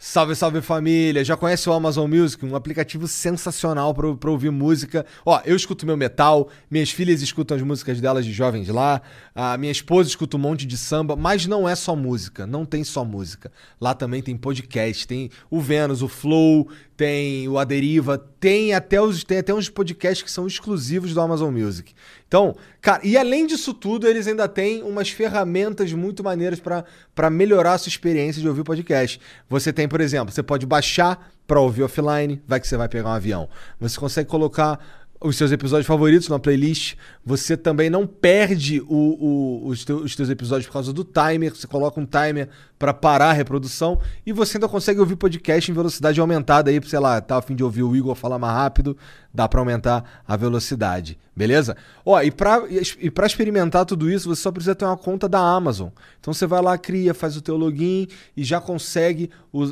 Salve, salve família! Já conhece o Amazon Music? Um aplicativo sensacional para ouvir música. Ó, eu escuto meu metal, minhas filhas escutam as músicas delas de jovens lá, a minha esposa escuta um monte de samba, mas não é só música, não tem só música. Lá também tem podcast, tem o Vênus, o Flow, tem o Aderiva, tem até, os, tem até uns podcasts que são exclusivos do Amazon Music. Então, cara, e além disso tudo, eles ainda têm umas ferramentas muito maneiras para melhorar a sua experiência de ouvir podcast. Você tem, por exemplo, você pode baixar para ouvir offline, vai que você vai pegar um avião. Você consegue colocar os seus episódios favoritos na playlist. Você também não perde o, o, os, teus, os, teus, episódios por causa do timer. Você coloca um timer para parar a reprodução e você ainda consegue ouvir podcast em velocidade aumentada aí, sei lá, tá a fim de ouvir o Igor falar mais rápido, dá para aumentar a velocidade, beleza? Ó, e para e experimentar tudo isso, você só precisa ter uma conta da Amazon. Então você vai lá, cria, faz o teu login e já consegue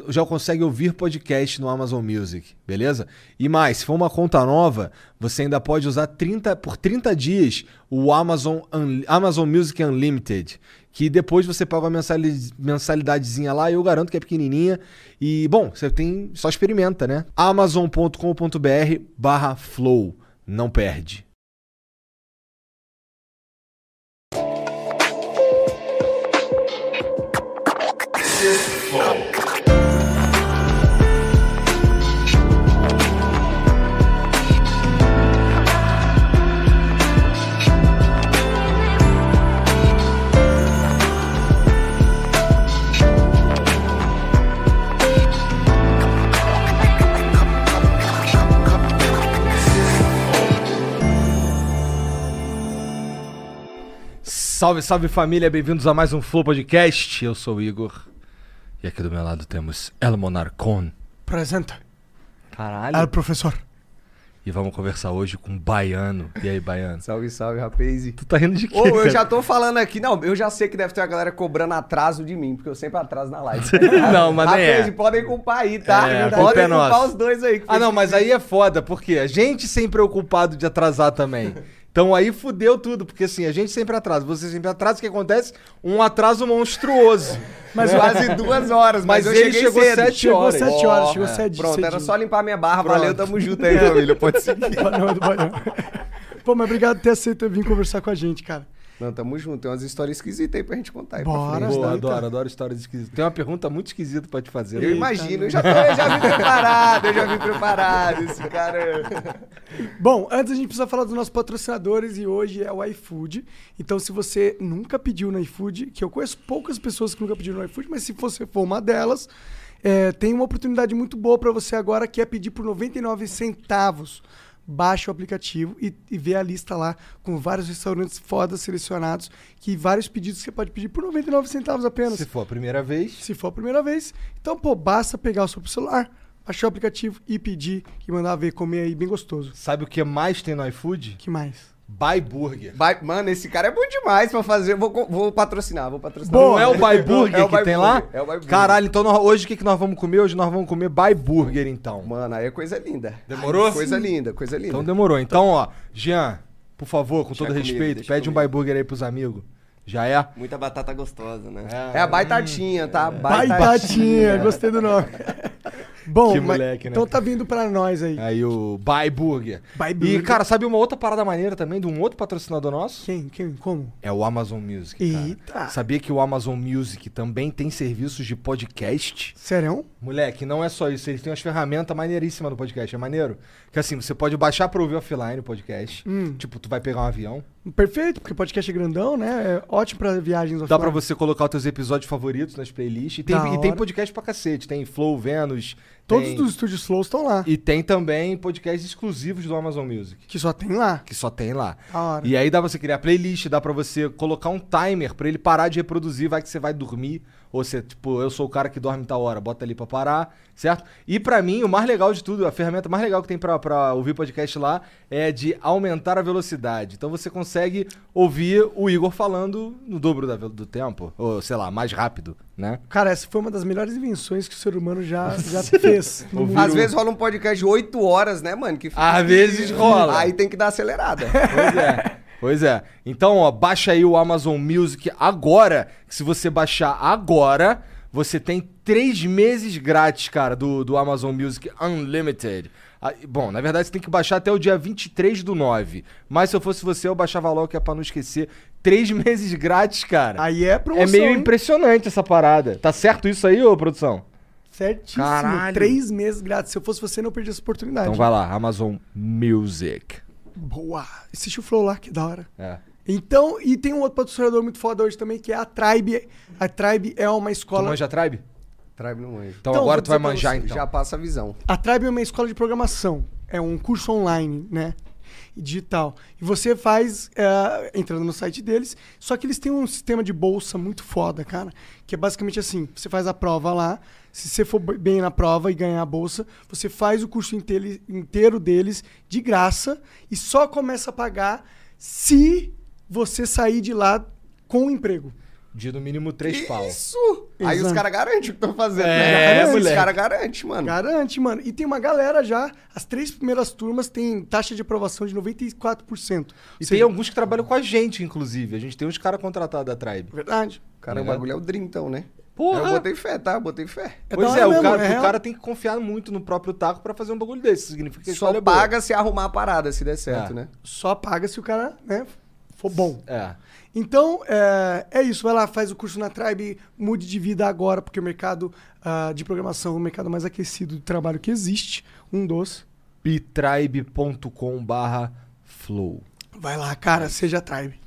já consegue ouvir podcast no Amazon Music, beleza? E mais, se for uma conta nova, você ainda pode usar 30 por 30 dias o Amazon Amazon Music Unlimited que depois você paga uma mensalidadezinha lá, eu garanto que é pequenininha. E, bom, você tem. Só experimenta, né? amazon.com.br barra flow. Não perde. Salve, salve família, bem-vindos a mais um Flow Podcast. Eu sou o Igor. E aqui do meu lado temos El Monarcon. Presente. Caralho. El professor. E vamos conversar hoje com o Baiano. E aí, Baiano? salve, salve, rapaz. Tu tá rindo de quê? Ô, eu já tô falando aqui. Não, eu já sei que deve ter uma galera cobrando atraso de mim, porque eu sempre atraso na live. não, mas nem é. podem culpar aí, tá? É, podem é culpar os dois aí. Ah, não, mas aí é foda, porque a gente sempre é ocupado de atrasar também. Então aí fudeu tudo, porque assim, a gente sempre atrasa, você sempre atrasa, o que acontece? Um atraso monstruoso. Mas quase duas horas, mas, mas ele chegou cedo. sete horas. Chegou sete horas, chegou sete Pronto, cedinho. era só limpar minha barra, Pronto. valeu, tamo junto aí, família, pode seguir. Pô, mas obrigado por ter aceito vir conversar com a gente, cara. Não, tamo junto. Tem umas histórias esquisitas aí pra gente contar. Aí Bora, Boa, adoro, adoro histórias esquisitas. Tem uma pergunta muito esquisita pra te fazer. Eu imagino, eu já, tô, eu já vim preparado, eu já vim preparado. Esse cara. Bom, antes a gente precisa falar dos nossos patrocinadores e hoje é o iFood. Então, se você nunca pediu no iFood, que eu conheço poucas pessoas que nunca pediram no iFood, mas se você for uma delas, é, tem uma oportunidade muito boa para você agora que é pedir por 99 centavos baixa o aplicativo e, e vê a lista lá com vários restaurantes fodas selecionados, que vários pedidos você pode pedir por 99 centavos apenas. Se for a primeira vez. Se for a primeira vez. Então, pô, basta pegar o seu celular, baixar o aplicativo e pedir e mandar ver comer aí bem gostoso. Sabe o que mais tem no iFood? que mais? By Burger. By, mano, esse cara é bom demais pra fazer. Vou, vou patrocinar, vou patrocinar. Bom, não é o By Burger é que tem lá? É o By Burger. Caralho, então nós, hoje o que, que nós vamos comer? Hoje nós vamos comer By Burger, então. Mano, aí é coisa linda. Demorou? Ai, coisa linda, coisa linda. Então demorou. Então, ó, Jean, por favor, com todo respeito, pede um By Burger aí pros amigos. Já é? Muita batata gostosa, né? É, é a baitatinha, tá? Baitatinha, baitatinha. gostei do nome. Bom, que moleque, né? Então tá vindo pra nós aí. Aí o Buy Burger. Buy Burger. E, cara, sabe uma outra parada maneira também de um outro patrocinador nosso? Quem? Quem? Como? É o Amazon Music. Cara. Eita! Sabia que o Amazon Music também tem serviços de podcast? Sério? Moleque, não é só isso. Eles têm umas ferramentas maneiríssimas no podcast. É maneiro. Que assim, você pode baixar pra ouvir offline o podcast. Hum. Tipo, tu vai pegar um avião. Perfeito, porque podcast é grandão, né? É ótimo pra viagens offline. Dá pra você colocar os teus episódios favoritos nas playlists. E tem, e tem podcast pra cacete. Tem Flow, Venus, Todos tem... os estúdios Flow estão lá. E tem também podcasts exclusivos do Amazon Music. Que só tem lá. Que só tem lá. Da hora. E aí dá pra você criar playlist, dá pra você colocar um timer pra ele parar de reproduzir, vai que você vai dormir Ou você, tipo, eu sou o cara que dorme tal hora, bota ali pra parar, certo? E pra mim, o mais legal de tudo, a ferramenta mais legal que tem pra, pra ouvir podcast lá é de aumentar a velocidade. Então você consegue ouvir o Igor falando no dobro da do tempo, ou sei lá, mais rápido, né? Cara, essa foi uma das melhores invenções que o ser humano já, já fez. Às vezes rola um podcast de 8 horas, né, mano? Que fica- Às vezes rola. Aí tem que dar acelerada. Pois é. Pois é. Então, ó, baixa aí o Amazon Music agora. Que se você baixar agora, você tem três meses grátis, cara, do, do Amazon Music Unlimited. Ah, bom, na verdade você tem que baixar até o dia 23 do 9. Mas se eu fosse você, eu baixava logo, que é pra não esquecer. Três meses grátis, cara. Aí é é promoção, meio hein? impressionante essa parada. Tá certo isso aí, ô produção? Certíssimo. Caralho. Três meses grátis. Se eu fosse você, não perdia essa oportunidade. Então vai lá, Amazon Music. Boa. Assiste o Flow lá, que da hora. É. Então, e tem um outro patrocinador muito foda hoje também, que é a Tribe. A Tribe é uma Tu escola... manja Tribe? Tribe no anjo. Então, Então, agora vou tu vai dizer pra manjar, você, então. Já passa a visão. A Tribe é uma escola de programação. É um curso online, né? E Digital. E você faz é, entrando no site deles. Só que eles têm um sistema de bolsa muito foda, cara. Que é basicamente assim: você faz a prova lá. Se você for bem na prova e ganhar a bolsa, você faz o curso inteiro, inteiro deles de graça e só começa a pagar se você sair de lá com o emprego. De no mínimo três pau. Isso! Aí os caras garantem o que estão fazendo. É, né? moleque. Os caras garantem, mano. Garante, mano. E tem uma galera já, as três primeiras turmas têm taxa de aprovação de 94%. E Ou tem seja, alguns que trabalham com a gente, inclusive. A gente tem uns caras contratados da Tribe. Verdade. Cara, o Ligado? bagulho é o Dream, então, né? Porra! Eu botei fé, tá? Eu botei fé. É pois é, o, cara, é o cara tem que confiar muito no próprio taco pra fazer um bagulho desse. Significa que Só é boa. paga se arrumar a parada, se der certo, É. né? Só paga se o cara, né, for bom. É. Então, é, é isso. Vai lá, faz o curso na Tribe, mude de vida agora, porque o mercado ah, de programação é o mercado mais aquecido de trabalho que existe. Um dos. bitribe.com barra flow. Vai lá, cara, seja Tribe.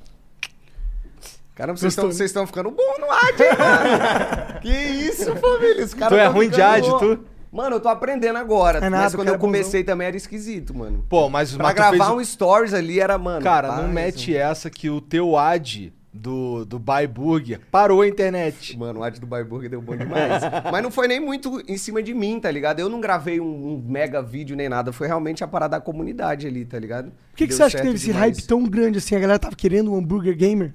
Caramba, vocês estão vocês estão ficando bom no ad, hein, mano? que isso, família? Os caras Tu é tão ruim de ad, bom. tu? Mano, eu tô aprendendo agora. É nada, mas o quando cara eu é bonzão. comecei também era esquisito, mano. Pô, mas, Pra mas tu gravar fez um stories ali era, mano. Cara, paz, não mete mano. essa que o teu ad do, do Buy Burger parou a internet. Mano, o ad do Baiburg deu bom demais. Mas não foi nem muito em cima de mim, tá ligado? Eu não gravei um, um mega vídeo nem nada. Foi realmente a parada da comunidade ali, tá ligado? Por que, que você acha que teve esse demais. hype tão grande assim? A galera tava querendo um hambúrguer gamer?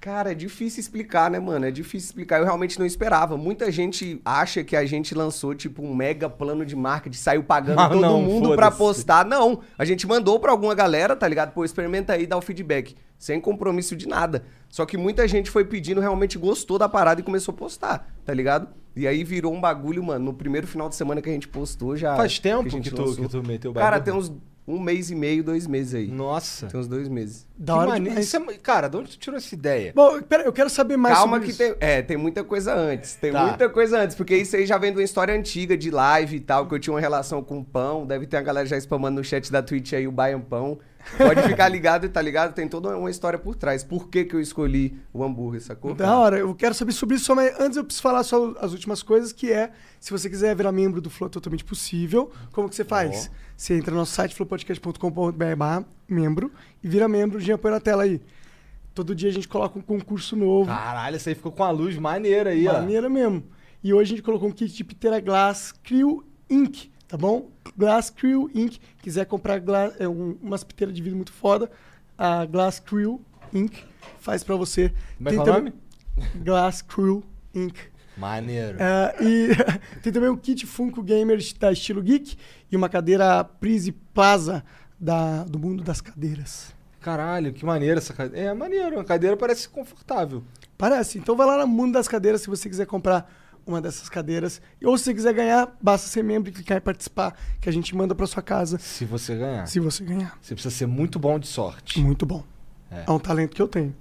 Cara, é difícil explicar, né, mano? É difícil explicar. Eu realmente não esperava. Muita gente acha que a gente lançou, tipo, um mega plano de marketing, saiu pagando Ah, todo não, mundo pra postar. Não, a gente mandou pra alguma galera, tá ligado? Pô, experimenta aí, dá o feedback. Sem compromisso de nada. Só que muita gente foi pedindo, realmente gostou da parada e começou a postar, tá ligado? E aí virou um bagulho, mano. No primeiro final de semana que a gente postou já. Faz tempo gente que tu- lançou. que tu meteu o Cara, bagulho? tem uns um mês e meio, dois meses aí. Nossa. Tem uns dois meses. Da Que hora mane- demais. Isso é- Cara, de onde tu tirou essa ideia? Bom, pera, eu quero saber mais Calma sobre que isso. tem, é, tem muita coisa antes. Tem Tá. muita coisa antes, porque isso aí já vem de uma história antiga de live e tal, que eu tinha uma relação com o pão. Deve ter a galera já spamando no chat da Twitch aí o Baian Pão. Pode ficar ligado, tá ligado? Tem toda uma história por trás. Por que, que eu escolhi o hambúrguer, sacou? Da hora, eu quero saber sobre isso, mas antes eu preciso falar só as últimas coisas, que é, se você quiser virar membro do Flow, é totalmente possível. Como que você faz? Você entra no nosso site, flowpodcast.com.br membro, e vira membro, Jean põe na tela aí. Todo dia a gente coloca um concurso novo. Caralho, isso aí ficou com a luz maneira aí, ó. Maneira mesmo. E hoje a gente colocou um kit de piteira Glass Crew Inc., tá bom? Glass Crew Inc. Quiser comprar gla- é, um- umas piteiras de vidro muito foda, a Glass Crew Inc. faz pra você. Como é que é o nome? Glass Crew Inc. Maneiro. É, e tem também um kit Funko Gamer da Estilo Geek e uma cadeira Prise Plaza da, do mundo das cadeiras. Caralho, que maneiro essa cadeira. É maneiro, a cadeira parece confortável. Parece. Então vai lá no mundo das cadeiras se você quiser comprar uma dessas cadeiras. Ou se você quiser ganhar, basta ser membro e clicar em participar, que a gente manda pra sua casa Se você ganhar. se você ganhar. Você precisa ser muito bom de sorte. Muito bom. É. É, um talento que eu tenho.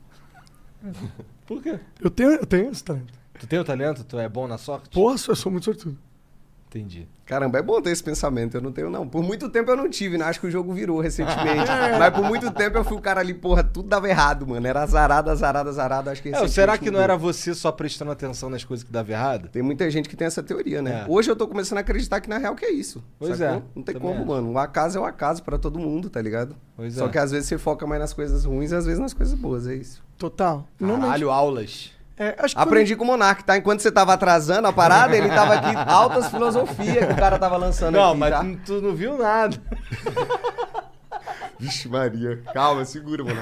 Por quê? Eu tenho, eu tenho esse talento. Tu tem o talento? Tu é bom na sorte? Porra, eu sou muito sortudo. Entendi. Caramba, é bom ter esse pensamento. Eu não tenho, não. Por muito tempo eu não tive, né? Acho que o jogo virou recentemente. Mas por muito tempo eu fui o cara ali, porra, tudo dava errado, mano. Era azarado, azarado, azarado. Acho que É, será que não era você só prestando atenção nas coisas que dava errado? Tem muita gente que tem essa teoria, né? É. Hoje eu tô começando a acreditar que na real que é isso. Pois sacou? é, Não tem como, acho. mano. O acaso é o acaso pra todo mundo, tá ligado? Pois Só é. que às vezes você foca mais nas coisas ruins e às vezes nas coisas boas, é isso. Total. Caralho, aulas. É, acho que Aprendi com o Monark, tá? Enquanto você tava atrasando a parada, ele tava aqui, altas filosofias que o cara tava lançando Não, aqui, mas tá? tu- não viu nada. Vixe Maria, calma, segura, mano.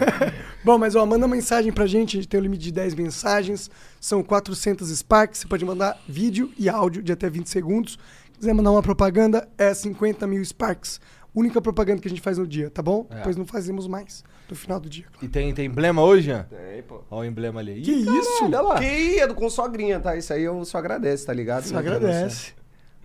Bom, mas ó, manda mensagem pra gente, a gente tem o limite de 10 mensagens, são 400 Sparks, você pode mandar vídeo e áudio de até 20 segundos. Se quiser mandar uma propaganda, é 50 mil Sparks. Única propaganda que a gente faz no dia, tá bom? É. Depois não fazemos mais, no final do dia. claro. E tem, tem emblema hoje, Jean? Tem, pô. Olha o emblema ali. Que Ih, isso? caralho, olha lá. Que ia do com sogrinha, tá? Isso aí eu só agradeço, tá ligado? Você agradece.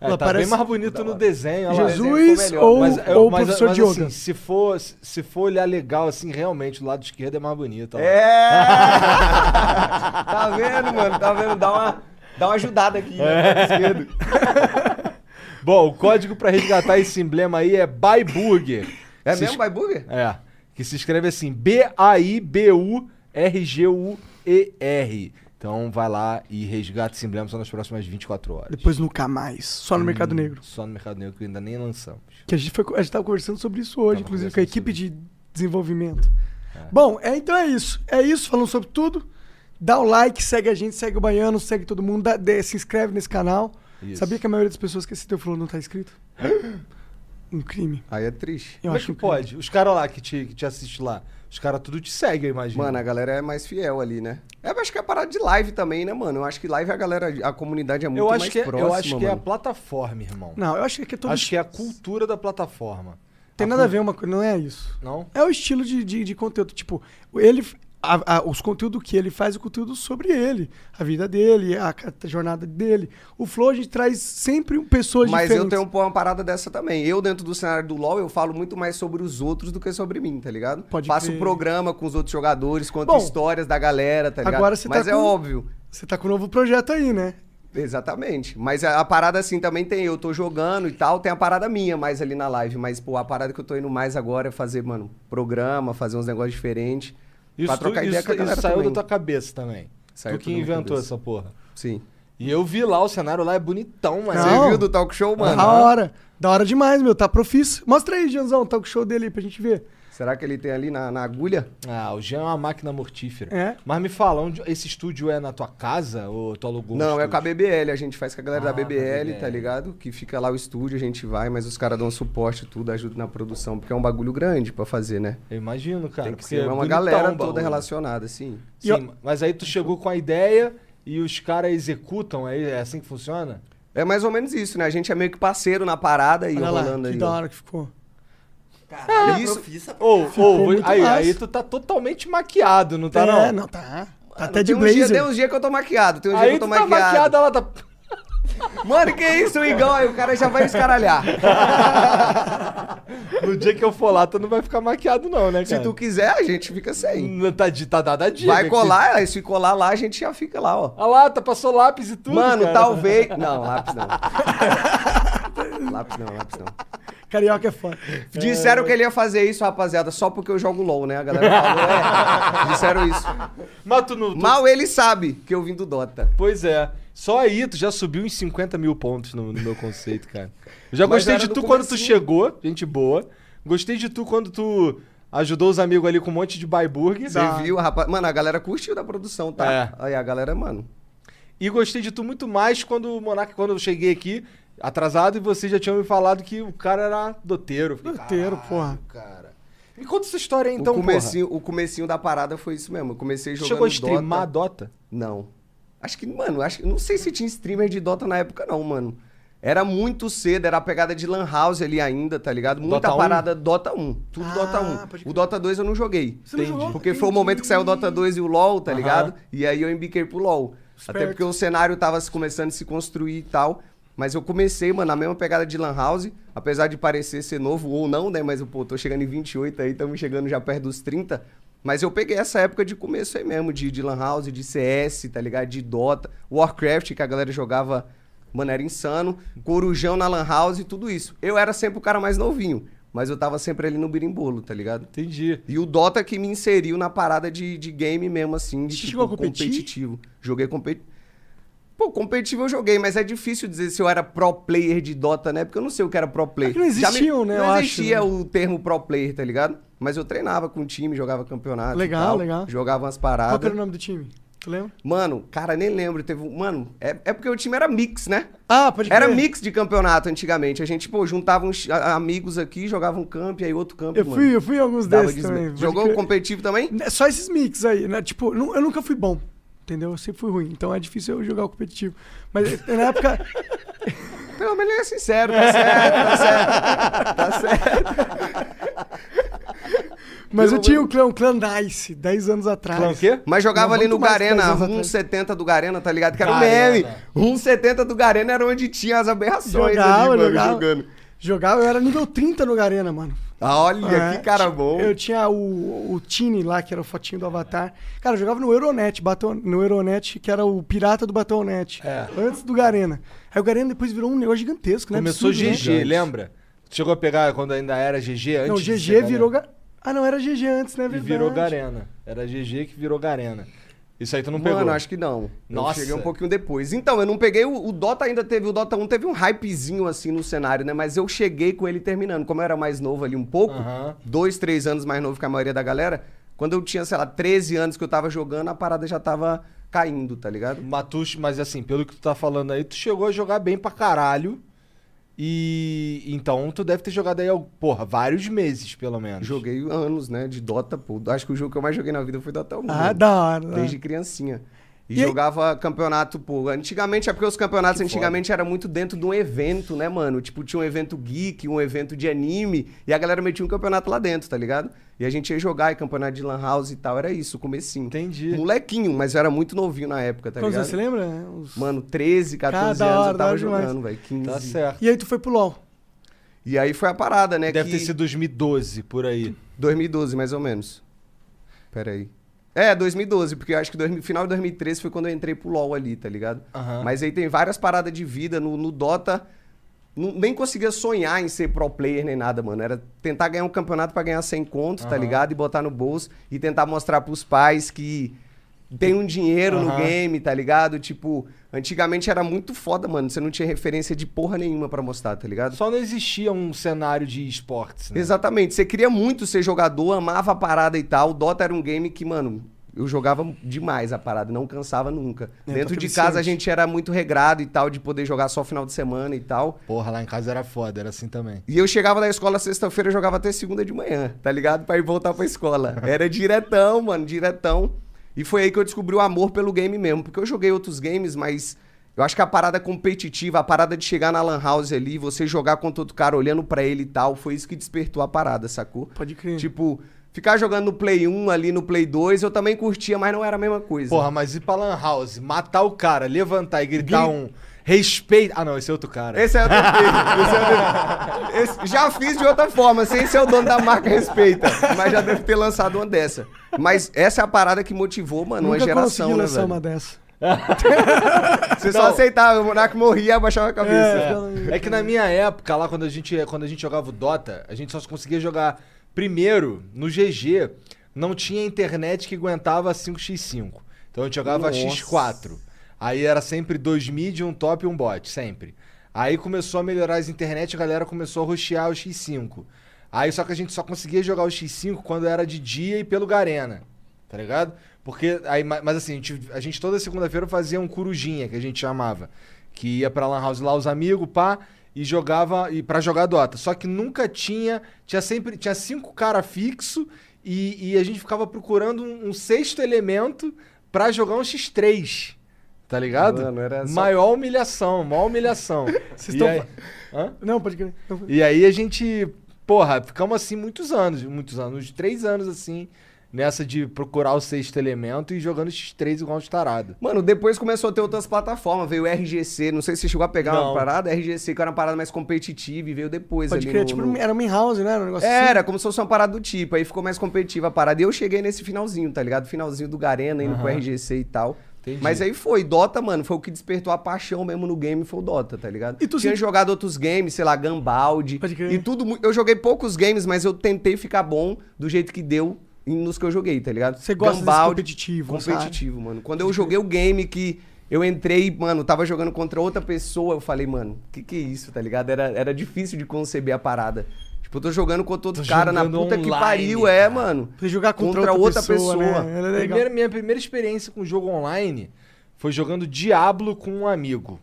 É, Ela tá parece- bem mais bonito no desenho. Jesus melhor. ou, Mas, é- ou o mas- professor mas, de yoga. assim, se for, se for olhar legal, assim, realmente, o lado esquerdo é mais bonito. ó. É! tá vendo, mano? Tá vendo? Dá uma, dá uma ajudada aqui, né? lado esquerdo. Bom, o código pra resgatar esse emblema aí é ByBurger. É mesmo, Burger? É. Que se escreve assim: B-A-I-B-U-R-G-U-E-R. Então vai lá e resgata esse emblema só nas próximas 24 horas. Depois nunca mais, só no Mercado Negro. Só no Mercado Negro, que ainda nem lançamos. Que a gente, foi, a gente tava conversando sobre isso hoje, Tava inclusive com a equipe de desenvolvimento. Bom, é, então é isso. É isso, falando sobre tudo. Dá o like, segue a gente, segue o Baiano, segue todo mundo, dá- dê- se inscreve nesse canal. Isso. Sabia que a maioria das pessoas que esse teu falou não tá inscrito? Um crime. Aí é triste. Eu Como é acho que um pode? Os caras lá que te, que te assistem lá, os caras tudo te seguem, eu imagino. Mano, a galera é mais fiel ali, né? É, eu acho que é parada de live também, né, mano? Eu acho que live a galera, a comunidade é muito eu acho mais que, é- próxima, eu acho que é a mano. plataforma, irmão. Não, eu acho que é todo acho que é a cultura da plataforma. Tem nada a ver uma coisa, não é isso. Não? É o estilo de, de, de conteúdo. Tipo, ele. A- a- os conteúdos que ele faz, o conteúdo sobre ele, a vida dele, a, a jornada dele. O Flow a gente traz sempre pessoas Mas diferentes. eu tenho uma parada dessa também. Eu, dentro do cenário do LoL, eu falo muito mais sobre os outros do que sobre mim, tá ligado? Pode Faço crer. programa com os outros jogadores, conto Bom, histórias da galera, tá ligado? agora você tá Mas é com- óbvio. Você tá com um novo projeto aí, né? Exatamente. Mas a, a parada assim também tem, eu tô jogando e tal, tem a parada minha mais ali na live. Mas, pô, a parada que eu tô indo mais agora é fazer, mano, programa, fazer uns negócios diferentes. Isso, pra tu- trocar ideia isso, com a galera isso saiu também. da tua cabeça também. Saiu tu que inventou cabeça. essa porra. Sim. E eu vi lá, o cenário lá é bonitão, mas... Não. Você viu do talk show, mano? da hora. Da hora demais, meu. Tá profício. Mostra aí, Janzão, o talk show dele aí pra gente ver. Será que ele tem ali na, na agulha? Ah, o Jean é uma máquina mortífera. É. Mas me fala, onde, esse estúdio é na tua casa ou tu alugou um Não, é estúdio? com a BBL, a gente faz com a galera Ah, da BBL, BBL. tá ligado? Que fica lá o estúdio, a gente vai, mas os caras dão suporte e tudo, ajudam na produção, porque é um bagulho grande pra fazer, né? Eu imagino, cara. Tem que porque ser é uma galera toda relacionada, assim. Sim, E eu- mas aí tu chegou com a ideia e os caras executam, é, é assim que funciona? É mais ou menos isso, né? A gente é meio que parceiro na parada e rolando que aí. da ó. hora que ficou. Caralho, Isso- profissa. Ou, ou, muito aí, aí tu tá totalmente maquiado, não tá é, não? não, tá. Tá até de blazer. tem uns dias que eu tô maquiado, tem uns dias que eu tu tô tá maquiado. maquiado, ela tá... Mano, que isso, Igão? Aí o cara já vai escaralhar. No dia que eu for lá, tu não vai ficar maquiado não, né, Se cara? tu quiser, a gente fica sem. Não Tá, tá dada a dica. Vai colar, aí se colar lá, a gente já fica lá, ó. Olha lá, tá, passou lápis e tudo, Mano, cara. talvez. Não, lápis não. lápis não, lápis não. Carioca é foda. Disseram que ele ia fazer isso, rapaziada, só porque eu jogo LOL, né? A galera falou, é. Disseram isso. Mas tu não... tu- Mal ele sabe que eu vim do Dota. Pois é. Só aí tu já subiu uns 50 mil pontos no, no meu conceito, cara. Eu já Mas gostei de tu quando tu chegou, gente boa. Gostei de tu quando tu ajudou os amigos ali com um monte de Baiburg. Você viu, rapaz? Mano, a galera curtiu da produção, tá? É. Aí a galera, mano. E gostei de tu muito mais quando o Monark, quando eu cheguei aqui, atrasado, e vocês já tinham me falado que o cara era doteiro. Eu Doteiro, "Caralho, porra." cara. Me conta essa história aí, então, o, porra. comecinho, o comecinho da parada foi isso mesmo. Eu comecei jogando chegou a streamar Dota. Dota? Não. Acho que, mano, acho, não sei se tinha streamer de Dota na época, não, mano. Era muito cedo, era a pegada de Lan House ali ainda, tá ligado? Muita Dota 1? parada Dota 1. Tudo Ah, Dota pode 1. O Dota 2 eu não joguei. Você não jogou? Porque foi o momento que saiu o Dota 2 e o LoL, tá Aham. ligado? E aí eu embiquei pro LoL. Esperto. Até porque o cenário tava se- começando a se construir e tal. Mas eu comecei, mano, na mesma pegada de Lan House. Apesar de parecer ser novo ou não, né? Mas, pô, tô chegando em 28 aí, estamos chegando já perto dos 30. Mas eu peguei essa época de começo aí mesmo, de, de Lan House, de CS, tá ligado? De Dota, Warcraft, que a galera jogava, mano, era insano. Corujão na Lan House e tudo isso. Eu era sempre o cara mais novinho, mas eu tava sempre ali no birimbolo, tá ligado? Entendi. E o Dota que me inseriu na parada de, de game mesmo, assim, de Você tipo, chegou a competir? competitivo. Joguei competitivo. Pô, competitivo eu joguei, mas é difícil dizer se eu era pro player de Dota, né? Porque eu não sei o que era pro player. É não Já me- existiam, né, eu Não acho, existia né? o termo pro player, tá ligado? Mas eu treinava com o time, jogava campeonato. Legal, tal, legal. Jogava umas Qual paradas. era o nome do time? Tu lembra? Mano, cara, nem lembro. Teve um. Mano, é, é porque o time era mix, né? Ah, pode Era mix de campeonato antigamente. A gente, pô, juntava uns amigos aqui, jogava um campo e aí outro campo. Eu mano. fui, eu fui em alguns Dava desses de- também. Jogou competitivo também? É Só esses mix aí, né? Tipo, eu nunca fui bom. Entendeu? Eu sempre fui ruim. Então é difícil eu jogar o competitivo. Mas na época. Pelo menos ele é sincero, tá certo, tá certo. Tá certo. Mas eu Eu- tinha o clã, o clã Nice, 10 anos atrás. Clã o quê? Mas jogava Não, ali no Garena, 10 anos atrás. 1,70 do Garena, tá ligado? Que era o meme. 1,70 do Garena era onde tinha as aberrações Jogava, ali, mano, jogava. jogando. Jogava, eu era nível 30 no Garena, mano. Olha, É, que cara bom. Eu tinha o, o Tini lá, que era o fotinho do Avatar. Cara, eu jogava no Euronet, batom, no Euronet, que era o pirata do Batonet. É. Antes do Garena. Aí o Garena depois virou um negócio gigantesco, né? Começou Absurdo, né? GG, lembra? Tu Chegou a pegar quando ainda era GG antes Não, GG virou. Garena. Ga... Ah, não, era GG antes, né? E Verdade. virou Garena. Era GG que virou Garena. Isso aí tu não pegou. Mano, acho que não. Nossa. Eu cheguei um pouquinho depois. Então, eu não peguei o, o Dota ainda teve, o Dota 1 teve um hypezinho assim no cenário, né? Mas eu cheguei com ele terminando. Como eu era mais novo ali um pouco, dois, três anos mais novo que a maioria da galera, quando eu tinha, sei lá, 13 anos que eu tava jogando, a parada já tava caindo, tá ligado? Matus, mas assim, pelo que tu tá falando aí, tu chegou a jogar bem pra caralho. E então tu deve ter jogado aí, porra, vários meses, pelo menos. Joguei anos, né, de Dota, pô. Acho que o jogo que eu mais joguei na vida foi Dota 1. Ah, mano. da hora. Desde criancinha. E, E aí- jogava campeonato, pô. Antigamente, é porque os campeonatos antigamente era muito dentro de um evento, né, mano? Tipo, tinha um evento geek, um evento de anime, e a galera metia um campeonato lá dentro, tá ligado? E a gente ia jogar, e campeonato de Lan House e tal, era isso, o comecinho. Entendi. Molequinho, mas eu era muito novinho na época, tá Quantos ligado? anos você lembra? Uns- Mano, 13, 14 da anos hora, eu tava jogando, velho. 15. Tá certo. E aí tu foi pro LoL. E aí foi a parada, né? Deve que... ter sido 2012, por aí. 2012, mais ou menos. Pera aí. É, 2012, porque eu acho que dois- final de 2013 foi quando eu entrei pro LoL ali, tá ligado? Aham. Mas aí tem várias paradas de vida. No, no Dota, não- nem conseguia sonhar em ser pro player nem nada, mano. Era tentar ganhar um campeonato pra ganhar 100 conto, tá Aham. ligado? E botar no bolso e tentar mostrar pros pais que tem um dinheiro no Aham. game, tá ligado? Tipo, antigamente era muito foda, mano. Você não tinha referência de porra nenhuma pra mostrar, tá ligado? Só não existia um cenário de esportes, né? Exatamente. Você queria muito ser jogador, amava a parada e tal. O Dota era um game que, mano, eu jogava demais a parada, não cansava nunca. É, Dentro de casa a viciante. gente era muito regrado e tal, de poder jogar só final de semana e tal. Porra, lá em casa era foda, era assim também. E eu chegava da escola sexta-feira, eu jogava até segunda de manhã, tá ligado? Pra ir voltar pra escola. Era diretão, mano, diretão. E foi aí que eu descobri o amor pelo game mesmo. Porque eu joguei outros games, mas eu acho que a parada competitiva, a parada de chegar na Lan House ali, você jogar contra outro cara olhando pra ele e tal, foi isso que despertou a parada, sacou? Pode crer. Tipo, ficar jogando no Play 1 ali no Play 2, eu também curtia, mas não era a mesma coisa. Porra, mas ir pra Lan House, matar o cara, levantar e gritar um respeito. Ah, não, esse é outro cara. Esse é o defeito. Esse é o defeito. Esse- já fiz de outra forma, sem ser o dono da marca respeita. Mas já deve ter lançado uma dessa. Mas essa é a parada que motivou, mano, uma Nunca geração, consegui né, lançar velho? uma dessa. Você só aceitava, o Monark morria, abaixava a cabeça. É. É que na minha época, lá quando a gente, quando a gente jogava o Dota, a gente só conseguia jogar primeiro no GG. Não tinha internet que aguentava 5x5. Então a gente jogava Nossa. X4. Aí era sempre dois mid, um top e um bot, sempre. Aí começou a melhorar as internet, a galera começou a rushear o X5. Aí só que a gente só conseguia jogar o X5 quando era de dia e pelo Garena. Tá ligado? Porque aí, ma- mas assim, a gente, a gente toda segunda-feira fazia um corujinha, que a gente chamava, que ia pra lan house lá os amigos, pá, e jogava e para jogar Dota. Só que nunca tinha, tinha sempre tinha cinco cara fixo e, e a gente ficava procurando um, um sexto elemento pra jogar um X3. Tá ligado? Mano, era só- Maior humilhação, maior humilhação. Vocês E tão aí- Hã? Não, pode crer. E aí a gente, porra, ficamos assim muitos anos, muitos anos, uns três anos assim, nessa de procurar o sexto elemento e jogando X3 igual um tarado. Mano, depois começou a ter outras plataformas. Veio o RGC, não sei se você chegou a pegar Não. uma parada. RGC, que era uma parada mais competitiva, e veio depois Pode ali crer. no- Tipo, no- era um in-house, né? Era um negócio assim. Era, como se fosse uma parada do tipo. Aí ficou mais competitiva a parada. E eu cheguei nesse finalzinho, tá ligado? Finalzinho do Garena, indo pro Aham. RGC e tal. Entendi. Mas aí foi. Dota, mano, foi o que despertou a paixão mesmo no game, foi o Dota, tá ligado? E tu Tinha se- jogado outros games, sei lá, Gambaldi. Pode crer. E tudo. Eu joguei poucos games, mas eu tentei ficar bom do jeito que deu nos que eu joguei, tá ligado? Você gosta desse Gambaldi, competitivo, Competitivo, mano. Quando eu joguei o game que. Eu entrei, mano, tava jogando contra outra pessoa. Eu falei, mano, que que é isso, tá ligado? Era, era difícil de conceber a parada. Tipo, eu tô jogando contra outro Tô cara na puta que online, pariu, é, cara. mano. Você jogar contra, outra, pessoa, né? Ela é legal. Primeira, minha primeira experiência com jogo online foi jogando Diablo com um amigo.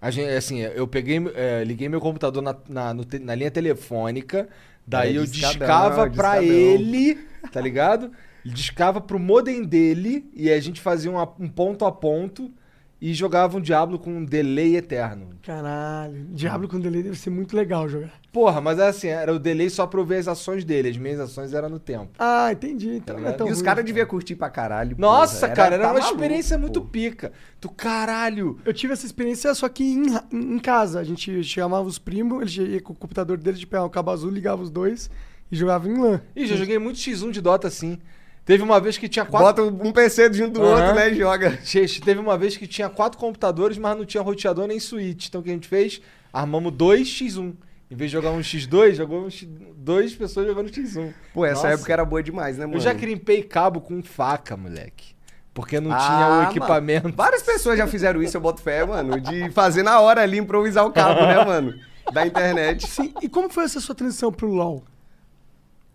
A gente, assim, eu peguei, é, liguei meu computador na, na, te- na linha telefônica, daí É, eu discadão, discava pra discadão. ele, tá ligado? Discava pro modem dele e a gente fazia uma- um ponto a ponto e jogava um Diablo com um delay eterno. Caralho. Diablo com delay deve ser muito legal jogar. Porra, mas assim, era o delay só pra eu ver as ações dele, as minhas ações eram no tempo. Ah, entendi. Então não é tão e os ruim. caras deviam curtir pra caralho. Nossa, porra. cara, era tá uma maluco, experiência muito pô. pica. Tu caralho. Eu tive essa experiência só que em, em casa. A gente chamava os primos, eles ia com o computador deles de pegar o cabo azul, ligava os dois e jogava em LAN. Ih, já joguei muito X1 de Dota assim. Teve uma vez que tinha quatro. Bota um PC junto do Aham. outro, né, e joga. Teve uma vez que tinha quatro computadores, mas não tinha roteador nem switch. Então o que a gente fez? Armamos dois X1. Em vez de jogar um X2, jogou um X... dois pessoas jogando X1. Pô, essa Nossa. época era boa demais, né, mano? Eu já crimpei cabo com faca, moleque. Porque não Ah, tinha o mano. equipamento. Várias pessoas já fizeram isso, eu boto fé, mano. De fazer na hora ali, improvisar o cabo, né, mano? Da internet. Sim, e como foi essa sua transição pro LoL?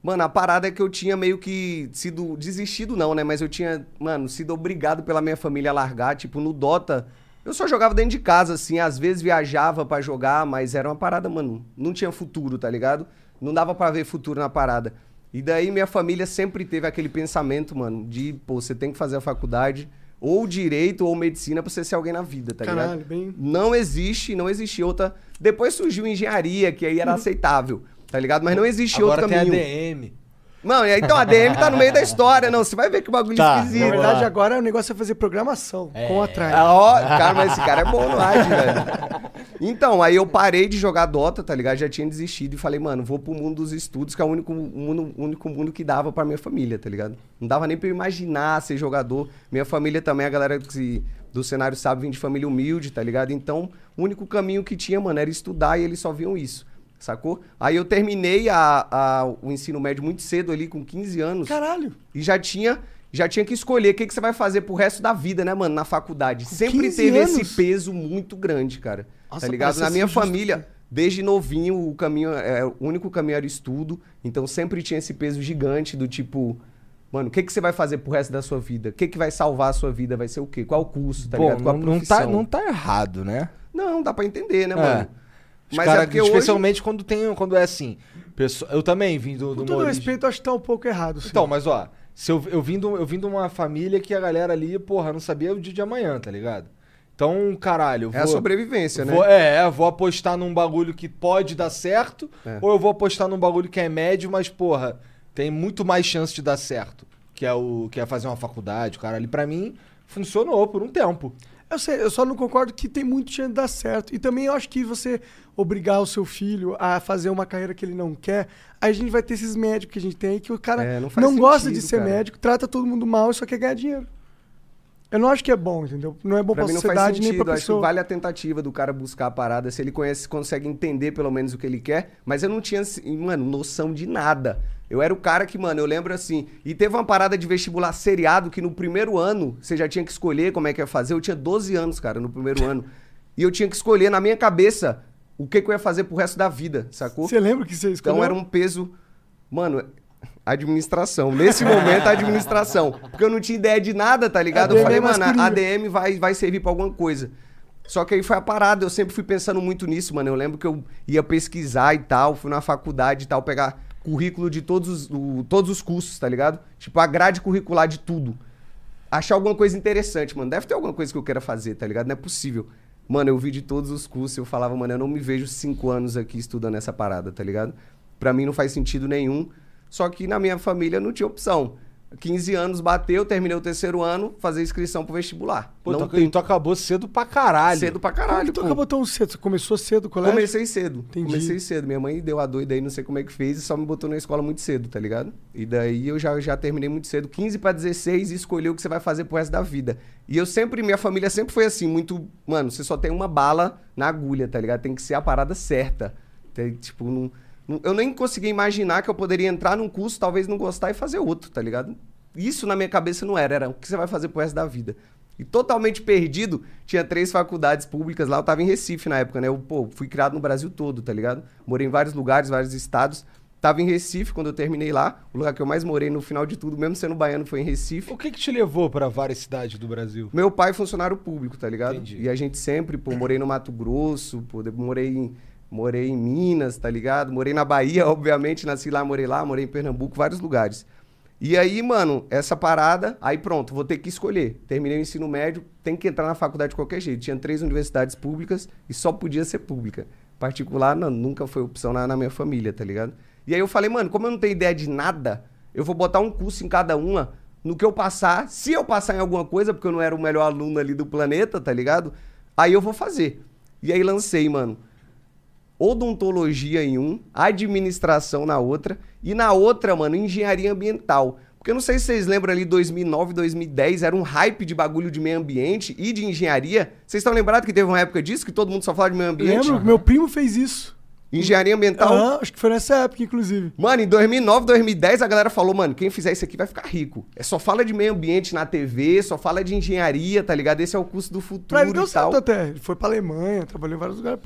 Mano, a parada é que eu tinha meio que sido. Desistido, não, né? Mas eu tinha, mano, sido obrigado pela minha família a largar. Tipo, no Dota, eu só jogava dentro de casa, assim. Às vezes viajava pra jogar, mas era uma parada, mano. Não tinha futuro, tá ligado? Não dava pra ver futuro na parada. E daí minha família sempre teve aquele pensamento, mano, de, pô, você tem que fazer a faculdade, ou direito, ou medicina pra você ser alguém na vida, tá Caralho, ligado? bem- Não existe, não existe outra. Depois surgiu engenharia, que aí era aceitável, tá ligado? Mas não existe Agora outro tem caminho. ADM. Não, então a DM tá no meio da história, não. Você vai ver que bagulho Tá, esquisito. Na Vamos verdade, agora o negócio é fazer programação com a Tribe. Ah, ó, cara, mas esse cara é bom no ad, velho. Então, aí eu parei de jogar Dota, tá ligado? Já tinha desistido e falei, mano, vou pro mundo dos estudos, que é o único mundo, único mundo que dava pra minha família, tá ligado? Não dava nem pra eu imaginar ser jogador. Minha família também, a galera que, do cenário sabe, vem de família humilde, tá ligado? Então, o único caminho que tinha, mano, era estudar e eles só viam isso. Sacou? Aí eu terminei a, a- o ensino médio muito cedo ali, com 15 anos. Caralho. E já tinha, já tinha que escolher o que, que você vai fazer pro resto da vida, né, mano, na faculdade. Sempre 15 teve anos? esse peso muito grande, cara. Nossa, tá ligado? Na minha justo. família, desde novinho, o caminho, é, o único caminho era estudo. Então sempre tinha esse peso gigante do tipo, mano, o que, que você vai fazer pro resto da sua vida? O que, que vai salvar a sua vida? Vai ser o quê? Qual o curso, tá Bom, ligado? Qual a não, não, profissão? tá, não tá errado, né? Não, dá pra entender, né, É. mano? Os Mas cara, é porque hoje... especialmente quando tem quando é assim. pessoa- eu também vim do, do Com todo origem- respeito, acho que tá um pouco errado. sim. Então, mas ó, se eu, eu, vim de, um- eu vim de uma família que a galera ali, porra, não sabia o dia de amanhã, tá ligado? Então, caralho, É a vou- sobrevivência, né? Vou, é, vou apostar num bagulho que pode dar certo, É. ou eu vou apostar num bagulho que é médio, mas, porra, tem muito mais chance de dar certo. Que é o que é fazer uma faculdade, cara. Ali pra mim funcionou por um tempo. Eu sei, eu só não concordo que tem muito chance de dar certo. E também eu acho que você obrigar o seu filho a fazer uma carreira que ele não quer, aí a gente vai ter esses médicos que a gente tem aí que o cara É, não não, faz gosta de sentido, ser cara. médico, trata todo mundo mal e só quer ganhar dinheiro. Eu não acho que é bom, entendeu? Não é bom pra, Pra mim não faz sociedade nem sentido. pra Acho que pessoa. vale a tentativa do cara buscar a parada, se ele conhece, consegue entender pelo menos o que ele quer. Mas eu não tinha, assim, mano, noção de nada. Eu era o cara que, mano, eu lembro assim. E teve uma parada de vestibular seriado que no primeiro ano você já tinha que escolher como é que ia fazer. Eu tinha 12 anos, cara, no primeiro ano. E eu tinha que escolher na minha cabeça o que, que eu ia fazer pro resto da vida, sacou? Você lembra que você escolheu? Então era um peso. Mano, administração. Nesse momento, administração. Porque eu não tinha ideia de nada, tá ligado? Eu ADM falei, é mano, a. ADM vai, vai servir pra alguma coisa. Só que aí foi a parada, eu sempre fui pensando muito nisso, mano. Eu lembro que eu ia pesquisar e tal, fui na faculdade e tal, pegar currículo de todos os, o- todos os cursos, tá ligado? Tipo, a grade curricular de tudo. Achar alguma coisa interessante, mano. Deve ter alguma coisa que eu queira fazer, tá ligado? Não é possível. Mano, eu vi de todos os cursos eu falava, mano, eu não me vejo cinco anos aqui estudando essa parada, tá ligado? Pra mim não faz sentido nenhum. Só que na minha família não tinha opção. 15 anos bateu, terminei o terceiro ano, fazer inscrição pro vestibular. Pô, não tu, tem tu acabou cedo pra caralho. cedo pra Como caralho, que tu pô. acabou tão cedo? Você começou cedo o colégio? Comecei cedo. Entendi. Comecei cedo. Minha mãe deu a doida aí, não sei como é que fez, e só me botou na escola muito cedo, tá ligado? E daí eu já, já terminei muito cedo, 15 pra 16, e escolhi o que você vai fazer pro resto da vida. E eu sempre, minha família sempre foi assim, muito. Mano, você só tem uma bala na agulha, tá ligado? Tem que ser a parada certa. Tem, tipo, não, não- eu nem conseguia imaginar que eu poderia entrar num curso, talvez não gostar e fazer outro, tá ligado? Isso na minha cabeça não era, era o que você vai fazer pro resto da vida. E totalmente perdido, tinha três faculdades públicas lá. Eu tava em Recife na época, né? Eu, pô, fui criado no Brasil todo, tá ligado? Morei em vários lugares, vários estados. Tava em Recife quando eu terminei lá. O lugar que eu mais morei no final de tudo, mesmo sendo baiano, foi em Recife. O que que te levou pra várias cidades do Brasil? Meu pai é funcionário público, tá ligado? Entendi. E a gente sempre, pô, morei no Mato Grosso, pô, morei em, morei em Minas, tá ligado? Morei na Bahia, obviamente, nasci lá, morei lá, morei em Pernambuco, vários lugares. E aí, mano, essa parada, aí pronto, vou ter que escolher. Terminei o ensino médio, tem que entrar na faculdade de qualquer jeito. Tinha três universidades públicas e só podia ser pública. Particular, não, nunca foi opção na, na minha família, tá ligado? E aí eu falei, mano, como eu não tenho ideia de nada, eu vou botar um curso em cada uma. No que eu passar, se eu passar em alguma coisa, porque eu não era o melhor aluno ali do planeta, tá ligado? Aí eu vou fazer. E aí lancei, mano, odontologia em um, administração na outra, e na outra, mano, engenharia ambiental. Porque eu não sei se vocês lembram ali, 2009, 2010, era um hype de bagulho de meio ambiente e de engenharia. Vocês estão lembrados que teve uma época disso, que todo mundo só falava de meio ambiente? Lembro, meu primo fez isso. Engenharia ambiental. Aham, acho que foi nessa época, inclusive. Mano, em 2009, 2010, a galera falou, mano, quem fizer isso aqui vai ficar rico. É só fala de meio ambiente na TV, só fala de engenharia, tá ligado? Esse é o curso do futuro Pra ele deu e tal. certo até. Ele foi pra Alemanha, trabalhou em vários lugares.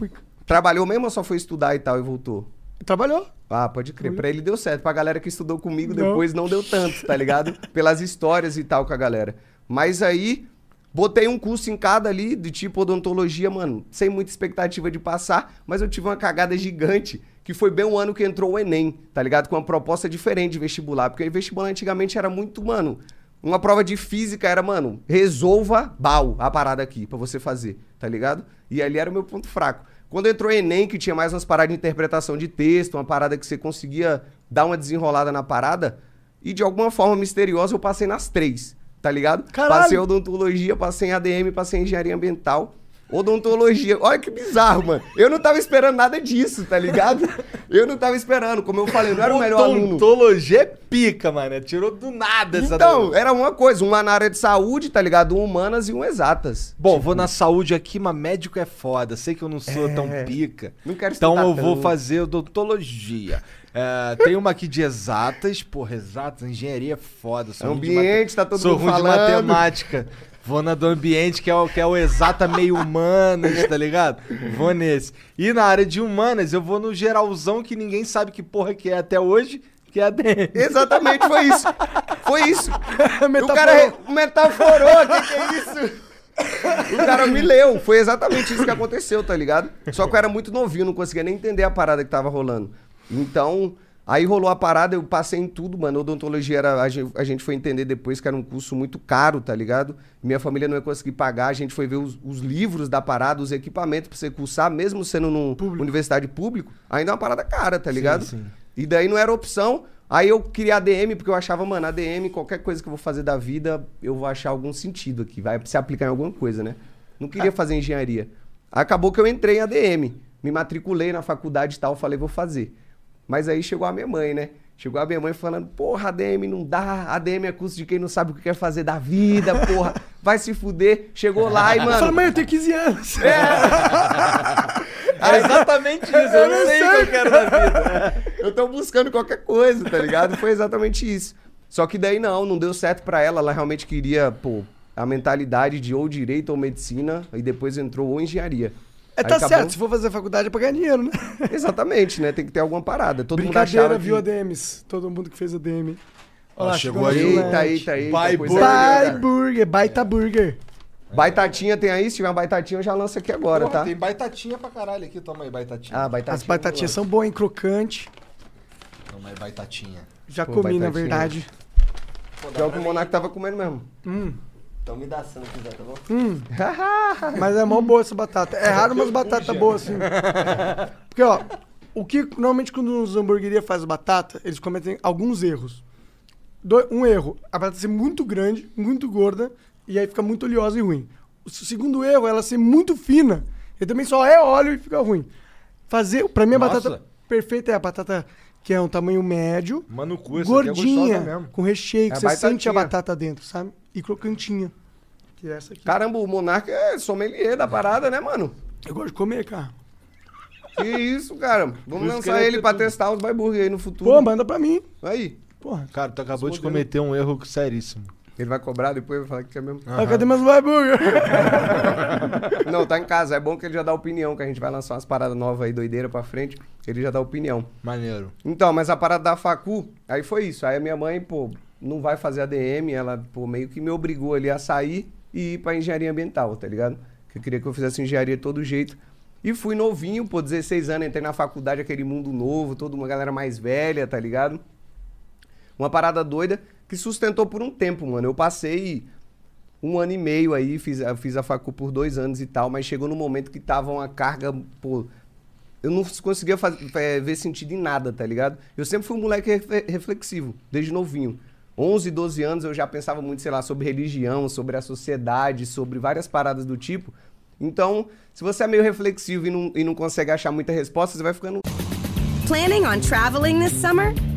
Trabalhou mesmo ou só foi estudar e tal e voltou? Trabalhou. Ah, pode crer. Pra ele deu certo. Pra galera que estudou comigo Não. depois não deu tanto, tá ligado? Pelas histórias e tal com a galera. Mas aí, botei um curso em cada ali, de tipo odontologia, mano, sem muita expectativa de passar, mas eu tive uma cagada gigante, que foi bem o ano que entrou o Enem, tá ligado? Com uma proposta diferente de vestibular. Porque vestibular antigamente era muito, mano. Uma prova de física era, mano, resolva bal a parada aqui pra você fazer, tá ligado? E ali era o meu ponto fraco. Quando entrou o Enem, que tinha mais umas paradas de interpretação de texto, uma parada que você conseguia dar uma desenrolada na parada, e de alguma forma misteriosa eu passei nas três, tá ligado? Caralho! Passei odontologia, passei em ADM, passei em engenharia ambiental. Odontologia. Olha que bizarro, mano. Eu não tava esperando nada disso, tá ligado? Eu não tava esperando. Como eu falei, eu não era o melhor aluno. Odontologia é pica, mano. Tirou do nada essa Então, daí. era uma coisa, uma na área de saúde, tá ligado? Um humanas e um exatas. Bom, vou na saúde aqui, mas médico é foda. Sei que eu não sou tão pica. Não quero Então eu vou fazer odontologia. É, tem uma aqui de exatas. Porra, exatas, engenharia é foda. Sou de Ambiente, tá todo Sou mundo ruim falando. de matemática. Vou na do ambiente, que é o, que é o exata meio humanas, tá ligado? Vou nesse. E na área de humanas, eu vou no geralzão que ninguém sabe que porra que é até hoje, que é a DM. Exatamente, foi isso. Foi isso. o cara metaforou, que que é isso? O cara me leu. Foi exatamente isso que aconteceu, tá ligado? Só que eu era muito novinho, não conseguia nem entender a parada que tava rolando. Então, aí rolou a parada, eu passei em tudo, mano. Odontologia era. A gente, a gente foi entender depois que era um curso muito caro, tá ligado? Minha família não ia conseguir pagar, a gente foi ver os, os livros da parada, os equipamentos pra você cursar, mesmo sendo numa universidade pública, ainda é uma parada cara, tá ligado? sim. E daí não era opção. Aí eu queria ADM, porque eu achava, mano, ADM, qualquer coisa que eu vou fazer da vida, eu vou achar algum sentido aqui. Vai se aplicar em alguma coisa, né? Não queria fazer engenharia. Acabou que eu entrei em ADM. Me matriculei na faculdade e tal, falei, vou fazer. Mas aí chegou a minha mãe, né? Chegou a minha mãe falando, porra, ADM não dá, ADM é curso de quem não sabe o que quer fazer da vida, porra, vai se fuder. Chegou lá e, Eu falei, mano. mãe, eu tenho 15 anos. É exatamente isso, eu não sei o que eu quero da vida. eu tô buscando qualquer coisa, tá ligado? Foi exatamente isso. Só que daí não, não deu certo pra ela. Ela realmente queria, pô, a mentalidade de ou direito ou medicina, e depois entrou ou engenharia. É, tá acabou- certo, se for fazer faculdade é pra ganhar dinheiro, né? Exatamente, né? Tem que ter alguma parada. Todo mundo Brincadeira, achava viu, que... ADMs? Todo mundo que fez ADM. Ó, Olha chegou nosso aí. Eita, eita, eita. Pai coisa Burger. Linda. Burger, Baita Burger. Baitatinha tem aí? Se tiver uma baitatinha, eu já lanço aqui agora, Porra, tá? Tem baitatinha pra caralho aqui, toma aí, baitatinha. Ah, baitatinha. As batatinhas são boas, hein? Crocante. Toma aí, baitatinha. Já Pô, comi, na batatinha. verdade. Que é o que o Monark tava comendo mesmo. Hum, Então me dá se não quiser, tá bom? hum. Mas é mó boa essa batata. É raro umas batatas boas assim. Porque, ó, o que normalmente quando os hamburgueria faz batata, eles cometem alguns erros. Do- um erro, a batata ser muito grande, muito gorda, e aí fica muito oleosa e ruim. O segundo erro é ela ser muito fina, e também só é óleo e fica ruim. Fazer, pra mim a Nossa. batata perfeita é a batata que é um tamanho médio, Mano, cu, aqui é gordinha, mesmo. com recheio, que É você batatinha. sente a batata dentro, sabe? E crocantinha. Que é essa aqui. Caramba, o Monark é sommelier da parada, né, mano? Eu gosto de comer, cara. Que isso, cara. Vamos isso lançar ele ele é pra tudo. testar os burger aí no futuro. Pô, manda pra mim. Aí. Porra. Cara, tu acabou de Fudeu. cometer um erro seríssimo. Ele vai cobrar depois, vai falar que é mesmo. Ah, cadê meus hambúrguer? Não, tá em casa. É bom que ele já dá opinião, que a gente vai lançar umas paradas novas aí, doideira pra frente. Ele já dá opinião. Maneiro. Então, mas a parada da facu, aí foi isso. Aí a minha mãe, pô, não vai fazer ADM, ela, pô, meio que me obrigou ali a sair e ir pra engenharia ambiental, tá ligado? Que eu queria que eu fizesse engenharia de todo jeito. E fui novinho, pô, 16 anos, entrei na faculdade, aquele mundo novo, toda uma galera mais velha, tá ligado? Uma parada doida que sustentou por um tempo, mano. Eu passei um ano e meio aí, fiz, fiz a facu por dois anos e tal, mas chegou no momento que tava uma carga, pô. Eu não conseguia faz- é, ver sentido em nada, tá ligado? Eu sempre fui um moleque reflexivo, desde novinho. 11, 12 anos eu já pensava muito, sei lá, sobre religião, sobre a sociedade, sobre várias paradas do tipo. Então, se você é meio reflexivo e não, e não consegue achar muita resposta, você vai ficando Planning on traveling this summer?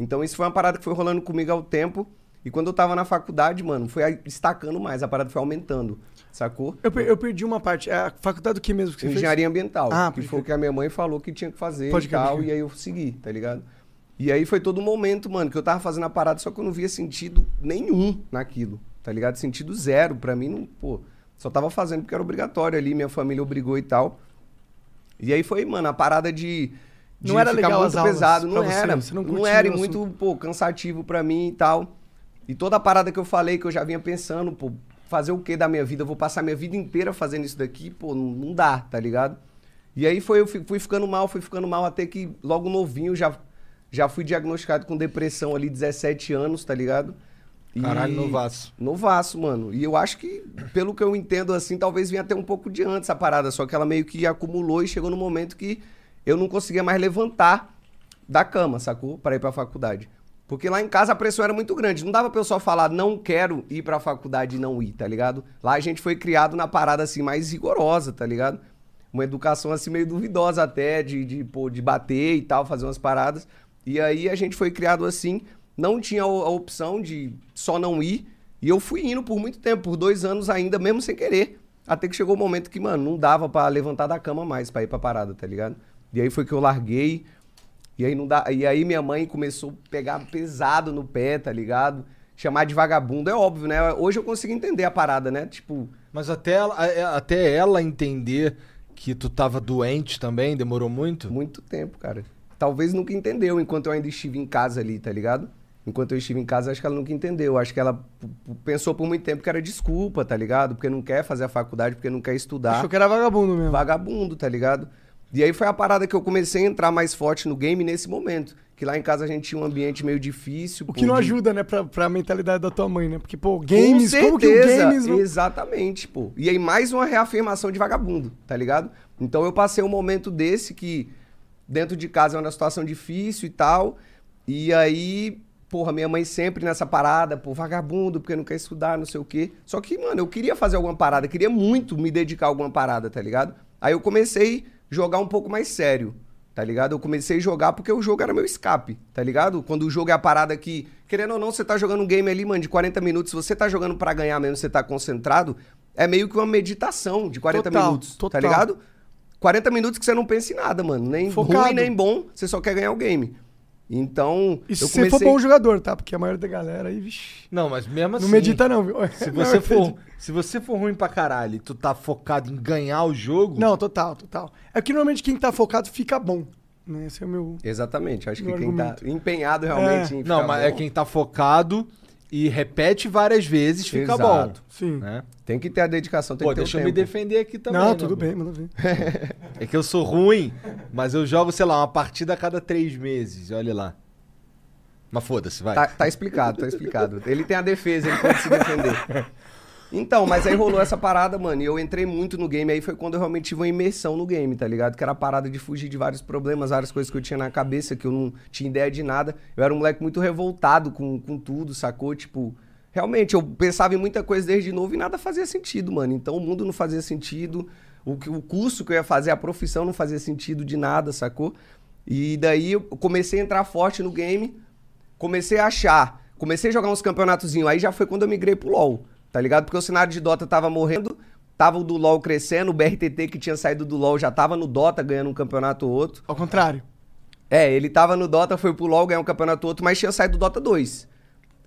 Então isso foi uma parada que foi rolando comigo ao tempo. E quando eu tava na faculdade, mano, foi destacando mais, a parada foi aumentando, sacou? Eu, per- eu perdi uma parte. É a faculdade do que mesmo que você Engenharia ambiental, Ah, que foi o que a minha mãe falou que tinha que fazer Pode e tal, crer. e aí eu segui, tá ligado? E aí foi todo momento, mano, que eu tava fazendo a parada, só que eu não via sentido nenhum naquilo, tá ligado? Sentido zero, pra mim, não, pô, só tava fazendo porque era obrigatório ali, minha família obrigou e tal. E aí foi, mano, a parada de. Não era legal muito pesado, não você, era. você não não curtia era e muito, pô, cansativo pra mim e tal. E toda a parada que eu falei, que eu já vinha pensando, pô, fazer o que da minha vida? Eu vou passar minha vida inteira fazendo isso daqui, pô, não, não dá, tá ligado? E aí foi, eu fui, fui ficando mal, fui ficando mal, até que logo novinho já, já fui diagnosticado com depressão ali, 17 anos, tá ligado? E- Caralho, novaço. Novaço, mano. E eu acho que, pelo que eu entendo assim, talvez vinha até um pouco de antes a parada, só que ela meio que acumulou e chegou no momento que eu não conseguia mais levantar da cama, sacou? Pra ir pra faculdade. Porque lá em casa a pressão era muito grande. Não dava pra eu só falar, não quero ir pra faculdade e não ir, tá ligado? Lá a gente foi criado na parada assim mais rigorosa, tá ligado? Uma educação assim meio duvidosa até, de, de, pô, de bater e tal, fazer umas paradas. E aí a gente foi criado assim, não tinha a a opção de só não ir. E eu fui indo por muito tempo, por dois anos ainda, mesmo sem querer. Até que chegou o momento que, mano, não dava pra levantar da cama mais pra ir pra parada, tá ligado? E aí foi que eu larguei. E aí, não dá, e aí minha mãe começou a pegar pesado no pé, tá ligado? Chamar de vagabundo, é óbvio, né? Hoje eu consigo entender a parada, né? Tipo, Mas até ela, a- até ela entender que tu tava doente também, demorou muito? muito tempo, cara. Talvez nunca entendeu enquanto eu ainda estive em casa ali, tá ligado? Enquanto eu estive em casa, acho que ela nunca entendeu. Acho que ela pensou por muito tempo que era desculpa, tá ligado? Porque não quer fazer a faculdade, porque não quer estudar. Achou que era vagabundo mesmo. vagabundo, tá ligado? E aí foi a parada que eu comecei a entrar mais forte no game nesse momento. Que lá em casa a gente tinha um ambiente meio difícil. O pô, que não de- ajuda, né, pra, pra mentalidade da tua mãe, né? Porque, pô, Com games, como que o games. Exatamente, pô. E aí mais uma reafirmação de vagabundo, tá ligado? Então eu passei um momento desse que dentro de casa é uma situação difícil e tal. E aí, porra, minha mãe sempre nessa parada, pô, vagabundo, porque não quer estudar, não sei o quê. Só que, mano, eu queria fazer alguma parada, queria muito me dedicar a alguma parada, tá ligado? Aí eu comecei jogar um pouco mais sério. Tá ligado? Eu comecei a jogar porque o jogo era meu escape, tá ligado? Quando o jogo é a parada que, querendo ou não, você tá jogando um game ali, mano, de 40 minutos, se você tá jogando pra ganhar mesmo, você tá concentrado, é meio que uma meditação de 40 Total, minutos, total. tá ligado? 40 minutos que você não pensa em nada, mano. Nem Focado. ruim, nem bom, você só quer ganhar o game. Então, E se eu você for comecei... bom jogador, tá? Porque a maioria da galera aí, vixi, Não, mas mesmo assim. não medita não, viu? Se Não, você, eu for, se você for ruim pra caralho e tu tá focado em ganhar o jogo. Não, total, total. É que normalmente quem tá focado fica bom. Né? Esse é o meu... Exatamente, acho que Meu quem tá argumento. empenhado realmente É. em Não, mas é bom, quem tá focado e repete várias vezes, fica Exato. Sim. bom. Né? Tem que ter a dedicação, tem Pô, que ter deixa o eu me tempo. defender aqui também. não, né, tudo bem, manda ver. É que eu sou ruim, mas eu jogo, sei lá, uma partida a cada três meses. Olha lá. Mas foda-se, vai. Tá, tá explicado, tá explicado. Ele tem a defesa, ele pode se defender. Então, mas aí rolou essa parada, mano, e eu entrei muito no game, aí foi quando eu realmente tive uma imersão no game, tá ligado? Que era a parada de fugir de vários problemas, várias coisas que eu tinha na cabeça, que eu não tinha ideia de nada. Eu era um moleque muito revoltado com, com tudo, sacou? Tipo, realmente, eu pensava em muita coisa desde novo e nada fazia sentido, mano. Então o mundo não fazia sentido, o, o curso que eu ia fazer, a profissão não fazia sentido de nada, sacou? E daí eu comecei a entrar forte no game, comecei a achar, comecei a jogar uns campeonatozinhos, aí já foi quando eu migrei pro LoL, tá ligado? Porque o cenário de Dota tava morrendo, tava o do LoL crescendo, o BRTT que tinha saído do LoL já tava no Dota ganhando um campeonato ou outro. Ao contrário. É, ele tava no Dota, foi pro LoL ganhar um campeonato outro, mas tinha saído do Dota 2.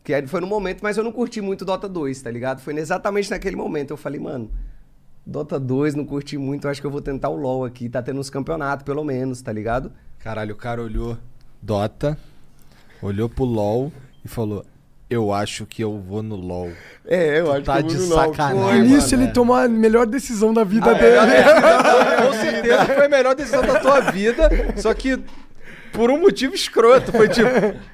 Que aí foi no momento, mas eu não curti muito o Dota 2, tá ligado? Foi exatamente naquele momento. Eu falei, mano, Dota 2 não curti muito, eu acho que eu vou tentar o LoL aqui. Tá tendo uns campeonatos, pelo menos, tá ligado? Caralho, o cara olhou Dota, olhou pro LoL e falou: Eu acho que eu vou no LoL. É, eu Tu tá de sacanagem. No Ai, início mano, ele é. tomou a melhor decisão da vida Ah, dele. é, Com certeza foi a melhor decisão da tua vida, só que por um motivo escroto. Foi tipo,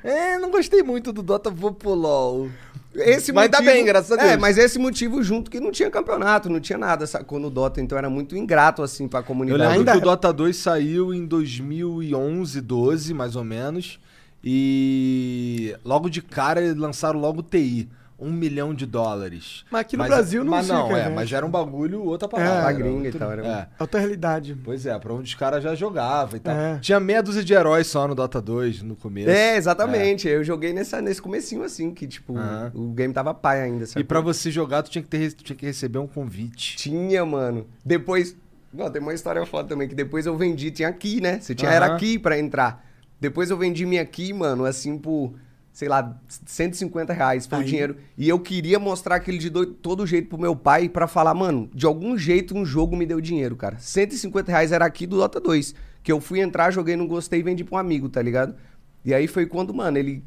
é, não gostei muito do Dota, vou pro LoL. Esse Mas tá bem, graças a Deus. É, mas esse motivo junto que não tinha campeonato, não tinha nada, sacou? No Dota, então era muito ingrato, assim, pra Eu comunidade. lembro Ainda- que o Dota 2 saiu em 2011, 12, mais ou menos. E logo de cara eles lançaram logo TI. Um milhão de dólares. Mas aqui no Brasil não Mas não, fica, é, né? mas já era um bagulho, outra É, palavra. pra gringa e tal, era- É. Outra realidade. Pois é, pra onde os caras já jogavam e tal. É. Tinha meia dúzia de heróis só no Dota 2 no começo. É, exatamente. Eu joguei nessa, nesse comecinho, assim, que, tipo, o game tava pai ainda, E sacou? pra você jogar, tu tinha que, ter, tinha que receber um convite. Tinha, mano. Depois. Não, tem uma história foda também, que depois eu vendi, tinha aqui, né? Você tinha era aqui pra entrar. Depois eu vendi minha aqui, mano, assim, por, sei lá, 150 reais foi o Aí. dinheiro. E eu queria mostrar aquele de do- todo jeito pro meu pai pra falar, mano, de algum jeito um jogo me deu dinheiro, cara. 150 reais era aqui do Dota 2. Que eu fui entrar, joguei, não gostei e vendi pra um amigo, tá ligado? E aí foi quando, mano, ele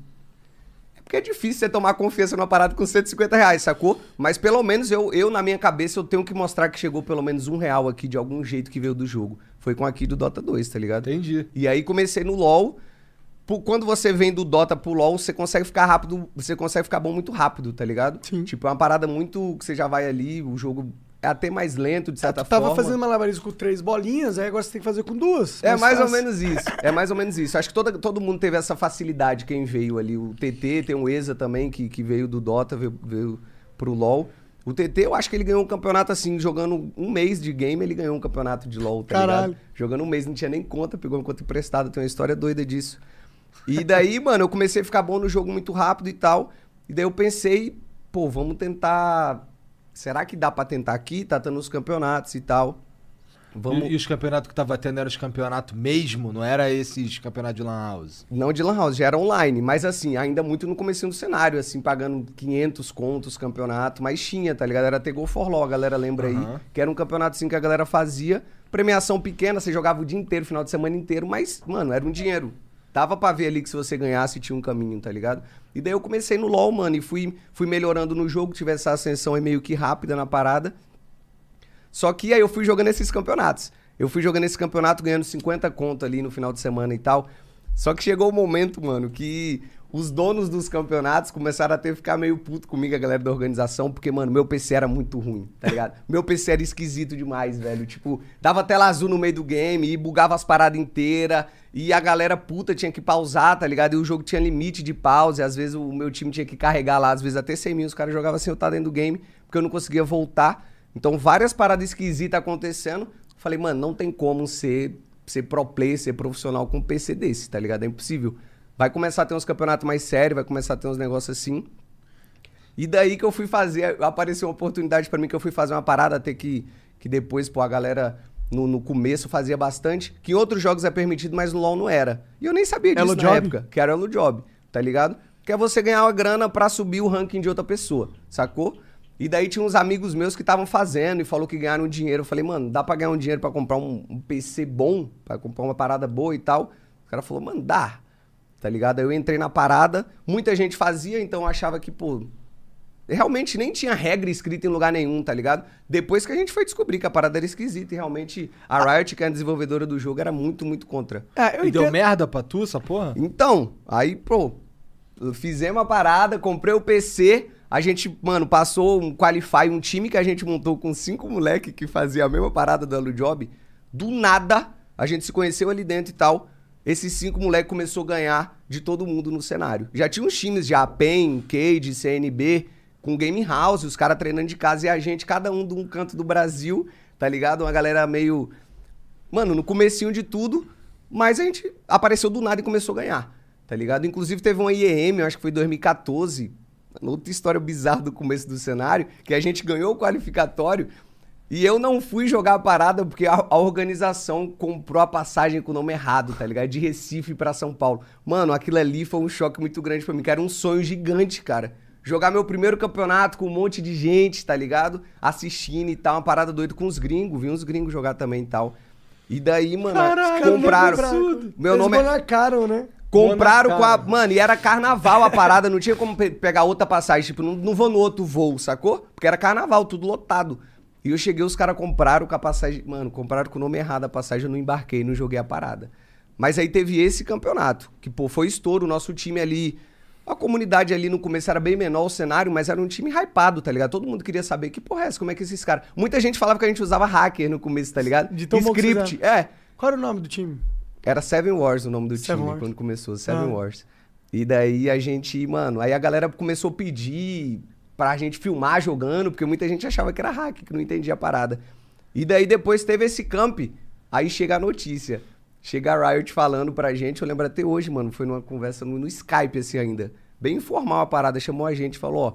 é porque é difícil você tomar confiança numa parada com 150 reais, sacou? Mas pelo menos eu, eu, na minha cabeça, eu tenho que mostrar que chegou pelo menos um real aqui de algum jeito que veio do jogo. Foi com aqui do Dota 2, tá ligado? Entendi. E aí comecei no LoL. Quando você vem do Dota pro LoL, você consegue ficar rápido, você consegue ficar bom muito rápido, tá ligado? Sim. Tipo, é uma parada muito que você já vai ali, o jogo é até mais lento, de É, certa tu tava forma. fazendo malabarismo com três bolinhas, aí agora você tem que fazer com duas. É mais ou fácil. menos isso. É mais ou menos isso. Acho que toda, todo mundo teve essa facilidade, quem veio ali. O TT, tem o ESA também, que, que veio do Dota, veio, veio pro LoL. O TT, eu acho que ele ganhou um campeonato assim, jogando um mês de game, ele ganhou um campeonato de LoL, tá Caralho. ligado? Jogando um mês, não tinha nem conta, pegou uma conta emprestada, tem uma história doida disso. E daí, mano, eu comecei a ficar bom no jogo muito rápido e tal. E daí eu pensei, pô, vamos tentar. Será que dá pra tentar aqui? Tá tendo os campeonatos e tal. Vamos. E, e os campeonatos que tava tendo eram os campeonatos mesmo? Não era esses campeonatos de Lan House? Não de Lan House, já era online, mas assim, ainda muito no comecinho do cenário, assim, pagando 500 contos campeonato, mas tinha, tá ligado? Era ter Go for Law, a galera lembra Aham. aí, que era um campeonato assim que a galera fazia, premiação pequena, você jogava o dia inteiro, final de semana inteiro, mas, mano, era um dinheiro. Dava pra ver ali que se você ganhasse tinha um caminho, tá ligado? E daí eu comecei no LoL, mano, e fui, fui melhorando no jogo, tive essa ascensão aí meio que rápida na parada. Só que aí eu fui jogando esses campeonatos. Eu fui jogando esse campeonato ganhando 50 conto ali no final de semana e tal. Só que chegou o momento, mano, que os donos dos campeonatos começaram a ter que ficar meio puto comigo, a galera da organização, porque, mano, meu PC era muito ruim, tá ligado? meu PC era esquisito demais, velho. Tipo, dava tela azul no meio do game e bugava as paradas inteiras. E a galera puta tinha que pausar, tá ligado? E o jogo tinha limite de pause. Às vezes o meu time tinha que carregar lá, às vezes até 100 mil. Os caras jogavam assim, eu tava dentro do game, porque eu não conseguia voltar. Então, várias paradas esquisitas acontecendo. Falei, mano, não tem como ser, ser pro player, ser profissional com um PC desse, tá ligado? É impossível. Vai começar a ter uns campeonatos mais sérios, vai começar a ter uns negócios assim. E daí que eu fui fazer, apareceu uma oportunidade pra mim que eu fui fazer uma parada até que, que depois, pô, a galera no, no começo fazia bastante, que em outros jogos é permitido, mas no LoL não era. E eu nem sabia disso Elo na Job? época, que era o Job, tá ligado? Que é você ganhar uma grana pra subir o ranking de outra pessoa, sacou? E daí tinha uns amigos meus que estavam fazendo e falou que ganharam dinheiro. Eu falei, mano, dá pra ganhar um dinheiro pra comprar um, um PC bom, pra comprar uma parada boa e tal. O cara falou, mano, dá. Tá ligado? Aí eu entrei na parada, muita gente fazia, então eu achava que, pô, realmente nem tinha regra escrita em lugar nenhum, tá ligado? Depois que a gente foi descobrir que a parada era esquisita e realmente a Riot, que é a desenvolvedora do jogo, era muito, muito contra. É, eu E deu merda pra tu, essa porra? Então, aí, pô, fizemos a parada, comprei o PC, a gente, mano, passou um Qualify, um time que a gente montou com cinco moleque que fazia a mesma parada do Elo Job. Do nada, a gente se conheceu ali dentro e tal. Esses cinco moleque começou a ganhar de todo mundo no cenário. Já tinha uns times já, PEN, Cade, CNB, com game house, os caras treinando de casa e a gente, cada um de um canto do Brasil, tá ligado? Uma galera meio. Mano, no comecinho de tudo, mas a gente apareceu do nada e começou a ganhar, tá ligado? Inclusive teve uma IEM, eu acho que foi 2014, outra história bizarra do começo do cenário, que a gente ganhou o qualificatório e eu não fui jogar a parada porque a, a organização comprou a passagem com o nome errado, tá ligado? De Recife pra São Paulo. Mano, aquilo ali foi um choque muito grande pra mim, que era um sonho gigante, cara. Jogar meu primeiro campeonato com um monte de gente, tá ligado? Assistindo e tal, uma parada doida com os gringos, vi uns gringos jogar também e tal. E daí, mano, compraram. Meu Eles nome é. né? Compraram com a. Mano, e era carnaval a parada, não tinha como pe- pegar outra passagem. Tipo, não, não vou no outro voo, sacou? Porque era carnaval, tudo lotado. E eu cheguei, os caras compraram com a passagem. Mano, compraram com o nome errado a passagem, eu não embarquei, não joguei a parada. Mas aí teve esse campeonato, que, pô, foi estouro. O nosso time ali. A comunidade ali no começo era bem menor o cenário, mas era um time hypado, tá ligado? Todo mundo queria saber que porra é essa, como é que esses caras. Muita gente falava que a gente usava hacker no começo, tá ligado? De tão Script. É. Qual era o nome do time? Era Seven Wars o nome do Seven time Wars. quando começou, Seven Ah. Wars. E daí a gente, mano, aí a galera começou a pedir pra gente filmar jogando, porque muita gente achava que era hack, que não entendia a parada. E daí depois teve esse camp, aí chega a notícia. Chega a Riot falando pra gente, eu lembro até hoje, mano, foi numa conversa no, no Skype assim ainda. Bem informal a parada, chamou a gente e falou, ó,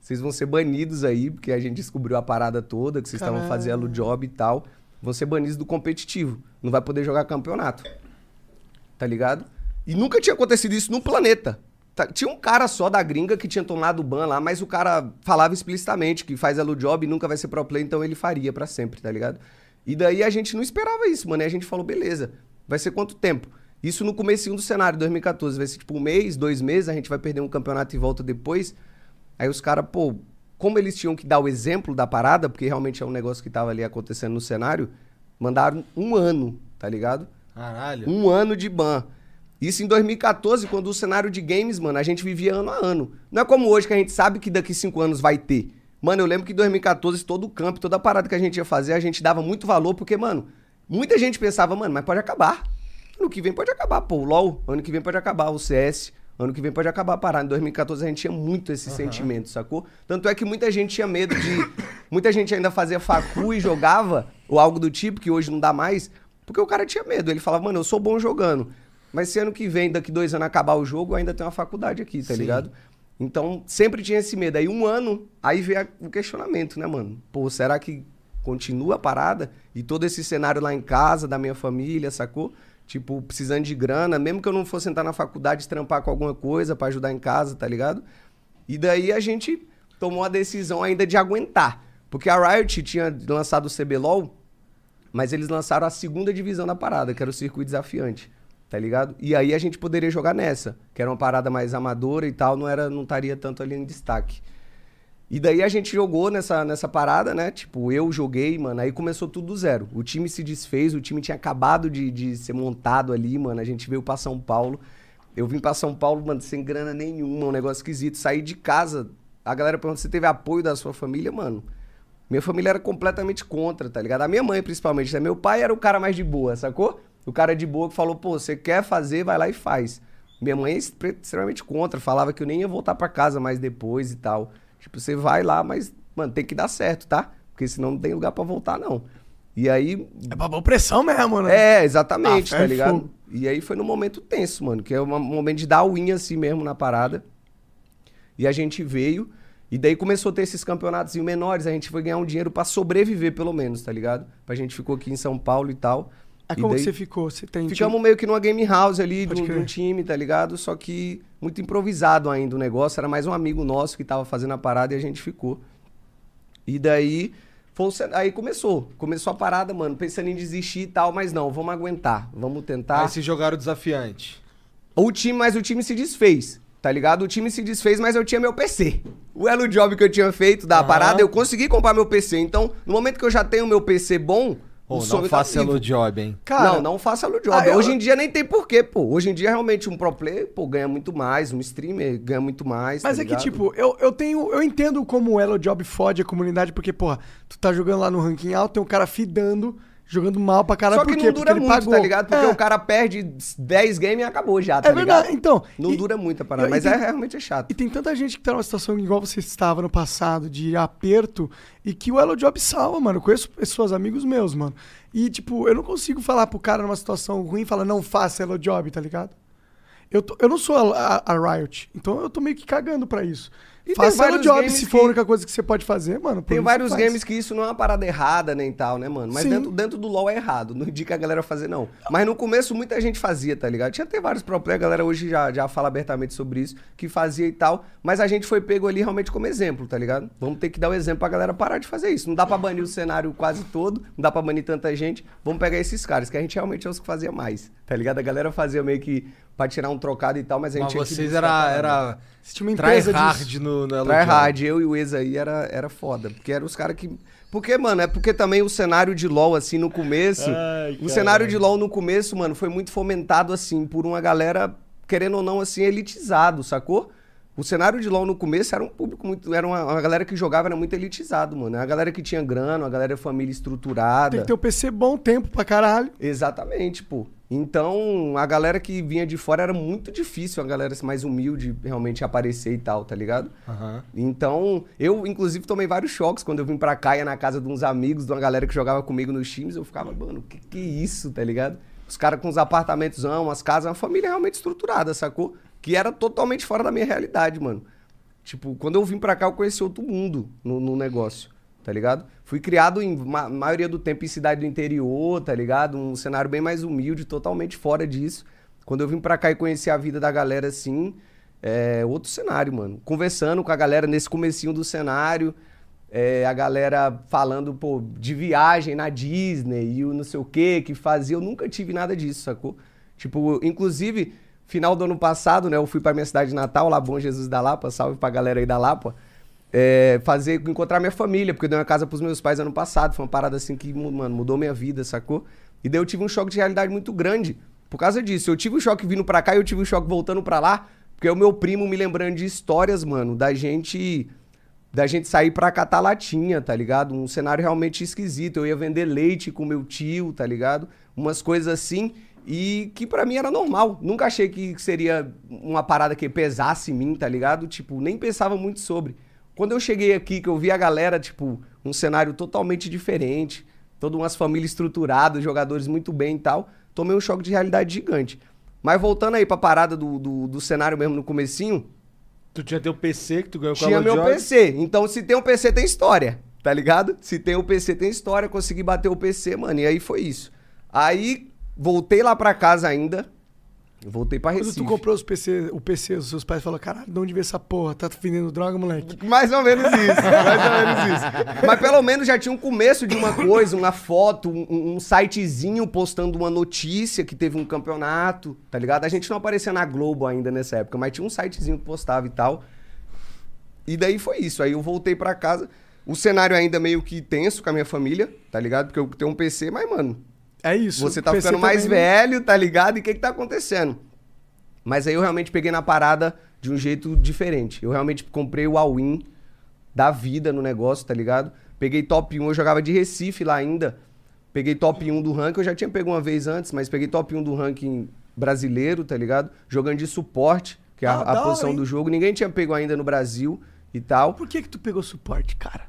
vocês vão ser banidos aí, porque a gente descobriu a parada toda, que vocês estavam fazendo o job e tal. Vão ser banidos do competitivo. Não vai poder jogar campeonato. Tá ligado? E nunca tinha acontecido isso no planeta. Tá- Tinha um cara só da gringa que tinha tomado ban lá, mas o cara falava explicitamente que faz elo job e nunca vai ser pro play, então ele faria pra sempre, tá ligado? E daí a gente não esperava isso, mano. E a gente falou, beleza, vai ser quanto tempo? Isso no comecinho do cenário, 2014. Vai ser tipo um mês, dois meses, a gente vai perder um campeonato e volta depois. Aí os caras, pô, como eles tinham que dar o exemplo da parada, porque realmente é um negócio que tava ali acontecendo no cenário, mandaram um ano, tá ligado? Caralho. Um ano de ban. Isso em 2014, quando o cenário de games, mano, a gente vivia ano a ano. Não é como hoje que a gente sabe que daqui cinco anos vai ter. Mano, eu lembro que em 2014, todo o campo, toda a parada que a gente ia fazer, a gente dava muito valor, porque, mano, muita gente pensava, mano, mas pode acabar. Ano que vem pode acabar, pô. O LOL, ano que vem pode acabar. O CS, ano que vem pode acabar a parada. Em 2014 a gente tinha muito esse sentimento, sacou? Tanto é que muita gente tinha medo de. muita gente ainda fazia facu e jogava, ou algo do tipo, que hoje não dá mais, porque o cara tinha medo. Ele falava, mano, eu sou bom jogando. Mas se ano que vem, daqui dois anos, acabar o jogo, ainda tenho uma faculdade aqui, tá Sim. ligado? Então, sempre tinha esse medo. Aí, um ano, aí veio o questionamento, né, mano? Pô, será que continua a parada? E todo esse cenário lá em casa, da minha família, sacou? Tipo, precisando de grana, mesmo que eu não fosse entrar na faculdade, trampar com alguma coisa pra ajudar em casa, tá ligado? E daí a gente tomou a decisão ainda de aguentar. Porque a Riot tinha lançado o CBLOL, mas eles lançaram a segunda divisão da parada, que era o circuito desafiante, tá ligado? E aí a gente poderia jogar nessa, que era uma parada mais amadora e tal, não era não estaria tanto ali em destaque. E daí a gente jogou nessa, nessa parada, né? Tipo, eu joguei, mano, aí começou tudo do zero. O time se desfez, o time tinha acabado de, de ser montado ali, mano. A gente veio pra São Paulo. Eu vim pra São Paulo, mano, sem grana nenhuma, um negócio esquisito. Saí de casa. A galera pergunta se teve apoio da sua família, mano. Minha família era completamente contra, tá ligado? A minha mãe, principalmente. né? Meu pai era o cara mais de boa, sacou? O cara de boa que falou, pô, você quer fazer, vai lá e faz. Minha mãe é extre- extremamente contra, falava que eu nem ia voltar pra casa mais depois e tal. Tipo, você vai lá, mas, mano, tem que dar certo, tá? Porque senão não tem lugar pra voltar, não. E aí, É pra pôr pressão mesmo, né? é, exatamente, Ah, tá é ligado? fogo. E aí foi no momento tenso, mano, que é um momento de dar unha assim mesmo na parada. E a gente veio, e daí começou a ter esses campeonatos menores, a gente foi ganhar um dinheiro pra sobreviver, pelo menos, tá ligado? A gente ficou aqui em São Paulo e tal. Aí E como daí que você ficou? Você tem Ficamos meio que numa game house ali, de um, de um time, tá ligado? Só que muito improvisado ainda o negócio. Era mais um amigo nosso que tava fazendo a parada e a gente ficou. E daí, foi aí começou. Começou a parada, mano, pensando em desistir e tal, mas não, vamos aguentar, vamos tentar. Aí se jogaram o desafiante. O time, mas o time se desfez, tá ligado? O time se desfez, mas eu tinha meu PC. O elo job que eu tinha feito da Aham. parada, eu consegui comprar meu PC. Então, no momento que eu já tenho meu PC bom, Ô, o não faça tá vivo. elo job, hein? Cara, não, não faça elo job. Ah, eu- Hoje em dia nem tem porquê, pô. Hoje em dia, realmente, um pro player, pô, ganha muito mais. Um streamer ganha muito mais. Mas tá é que, ligado? tipo, eu, eu tenho. Eu entendo como o Elo Job fode a comunidade, porque, porra, tu tá jogando lá no ranking alto, tem um cara fidando, jogando mal pra caralho. Só que não dura Porque muito, pagou. tá ligado? Porque É. o cara perde 10 games e acabou já, tá É verdade, ligado? então. Não e- dura muito a parada, mas tem- é realmente é chato. E tem tanta gente que tá numa situação igual você estava no passado, de aperto, e que o Elo Job salva, mano. Eu conheço pessoas, amigos meus, mano. E, tipo, eu não consigo falar pro cara numa situação ruim e falar, não faça Elo Job, tá ligado? Eu, tô- eu não sou a, a- a Riot, então eu tô meio que cagando pra isso. E faça vários Job se que- for a única coisa que você pode fazer, mano. Tem vários faz. games que isso não é uma parada errada nem tal, né, mano? Mas Sim. dentro, dentro do LoL é errado. Não indica a galera fazer, não. Mas no começo muita gente fazia, tá ligado? Tinha até vários pro player, a galera hoje já, já fala abertamente sobre isso, que fazia e tal. Mas a gente foi pego ali realmente como exemplo, tá ligado? Vamos ter que dar o exemplo pra galera parar de fazer isso. Não dá pra banir o cenário quase todo, não dá pra banir tanta gente. Vamos pegar esses caras, que a gente realmente é os que fazia mais, tá ligado? A galera fazia meio que pra tirar um trocado e tal, mas a gente Mas tinha que vocês a era, era Você tinha uma empresa tryhard disso. no, no Elo Try hard, eu e o ex aí era, era foda. Porque eram os caras que. Porque, mano, é porque também o cenário de LOL, assim, no começo. o cenário de LOL no começo, mano, foi muito fomentado, assim, por uma galera, querendo ou não, assim, elitizado, sacou? O cenário de LoL no começo era um público muito. Era uma, uma galera que jogava, era muito elitizado, mano. Era a galera que tinha grana, a galera família estruturada. Tem que ter o PC bom tempo pra caralho. Exatamente, pô. Então, a galera que vinha de fora era muito difícil, a galera mais humilde realmente aparecer e tal, tá ligado? Aham. Então, eu inclusive tomei vários choques quando eu vim pra cá, ia na casa de uns amigos, de uma galera que jogava comigo nos times, eu ficava, mano, que que é isso, tá ligado? Os caras com os apartamentos, as casas, uma família realmente estruturada, sacou? Que era totalmente fora da minha realidade, mano. Tipo, quando eu vim pra cá, eu conheci outro mundo no, no negócio, tá ligado? Fui criado, em ma maioria do tempo, em cidade do interior, tá ligado? Um cenário bem mais humilde, totalmente fora disso. Quando eu vim pra cá e conheci a vida da galera assim, é outro cenário, mano. Conversando com a galera nesse comecinho do cenário, é, a galera falando, pô, de viagem na Disney e o não sei o que que fazia. Eu nunca tive nada disso, sacou? Tipo, inclusive, final do ano passado, né, eu fui pra minha cidade natal, lá Bom Jesus da Lapa, salve pra galera aí da Lapa, é, fazer, encontrar minha família, porque eu dei uma casa pros meus pais ano passado, foi uma parada assim que, mano, mudou minha vida, sacou? E daí eu tive um choque de realidade muito grande por causa disso. Eu tive um choque vindo pra cá e eu tive um choque voltando pra lá, porque o meu primo me lembrando de histórias, mano, da gente da gente sair pra catar latinha, tá ligado? Um cenário realmente esquisito. Eu ia vender leite com meu tio, tá ligado? Umas coisas assim. E que pra mim era normal. Nunca achei que seria uma parada que pesasse em mim, tá ligado? Tipo, nem pensava muito sobre. Quando eu cheguei aqui, que eu vi a galera, tipo, um cenário totalmente diferente, todas umas famílias estruturadas, jogadores muito bem e tal, tomei um choque de realidade gigante. Mas voltando aí pra parada do, do, do cenário mesmo no comecinho, Tu tinha teu PC que tu ganhou com tinha a meu Job. PC. Então, se tem um PC, tem história. Tá ligado? Se tem um PC, tem história. Consegui bater o PC, mano. E aí foi isso. Aí, voltei lá pra casa ainda. Voltei pra Quando Recife. tu comprou os PC, o PC, os seus pais falaram, caralho, de onde veio essa porra? Tá vendendo droga, moleque? Mais ou menos isso, mais ou menos isso. Mas pelo menos já tinha um começo de uma coisa, uma foto, um, um sitezinho postando uma notícia que teve um campeonato, tá ligado? A gente não aparecia na Globo ainda nessa época, mas tinha um sitezinho que postava e tal. E daí foi isso. Aí eu voltei pra casa. O cenário ainda meio que tenso com a minha família, tá ligado? Porque eu tenho um PC, mas, mano, É isso. você tá ficando mais também, velho, tá ligado? E o que que tá acontecendo? Mas aí eu realmente peguei na parada de um jeito diferente. Eu realmente comprei o all-in da vida no negócio, tá ligado? Peguei top 1, eu jogava de Recife lá ainda. Peguei top 1 do ranking, eu já tinha pego uma vez antes, mas peguei top 1 do ranking brasileiro, tá ligado? Jogando de suporte, que é a, Ah, a hora, posição hein? do jogo. Ninguém tinha pego ainda no Brasil e tal. Por que que tu pegou suporte, cara?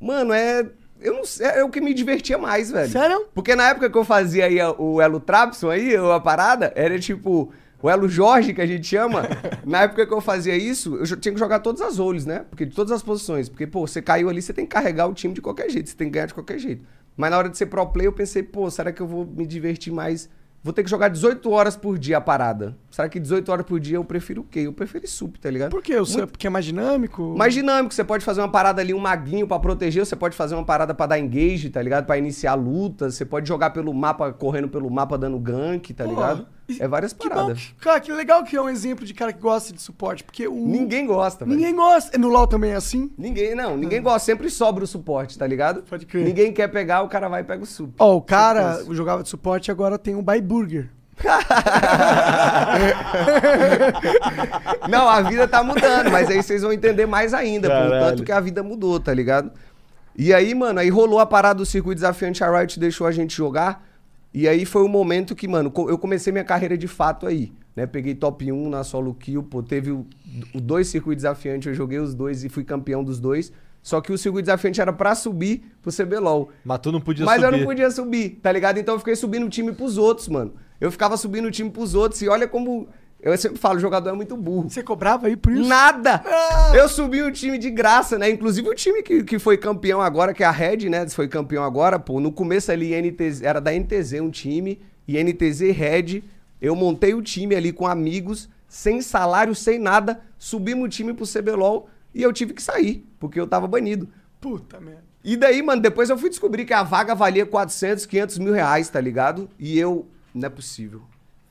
Mano, é. Eu não sei, é o que me divertia mais, velho. Sério? Porque na época que eu fazia aí o Elo Trapson aí, a parada, era tipo. O Elo Jorge, que a gente chama, na época que eu fazia isso, eu tinha que jogar todas as roles, né? Porque de todas as posições. Porque, pô, você caiu ali, você tem que carregar o time de qualquer jeito, você tem que ganhar de qualquer jeito. Mas na hora de ser pro play, eu pensei, pô, será que eu vou me divertir mais? Vou ter que jogar 18 horas por dia a parada. Será que 18 horas por dia eu prefiro o quê? Eu prefiro sup, tá ligado? Por quê? O seu- Porque é mais dinâmico? Mais dinâmico, você pode fazer uma parada ali, um maguinho pra proteger, você pode fazer uma parada pra dar engage, tá ligado? Pra iniciar lutas, você pode jogar pelo mapa, correndo pelo mapa dando gank, tá Pô, ligado? É várias bom. paradas. Cara, que legal que é um exemplo de cara que gosta de suporte. Porque o. Ninguém gosta, velho. Ninguém gosta. No LoL também é assim? Ninguém, não, ninguém gosta, sempre sobra o suporte, tá ligado? Pode crer. Ninguém quer pegar, o cara vai e pega o sup. Ó, o cara jogava de suporte e agora tem um buy burger. Não, a vida tá mudando, mas aí vocês vão entender mais ainda, Caralho. portanto que a vida mudou, tá ligado? E aí, mano, aí rolou a parada do circuito desafiante, a Riot deixou a gente jogar. E aí foi o momento que, mano, eu comecei minha carreira de fato aí. Né? Peguei top 1 na solo kill, pô, teve o, o dois circuitos desafiantes, eu joguei os dois e fui campeão dos dois. Só que o circuito desafiante era pra subir pro CBLOL. Mas tu não podia Mas subir. eu não podia subir, tá ligado? Então eu fiquei subindo o time pros outros, mano. Eu ficava subindo o time pros outros e olha como. Eu sempre falo, o jogador é muito burro. Você cobrava aí por isso? Nada! Eu subi o time de graça, né? Inclusive o time que, que foi campeão agora, que é a Red, né? Foi campeão agora, pô. No começo ali, NTZ, era da NTZ um time, e NTZ Red. Eu montei o time ali com amigos, sem salário, sem nada. Subimos o time pro CBLOL e eu tive que sair, porque eu tava banido. Puta merda. E daí, mano, depois eu fui descobrir que a vaga valia 400, 500 mil reais, tá ligado? E eu. Não é possível.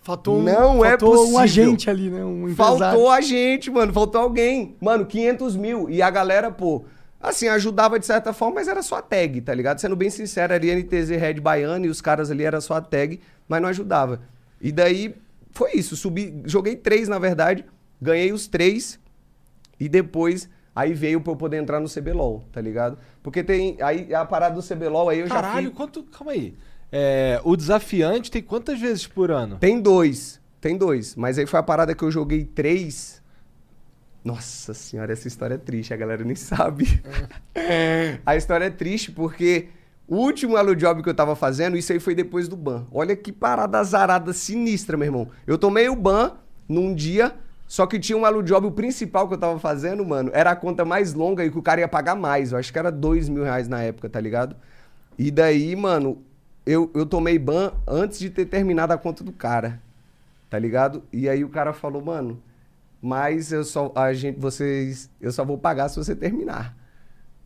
Faltou um, Não é faltou possível. um agente ali, né? Um empresário. Faltou a gente, mano. Faltou alguém. Mano, 500 mil. E a galera, pô, assim, ajudava de certa forma, mas era só a tag, tá ligado? Sendo bem sincero, ali NTZ Red Baiano e os caras ali era só a tag, mas não ajudava. E daí foi isso. Subi, joguei três, na verdade. Ganhei os três. E depois. Aí veio pra eu poder entrar no CBLOL, tá ligado? Porque tem. Aí a parada do CBLOL aí eu já Caralho, fui... quanto. Calma aí. É, o desafiante tem quantas vezes por ano? Tem dois. Tem dois. Mas aí foi a parada que eu joguei três. Nossa senhora, essa história é triste, a galera nem sabe. a história é triste porque o último Elo Job que eu tava fazendo, isso aí foi depois do ban. Olha que parada azarada sinistra, meu irmão. Eu tomei o ban num dia, só que tinha um Elo Job, o principal que eu tava fazendo, mano, era a conta mais longa e que o cara ia pagar mais. Eu acho que era dois mil reais na época, tá ligado? E daí, mano, eu, eu tomei ban antes de ter terminado a conta do cara tá ligado? E aí o cara falou, mano, mas eu só a gente vocês eu só vou pagar se você terminar.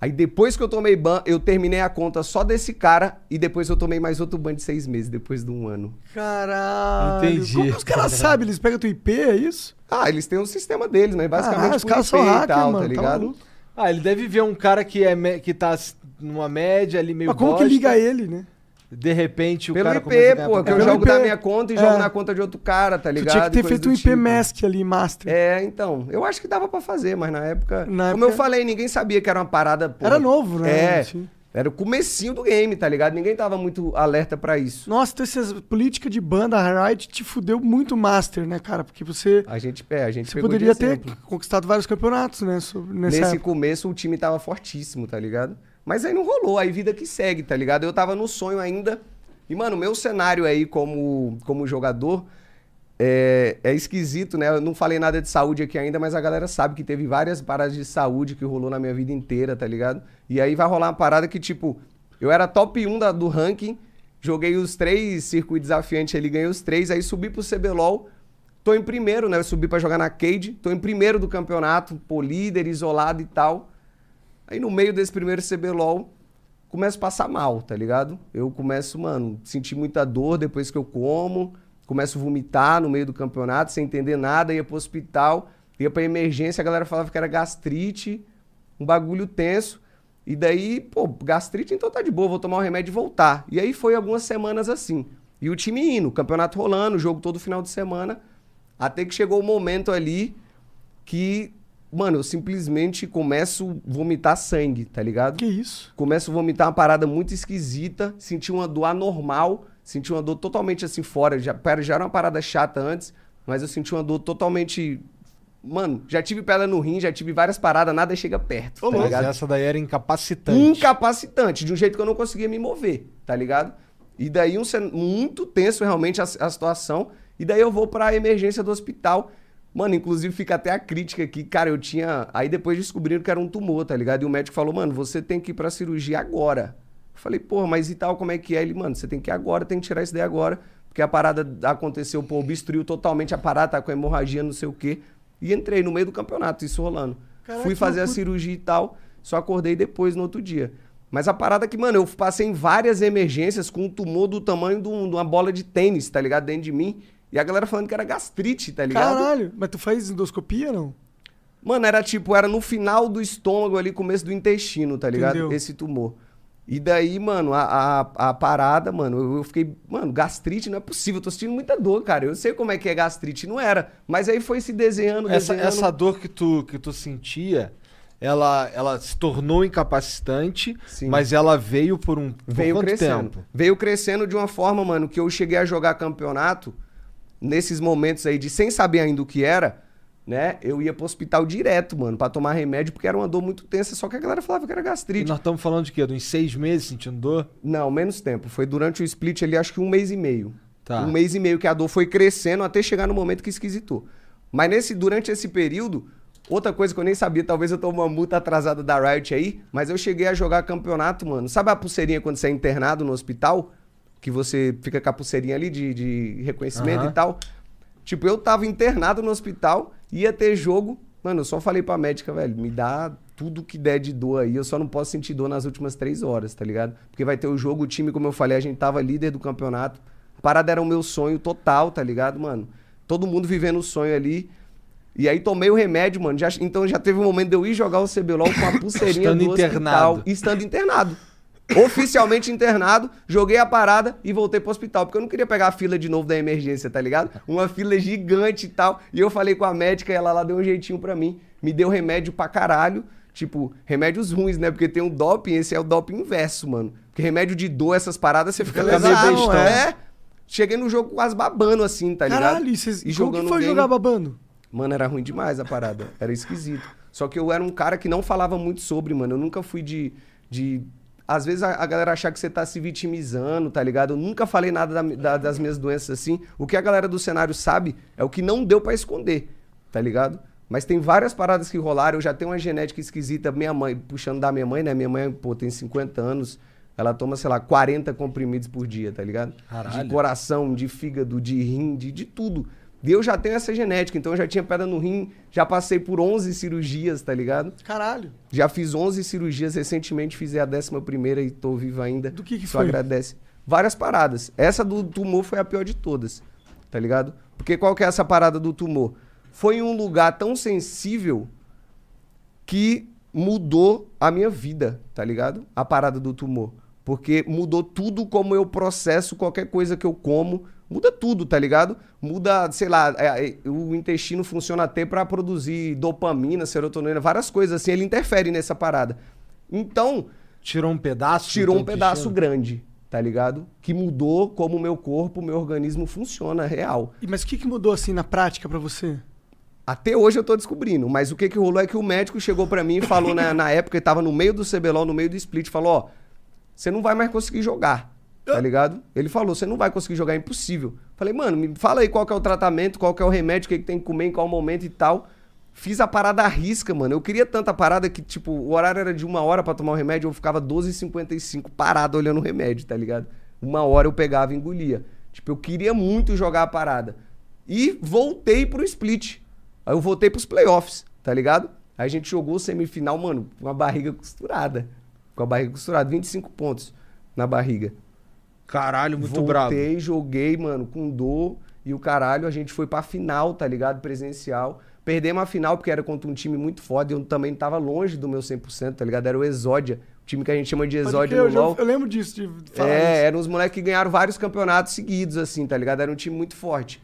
Aí depois que eu tomei ban, eu terminei a conta só desse cara e depois eu tomei mais outro ban de seis meses depois de um ano. Caralho. Entendi. Como que os caras sabem? Eles pegam tua IP, é isso? Ah, eles têm um sistema deles, né? Basicamente Ah, os caras são e hacker, tal, mano. tá ligado? maluco. Ah, ele deve ver um cara que, é que tá numa média ali meio Mas como que bosta, liga ele, né? De repente o Pelo cara IP, começa a ganhar pô, que eu Pelo jogo IP. da minha conta e É. jogo na conta de outro cara, tá Tu ligado? tinha que ter feito um IP tipo. Mask ali, Master. É, então. Eu acho que dava pra fazer, mas na época. Na como época- eu falei, ninguém sabia que era uma parada. porra. Era novo, né? É. Era o comecinho do game, tá ligado? Ninguém tava muito alerta pra isso. Nossa, então essas políticas de banda, Riot te fudeu muito Master, né, cara? Porque você, A gente, é, a gente você pegou de poderia ter conquistado vários campeonatos, né? Nesse época. começo o time tava fortíssimo, tá ligado? Mas aí não rolou, aí vida que segue, tá ligado? Eu tava no sonho ainda. E, mano, meu cenário aí como, como jogador é, é esquisito, né? Eu não falei nada de saúde aqui ainda, mas a galera sabe que teve várias paradas de saúde que rolou na minha vida inteira, tá ligado? E aí vai rolar uma parada que, tipo, eu era top 1 da- do ranking, joguei os três circuitos desafiantes ali, ganhei os três, aí subi pro CBLOL. Tô em primeiro, né? Eu subi pra jogar na Cade. Tô em primeiro do campeonato, pô, líder, isolado e tal. Aí no meio desse primeiro CBLOL, começo a passar mal, tá ligado? Eu começo, mano, sentir muita dor depois que eu como. Começo a vomitar no meio do campeonato, sem entender nada. Ia pro hospital, ia pra emergência, a galera falava que era gastrite. Um bagulho tenso. E daí, pô, gastrite, então tá de boa, vou tomar o remédio e voltar. E aí foi algumas semanas assim. E o time indo, o campeonato rolando, o jogo todo final de semana. Até que chegou o momento ali que, mano, eu simplesmente começo a vomitar sangue, tá ligado? Que isso? Começo a vomitar uma parada muito esquisita, senti uma dor anormal, senti uma dor totalmente assim fora. Já, pera, já era uma parada chata antes, mas eu senti uma dor totalmente. Mano, já tive pedra no rim, já tive várias paradas, nada chega perto, tá Mas ligado? essa daí era incapacitante. incapacitante, de um jeito que eu não conseguia me mover, tá ligado? E daí um muito tenso realmente a, a situação. E daí eu vou pra emergência do hospital. Mano, inclusive fica até a crítica aqui, cara, eu tinha, aí depois descobriram que era um tumor, tá ligado? E o médico falou: "Mano, você tem que ir pra cirurgia agora". Eu falei: "Porra, mas e tal, como é que é?" Ele: "Mano, você tem que ir agora, tem que tirar isso daí agora, porque a parada aconteceu, pô, obstruiu totalmente a parada, tá com hemorragia, não sei o quê". E entrei no meio do campeonato, isso rolando. Caraca, Fui fazer a cirurgia e tal, só acordei depois no outro dia. Mas a parada é que, mano, eu passei em várias emergências com um tumor do tamanho de, um- de uma bola de tênis, tá ligado? Dentro de mim. E a galera falando que era gastrite, tá ligado? Caralho. Mas tu faz endoscopia, não? Mano, era tipo, era no final do estômago ali, começo do intestino, tá ligado? Entendeu. Esse tumor. E daí, mano, a, a, a parada, mano, eu, eu fiquei, mano, gastrite não é possível, eu tô sentindo muita dor, cara. Eu sei como é que é gastrite, não era. Mas aí foi se desenhando, Essa, desenhando. essa dor que tu, que tu sentia ela, ela se tornou incapacitante, Sim. mas ela veio por um por Veio crescendo. tempo? Veio crescendo de uma forma, mano, que eu cheguei a jogar campeonato nesses momentos aí de sem saber ainda o que era, né? Eu ia pro hospital direto, mano, pra tomar remédio, porque era uma dor muito tensa, só que a galera falava que era E gastrite. nós estamos falando de quê? De uns seis meses sentindo dor? Não, menos tempo. Foi durante o split ali, acho que um mês e meio. Tá. Um mês e meio que a dor foi crescendo até chegar no momento que esquisitou. Mas nesse, durante esse período, outra coisa que eu nem sabia, talvez eu tô uma multa atrasada da Riot aí, mas eu cheguei a jogar campeonato, mano. Sabe a pulseirinha quando você é internado no hospital? Que você fica com a pulseirinha ali de, de reconhecimento Aham. e tal. Tipo, eu tava internado no hospital, ia ter jogo. Mano, eu só falei pra médica, velho, me dá tudo que der de dor aí. Eu só não posso sentir dor nas últimas três horas, tá ligado? Porque vai ter o jogo, o time, como eu falei, a gente tava líder do campeonato. A parada era o meu sonho total, tá ligado, mano? Todo mundo vivendo o sonho ali. E aí tomei o remédio, mano. Já- então já teve um momento de eu ir jogar o CBLOL com a pulseirinha Estando do internado. hospital. Estando internado. Oficialmente internado, joguei a parada e voltei pro hospital. Porque eu não queria pegar a fila de novo da emergência, tá ligado? Uma fila gigante e tal. E eu falei com a médica e ela lá deu um jeitinho pra mim. Me deu remédio pra caralho. Tipo, remédios ruins, né? Porque tem um doping, esse é o doping inverso, mano. Porque remédio de dor, essas paradas, você fica lesado, meio bestão. é. Cheguei no jogo quase babando assim, tá ligado? Caralho, e vocês, como que foi game. jogar babando? Mano, era ruim demais a parada. Era esquisito. Só que eu era um cara que não falava muito sobre, mano. Eu nunca fui de. de... Às vezes a, a galera achar que você tá se vitimizando, tá ligado? Eu nunca falei nada da- da- das minhas doenças assim. O que a galera do cenário sabe é o que não deu pra esconder, tá ligado? Mas tem várias paradas que rolaram. Eu já tenho uma genética esquisita. Minha mãe, puxando da minha mãe, né? Minha mãe, pô, tem 50 anos. Ela toma, sei lá, 40 comprimidos por dia, tá ligado? Caralho. De coração, de fígado, de rim, de, de tudo. E eu já tenho essa genética, então eu já tinha pedra no rim, já passei por 11 cirurgias, tá ligado? Caralho. Já fiz 11 cirurgias recentemente, fiz a 11 primeira e tô vivo ainda. Do que que Só foi? agradece. Várias paradas. Essa do tumor foi a pior de todas, tá ligado? Porque qual que é essa parada do tumor? Foi em um lugar tão sensível que mudou a minha vida, tá ligado? A parada do tumor. Porque mudou tudo como eu processo qualquer coisa que eu como. Muda tudo, tá ligado? Muda, sei lá, é, é, o intestino funciona até pra produzir dopamina, serotonina, várias coisas assim. Ele interfere nessa parada. Então, Tirou um pedaço? tirou um pedaço intestino? grande, tá ligado? Que mudou como o meu corpo, o meu organismo funciona real. E, mas o que, que mudou assim na prática pra você? Até hoje eu tô descobrindo, mas o que que rolou é que o médico chegou pra mim e falou na, na época, ele tava no meio do CBLOL, no meio do split, falou, ó, você não vai mais conseguir jogar, tá ligado? Ele falou, você não vai conseguir jogar, é impossível. Falei, mano, me fala aí qual que é o tratamento, qual que é o remédio, o que, que tem que comer em qual momento e tal. Fiz a parada à risca, mano. Eu queria tanta parada que, tipo, o horário era de uma hora pra tomar o remédio, eu ficava 12h55 parado olhando o remédio, tá ligado? Uma hora eu pegava e engolia. Tipo, eu queria muito jogar a parada. E voltei pro split. Aí eu voltei pros playoffs, tá ligado? Aí a gente jogou o semifinal, mano, com a barriga costurada. Com a barriga costurada, 25 pontos na barriga. Caralho, muito Voltei, brabo. joguei, mano, com dor e o caralho, a gente foi pra final, tá ligado? Presencial. Perdemos a final porque era contra um time muito foda e eu também tava longe do meu 100%, tá ligado? Era o Exódia, o time que a gente chama de Exódia no eu, LoL. eu lembro disso, de falar É, isso. eram os moleques que ganharam vários campeonatos seguidos, assim, tá ligado? Era um time muito forte.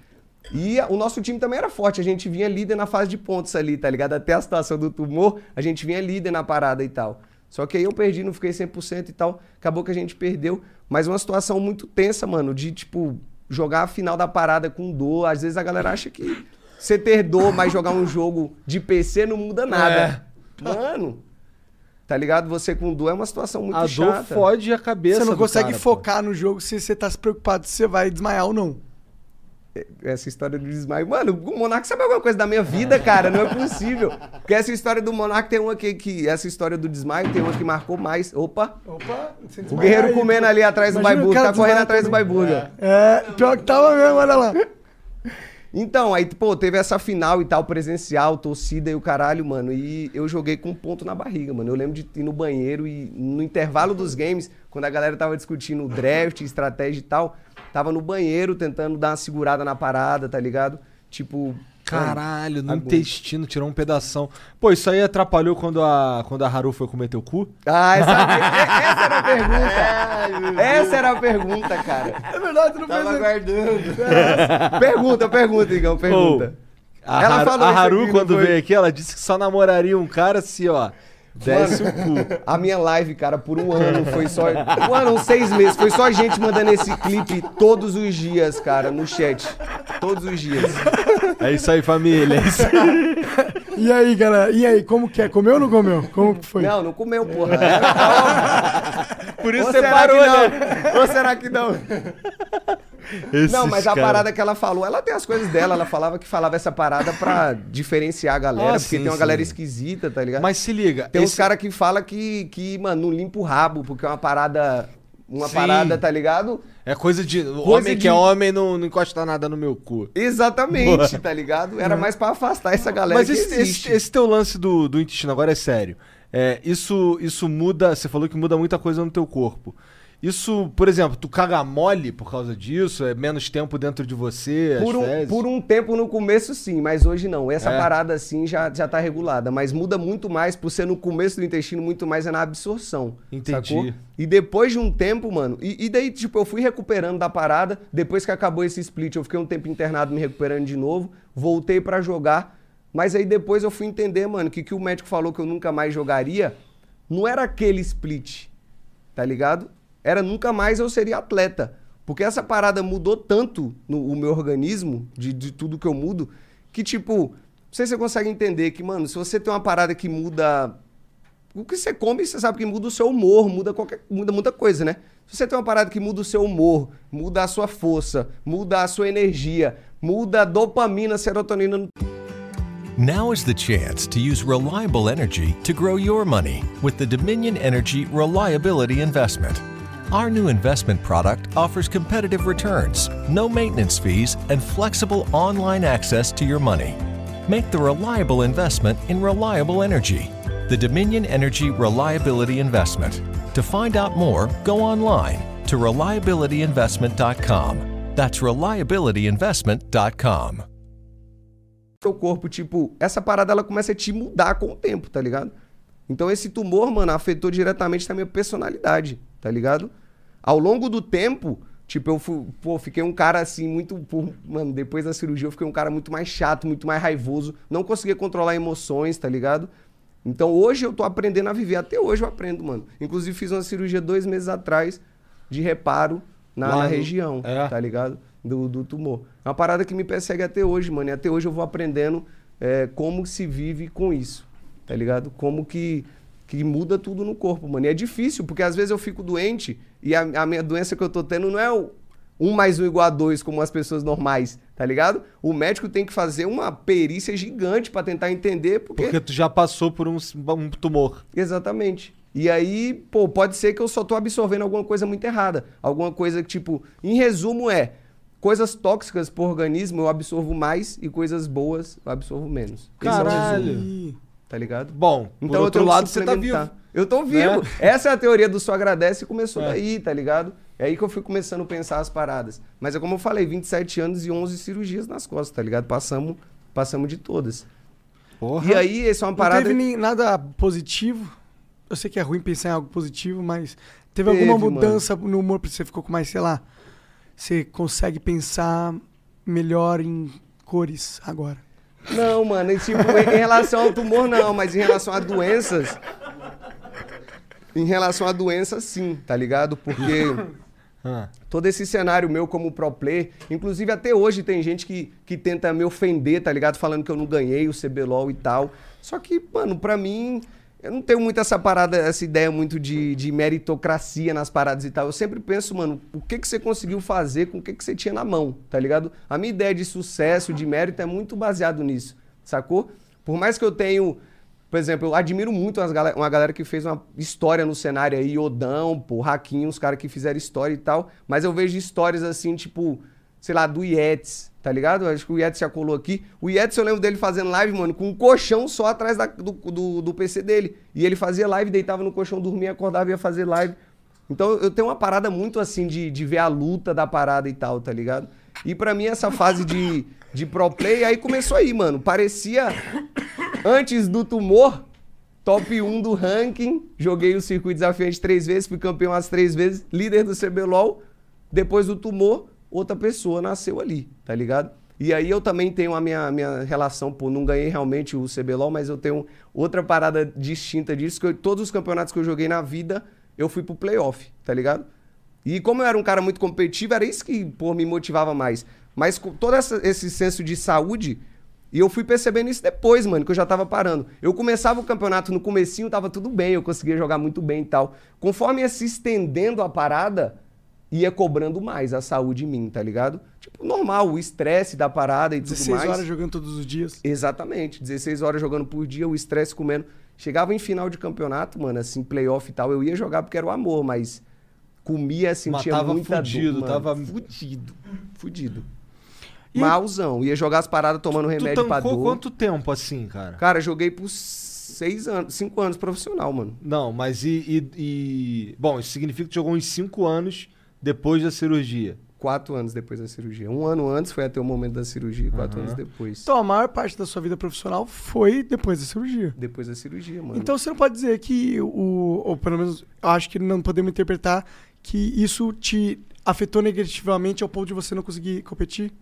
E o nosso time também era forte, a gente vinha líder na fase de pontos ali, tá ligado? Até a situação do tumor, a gente vinha líder na parada e tal. Só que aí eu perdi, não fiquei 100% e tal, acabou que a gente perdeu. Mas uma situação muito tensa, mano, de, tipo, jogar a final da parada com dor. Às vezes a galera acha que você ter dor, mas jogar um jogo de PC não muda nada. Mano, tá ligado? Você com dor é uma situação muito A dor chata. fode a cabeça. Você não do consegue cara, pô. focar no jogo se você tá se preocupado se você vai desmaiar ou não. Essa história do desmaio. Mano, o Monark sabe alguma coisa da minha vida, cara? Não é possível. Porque essa história do Monark tem uma que, que. Essa história do desmaio tem uma que marcou mais. Opa! Opa, O guerreiro aí, comendo ali atrás do Baiburga. Tá correndo atrás do também. Baiburga. É, pior que tava mesmo, olha lá. Então, aí, pô, teve essa final e tal, presencial, torcida e o caralho, mano. E eu joguei com um ponto na barriga, mano. Eu lembro de ir no banheiro e no intervalo dos games, quando a galera tava discutindo draft, estratégia e tal, tava no banheiro tentando dar uma segurada na parada, tá ligado? Tipo. Caralho, no Aguenta. intestino, tirou um pedação. Pô, isso aí atrapalhou quando a, quando a Haru foi comer teu cu? Ah, essa, essa era a pergunta. essa era a pergunta, cara. É verdade, não Tava fez aguardando. Pergunta, pergunta, Igão, pergunta. A, Ela Haru, falou a isso Haru quando foi? veio aqui, ela disse que só namoraria um cara se, ó, desse o cu. A minha live, cara, por um ano foi só. Um ano, uns seis meses. Foi só gente mandando esse clipe todos os dias, cara, no chat. Todos os dias. É isso aí, família. É isso aí. E aí, galera? E aí, como que é? Comeu ou não comeu? Como que foi? Não, não comeu, porra. Era Por isso Ou você parou, que né? não? Ou será que não? Esses Não, mas a cara. parada que ela falou, ela tem as coisas dela. Ela falava que falava essa parada pra diferenciar a galera, Ah, porque sim, tem uma sim. galera esquisita, tá ligado? Mas se liga. Tem uns esse- caras que falam que, que, mano, não limpa o rabo, porque é uma parada. Uma Sim. parada, tá ligado? É coisa de. Coisa homem que de- é homem não, não encosta nada no meu cu. Exatamente, tá ligado? Era mais pra afastar essa galera Mas que esse, esse, esse teu lance do, do intestino agora é sério. É, isso, isso muda. Você falou que muda muita coisa no teu corpo. Isso, por exemplo, tu caga mole por causa disso? É menos tempo dentro de você? Por um, por um tempo no começo, sim, mas hoje não. Essa É. parada, assim, já, já tá regulada. Mas muda muito mais, por ser no começo do intestino, muito mais é na absorção. Entendi. Sacou? E depois de um tempo, mano. E, e daí, tipo, eu fui recuperando da parada. Depois que acabou esse split, eu fiquei um tempo internado me recuperando de novo. Voltei pra jogar. Mas aí depois eu fui entender, mano, que que o médico falou que eu nunca mais jogaria não era aquele split, tá ligado? Era nunca mais eu seria atleta. Porque essa parada mudou tanto no o meu organismo, de, de tudo que eu mudo, que tipo, não sei se você consegue entender que, mano, se você tem uma parada que muda. O que você come, você sabe que muda o seu humor, muda qualquer. muda muita coisa, né? Se você tem uma parada que muda o seu humor, muda a sua força, muda a sua energia, muda a dopamina, serotonina no Now is the chance to use reliable energy to grow your money with the Dominion Energy Reliability Investment. Our new investment product offers competitive returns, no maintenance fees, and flexible online access to your money. Make the reliable investment in reliable energy. The Dominion Energy Reliability Investment. To find out more, go online to reliabilityinvestment.com. That's reliabilityinvestment.com. teu corpo, tipo, essa parada ela começa a te mudar com o tempo, tá ligado? Então esse tumor, mano, afetou diretamente a minha personalidade, tá ligado? Ao longo do tempo, tipo, eu fui, pô, fiquei um cara assim muito, pô, mano, depois da cirurgia eu fiquei um cara muito mais chato, muito mais raivoso, não conseguia controlar emoções, tá ligado? Então hoje eu tô aprendendo a viver, até hoje eu aprendo, mano. Inclusive fiz uma cirurgia dois meses atrás de reparo na, Lá na região, É. tá ligado? Do, do tumor. É uma parada que me persegue até hoje, mano. E até hoje eu vou aprendendo é, como se vive com isso, tá ligado? Como que, que muda tudo no corpo, mano. E é difícil, porque às vezes eu fico doente e a, a minha doença que eu tô tendo não é o um mais um igual a dois, como as pessoas normais, tá ligado? O médico tem que fazer uma perícia gigante pra tentar entender, porque Porque tu já passou por um, um tumor. Exatamente. E aí, pô, pode ser que eu só tô absorvendo alguma coisa muito errada. Alguma coisa que, tipo, em resumo é, coisas tóxicas pro organismo eu absorvo mais e coisas boas eu absorvo menos. Esse é o Caralho. resumo, tá ligado? Bom, por Então eu outro lado, você tá vivo. Eu tô vivo. Né? Essa é a teoria do só agradece e começou É. daí, tá ligado? É aí que eu fui começando a pensar as paradas. Mas é como eu falei, 27 anos e 11 cirurgias nas costas, tá ligado? Passamos, passamos de todas. Porra. E aí, essa é uma Não parada... teve nem nada positivo. Eu sei que é ruim pensar em algo positivo, mas teve, Teve, alguma mano. mudança no humor? Você ficou com mais, sei lá, você consegue pensar melhor em cores agora. Não, mano, e, tipo, em relação ao tumor, não, mas em relação a doenças. Em relação a doenças, sim, tá ligado? Porque Ah. todo esse cenário meu como pro player, inclusive até hoje tem gente que, que tenta me ofender, tá ligado? Falando que eu não ganhei o CBLOL e tal. Só que, mano, pra mim, eu não tenho muito essa parada, essa ideia muito de, de meritocracia nas paradas e tal. Eu sempre penso, mano, o que, que você conseguiu fazer com o que, que você tinha na mão, tá ligado? A minha ideia de sucesso, de mérito é muito baseado nisso, sacou? Por mais que eu tenho. Por exemplo, eu admiro muito galera- uma galera que fez uma história no cenário aí, Odão, pô, Raquinho, caras que fizeram história e tal. Mas eu vejo histórias assim, tipo, sei lá, do Yetis, tá ligado? Acho que o Yetis já colou aqui. O Yetis, eu lembro dele fazendo live, mano, com um colchão só atrás da- do, do, do PC dele. E ele fazia live, deitava no colchão, dormia, acordava e ia fazer live. Então eu tenho uma parada muito assim de, de ver a luta da parada e tal, tá ligado? E pra mim essa fase de, de pro play, aí começou aí, mano. Parecia antes do tumor, top 1 do ranking. Joguei o circuito desafiante três vezes, fui campeão as três vezes, líder do CBLOL. Depois do tumor, outra pessoa nasceu ali, tá ligado? E aí eu também tenho a minha, minha relação, pô, não ganhei realmente o CBLOL, mas eu tenho outra parada distinta disso, que eu- todos os campeonatos que eu joguei na vida, eu fui pro playoff, tá ligado? E como eu era um cara muito competitivo, era isso que, pô, me motivava mais. Mas com todo essa- esse senso de saúde, e eu fui percebendo isso depois, mano, que eu já tava parando. Eu começava o campeonato no comecinho, tava tudo bem, eu conseguia jogar muito bem e tal. Conforme ia se estendendo a parada, ia cobrando mais a saúde em mim, tá ligado? Tipo, normal, o estresse da parada e tudo 16 mais. horas jogando todos os dias. Exatamente, 16 horas jogando por dia, o estresse comendo. Chegava em final de campeonato, mano, assim, playoff e tal, eu ia jogar porque era o amor, mas comia, sentia tava muita fudido, dor, mano. tava- fudido, fudido. E- Malzão, ia jogar as paradas tomando Tu remédio pra dor. quanto tempo assim, cara? Cara, joguei por seis anos, cinco anos profissional, mano. Não, mas e, e- e- Bom, isso significa que tu jogou uns 5 anos depois da cirurgia. Quatro anos depois da cirurgia. Um ano antes foi até o momento da cirurgia, quatro anos depois. Então a maior parte da sua vida profissional foi depois da cirurgia. Depois da cirurgia, mano. Então você não pode dizer que o. Ou pelo menos eu acho que não podemos interpretar que isso te afetou negativamente ao ponto de você não conseguir competir.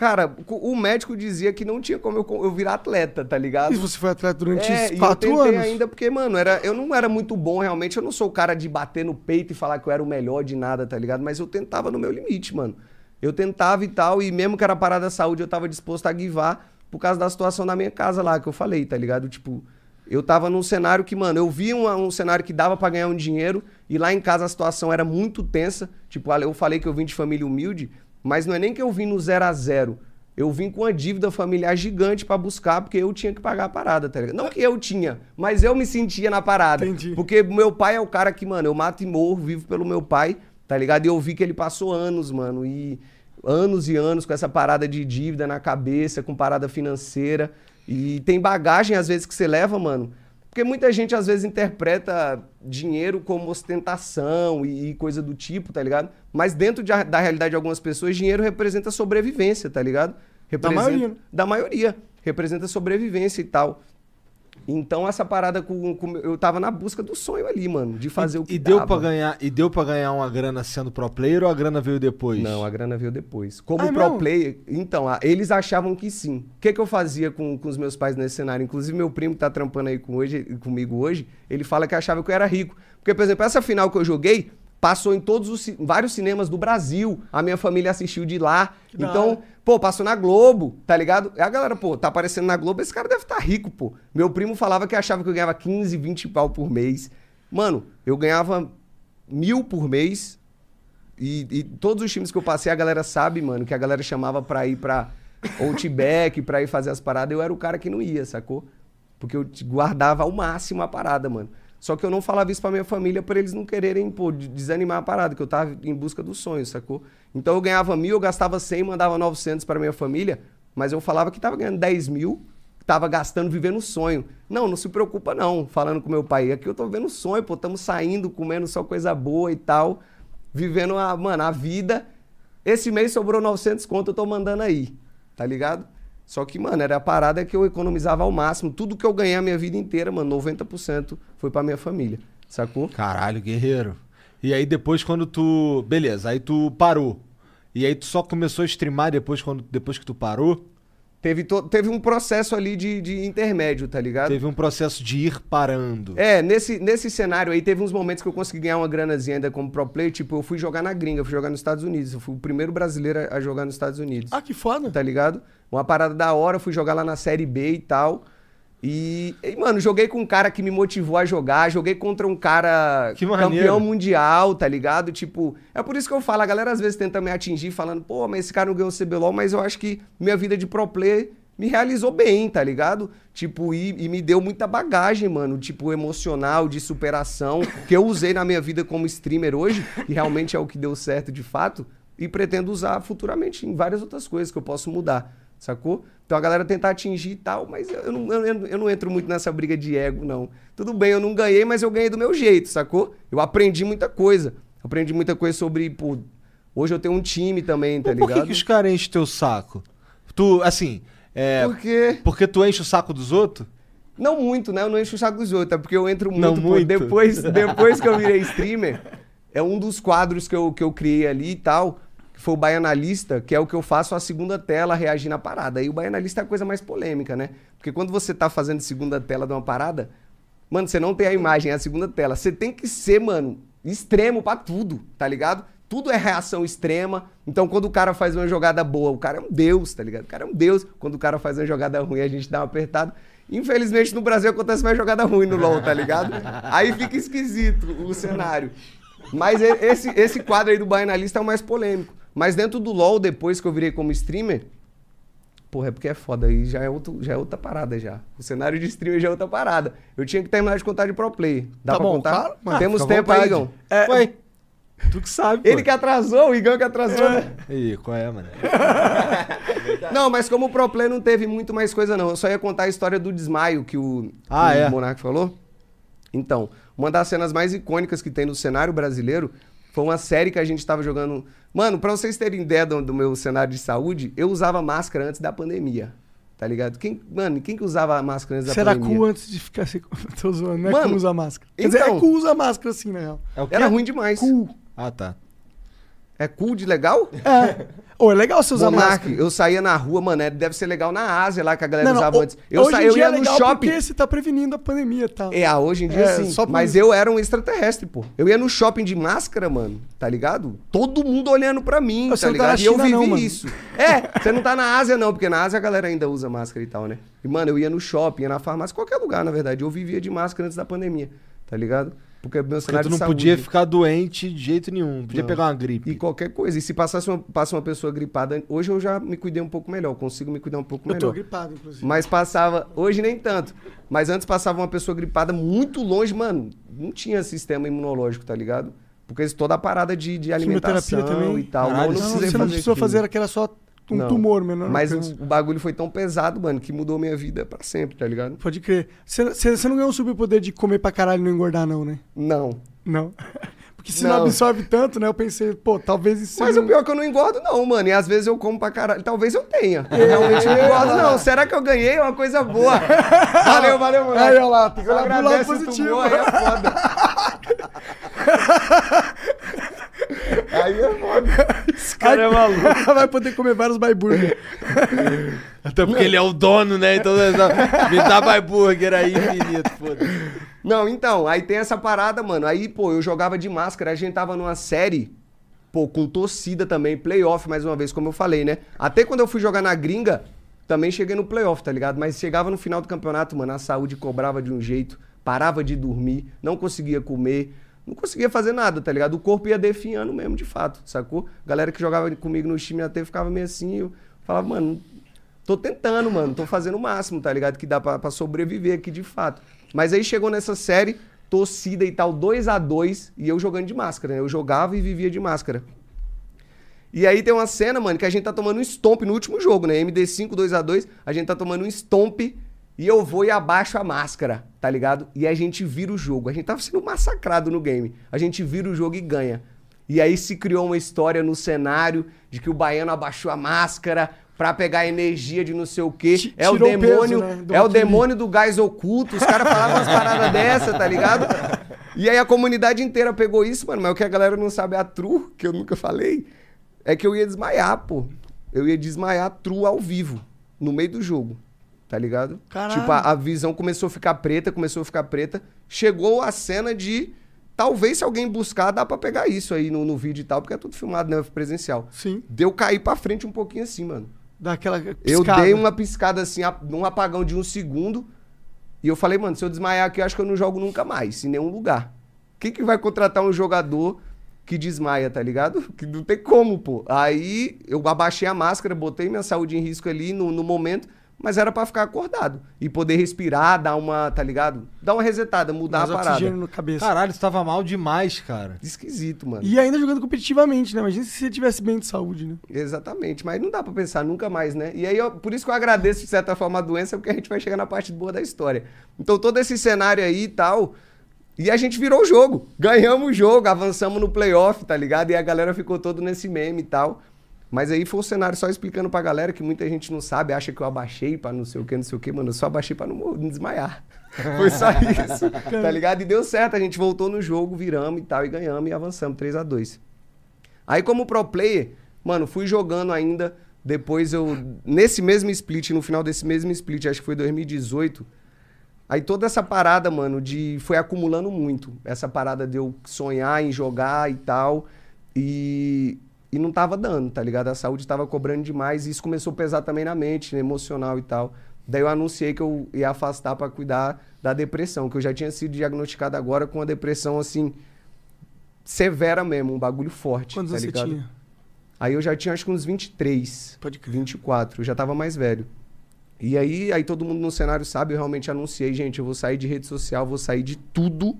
Cara, o médico dizia que não tinha como eu, eu virar atleta, tá ligado? E você foi atleta durante É, eu quatro tentei anos. ainda porque, mano, era, eu não era muito bom realmente. Eu não sou o cara de bater no peito e falar que eu era o melhor de nada, tá ligado? Mas eu tentava no meu limite, mano. Eu tentava e tal, e mesmo que era parada da saúde, eu tava disposto a guivar por causa da situação da minha casa lá, que eu falei, tá ligado? Tipo, eu tava num cenário que, mano, eu vi um, um cenário que dava pra ganhar um dinheiro, e lá em casa a situação era muito tensa. Tipo, eu falei que eu vim de família humilde, mas não é nem que eu vim no zero a zero. Eu vim com uma dívida familiar gigante pra buscar, porque eu tinha que pagar a parada, tá ligado? Não que eu tinha, mas eu me sentia na parada. Entendi. Porque meu pai é o cara que, mano, eu mato e morro, vivo pelo meu pai, tá ligado? E eu vi que ele passou anos, mano, e anos e anos com essa parada de dívida na cabeça, com parada financeira. E tem bagagem, às vezes, que você leva, mano. Porque muita gente, às vezes, interpreta dinheiro como ostentação e, e coisa do tipo, tá ligado? Mas dentro de da realidade de algumas pessoas, dinheiro representa sobrevivência, tá ligado? Representa, maioria, né? Da maioria. Representa sobrevivência e tal. Então, essa parada com, com- Eu tava na busca do sonho ali, mano, de fazer o que e deu para ganhar E deu para ganhar uma grana sendo pro player ou a grana veio depois? Não, a grana veio depois. Como Ah, pro mesmo? player, então, eles achavam que sim. O que, que eu fazia com, com os meus pais nesse cenário? Inclusive, meu primo que tá trampando aí com hoje, comigo hoje, ele fala que achava que eu era rico. Porque, por exemplo, essa final que eu joguei passou em todos os vários cinemas do Brasil. A minha família assistiu de lá. da então, pô, passou na Globo, tá ligado? E a galera, pô, tá aparecendo na Globo, esse cara deve estar rico, pô. Meu primo falava que achava que eu ganhava 15, 20 pau por mês. Mano, eu ganhava mil por mês. E, e todos os times que eu passei, a galera sabe, mano, que a galera chamava pra ir pra Outback, pra ir fazer as paradas. Eu era o cara que não ia, sacou? Porque eu guardava ao máximo a parada, mano. Só que eu não falava isso pra minha família pra eles não quererem, pô, de- desanimar a parada, que eu tava em busca do sonho, sacou? Então eu ganhava mil, eu gastava 100, mandava 900 pra minha família, mas eu falava que tava ganhando 10 mil, tava gastando, vivendo o sonho. Não, não se preocupa não, falando com meu pai. Aqui eu tô vivendo o sonho, pô, tamo saindo, comendo só coisa boa e tal, vivendo a, mano, a vida. Esse mês sobrou 900 conto, eu tô mandando aí, tá ligado? Só que, mano, era a parada que eu economizava ao máximo. Tudo que eu ganhei a minha vida inteira, mano, 90% foi pra minha família, sacou? Caralho, guerreiro. E aí depois quando tu. Beleza, aí tu parou. E aí tu só começou a streamar depois, quando, depois que tu parou? Teve, to- teve um processo ali de, de intermédio, tá ligado? Teve um processo de ir parando. É, nesse, nesse cenário aí, teve uns momentos que eu consegui ganhar uma granazinha ainda como pro player. Tipo, eu fui jogar na gringa, eu fui jogar nos Estados Unidos. Eu fui o primeiro brasileiro a a jogar nos Estados Unidos. Ah, que foda. Tá ligado? Uma parada da hora, eu fui jogar lá na Série B e tal. E, e, mano, joguei com um cara que me motivou a jogar, joguei contra um cara Que campeão mundial, tá ligado? Tipo, é por isso que eu falo, a galera às vezes tenta me atingir falando, pô, mas esse cara não ganhou o CBLOL, mas eu acho que minha vida de pro player me realizou bem, tá ligado? Tipo, e, e me deu muita bagagem, mano, tipo, emocional, de superação, que eu usei na minha vida como streamer hoje, e realmente é o que deu certo de fato, e pretendo usar futuramente em várias outras coisas que eu posso mudar, sacou? Então a galera tentar atingir e tal, mas eu não, eu, eu não entro muito nessa briga de ego, não. Tudo bem, eu não ganhei, mas eu ganhei do meu jeito, sacou? Eu aprendi muita coisa. Aprendi muita coisa sobre, pô, hoje eu tenho um time também, tá Mas por que, ligado? que os caras enchem teu saco? Tu, assim, é. Por quê? Porque tu enche o saco dos outros? Não muito, né? Eu não encho o saco dos outros, é porque eu entro muito, Não pô, muito? Depois, depois que eu virei streamer, é um dos quadros que eu, que eu criei ali e tal. Foi o Baianalista, que é o que eu faço a segunda tela reagir na parada. Aí o Baianalista é a coisa mais polêmica, né? Porque quando você tá fazendo segunda tela de uma parada, mano, você não tem a imagem, é a segunda tela. Você tem que ser, mano, extremo pra tudo, tá ligado? Tudo é reação extrema. Então, quando o cara faz uma jogada boa, o cara é um deus, tá ligado? O cara é um deus. Quando o cara faz uma jogada ruim, a gente dá uma apertada. Infelizmente, no Brasil acontece mais jogada ruim no LoL, tá ligado? Aí fica esquisito o cenário. Mas e- esse, esse quadro aí do Baianalista é o mais polêmico. Mas dentro do LoL, depois que eu virei como streamer, porra, é porque é foda. Aí já é, outro, já é outra parada já. O cenário de streamer já é outra parada. Eu tinha que terminar de contar de pro play. Dá Tá pra bom, contar? claro, mano. Temos tempo aí. Igão. É, Ué, tu que sabe, pô. Ele que atrasou, o Igão que atrasou, né? Ih, qual é, mano? Não, mas como o Pro Play não teve muito mais coisa, não. Eu só ia contar a história do desmaio que o, Ah, que é? o Monark falou. Então, uma das cenas mais icônicas que tem no cenário brasileiro foi uma série que a gente tava jogando. Mano, pra vocês terem ideia do, do meu cenário de saúde, eu usava máscara antes da pandemia. Tá ligado? Quem, mano, quem que usava máscara antes da Será pandemia? cool antes de ficar assim? Tô zoando, não é Mano, usar máscara. Quer dizer, então- é cool usar máscara assim, na real. É o quê? Era ruim demais. Cool. Ah, tá. É cool de legal? É. Ou é legal você usar Monark, máscara. eu saía na rua, mano, é- deve ser legal na Ásia lá que a galera Não, não, usava ho- antes. Eu, hoje sa... em eu dia ia é no legal shopping. porque você tá prevenindo a pandemia e tal. É, hoje em dia É, sim. Mas isso. eu era um extraterrestre, pô. Eu ia no shopping de máscara, mano, tá ligado? Todo mundo olhando pra mim, Você tá tá ligado? e eu China vivi não, isso. É, você não tá na Ásia não, porque na Ásia a galera ainda usa máscara e tal, né? E, mano, eu ia no shopping, ia na farmácia, qualquer lugar, na verdade. Eu vivia de máscara antes da pandemia, tá ligado? Porque meu Porque cenário tu não de saúde... podia ficar doente de jeito nenhum. Podia Não. pegar uma gripe. E qualquer coisa. E se passasse uma, passa uma pessoa gripada... Hoje eu já me cuidei um pouco melhor, consigo me cuidar um pouco Eu tô melhor. gripado, inclusive. Mas passava. Hoje nem tanto. Mas antes passava uma pessoa gripada muito longe, mano. Não tinha sistema imunológico, tá ligado? Porque toda a parada de, de alimentação também? e tal. Caralho, não, Não, não você não precisou aquilo. fazer aquela só um Não. tumor menor. Mas o, o bagulho foi tão pesado, mano, que mudou minha vida pra sempre, tá ligado? Pode crer. Você, não ganhou um superpoder de comer pra caralho e não engordar, não, né? Não. Não. Porque se não, Não. absorve tanto, né? Eu pensei, pô, talvez isso Mas seja o pior é que eu não engordo, não, mano. E às vezes eu como pra caralho. Talvez eu tenha. Eu realmente não engordo, não. Será que eu ganhei uma coisa boa? Valeu, valeu, mano. Aí, olha lá, tem que olhar pro lado o positivo. tumor, aí é foda. aí é foda. Esse cara é maluco. Vai poder comer vários Baiburger. Até porque ele é o dono, né? Então, me dá my burger aí infinito, foda Não, então, aí tem essa parada, mano. Aí, pô, eu jogava de máscara, a gente tava numa série, pô, com torcida também, playoff, mais uma vez, como eu falei, né? Até quando eu fui jogar na gringa, também cheguei no playoff, tá ligado? Mas chegava no final do campeonato, mano, a saúde cobrava de um jeito, parava de dormir, não conseguia comer, não conseguia fazer nada, tá ligado? O corpo ia definhando mesmo, de fato, sacou? Galera que jogava comigo no time até ficava meio assim, eu falava, mano, Tô tentando, mano. Tô fazendo o máximo, tá ligado? Que dá pra, pra sobreviver aqui de fato. Mas aí chegou nessa série, torcida e tal, 2 a 2 e eu jogando de máscara, né? Eu jogava e vivia de máscara. E aí tem uma cena, mano, que a gente tá tomando um stomp no último jogo, né? MD5 2 a 2 a gente tá tomando um stomp e eu vou e abaixo a máscara, tá ligado? E a gente vira o jogo. A gente tava sendo massacrado no game. A gente vira o jogo e ganha. E aí se criou uma história no cenário de que o baiano abaixou a máscara pra pegar energia de não sei o quê. Ti- É o tirou o peso, demônio, né, do é o demônio do gás oculto. Os caras falavam umas paradas dessa, tá ligado? E aí a comunidade inteira pegou isso, mano. Mas o que a galera não sabe é a true, que eu nunca falei, é que eu ia desmaiar, pô. Eu ia desmaiar true ao vivo, no meio do jogo. Tá ligado? Caralho. Tipo, a, a visão começou a ficar preta, começou a ficar preta. Chegou a cena de. Talvez se alguém buscar, dá pra pegar isso aí no, no vídeo e tal, porque é tudo filmado, né? Presencial. Sim. Deu cair pra frente um pouquinho assim, mano. Dá aquela Eu dei uma piscada assim, num apagão de um segundo. E eu falei, mano, se eu desmaiar aqui, eu acho que eu não jogo nunca mais, em nenhum lugar. Quem que vai contratar um jogador que desmaia, tá ligado? Que não tem como, pô. Aí eu abaixei a máscara, botei minha saúde em risco ali no, no momento, mas era pra ficar acordado. E poder respirar, dar uma, tá ligado? Dar uma resetada, mudar mais a parada. oxigênio na cabeça. Caralho, você tava mal demais, cara. Esquisito, mano. E ainda jogando competitivamente, né? Imagina se você tivesse bem de saúde, né? Exatamente, mas não dá pra pensar nunca mais, né? E aí, eu- por isso que eu agradeço, de certa forma, a doença, porque a gente vai chegar na parte boa da história. Então, todo esse cenário aí e tal. E a gente virou o jogo. Ganhamos o jogo, avançamos no playoff, tá ligado? E a galera ficou todo nesse meme e tal. Mas aí foi um cenário só explicando pra galera que muita gente não sabe, acha que eu abaixei pra não sei o que, não sei o que, mano. Eu só abaixei pra não desmaiar. Foi só isso, tá ligado? E deu certo, a gente voltou no jogo, viramos e tal, e ganhamos e avançamos 3 a 2 Aí, como pro player, Mano, fui jogando ainda. Depois eu. Nesse mesmo split, no final desse mesmo split, acho que foi 2018. Aí toda essa parada, mano, de. Foi acumulando muito. Essa parada de eu sonhar em jogar e tal. E. E não tava dando, tá ligado? A saúde tava cobrando demais. E isso começou a pesar também na mente, no emocional e tal. Daí eu anunciei que eu ia afastar pra cuidar da depressão, que eu já tinha sido diagnosticado agora com uma depressão assim. Severa mesmo, um bagulho forte. Quantos tá você ligado? tinha? Aí eu já tinha acho que uns 23. Pode crer. 24, eu já tava mais velho. E aí, aí todo mundo no cenário sabe, eu realmente anunciei, gente, eu vou sair de rede social, vou sair de tudo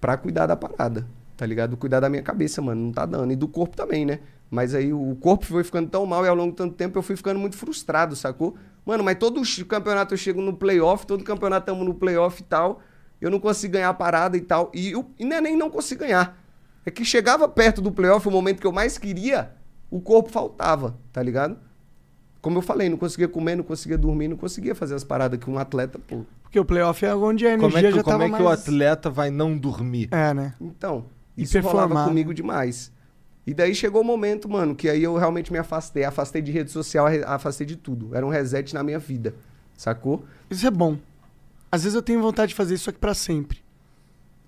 pra cuidar da parada, tá ligado? Cuidar da minha cabeça, mano, não tá dando. E do corpo também, né? Mas aí o corpo foi ficando tão mal e ao longo de tanto tempo eu fui ficando muito frustrado, sacou? Mano, mas todo campeonato eu chego no playoff, todo campeonato tamo no playoff e tal, eu não consigo ganhar a parada e tal. E, eu, e não é nem não consigo ganhar. É que chegava perto do playoff, o momento que eu mais queria, o corpo faltava, tá ligado? Como eu falei, não conseguia comer, não conseguia dormir, não conseguia fazer as paradas que um atleta, pô. Porque o playoff é onde a Como energia é que, já como tava é que mais... o atleta vai não dormir? É, né? Então, E isso rolava performar, comigo né? demais. E daí chegou o momento, mano, que aí eu realmente me afastei. Afastei de rede social, afastei de tudo. Era um reset na minha vida, sacou? Isso é bom. Às vezes eu tenho vontade de fazer isso aqui pra sempre.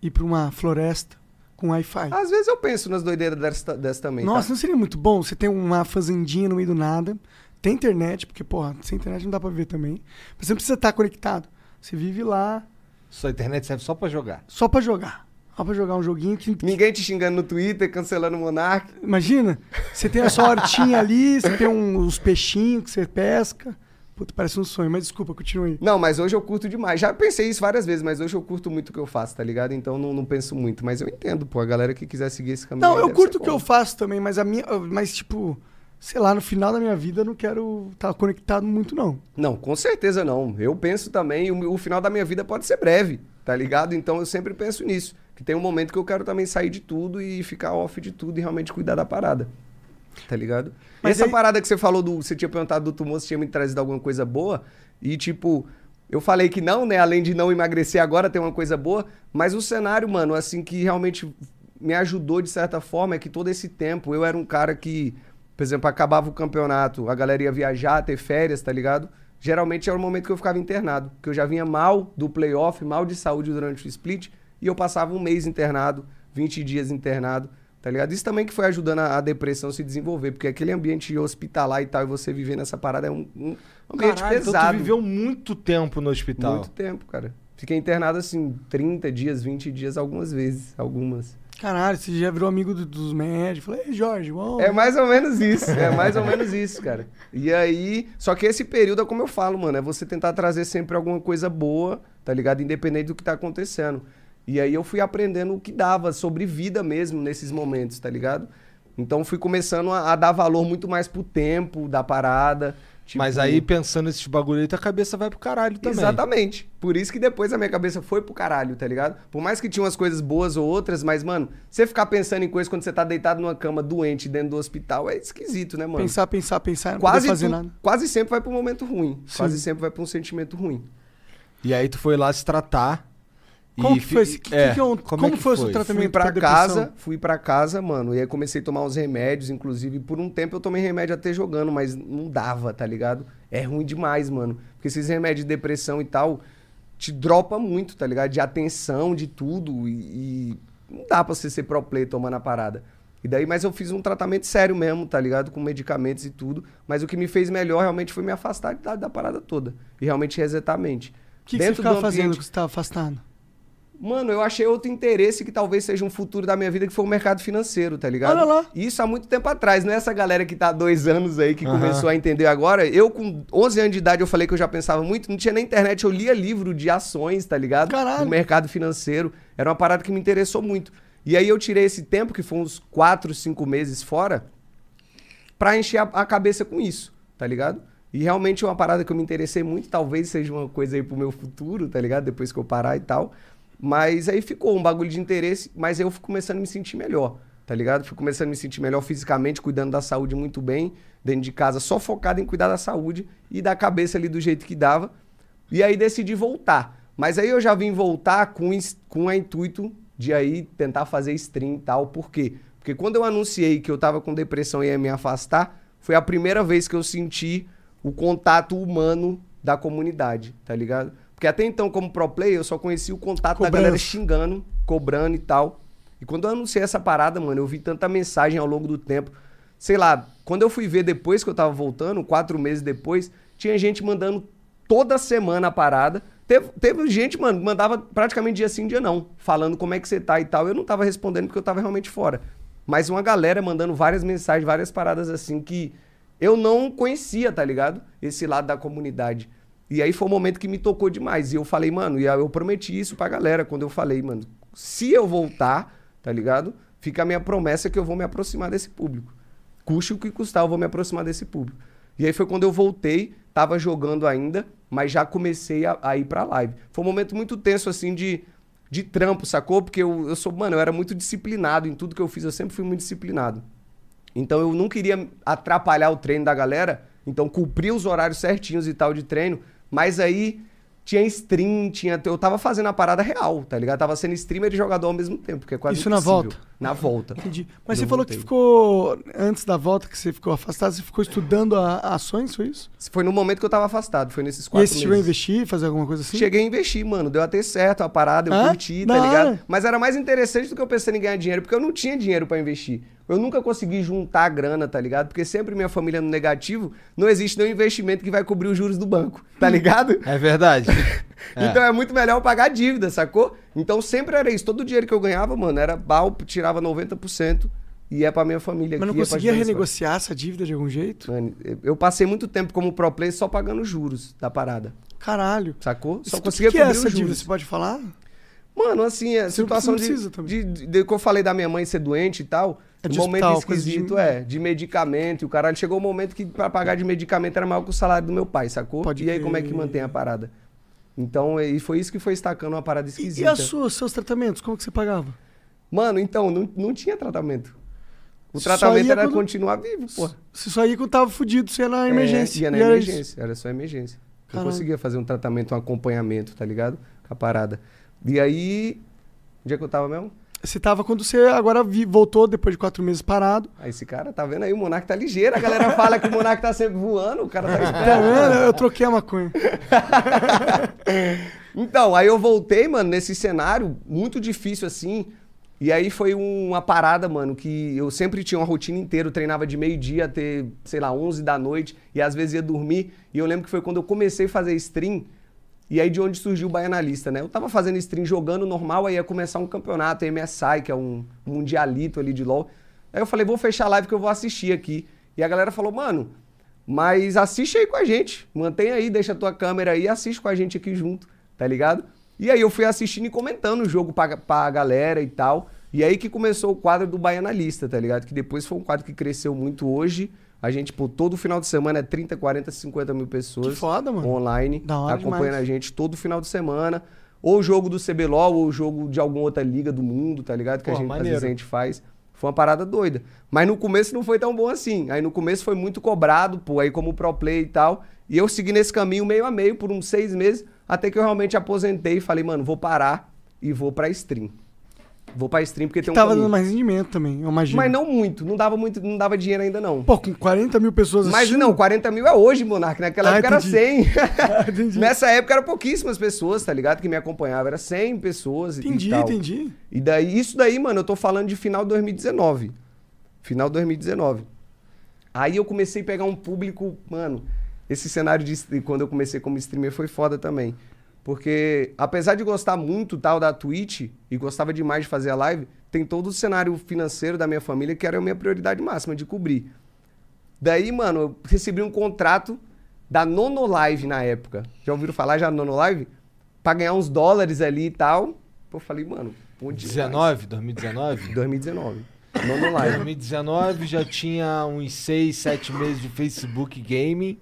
Ir pra uma floresta com Wi-Fi. Às vezes eu penso nas doideiras dessa, dessa também, Nossa, tá? não seria muito bom você ter uma fazendinha no meio do nada, tem internet, porque, porra, sem internet não dá pra viver também. Mas você não precisa estar conectado. Você vive lá Sua internet serve só pra jogar. só pra jogar. Só pra jogar um joguinho que. Ninguém te xingando no Twitter, cancelando o Monark. Imagina, você tem a sua hortinha ali, você tem um- os peixinhos que você pesca. Puta, parece um sonho, mas desculpa, continue. Não, mas hoje eu curto demais. Já pensei isso várias vezes, mas hoje eu curto muito o que eu faço, tá ligado? Então não, não penso muito. Mas eu entendo, pô, a galera que quiser seguir esse caminho. Não, eu curto o que eu faço também, mas a minha. Mas, tipo, sei lá, no final da minha vida eu não quero estar conectado muito, não. Não, com certeza não. Eu penso também, o, o final da minha vida pode ser breve, tá ligado? Então eu sempre penso nisso. Que tem um momento que eu quero também sair de tudo e ficar off de tudo e realmente cuidar da parada. Tá ligado? Mas Essa aí- parada que você falou do. Você tinha perguntado do tumor se tinha me trazido alguma coisa boa. E, tipo, eu falei que não, né? Além de não emagrecer agora, tem uma coisa boa. Mas o cenário, mano, assim, que realmente me ajudou de certa forma é que todo esse tempo eu era um cara que, por exemplo, acabava o campeonato, a galera ia viajar, ter férias, tá ligado? Geralmente era o momento que eu ficava internado, que eu já vinha mal do playoff, mal de saúde durante o split, e eu passava um mês internado, 20 dias internado, tá ligado? Isso também que foi ajudando a, a depressão se desenvolver, porque aquele ambiente hospitalar e tal, e você viver nessa parada é um, um ambiente Caralho, pesado. Então tu viveu muito tempo no hospital. Muito tempo, cara. Fiquei internado assim, 30 dias, 20 dias, algumas vezes. Algumas. Caralho, você já virou amigo do- dos médicos. Falei, ei, Jorge, vamos. É mais ou menos isso. É mais ou menos isso, cara. E aí. Só que esse período é como eu falo, mano. É você tentar trazer sempre alguma coisa boa, tá ligado? Independente do que tá acontecendo. E aí eu fui aprendendo o que dava sobre vida mesmo nesses momentos, tá ligado? Então fui começando a, a dar valor muito mais pro tempo da parada. tipo- Mas aí, pensando nesses bagulho aí, tua cabeça vai pro caralho também. Exatamente. Por isso que depois a minha cabeça foi pro caralho, tá ligado? Por mais que tinha umas coisas boas ou outras, mas, mano, você ficar pensando em coisas quando você tá deitado numa cama doente dentro do hospital é esquisito, né, mano? Pensar, pensar, pensar, não quase, fazer tu- nada. quase sempre vai um momento ruim. Sim. Quase sempre vai pra um sentimento ruim. E aí tu foi lá se tratar. Como e que foi esse- que- é, que que é um- como, como é que foi o foi? tratamento? Fui pra pra depressão? casa, fui pra casa, mano, e aí comecei a tomar uns remédios, inclusive por um tempo eu tomei remédio até jogando, mas não dava, tá ligado? É ruim demais, mano. Porque esses remédios de depressão e tal te dropa muito, tá ligado? De atenção, de tudo e, e não dá pra você ser pro player tomando a parada. E daí, mas eu fiz um tratamento sério mesmo, tá ligado? Com medicamentos e tudo. Mas o que me fez melhor realmente foi me afastar da, da parada toda. E realmente resetar a mente. O que, que você ficava do fazendo ambiente- que você estava afastado? Mano, eu achei outro interesse que talvez seja um futuro da minha vida, que foi o mercado financeiro, tá ligado? Olha lá. Isso há muito tempo atrás, não é essa galera que tá há dois anos aí que começou a entender agora. Eu, com 11 anos de idade, eu falei que eu já pensava muito, não tinha nem internet, eu lia livro de ações, tá ligado? Caralho. Do mercado financeiro. Era uma parada que me interessou muito. E aí eu tirei esse tempo, que foi uns 4, 5 meses fora, pra encher a, a cabeça com isso, tá ligado? E realmente é uma parada que eu me interessei muito, talvez seja uma coisa aí pro meu futuro, tá ligado? Depois que eu parar e tal. Mas aí ficou um bagulho de interesse, mas eu fui começando a me sentir melhor, tá ligado? Fui começando a me sentir melhor fisicamente, cuidando da saúde muito bem, dentro de casa, só focado em cuidar da saúde e da cabeça ali do jeito que dava. E aí decidi voltar. Mas aí eu já vim voltar com, com o intuito de aí tentar fazer stream e tal. Por quê? Porque quando eu anunciei que eu tava com depressão e ia me afastar, foi a primeira vez que eu senti o contato humano da comunidade, tá ligado? Porque até então, como pro player, eu só conhecia o contato da Cobrança. galera xingando, cobrando e tal. E quando eu anunciei essa parada, mano, eu vi tanta mensagem ao longo do tempo. Sei lá, quando eu fui ver depois que eu tava voltando, quatro meses depois, tinha gente mandando toda semana a parada. Teve, teve gente, mano, mandava praticamente dia sim, dia não, falando como é que você tá e tal. Eu não tava respondendo porque eu tava realmente fora. Mas uma galera mandando várias mensagens, várias paradas assim que eu não conhecia, tá ligado? Esse lado da comunidade. E aí foi um momento que me tocou demais. E eu falei, mano, e eu prometi isso pra galera quando eu falei, mano, se eu voltar, tá ligado? Fica a minha promessa que eu vou me aproximar desse público. Custe o que custar, eu vou me aproximar desse público. E aí foi quando eu voltei, tava jogando ainda, mas já comecei a, a ir pra live. Foi um momento muito tenso, assim, de, de trampo, sacou? Porque eu, eu sou, mano, eu era muito disciplinado em tudo que eu fiz, eu sempre fui muito disciplinado. Então eu não queria atrapalhar o treino da galera, então cumprir os horários certinhos e tal de treino, mas aí tinha stream, tinha, eu tava fazendo a parada real, tá ligado? Tava sendo streamer e jogador ao mesmo tempo, que é quase Isso na impossível. volta? Na volta. Entendi. Mas você falou que voltei. ficou. Antes da volta, que você ficou afastado, você ficou estudando a- ações, foi isso? Foi no momento que eu tava afastado, foi nesses E quatro aí você chegou a meses. investir, fazer alguma coisa assim? Cheguei a investir, mano. Deu até certo a parada, eu Ah, curti, tá ligado? hora. Mas era mais interessante do que eu pensando em ganhar dinheiro, porque eu não tinha dinheiro pra investir. Eu nunca consegui juntar a grana, tá ligado? Porque sempre minha família no negativo, não existe nenhum investimento que vai cobrir os juros do banco, tá ligado? É verdade. É. Então é muito melhor eu pagar a dívida, sacou? Então sempre era isso. Todo o dinheiro que eu ganhava, mano, era bal, tirava 90% e ia pra minha família. Mas não conseguia renegociar essa dívida de algum jeito? Mano, eu passei muito tempo como pro player só pagando juros da parada, Caralho. sacou? Só Isso- conseguia o que, é cobrir essa os dívida? juros. Você pode falar? Mano, assim, a Você não situação de, precisa também. de, de, de que eu falei da minha mãe ser doente e tal, É um momento hospital, coisa de- esquisito, é, de medicamento, e o caralho chegou um momento que pra pagar de medicamento era maior que o salário do meu pai, sacou? Pode e aí como é que mantém a parada? Então, e foi isso que foi estacando uma parada E, esquisita. e as suas, seus tratamentos, como que você pagava? Mano, então, não, não tinha tratamento. O tratamento era quando- continuar vivo, pô. Você só ia quando tava fudido, você ia na emergência. É, ia na E era isso. emergência, era só emergência. Não Caralho. conseguia fazer um tratamento, um acompanhamento, tá ligado? Com a parada. E aí, onde é que eu tava mesmo? Você tava quando você agora vi- voltou depois de quatro meses parado. Ah, esse cara, tá vendo aí? O Monark tá ligeiro. A galera fala que o Monark tá sempre voando, o cara tá Tá esperto. vendo? Eu troquei a maconha. Então, aí eu voltei, mano, nesse cenário muito difícil assim. E aí foi uma parada, mano, que eu sempre tinha uma rotina inteira. Eu treinava de meio-dia até, sei lá, 11 da noite. E às vezes ia dormir. E eu lembro que foi quando eu comecei a fazer stream. E aí de onde surgiu o Baianalista, né? Eu tava fazendo stream jogando normal, aí ia começar um campeonato, MSI, que é um mundialito ali de LoL. Aí eu falei, vou fechar a live que eu vou assistir aqui. E a galera falou, mano, mas assiste aí com a gente. Mantém aí, deixa a tua câmera aí assiste com a gente aqui junto, tá ligado? E aí eu fui assistindo e comentando o jogo pra, pra galera e tal. E aí que começou o quadro do Baianalista, tá ligado? Que depois foi um quadro que cresceu muito hoje. A gente, pô, todo final de semana é 30, 40, 50 mil pessoas Que foda, mano. online, Da hora acompanhando demais. a gente todo final de semana. Ou o jogo do CBLOL, ou o jogo de alguma outra liga do mundo, tá ligado? Que a Pô, gente, às vezes a gente faz. Foi uma parada doida. Mas no começo não foi tão bom assim. Aí no começo foi muito cobrado, pô, aí como pro play e tal. E eu segui nesse caminho meio a meio por uns seis meses, até que eu realmente aposentei e falei, mano, vou parar e vou pra stream. Vou pra stream porque tem um tava caminho. dando mais rendimento também, eu imagino. Mas não muito, não dava muito, não dava dinheiro ainda não. Pô, com 40 mil pessoas Mas assistindo? não, 40 mil é hoje, Monark. Naquela Ah, época era entendi. 100. entendi. Nessa época eram pouquíssimas pessoas, tá ligado? Que me acompanhavam. Era 100 pessoas e- Entendi, e tal. entendi. E daí, isso daí, mano, eu tô falando de final de 2019. Final de 2019. Aí eu comecei a pegar um público, mano. Esse cenário de de quando eu comecei como streamer foi foda também. Porque, apesar de gostar muito tal da Twitch e gostava demais de fazer a live, tem todo o cenário financeiro da minha família que era a minha prioridade máxima de cobrir. Daí, mano, eu recebi um contrato da Nono Live na época. Já ouviram falar já da Nono Live? Pra ganhar uns dólares ali e tal. Pô, eu falei, mano, demais. 19, 2019? 2019. Nono Live. 2019 já tinha uns 6, 7 meses de Facebook Gaming,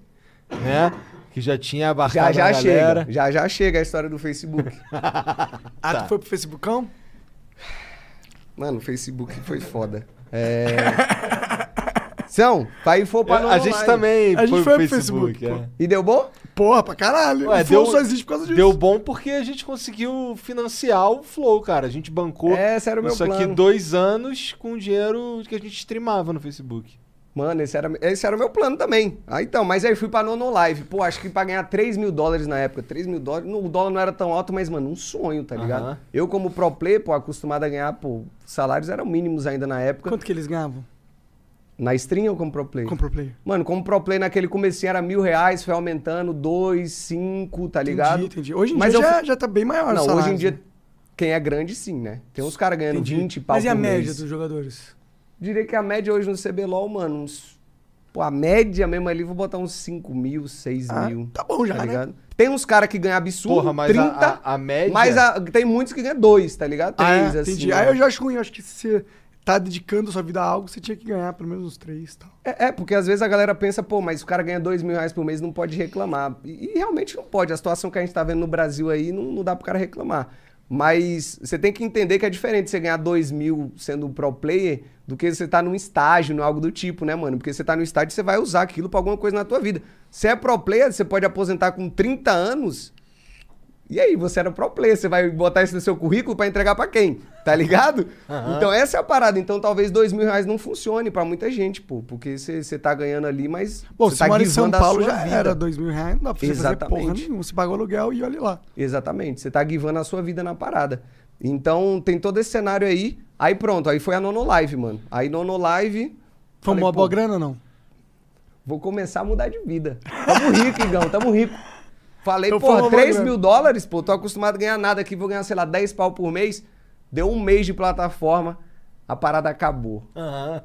né? Que já tinha Já abarcado já a galera. chega. Já já chega a história do Facebook. Ah, Tá. tu foi pro Facebookão? Mano, o Facebook foi foda. É... São, aí for pra Eu- a gente também A gente foi pro Facebook. Facebook, é. E deu bom? Porra, pra caralho. Ué, o Flow deu- só existe por causa disso. Deu bom porque a gente conseguiu financiar o Flow, cara. A gente bancou Esse era o meu isso aqui dois anos com o dinheiro que a gente streamava no Facebook. Mano, esse era, esse era o meu plano também. Ah, então, mas aí fui pra Nono Live. Pô, acho que pra ganhar 3 mil dólares na época. 3 mil dólares. O dólar não era tão alto, mas, mano, um sonho, tá ligado? Aham. Eu, como pro player, pô, acostumado a ganhar, pô, salários eram mínimos ainda na época. Quanto que eles ganhavam? Na stream ou como pro player? Com pro player. Mano, como pro play naquele comecinho era mil reais, foi aumentando, dois, cinco, tá ligado? Entendi, entendi. Hoje em Mas dia eu já, já tá bem maior o Não, salário, hoje em dia, né? quem é grande, sim, né? Tem uns caras ganhando Entendi. 20 pau Mas e a média mês. dos jogadores? Diria que a média hoje no CBLOL, mano, uns... Pô, a média mesmo ali, vou botar uns 5 mil, 6 Ah, mil. tá bom já, tá né? ligado? Tem uns caras que ganham absurdo, Porra, mas 30, a, a, a média... mas a- tem muitos que ganham 2, tá ligado? Ah, 3, é? assim. entendi. né? Aí eu já acho ruim. Acho que se você tá dedicando sua vida a algo, você tinha que ganhar pelo menos uns três e tal. É, é, porque às vezes a galera pensa, pô, mas o cara ganha dois mil reais por mês, não pode reclamar. E, e realmente não pode. A situação que a gente tá vendo no Brasil aí, não, não dá pro cara reclamar. Mas você tem que entender que é diferente você ganhar dois mil sendo pro player do que você tá num estágio, no algo do tipo, né, mano? Porque você tá no estágio, você vai usar aquilo pra alguma coisa na tua vida. Se é pro player, você pode aposentar com 30 anos. E aí, você era pro player, você vai botar isso no seu currículo pra entregar pra quem? Tá ligado? Então essa é a parada. Então talvez dois mil reais não funcione pra muita gente, pô. Porque você tá ganhando ali, mas Bom, se tá mora em São Paulo já vida. era dois mil reais, não dá pra você fazer porra Exatamente. nenhuma. Você paga o aluguel e olha lá. Exatamente. Você tá guivando a sua vida na parada. Então tem todo esse cenário aí. Aí pronto, aí foi a Nono Live, mano. Aí Nono Live. Foi uma boa grana, não? Vou começar a mudar de vida. Tamo rico, Igão, tamo rico. Falei, Então boa 3 grana. mil dólares, pô, tô acostumado a ganhar nada aqui, vou ganhar, sei lá, 10 pau por mês. Deu um mês de plataforma, a parada acabou. Aham.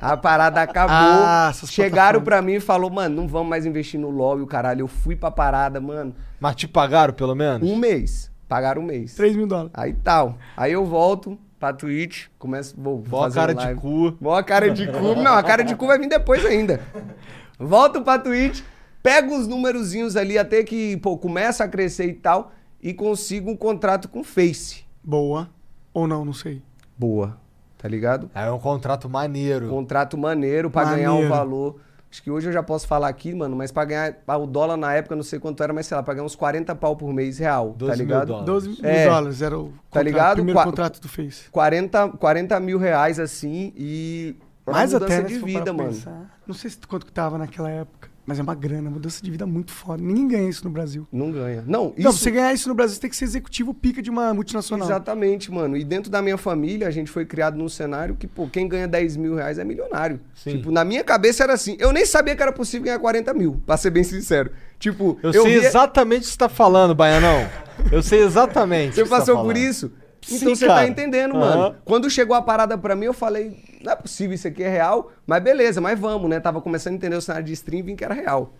A parada acabou. Ah, Chegaram pra mim e falou, mano, não vamos mais investir no LOL e o caralho. Eu fui pra parada, mano. Mas te pagaram, pelo menos? Um mês. Pagaram um mês. 3 mil dólares. Aí tal. Aí eu volto pra Twitch, começo, vou Boa fazer cara um de live. cu. Boa cara de cu. Não, a cara de cu vai vir depois ainda. Volto pra Twitch, pego os númerozinhos ali até que, pô, começa a crescer e tal, e consigo um contrato com o Face. Boa. Ou não, não sei. Boa. Tá ligado? É um contrato maneiro. Contrato maneiro pra ganhar um valor. Acho que hoje eu já posso falar aqui, mano, mas pra ganhar o dólar na época, não sei quanto era, mas sei lá, pra ganhar uns 40 pau por mês real, 12 tá mil ligado? dólares. 12 mil É. dólares era o contrato, ligado? primeiro Qua- contrato do Face. 40, 40 mil reais assim e. uma Mais mudança até, né, de vida, mano. pensar. Não sei se quanto que tava naquela época, mas é uma grana, mudança de vida muito foda. Ninguém ganha isso no Brasil. Não ganha. Não, isso. Não, pra você ganhar isso no Brasil, você tem que ser executivo pica de uma multinacional. Exatamente, mano. E dentro da minha família, a gente foi criado num cenário que, pô, quem ganha 10 mil reais é milionário. Sim. Tipo, na minha cabeça era assim. Eu nem sabia que era possível ganhar 40 mil, pra ser bem sincero. Tipo, Eu, sei via- exatamente o que você tá falando, Baianão. Eu sei exatamente. Você o que tá passou por falando. isso? Sim, Então você cara. tá entendendo, mano. Quando chegou a parada pra mim, eu falei, não é possível, isso aqui é real. Mas beleza, mas vamos, né? Tava começando a entender o cenário de stream, vim que era real.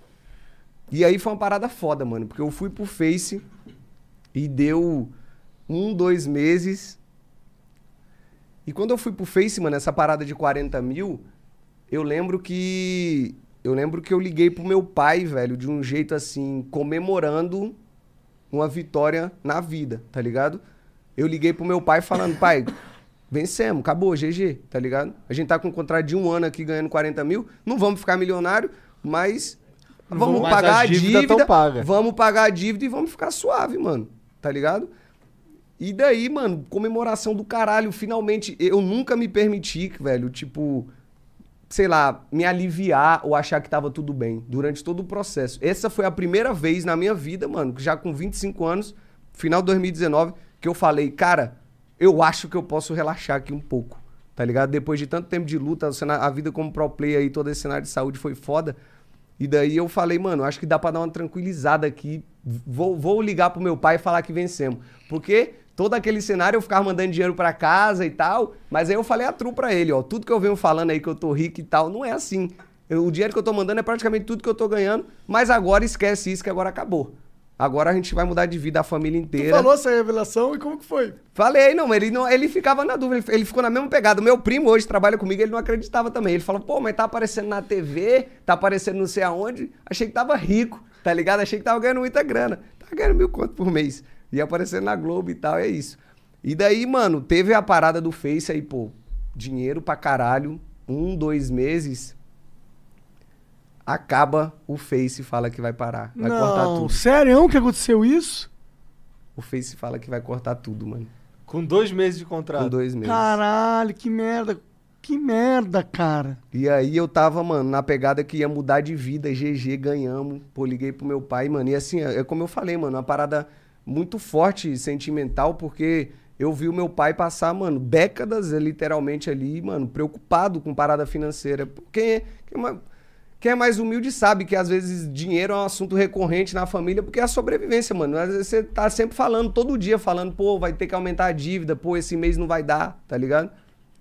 E aí foi uma parada foda, mano. Porque eu fui pro Face e deu um, dois meses. E quando eu fui pro Face, mano, essa parada de 40 mil, eu lembro que. Eu lembro que eu liguei pro meu pai, velho, de um jeito assim, comemorando uma vitória na vida, tá ligado? Eu liguei pro meu pai falando, pai, vencemos, acabou, GG, tá ligado? A gente tá com um contrato de um ano aqui ganhando 40 mil, não vamos ficar milionário, mas vamos Mas pagar a dívida, tão pagas. vamos pagar a dívida e vamos ficar suave, mano, tá ligado? E daí, mano, comemoração do caralho, finalmente, eu nunca me permiti, velho, tipo, sei lá, me aliviar ou achar que tava tudo bem durante todo o processo. Essa foi a primeira vez na minha vida, mano, que já com 25 anos, final de 2019, que eu falei, cara, eu acho que eu posso relaxar aqui um pouco, tá ligado? Depois de tanto tempo de luta, a vida como pro player aí, todo esse cenário de saúde foi foda. E daí eu falei, mano, acho que dá pra dar uma tranquilizada aqui. Vou, vou ligar pro meu pai e falar que vencemos. Porque todo aquele cenário eu ficava mandando dinheiro pra casa e tal. Mas aí eu falei a tru pra ele, ó. Tudo que eu venho falando aí que eu tô rico e tal, não é assim. Eu- o dinheiro que eu tô mandando é praticamente tudo que eu tô ganhando. Mas agora esquece isso que agora acabou. Agora a gente vai mudar de vida a família Tu inteira. falou essa revelação e como que foi? Falei, não, ele não, ele ficava na dúvida, ele, ele ficou na mesma pegada. Meu primo hoje trabalha comigo, ele não acreditava também. Ele falou, pô, mas tá aparecendo na TV, tá aparecendo não sei aonde. Achei que tava rico, tá ligado? Achei que tava ganhando muita grana. Tá ganhando mil conto por mês. Ia aparecendo na Globo e tal, é isso. E daí, mano, teve a parada do Face aí, pô, dinheiro pra caralho, um, dois meses. Acaba o Face e fala que vai parar. Vai cortar Não, tudo. sério que aconteceu isso? O Face fala que vai cortar tudo, mano. Com dois meses de contrato. Com dois meses. Caralho, que merda. Que merda, cara. E aí eu tava, mano, na pegada que ia mudar de vida, GG, ganhamos. Pô, liguei pro meu pai, mano. E assim, é é como eu falei, mano, uma parada muito forte, sentimental, porque eu vi o meu pai passar, mano, décadas, literalmente ali, mano, preocupado com parada financeira. Quem é, quem é, ma- quem é mais humilde sabe que às vezes dinheiro é um assunto recorrente na família, porque é a sobrevivência, mano. Às vezes você tá sempre falando, todo dia falando, pô, vai ter que aumentar a dívida, pô, esse mês não vai dar, tá ligado?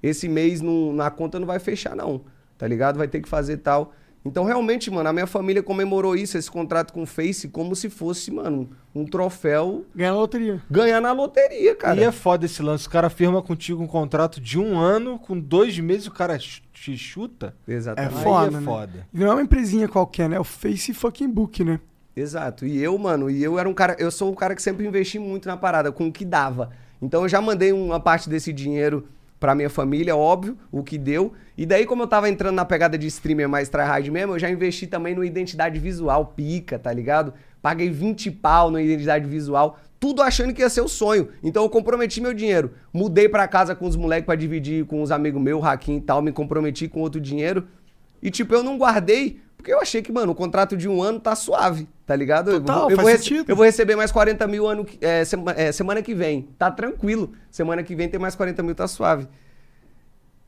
Esse mês não- na conta não vai fechar, não, tá ligado? Vai ter que fazer tal. Então, realmente, mano, a minha família comemorou isso, esse contrato com o Face, como se fosse, mano, um troféu Ganhar na loteria. ganhar na loteria, cara. E é foda esse lance. O cara firma contigo um contrato de um ano, com dois meses o cara te chuta. Exatamente. É Aí foda, é né? foda. E não é uma empresinha qualquer, né? É o Face fucking Book, né? Exato. E eu, mano, e eu era um cara, eu sou um cara que sempre investi muito na parada, com o que dava. Então eu já mandei uma parte desse dinheiro pra minha família, óbvio, o que deu. E daí, como eu tava entrando na pegada de streamer mais tryhard mesmo, eu já investi também no identidade visual, pica, tá ligado? Paguei 20 pau na identidade visual, tudo achando que ia ser o sonho. Então eu comprometi meu dinheiro. Mudei pra casa com os moleques pra dividir com os amigos meus, Hakim e tal, me comprometi com outro dinheiro. E, tipo, eu não guardei, porque eu achei que, mano, o contrato de um ano tá suave, tá ligado? Eu Total, vou- eu, faz vou sentido. eu vou receber mais 40 mil ano, é, sema- é, semana que vem. Tá tranquilo. Semana que vem tem mais 40 mil, tá suave.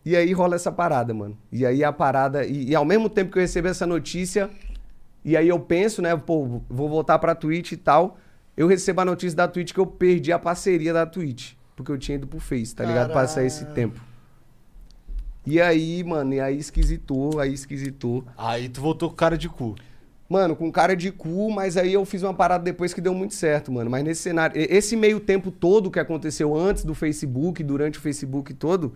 E aí rola essa parada, mano. E aí a parada. E, e ao mesmo tempo que eu recebo essa notícia, e aí eu penso, né, pô, vou voltar pra Twitch e tal. Eu recebo a notícia da Twitch que eu perdi a parceria da Twitch. Porque eu tinha ido pro Face, tá ligado? Passar esse tempo. E aí, mano, e aí esquisitou, aí esquisitou. Aí tu voltou com cara de cu. Mano, com cara de cu, mas aí eu fiz uma parada depois que deu muito certo, mano. Mas nesse cenário, esse meio tempo todo que aconteceu antes do Facebook, durante o Facebook todo,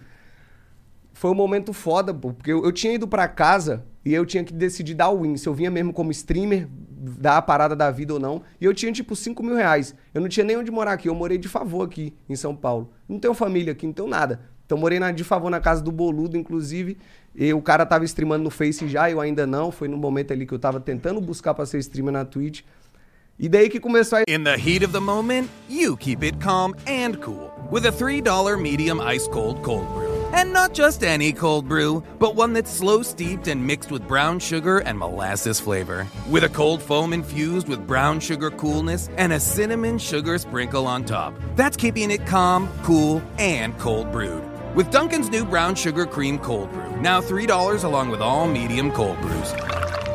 foi um momento foda, pô, porque eu, eu tinha ido pra casa e eu tinha que decidir dar o win, se eu vinha mesmo como streamer, dar a parada da vida ou não. E eu tinha tipo 5 mil reais. Eu não tinha nem onde morar aqui, eu morei de favor aqui em São Paulo. Não tenho família aqui, não tenho nada. Então morei na, de favor na casa do Boludo, inclusive. E o cara tava streamando no Face já, eu ainda não. Foi no momento ali que eu tava tentando buscar pra ser streamer na Twitch. E daí que começou a In the heat of the moment, you keep it calm and cool with a $3 medium ice cold cold brew. And not just any cold brew, but one that's slow steeped and mixed with brown sugar and molasses flavor. With a cold foam infused with brown sugar coolness and a cinnamon sugar sprinkle on top. That's keeping it calm, cool, and cold brewed. With Duncan's new brown sugar cream cold brew, now $3 along with all medium cold brews.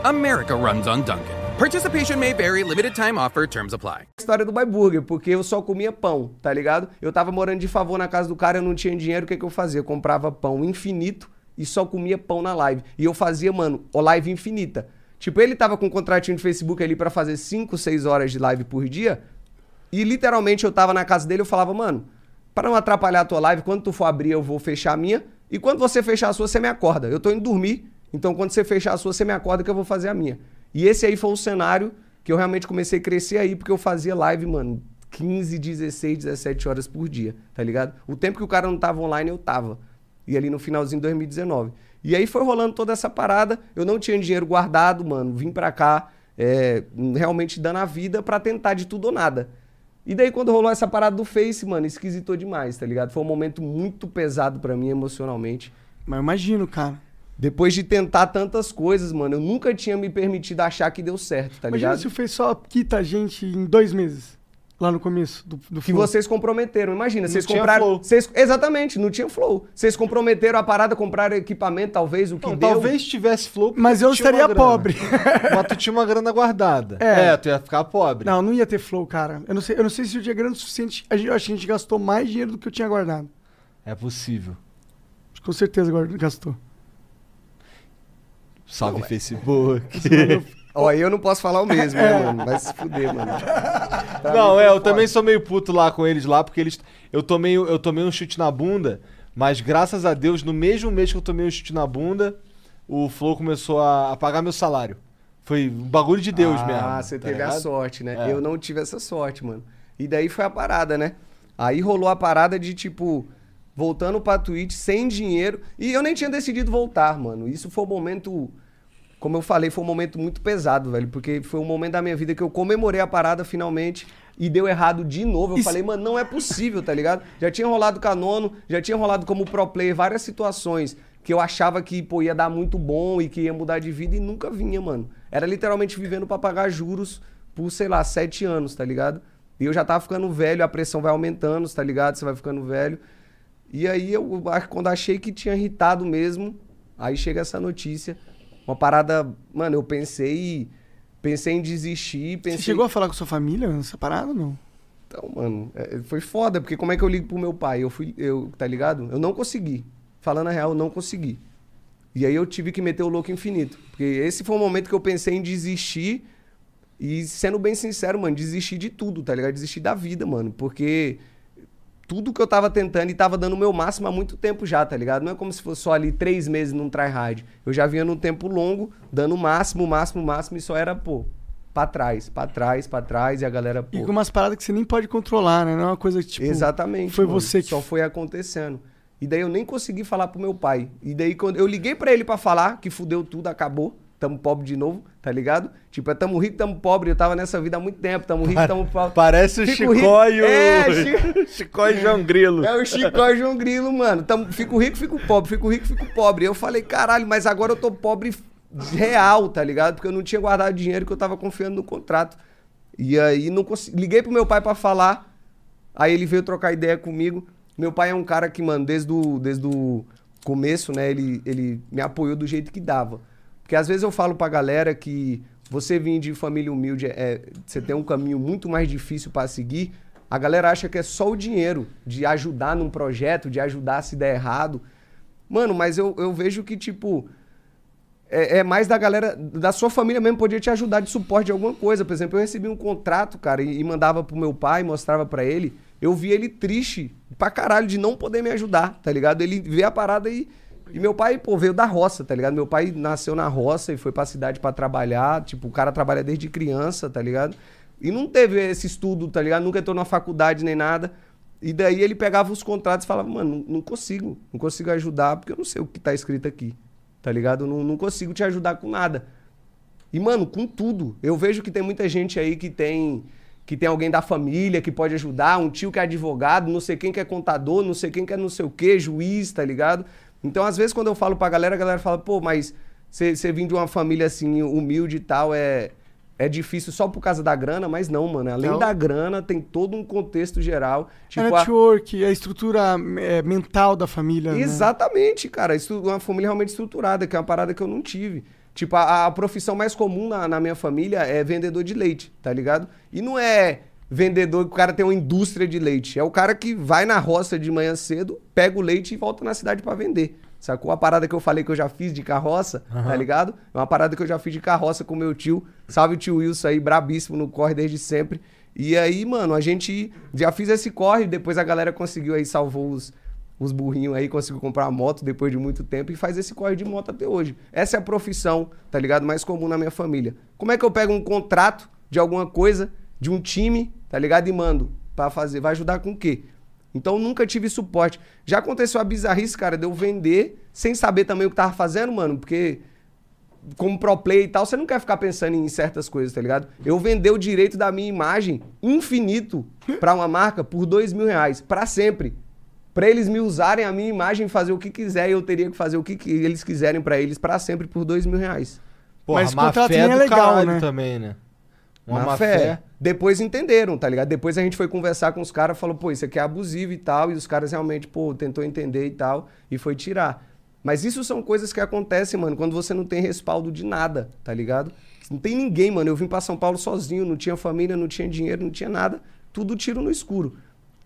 America runs on Duncan. Participation may vary, limited time offer, terms apply. história do Boy Burger, porque eu só comia pão, tá ligado? Eu tava morando de favor na casa do cara, eu não tinha dinheiro, o que, que eu fazia? Eu comprava pão infinito e só comia pão na live. E eu fazia, mano, live infinita. Tipo, ele tava com um contratinho de Facebook ali pra fazer 5, 6 horas de live por dia. E literalmente eu tava na casa dele, eu falava, mano, para não atrapalhar a tua live, quando tu for abrir, eu vou fechar a minha. E quando você fechar a sua, você me acorda. Eu tô indo dormir, então quando você fechar a sua, você me acorda que eu vou fazer a minha. E esse aí foi o cenário que eu realmente comecei a crescer aí, porque eu fazia live, mano, 15, 16, 17 horas por dia, tá ligado? O tempo que o cara não tava online, eu tava. E ali no finalzinho de 2019. E aí foi rolando toda essa parada. Eu não tinha dinheiro guardado, mano. Vim pra cá, é, realmente dando a vida pra tentar de tudo ou nada. E daí, quando rolou essa parada do Face, mano, esquisitou demais, tá ligado? Foi um momento muito pesado pra mim emocionalmente. Mas imagino, cara. Depois de tentar tantas coisas, mano, eu nunca tinha me permitido achar que deu certo, tá Imagina ligado? se o Face só quita a gente em dois meses. Lá no começo do, do Que Flow. vocês comprometeram. Imagina, vocês tinha compraram. flow. Vocês, exatamente, não tinha flow. Vocês comprometeram a parada, compraram equipamento, talvez, o que Não, deu. talvez tivesse flow. porque Mas eu estaria pobre. Mas tu tinha uma grana guardada. É. É, tu ia ficar pobre. Não, não ia ter Flow, cara. Eu não sei, eu não sei se eu tinha grana o suficiente. A gente, eu acho que a gente gastou mais dinheiro do que eu tinha guardado. É possível. Acho que Com certeza gastou. Salve Facebook. Ó, eu não posso falar o mesmo, É. né, mano? Vai se fuder, mano. Pra Não, é, eu também sou meio puto lá com eles lá, porque eles. Eu tomei, eu tomei um chute na bunda, mas graças a Deus, no mesmo mês que eu tomei um chute na bunda, o Flow começou a, a pagar meu salário. Foi um bagulho de Deus ah, mesmo. Ah, você tá teve a ligado? sorte, né? É. Eu não tive essa sorte, mano. E daí foi a parada, né? Aí rolou a parada de, tipo, voltando pra Twitch sem dinheiro. E eu nem tinha decidido voltar, mano. Isso foi o momento como eu falei, foi um momento muito pesado, velho. Porque foi um momento da minha vida que eu comemorei a parada finalmente e deu errado de novo. Eu Isso- falei, mano, não é possível, tá ligado? Já tinha rolado canono, já tinha rolado como pro player várias situações que eu achava que, pô, ia dar muito bom e que ia mudar de vida e nunca vinha, mano. Era literalmente vivendo pra pagar juros por, sei lá, sete anos, tá ligado? E eu já tava ficando velho, a pressão vai aumentando, tá ligado? Você vai ficando velho. E aí eu quando achei que tinha irritado mesmo, aí chega essa notícia. Uma parada, mano, eu pensei, pensei em desistir, pensei Você chegou a falar com sua família nessa parada ou não? então, mano, é, foi foda, porque como é que eu ligo pro meu pai? Eu fui, eu, tá ligado? Eu não consegui. Falando a real, eu não consegui. E aí eu tive que meter o louco infinito. Porque esse foi o momento que eu pensei em desistir. E sendo bem sincero, mano, desistir de tudo, tá ligado? Desistir da vida, mano. Porque tudo que eu tava tentando e tava dando o meu máximo há muito tempo já, tá ligado? Não é como se fosse só ali três meses num tryhard. Eu já vinha num tempo longo, dando o máximo, o máximo, o máximo, e só era, pô, pra trás, pra trás, pra trás, e a galera, pô. E com umas paradas que você nem pode controlar, né? Não é uma coisa que, tipo... Exatamente. foi mano. você que- Só foi acontecendo. E daí eu nem consegui falar pro meu pai. E daí quando eu liguei pra ele pra falar que fudeu tudo, acabou. Tamo pobre de novo, tá ligado? Tipo, é tamo rico, tamo pobre. Eu tava nessa vida há muito tempo. Tamo rico, tamo pobre. Parece o rico. e o. É, Chi- Chicó e João Grilo. É o Chicó e João Grilo, mano. Tamo, fico rico, fico pobre. Fico rico, fico pobre. Eu falei, caralho, mas agora eu tô pobre real, tá ligado? Porque eu não tinha guardado dinheiro que eu tava confiando no contrato. E aí não consegui. Liguei pro meu pai pra falar. Aí ele veio trocar ideia comigo. Meu pai é um cara que, mano, desde o, desde o começo, né, ele, ele me apoiou do jeito que dava. Porque às vezes eu falo pra galera que você vir de família humilde, é, você tem um caminho muito mais difícil pra seguir. A galera acha que é só o dinheiro de ajudar num projeto, de ajudar se der errado. Mano, mas eu, eu vejo que, tipo, é, é mais da galera, da sua família mesmo, podia te ajudar de suporte de alguma coisa. Por exemplo, eu recebi um contrato, cara, e, e mandava pro meu pai, mostrava pra ele. Eu vi ele triste pra caralho de não poder me ajudar, tá ligado? Ele vê a parada e. E meu pai, pô, veio da roça, tá ligado? Meu pai nasceu na roça e foi pra cidade pra trabalhar. Tipo, o cara trabalha desde criança, tá ligado? E não teve esse estudo, tá ligado? Nunca entrou na faculdade nem nada. E daí ele pegava os contratos e falava, mano, não, consigo, não consigo ajudar porque eu não sei o que tá escrito aqui, tá ligado? Não, não consigo te ajudar com nada. E, mano, com tudo. Eu vejo que tem muita gente aí que tem que tem alguém da família que pode ajudar, um tio que é advogado, não sei quem que é contador, não sei quem que é não sei o que, juiz, tá ligado? Então, às vezes, quando eu falo pra galera, a galera fala, pô, mas você vir de uma família assim, humilde e tal, é, é difícil só por causa da grana, mas não, mano. Além Não. da grana, tem todo um contexto geral. é Tipo, a- network, é a estrutura é, mental da família, né? Exatamente, cara. Estru- Uma família realmente estruturada, que é uma parada que eu não tive. Tipo, a, a profissão mais comum na, na minha família é vendedor de leite, tá ligado? E não é vendedor que o cara tem uma indústria de leite. É o cara que vai na roça de manhã cedo, pega o leite e volta na cidade pra vender. Sacou? A parada que eu falei que eu já fiz de carroça, tá ligado? É uma parada que eu já fiz de carroça com meu tio. Salve o tio Wilson aí, brabíssimo no corre desde sempre. E aí, mano, a gente já fiz esse corre, depois a galera conseguiu aí, salvou os, os burrinhos aí, conseguiu comprar uma moto depois de muito tempo e faz esse corre de moto até hoje. Essa é a profissão, tá ligado? Mais comum na minha família. Como é que eu pego um contrato de alguma coisa, de um time, tá ligado? E mando pra fazer. Vai ajudar com o quê? Então nunca tive suporte. Já aconteceu a bizarrice, cara, de eu vender sem saber também o que tava fazendo, mano, porque como pro play e tal, você não quer ficar pensando em certas coisas, tá ligado? Eu vender o direito da minha imagem infinito pra uma marca por dois mil reais, pra sempre. Pra eles me usarem a minha imagem e fazer o que quiser, e eu teria que fazer o que, que eles quiserem pra eles pra sempre por dois mil reais. Porra, Mas contrato é do legal, caralho né? também, né? Uma Má fé. fé. Depois entenderam, tá ligado? Depois a gente foi conversar com os caras, falou, pô, isso aqui é abusivo e tal, e os caras realmente, pô, tentou entender e tal, e foi tirar. Mas isso são coisas que acontecem, mano, quando você não tem respaldo de nada, tá ligado? Não tem ninguém, mano. Eu vim pra São Paulo sozinho, não tinha família, não tinha dinheiro, não tinha nada. Tudo tiro no escuro,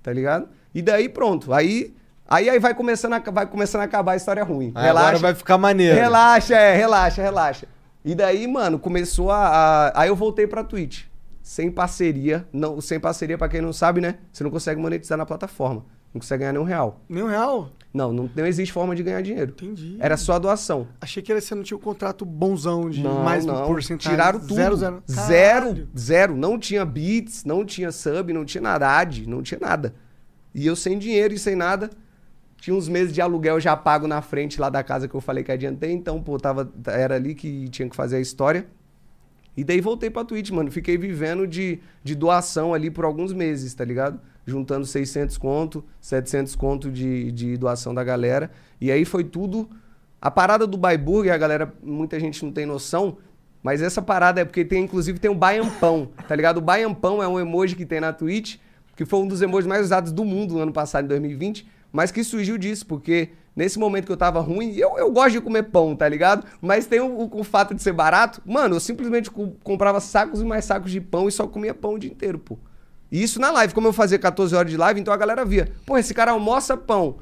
tá ligado? E daí pronto. Aí, aí, aí vai, começando a, vai começando a acabar a história ruim. Aí agora vai ficar maneiro. Relaxa, é, relaxa, relaxa. E daí, mano, começou a, a- Aí eu voltei pra Twitch. Sem parceria. Não, sem parceria, pra quem não sabe, né? Você não consegue monetizar na plataforma. Não consegue ganhar nenhum real. Nem um real? Não, não, não existe forma de ganhar dinheiro. Entendi. Era só doação. Achei que você não tinha um contrato bonzão de Não, mais não. porcentagem. Tiraram tudo. Zero, zero. Zero, zero. Não tinha beats, não tinha sub, não tinha nada, ad, não tinha nada. E eu sem dinheiro e sem nada. Tinha uns meses de aluguel já pago na frente lá da casa que eu falei que adiantei. Então, pô, tava, era ali que tinha que fazer a história. E daí voltei pra Twitch, mano. Fiquei vivendo de, de doação ali por alguns meses, tá ligado? Juntando 600 conto, 700 conto de, de doação da galera. E aí foi tudo... A parada do Baiburg, a galera, muita gente não tem noção, mas essa parada é porque tem, inclusive, tem o Baiampão, tá ligado? O Baiampão é um emoji que tem na Twitch, que foi um dos emojis mais usados do mundo no ano passado, em 2020, mas que surgiu disso, porque nesse momento que eu tava ruim, eu, eu gosto de comer pão, tá ligado? Mas tem o, o, o fato de ser barato, mano, eu simplesmente co- comprava sacos e mais sacos de pão e só comia pão o dia inteiro, pô. E isso na live, como eu fazia 14 horas de live, então a galera via, pô, esse cara almoça pão,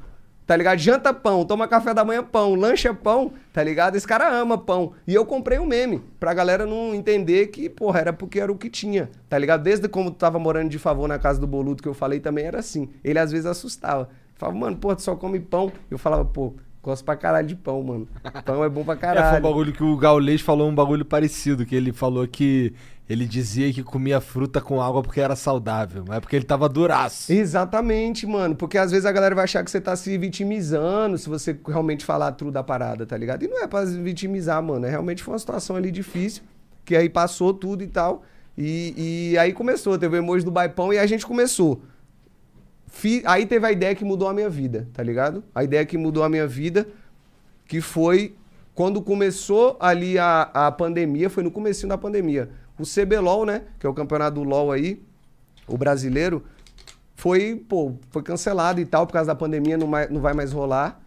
tá ligado? Janta pão, toma café da manhã pão, lancha pão, tá ligado? Esse cara ama pão. E eu comprei um meme, pra galera não entender que, porra, era porque era o que tinha, tá ligado? Desde como tu tava morando de favor na casa do Boludo, que eu falei também, era assim. Ele às vezes assustava. Falava, mano, pô, tu só come pão. Eu falava, pô, gosto pra caralho de pão, mano. Pão é bom pra É, foi um caralho. bagulho que o Gaulês falou um bagulho parecido, que ele falou que ele dizia que comia fruta com água porque era saudável, mas é porque ele tava duraço. Exatamente, mano. Porque às vezes a galera vai achar que você tá se vitimizando se você realmente falar tudo da parada, tá ligado? E não é pra se vitimizar, mano. É realmente foi uma situação ali difícil, que aí passou tudo e tal. E, e aí começou, teve o emoji do baipão e a gente começou. Aí teve a ideia que mudou a minha vida, tá ligado? A ideia que mudou a minha vida, que foi quando começou ali a, a pandemia, foi no comecinho da pandemia. O CBLOL, né, que é o campeonato do LOL aí, o brasileiro, foi, pô, foi cancelado e tal, por causa da pandemia, não, mai- não vai mais rolar.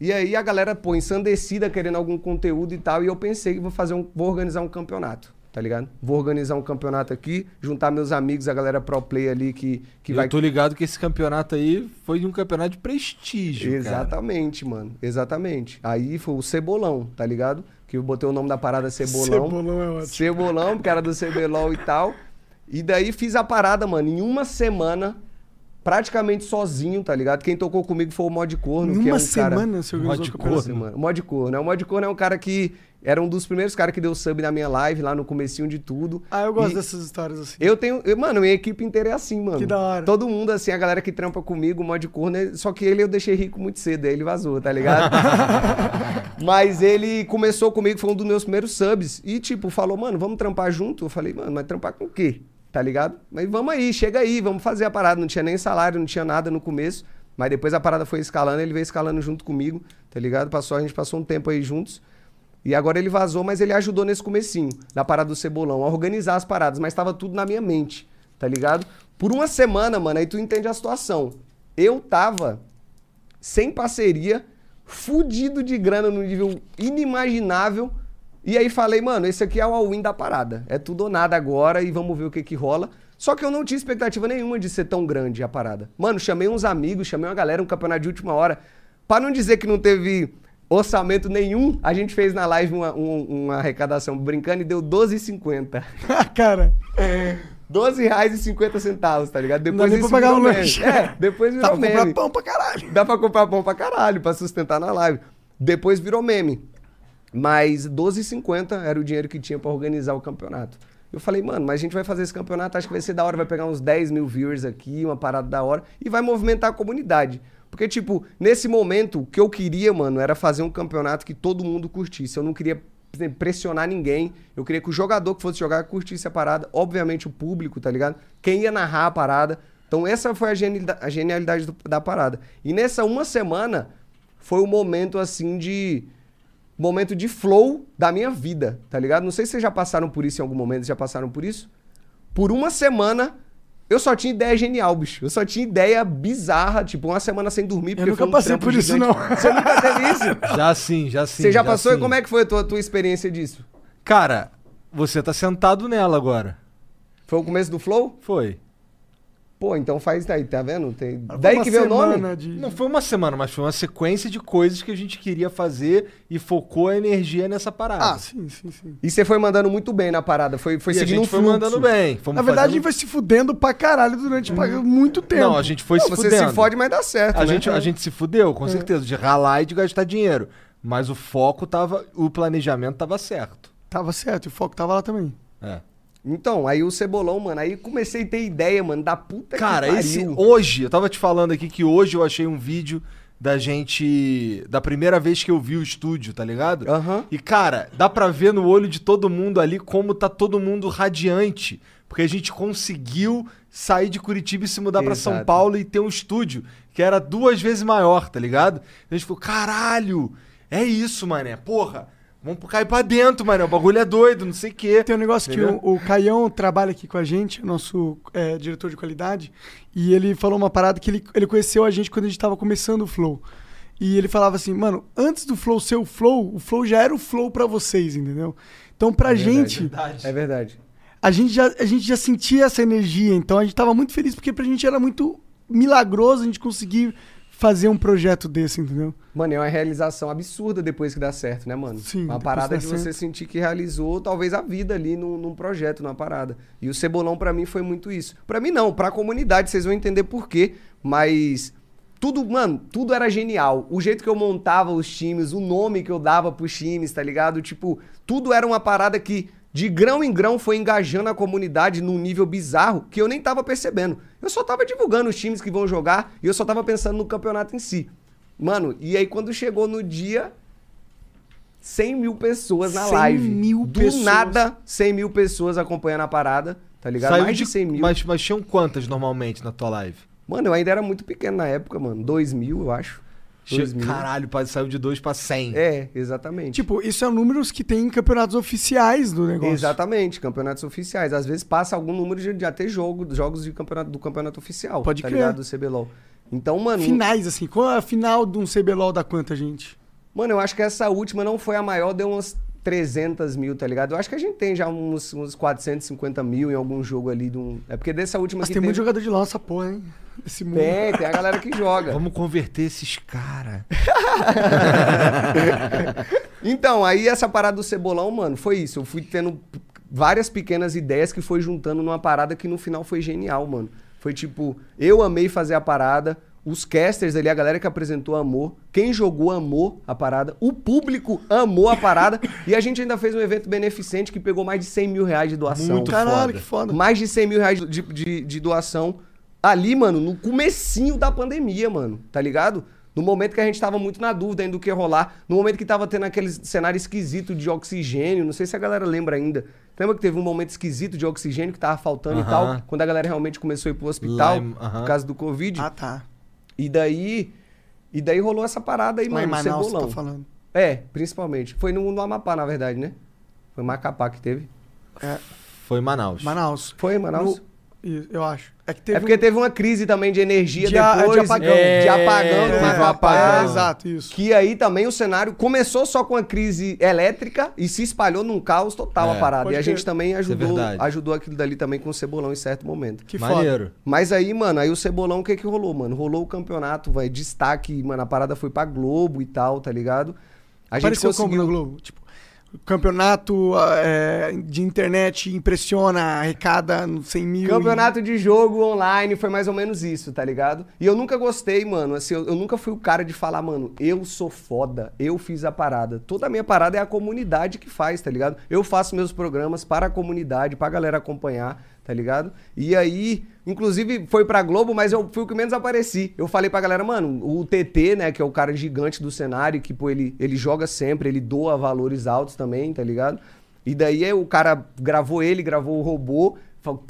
E aí a galera, pô, ensandecida, querendo algum conteúdo e tal, e eu pensei que vou fazer um, vou organizar um campeonato, tá ligado? Vou organizar um campeonato aqui, juntar meus amigos, a galera pro play ali que, que eu vai... tô ligado que esse campeonato aí foi um campeonato de prestígio, cara. Exatamente, mano. Exatamente. Aí foi o Cebolão, tá ligado? Que eu botei o nome da parada Cebolão. Cebolão é ótimo. Cebolão, porque era do CBLOL e tal. E daí fiz a parada, mano, em uma semana, praticamente sozinho, tá ligado? Quem tocou comigo foi o Mod Corno, Em que é uma um cara... semana você organizou Mod o campeonato? Corno. Mod Corno. O Mod Corno é um cara que era um dos primeiros caras que deu sub na minha live, lá no comecinho de tudo. Ah, eu gosto E- dessas histórias assim. eu tenho. eu- mano, minha equipe inteira é assim, mano. Que da hora. Todo mundo, assim, a galera que trampa comigo, o mod corno, é- só que ele eu deixei rico muito cedo, aí ele vazou, tá ligado? mas ele começou comigo, foi um dos meus primeiros subs. E, tipo, falou, mano, vamos trampar junto? Eu falei, mano, mas trampar com o quê? Tá ligado? Mas vamos aí, chega aí, vamos fazer a parada. Não tinha nem salário, não tinha nada no começo. Mas depois a parada foi escalando, ele veio escalando junto comigo, tá ligado? Passou, a gente passou um tempo aí juntos. E agora ele vazou, mas ele ajudou nesse comecinho, da parada do Cebolão, a organizar as paradas, mas tava tudo na minha mente, tá ligado? Por uma semana, mano, aí tu entende a situação. Eu tava sem parceria, fudido de grana num nível inimaginável. E aí falei, mano, esse aqui é o all-in da parada. É tudo ou nada agora e vamos ver o que que rola. Só que eu não tinha expectativa nenhuma de ser tão grande a parada. Mano, chamei uns amigos, chamei uma galera, um campeonato de última hora. Pra não dizer que não teve orçamento nenhum, a gente fez na live uma, um- uma arrecadação brincando e deu 12,50. Cara, 12 reais e 50 centavos, tá ligado? Depois isso pagar virou um meme. lanche. É, depois virou Dá pra comprar pão pra caralho. Dá pra comprar pão pra caralho, pra sustentar na live. Depois virou meme. Mas 12,50 era o dinheiro que tinha pra organizar o campeonato. Eu falei, mano, mas a gente vai fazer esse campeonato, acho que vai ser da hora, vai pegar uns 10 mil viewers aqui, uma parada da hora, e vai movimentar a comunidade. Porque, tipo, nesse momento, o que eu queria, mano, era fazer um campeonato que todo mundo curtisse. Eu não queria pressionar ninguém. Eu queria que o jogador que fosse jogar curtisse a parada. Obviamente, o público, tá ligado? Quem ia narrar a parada. Então, essa foi a genialidade, a genialidade do- da parada. E nessa uma semana, foi o momento, assim, de momento de flow da minha vida, tá ligado? Não sei se vocês já passaram por isso em algum momento, já passaram por isso? Por uma semana, eu só tinha ideia genial, bicho. Eu só tinha ideia bizarra, tipo, uma semana sem dormir. porque nunca foi um passei por isso, gigante. não. Você nunca teve isso? Já sim, já sim. Você já, passou? sim. E como é que foi a tua, tua experiência disso? Cara, você tá sentado nela agora. Foi o começo do flow? Foi. Pô, então faz daí, tá vendo? Tem... Foi Daí que veio o nome? de- Não foi uma semana, mas foi uma sequência de coisas que a gente queria fazer e focou a energia nessa parada. Ah, sim, sim, sim. E você foi mandando muito bem na parada, foi, foi e a seguindo gente um foi fluxo. mandando bem. Fomos Na verdade, a fazendo- gente vai se fudendo pra caralho durante pra- muito tempo. Não, a gente foi Não, se você fudendo. se fode, mas dá certo, A né? gente, a gente se fudeu, com certeza, de ralar e de gastar dinheiro. Mas o foco tava. O planejamento tava certo. Tava certo, e o foco tava lá também. É. Então, aí o Cebolão, mano, aí comecei a ter ideia, mano, da puta Cara, que pariu. esse. Hoje, eu tava te falando aqui que hoje eu achei um vídeo da gente. Da primeira vez que eu vi o estúdio, tá ligado? Aham. E, cara, dá pra ver no olho de todo mundo ali como tá todo mundo radiante. Porque a gente conseguiu sair de Curitiba e se mudar pra São. Paulo e ter um estúdio que era duas vezes maior, tá ligado? A gente falou, caralho, é isso, mané. Porra, vamos cair pra dentro, mané. O bagulho é doido, não sei o quê. Tem um negócio Entendeu? que o, o Caião trabalha aqui com a gente, nosso é, diretor de qualidade, e ele falou uma parada que ele, ele conheceu a gente quando a gente tava começando o Flow. E ele falava assim, mano, antes do Flow ser o Flow, o Flow já era o Flow pra vocês, entendeu? Então pra gente, É verdade. a gente, já, a gente já sentia essa energia, então a gente tava muito feliz porque pra gente era muito milagroso a gente conseguir fazer um projeto desse, entendeu? Mano, é uma realização absurda depois que dá certo, né, mano? Sim, Uma parada que de você certo. sentir que realizou talvez a vida ali num, num projeto, numa parada. E o Cebolão pra mim foi muito isso. Pra mim não, pra comunidade, vocês vão entender por quê, mas tudo, mano, tudo era genial. O jeito que eu montava os times, o nome que eu dava pros times, tá ligado? Tipo, tudo era uma parada que de grão em grão foi engajando a comunidade num nível bizarro que eu nem tava percebendo. Eu só tava divulgando os times que vão jogar e eu só tava pensando no campeonato em si. Mano, e aí quando chegou no dia, 100 mil pessoas na 100 live. mil Do pessoas. nada, 100 mil pessoas acompanhando a parada, tá ligado? Saiu Mais de 100 mil. Mas, mas tinham quantas normalmente na tua live? Mano, eu ainda era muito pequeno na época, mano. 2 mil, eu acho. 2 mil. Caralho, pai, saiu de 2 pra 100. É, exatamente. Tipo, isso é números que tem em campeonatos oficiais do negócio. Exatamente, campeonatos oficiais. Às vezes passa algum número de, de até jogo, jogos de campeonato, do campeonato oficial. Pode tá crer. ligado? Do CBLOL. Então, mano. Finais, assim. Qual é a final de um CBLOL da quanta gente? Mano, eu acho que essa última não foi a maior, deu umas 300 mil, tá ligado? Eu acho que a gente tem já uns, uns 450 mil em algum jogo ali. De um... É porque dessa última Mas que tem muito teve- jogador de lança, porra, hein? Esse mundo. Tem, tem a galera que joga. Vamos converter esses caras. Então, aí essa parada do cebolão, mano, foi isso. Eu fui tendo várias pequenas ideias que foi juntando numa parada que no final foi genial, mano. Foi tipo, eu amei fazer a parada, os casters ali, a galera que apresentou amor, quem jogou amou a parada, o público amou a parada e a gente ainda fez um evento beneficente que pegou mais de 100 mil reais de doação. Muito Caralho, foda. que foda. Mais de 100 mil reais de, de, de doação ali, mano, no comecinho da pandemia, mano, tá ligado? No momento que a gente tava muito na dúvida ainda do que rolar, no momento que tava tendo aquele cenário esquisito de oxigênio, não sei se a galera lembra ainda. Lembra que teve um momento esquisito de oxigênio que tava faltando e Aham. tal, quando a galera realmente começou a ir pro hospital Lá em- aham. por causa do Covid? Ah, tá. E daí, e daí rolou essa parada aí, Lá mano, Manaus, você cebolão. tá falando. É, principalmente. Foi no, no Amapá, na verdade, né? Foi Macapá que teve. Foi em Manaus. Manaus. Foi em Manaus? No- Isso, eu acho. É que teve É porque um- teve uma crise também de energia De a- depois. de apagão. de apagão no teve um apagão. É, exato, isso. Que aí também o cenário começou só com a crise elétrica e se espalhou num caos total É. a parada. Pode E a gente também é ajudou, ajudou aquilo dali também com o Cebolão em certo momento. Que foda. Maneiro. Mas aí, mano, aí o Cebolão, o que que rolou, mano? Rolou o campeonato, vai, destaque, mano, a parada foi pra Globo e tal, tá ligado? A gente Pareceu conseguiu... como no Globo. Tipo, campeonato ah, é, de internet impressiona, arrecada no 100 mil. Campeonato de jogo online foi mais ou menos isso, tá ligado? E eu nunca gostei, mano. Assim, eu, eu nunca fui o cara de falar, mano, eu sou foda, eu fiz a parada. Toda a minha parada é a comunidade que faz, tá ligado? Eu faço meus programas para a comunidade, pra galera acompanhar, tá ligado? E aí, inclusive, foi pra Globo, mas eu fui o que menos apareci. Eu falei pra galera, mano, o TT, né, que é o cara gigante do cenário, que, pô, ele, ele joga sempre, ele doa valores altos também, tá ligado? E daí aí o cara gravou ele, gravou o robô,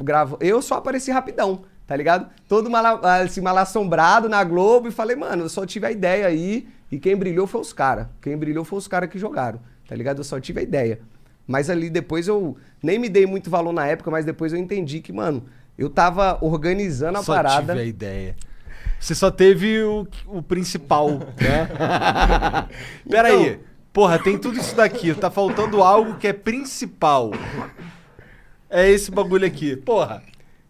gravou. Eu só apareci rapidão, tá ligado? Todo mal, assim, mal assombrado na Globo e falei, mano, eu só tive a ideia aí e quem brilhou foi os caras. Quem brilhou foi os caras que jogaram, tá ligado? Eu só tive a ideia. Mas ali depois eu nem me dei muito valor na época, mas depois eu entendi que, mano, eu tava organizando a só parada. tive a ideia. Você só teve o, o principal, né? Pera aí. Então- Porra, tem tudo isso daqui. Tá faltando algo que é principal. É esse bagulho aqui. Porra.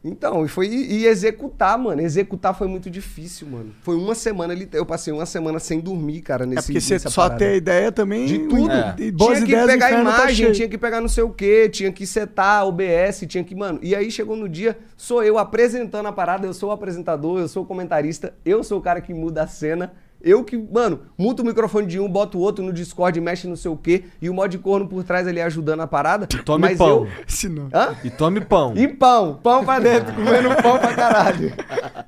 Então, e foi e executar, mano. Executar foi muito difícil, mano. Foi uma semana ali, eu passei uma semana sem dormir, cara, É nesse porque você nessa só parada. ter a ideia também. De tudo. É. De boas tinha que pegar tá imagem, tinha que pegar não sei o que, tinha que setar OBS, tinha que, mano. E aí chegou no dia, sou eu apresentando a parada, eu sou o apresentador, eu sou o comentarista, eu sou o cara que muda a cena. Eu que, mano, muto o microfone de um, boto o outro no Discord, mexe não sei o quê, e o mod de corno por trás ali ajudando a parada. Tome mas pão. eu. Esse não. Hã? E tome pão. E pão, pão pra dentro, comendo pão pra caralho.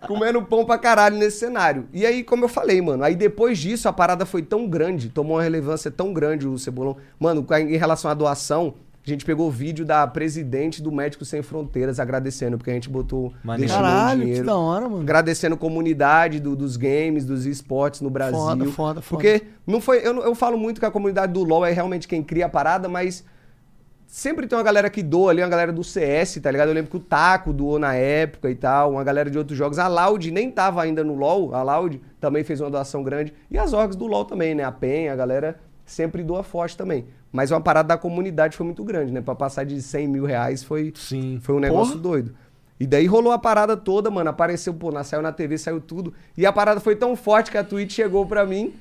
comendo pão pra caralho nesse cenário. E aí, como eu falei, mano, aí depois disso a parada foi tão grande, tomou uma relevância tão grande o Cebolão. Mano, em relação à doação, a gente pegou vídeo da presidente do Médicos Sem Fronteiras agradecendo, porque a gente botou Maneiro. Caralho, que dinheiro. da hora, mano. Agradecendo a comunidade do- dos games, dos esportes no Brasil. Foda, foda, foda. Porque não foi. Eu, eu falo muito que a comunidade do LoL é realmente quem cria a parada, mas sempre tem uma galera que doa ali, uma galera do CS, tá ligado? Eu lembro que o Taco doou na época e tal, uma galera de outros jogos. A Loud nem tava ainda no LoL, a Loud também fez uma doação grande. E as orgs do LoL também, né? A PEN, a galera sempre doa forte também. Mas uma parada da comunidade foi muito grande, né? Pra passar de 100 mil reais foi, Sim. foi um negócio doido. E daí rolou a parada toda, mano. Apareceu, pô, na, saiu na TV, saiu tudo. E a parada foi tão forte que a Twitch chegou pra mim.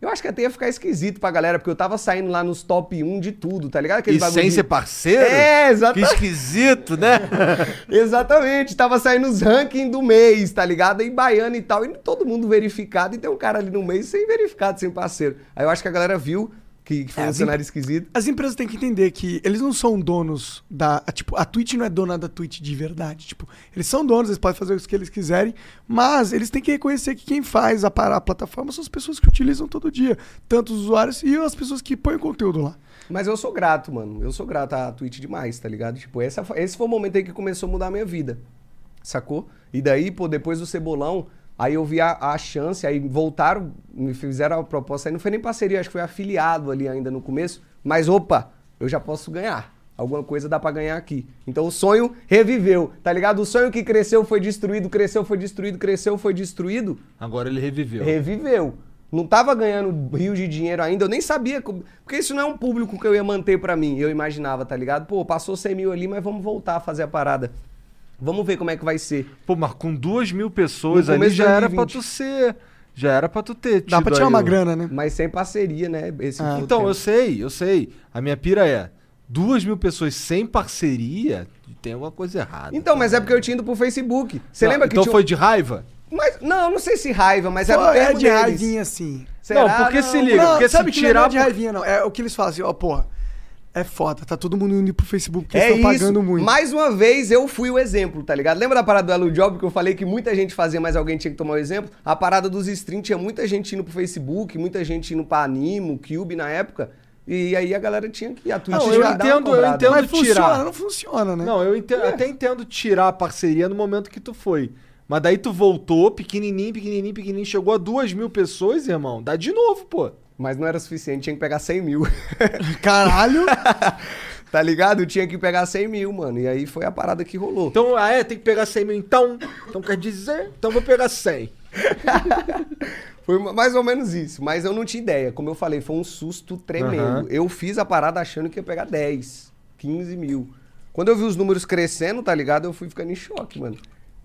Eu acho que até ia ficar esquisito pra galera, porque eu tava saindo lá nos top 1 de tudo, tá ligado? E Aqueles sem bagulho de- ser parceiro? É, Que exatamente. esquisito, né? Exatamente, tava saindo os rankings do mês, tá ligado? Em baiano e tal, e todo mundo verificado, e tem um cara ali no mês sem verificado, sem parceiro. Aí eu acho que a galera viu que, que foi É, um as cenário esquisito. As empresas têm que entender que eles não são donos da. Tipo, a Twitch não é dona da Twitch de verdade. Tipo, eles são donos, eles podem fazer o que eles quiserem, mas eles têm que reconhecer que quem faz a, a plataforma são as pessoas que utilizam todo dia. Tanto os usuários e as pessoas que põem o conteúdo lá. Mas eu sou grato, mano. Eu sou grato à Twitch demais, tá ligado? Tipo, essa, esse foi o momento aí que começou a mudar a minha vida. Sacou? E daí, pô, depois do Cebolão, aí eu vi a, a chance, aí voltaram, me fizeram a proposta. Aí não foi nem parceria, acho que foi afiliado ali ainda no começo. Mas opa, eu já posso ganhar. Alguma coisa dá pra ganhar aqui. Então o sonho reviveu, tá ligado? O sonho que cresceu foi destruído, cresceu, foi destruído, cresceu, foi destruído. Agora ele reviveu. Reviveu. Não tava ganhando rios de dinheiro ainda, eu nem sabia. Porque isso não é um público que eu ia manter pra mim, eu imaginava, tá ligado? Pô, passou 100 mil ali, mas vamos voltar a fazer a parada. Vamos ver como é que vai ser. Pô, mas com duas mil pessoas No ali já era pra 2020. tu ser. Já era pra tu ter. Dá pra tirar uma o- grana, né? Mas sem parceria, né? Esse Ah. Então, tempo. eu sei, eu sei. A minha pira é. Duas mil pessoas sem parceria, tem alguma coisa errada. Então, mas é porque eu tinha ido pro Facebook. Você Não, lembra que Então tinha... foi de raiva? Mas, não, não sei se raiva, mas era o termo é de deles. raivinha assim. Será? Não, porque se liga, Não, porque sabe se que tirar. não é de raivinha, não. É o que eles falam assim, ó, porra. É foda, tá todo mundo indo pro Facebook porque É estão isso. pagando muito. Mais uma vez eu fui o exemplo, tá ligado? Lembra da parada do Elo Job que eu falei que muita gente fazia, mas alguém tinha que tomar o exemplo? A parada dos streams tinha muita gente indo pro Facebook, muita gente indo pra Animo, Cube na época. E aí a galera tinha que ir. A Twitch Não, eu entendo, eu entendo. Mas funciona, tirar. não funciona, né? Não, eu ente- até entendo tirar a parceria no momento que tu foi. Mas daí tu voltou, pequenininho, pequenininho, pequenininho, chegou a duas mil pessoas, irmão. Dá de novo, pô. Mas não era suficiente, tinha que pegar 100 mil. Caralho. tá ligado? Eu tinha que pegar 100 mil, mano. E aí foi a parada que rolou. Então, ah, é, tem que pegar 100 mil então. Então quer dizer, então vou pegar 100. Foi ma- mais ou menos isso. Mas eu não tinha ideia. Como eu falei, foi um susto tremendo. Aham. Eu fiz a parada achando que ia pegar 10, 15 mil. Quando eu vi os números crescendo, tá ligado? Eu fui ficando em choque, mano.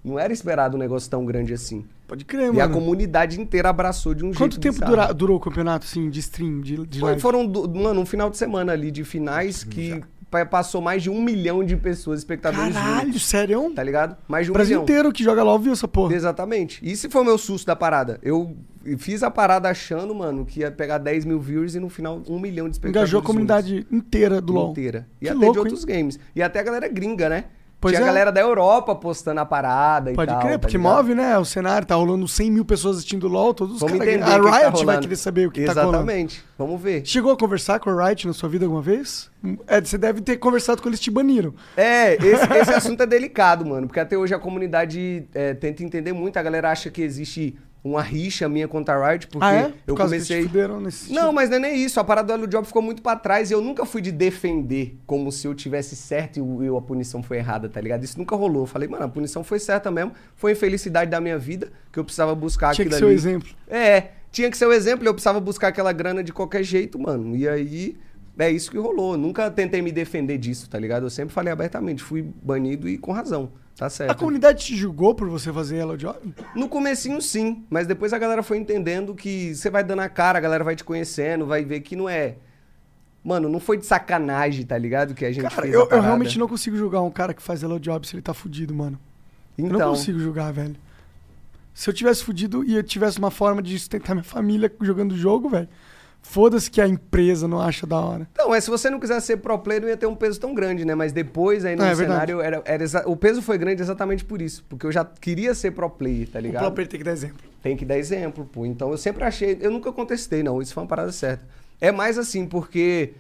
Não era esperado um negócio tão grande assim. Pode crer, E a mano. comunidade inteira abraçou de um Quanto jeito tempo bizarro. dura- durou o campeonato, assim, de stream, de, de Foi- foram, do- mano, um final de semana ali de finais que pa- passou mais de um milhão de pessoas, espectadores Caralho, sério? tá ligado? Mais de O um Brasil milhão. inteiro que joga LOL viu essa porra. Exatamente. Esse foi o meu susto da parada. Eu fiz a parada achando, mano, que ia pegar 10 mil viewers e no final um milhão de espectadores. Engajou a comunidade inteira do LoL. inteira. E Que até louco, de outros games. E até a galera gringa, né? Pois Tinha é. a galera da Europa postando a parada Pode e tal. crer, tá porque ligado? move, né? O cenário tá rolando 100 mil pessoas assistindo LoL, todos os Vamos caras... entender A o que tá Riot vai querer saber o que tá rolando. Exatamente. Vamos ver. Chegou a conversar com a Riot na sua vida alguma vez? É, você deve ter conversado com eles te baniram. É, esse, esse assunto é delicado, mano. Porque até hoje a comunidade é, tenta entender muito. A galera acha que existe uma rixa minha contra a Riot, porque ah, é? Por eu comecei. nesse Não, mas não é nem isso. A parada do Job ficou muito pra trás e eu nunca fui de defender como se eu tivesse certo e o- e a punição foi errada, tá ligado? Isso nunca rolou. Eu falei, mano, a punição foi certa mesmo. Foi a infelicidade da minha vida que eu precisava buscar Tinha que aquilo ser o ali. exemplo. É, tinha que ser o exemplo. Eu precisava buscar aquela grana de qualquer jeito, mano. E aí, é isso que rolou. Eu nunca tentei me defender disso, tá ligado? Eu sempre falei abertamente. Fui banido e com razão. Tá certo. A comunidade te julgou por você fazer Hello Job? No comecinho sim, mas depois a galera foi entendendo que você vai dando a cara, a galera vai te conhecendo, vai ver que não é. Mano, não foi de sacanagem, tá ligado? Que a gente Cara, fez eu, eu realmente não consigo julgar um cara que faz Hello Job se ele tá fudido, mano. Eu não Então, consigo julgar, velho. Se eu tivesse fudido e eu tivesse uma forma de sustentar minha família jogando o jogo, velho. Foda-se que a empresa não acha da hora. Então, é, se você não quiser ser pro player, não ia ter um peso tão grande, né? Mas depois, aí no É, é verdade. cenário, era, era exa- o peso foi grande exatamente por isso. Porque eu já queria ser pro player, tá O ligado? próprio tem que dar exemplo. Tem que dar exemplo, pô. Então eu sempre achei. Eu nunca contestei, não. Isso foi uma parada certa. É mais assim, porque.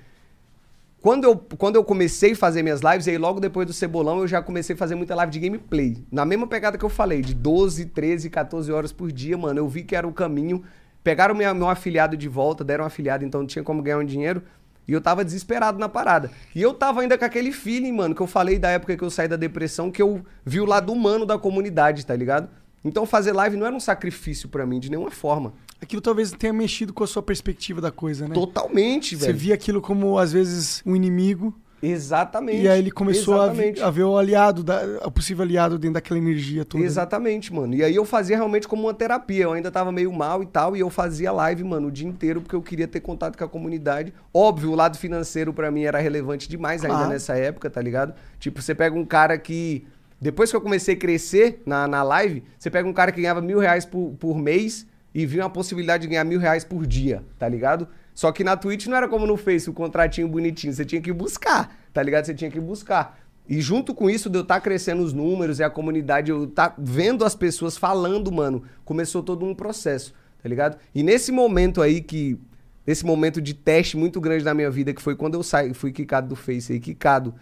Quando eu, quando eu comecei a fazer minhas lives, aí logo depois do Cebolão, eu já comecei a fazer muita live de gameplay. Na mesma pegada que eu falei, de 12, 13, 14 horas por dia, mano. Eu vi que era o caminho. Pegaram minha, meu afiliado de volta, deram um afiliado, então não tinha como ganhar um dinheiro. E eu tava desesperado na parada. E eu tava ainda com aquele feeling, mano, que eu falei da época que eu saí da depressão, que eu vi o lado humano da comunidade, tá ligado? Então fazer live não era um sacrifício pra mim, de nenhuma forma. Aquilo talvez tenha mexido com a sua perspectiva da coisa, né? Totalmente, Você velho. via aquilo como, às vezes, um inimigo. Exatamente. E aí ele começou a, a ver o aliado, da, o possível aliado dentro daquela energia toda. Exatamente, mano. E aí eu fazia realmente como uma terapia. Eu ainda tava meio mal e tal, e eu fazia live, mano, o dia inteiro, porque eu queria ter contato com a comunidade. Óbvio, o lado financeiro pra mim era relevante demais ainda Claro. nessa época, tá ligado? Tipo, você pega um cara que. Depois que eu comecei a crescer na, na live, você pega um cara que ganhava mil reais por, por mês e viu uma possibilidade de ganhar mil reais por dia, tá ligado? Só que na Twitch não era como no Face, o contratinho bonitinho. Você tinha que buscar, tá ligado? Você tinha que buscar. E junto com isso, de eu estar crescendo os números e a comunidade, eu tá vendo as pessoas falando, mano, começou todo um processo, tá ligado? E nesse momento aí que. Nesse momento de teste muito grande na minha vida, que foi quando eu saí, fui quicado do Face aí, quicado,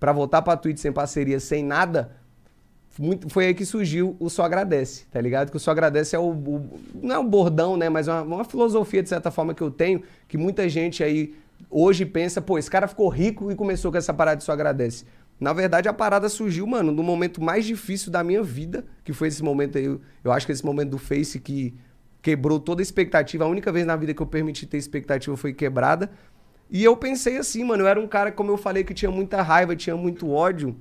pra voltar pra Twitch sem parceria, sem nada, muito, foi aí que surgiu o Só Agradece, tá ligado? Que o Só Agradece é o, o- não é um bordão, né? Mas é uma, uma filosofia, de certa forma, que eu tenho, que muita gente aí hoje pensa, pô, esse cara ficou rico e começou com essa parada de Só Agradece. Na verdade, a parada surgiu, mano, no momento mais difícil da minha vida, que foi esse momento aí, eu, acho que esse momento do Face que quebrou toda a expectativa. A única vez na vida que eu permiti ter expectativa foi quebrada. E eu pensei assim, mano, eu era um cara, como eu falei, que tinha muita raiva, tinha muito ódio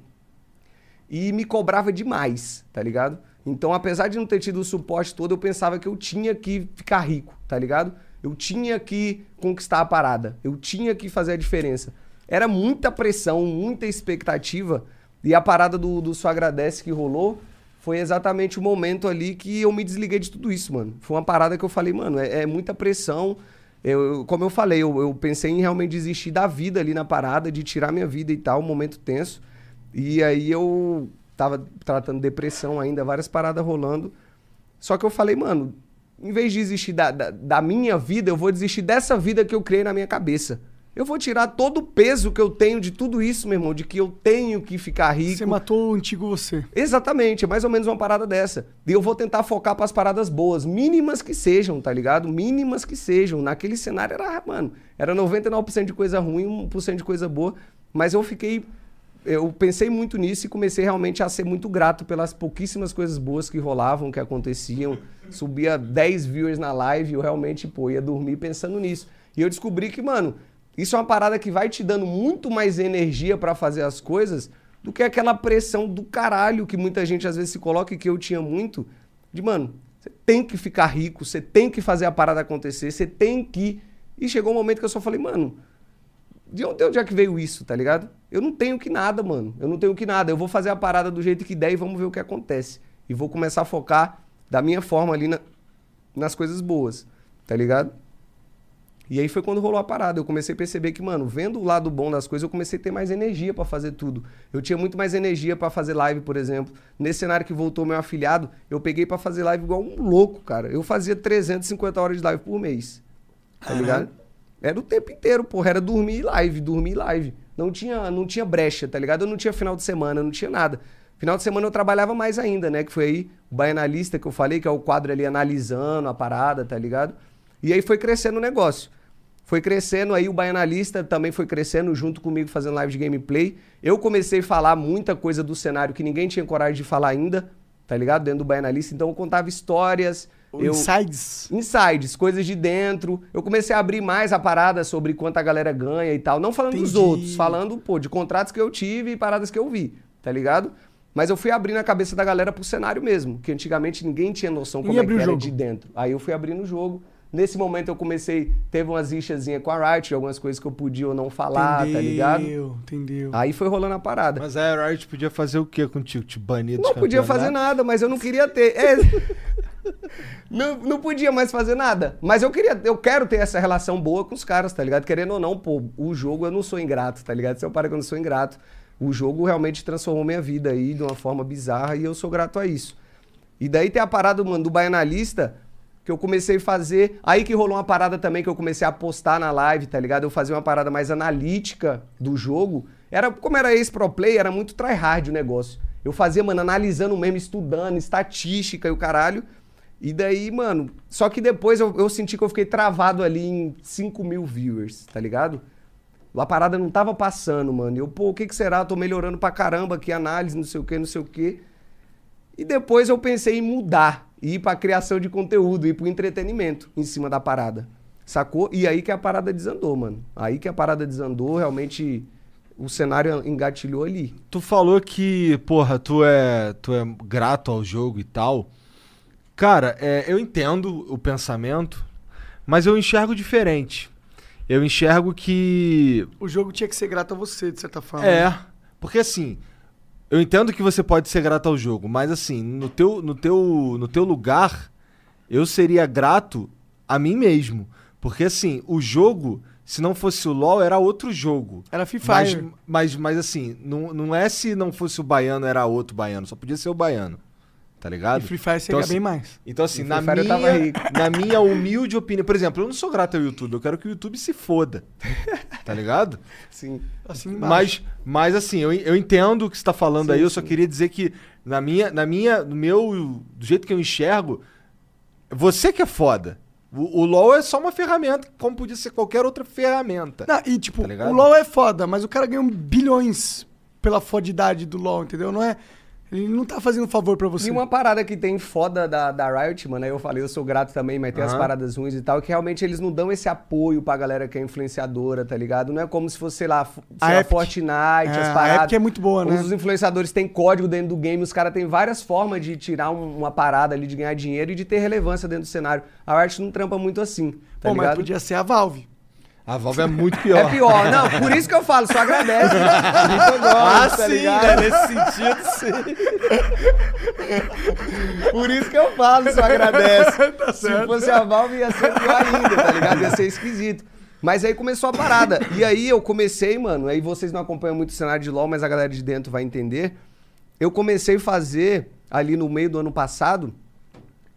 e me cobrava demais, tá ligado? Então, apesar de não ter tido o suporte todo, eu pensava que eu tinha que ficar rico, tá ligado? Eu tinha que conquistar a parada, eu tinha que fazer a diferença. Era muita pressão, muita expectativa, e a parada do, do Só Agradece que rolou foi exatamente o momento ali que eu me desliguei de tudo isso, mano. Foi uma parada que eu falei, mano, é, é muita pressão. Eu, como eu falei, eu, eu pensei em realmente desistir da vida ali na parada, de tirar minha vida e tal, um momento tenso. E aí eu tava tratando depressão ainda, várias paradas rolando. Só que eu falei, mano, em vez de desistir da, da, da minha vida, eu vou desistir dessa vida que eu criei na minha cabeça. Eu vou tirar todo o peso que eu tenho de tudo isso, meu irmão, de que eu tenho que ficar rico. Você matou o antigo você. Exatamente, é mais ou menos uma parada dessa. E eu vou tentar focar pras paradas boas, mínimas que sejam, tá ligado? Mínimas que sejam. Naquele cenário era, mano, era 99% de coisa ruim, 1% de coisa boa. Mas eu fiquei. Eu pensei muito nisso e comecei realmente a ser muito grato pelas pouquíssimas coisas boas que rolavam, que aconteciam. Subia 10 viewers na live e eu realmente, pô, ia dormir pensando nisso. E eu descobri que, mano, isso é uma parada que vai te dando muito mais energia pra fazer as coisas do que aquela pressão do caralho que muita gente às vezes se coloca e que eu tinha muito. De, mano, você tem que ficar rico, você tem que fazer a parada acontecer, você tem que. E chegou um momento que eu só falei, mano, de onde, de onde é que veio isso, tá ligado? Eu não tenho que nada, mano. Eu não tenho que nada. Eu vou fazer a parada do jeito que der e vamos ver o que acontece. E vou começar a focar da minha forma ali na- nas coisas boas, tá ligado? E aí foi quando rolou a parada. Eu comecei a perceber que, mano, vendo o lado bom das coisas, eu comecei a ter mais energia pra fazer tudo. Eu tinha muito mais energia pra fazer live, por exemplo. Nesse cenário que voltou meu afiliado, eu peguei pra fazer live igual um louco, cara. Eu fazia 350 horas de live por mês. Tá ligado? Era o tempo inteiro, porra. Era dormir e live, dormir e live. Não tinha, não tinha brecha, tá ligado? Eu não tinha final de semana, não tinha nada. Final de semana eu trabalhava mais ainda, né? Que foi aí o Baianalista que eu falei, que é o quadro ali analisando a parada, tá ligado? E aí foi crescendo o negócio. Foi crescendo, aí o Baianalista também foi crescendo junto comigo fazendo live de gameplay. Eu comecei a falar muita coisa do cenário que ninguém tinha coragem de falar ainda, tá ligado? Dentro do Baianalista. Então eu contava histórias. Eu... Insides. Insides, coisas de dentro. Eu comecei a abrir mais a parada sobre quanto a galera ganha e tal. Não falando dos Entendi. outros, falando, pô, de contratos que eu tive e paradas que eu vi, tá ligado? Mas eu fui abrindo a cabeça da galera pro cenário mesmo, que antigamente ninguém tinha noção como E é que era jogo? de dentro. Aí eu fui abrindo o jogo. Nesse momento eu comecei, teve umas rixazinhas com a Riot, algumas coisas que eu podia ou não falar, tá ligado? Entendeu, entendeu. Aí foi rolando a parada. Mas a Riot podia fazer o que contigo? Te banir dos Não podia fazer nada, mas eu não queria ter. É, não, não podia mais fazer nada. Mas eu queria, eu quero ter essa relação boa com os caras, tá ligado? Querendo ou não, pô, o jogo eu não sou ingrato, tá ligado? Se eu paro que eu não sou ingrato. O jogo realmente transformou minha vida aí de uma forma bizarra e eu sou grato a isso. E daí tem a parada, mano, do Baianalista, que eu comecei a fazer. Aí que rolou uma parada também que eu comecei a postar na live, tá ligado? Eu fazia uma parada mais analítica do jogo. Era, como era esse pro play, era muito tryhard o negócio. Eu fazia, mano, analisando mesmo, estudando, estatística e o caralho. E daí, mano, só que depois eu, eu senti que eu fiquei travado ali em 5 mil viewers, tá ligado? A parada não tava passando, mano. Eu, pô, o que que será? Tô melhorando pra caramba aqui, análise, não sei o que, não sei o que. E depois eu pensei em mudar, ir pra criação de conteúdo, ir pro entretenimento em cima da parada. Sacou? E aí que a parada desandou, mano. Aí que a parada desandou, realmente o cenário engatilhou ali. Tu falou que, porra, tu é, tu é grato ao jogo e tal. Cara, é, eu entendo o pensamento, mas eu enxergo diferente. Eu enxergo que. O jogo tinha que ser grato a você, de certa forma. É. Porque assim, eu entendo que você pode ser grato ao jogo, mas assim, no teu, no teu, no teu lugar, eu seria grato a mim mesmo. Porque assim, o jogo, se não fosse o LoL, era outro jogo. Era Free Mas, mas, mas assim, não, não é se não fosse o baiano, era outro baiano. Só podia ser o baiano. Tá ligado? E Free Fire seria assim, bem mais. Então, assim, na minha, na minha humilde opinião. Por exemplo, eu não sou grato ao YouTube, eu quero que o YouTube se foda. Tá ligado? Sim. Assim. Mas, mas assim, eu, eu entendo o que você tá falando Sim, aí, eu só sim. queria dizer que na minha, na minha, no meu, do jeito que eu enxergo, você que é foda. O, o LoL é só uma ferramenta, como podia ser qualquer outra ferramenta. Não, e tipo, Tá o LoL é foda, mas o cara ganhou bilhões pela fodidade do LoL, entendeu? Não é. Ele não tá fazendo favor pra você. E uma parada que tem foda da, da Riot, mano, aí eu falei, eu sou grato também, mas tem as Aham. paradas ruins e tal, que realmente eles não dão esse apoio pra galera que é influenciadora, tá ligado? Não é como se fosse, sei lá, sei A lá Epic. Fortnite, É, as a paradas. Epic é muito boa, né? Os influenciadores têm código dentro do game, os caras têm várias formas de tirar um- uma parada ali, de ganhar dinheiro e de ter relevância dentro do cenário. A Riot não trampa muito assim, tá Pô, mas ligado? podia ser a Valve. A Valve é muito pior. É pior, não, por isso que eu falo, só agradece. Eu gosto, Ah, tá sim, ligado? né? Nesse sentido, sim. Por isso que eu falo, só agradece. Tá Se fosse a Valve, ia ser pior ainda, tá ligado? Ia ser esquisito. Mas aí começou a parada. E aí eu comecei, mano, aí vocês não acompanham muito o cenário de LoL, mas a galera de dentro vai entender. Eu comecei a fazer, ali no meio do ano passado,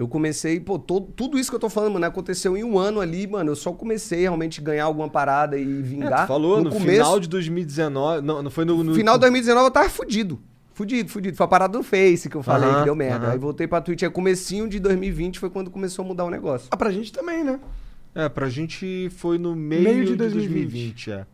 eu comecei, pô, todo, tudo isso que eu tô falando, mano, aconteceu em um ano ali, mano. Eu só comecei realmente a ganhar alguma parada e É, vingar. tu falou no, começo, final de 2019. Não, não foi no. no final de 2019 eu tava fudido. Fudido, fudido. Foi a parada do Face que eu falei, que deu merda. aham. Aí voltei pra Twitch. Aí comecinho de 2020 foi quando começou a mudar o negócio. Ah, pra gente também, né? É, pra gente foi no meio, Meio de de 2020. 2020, é.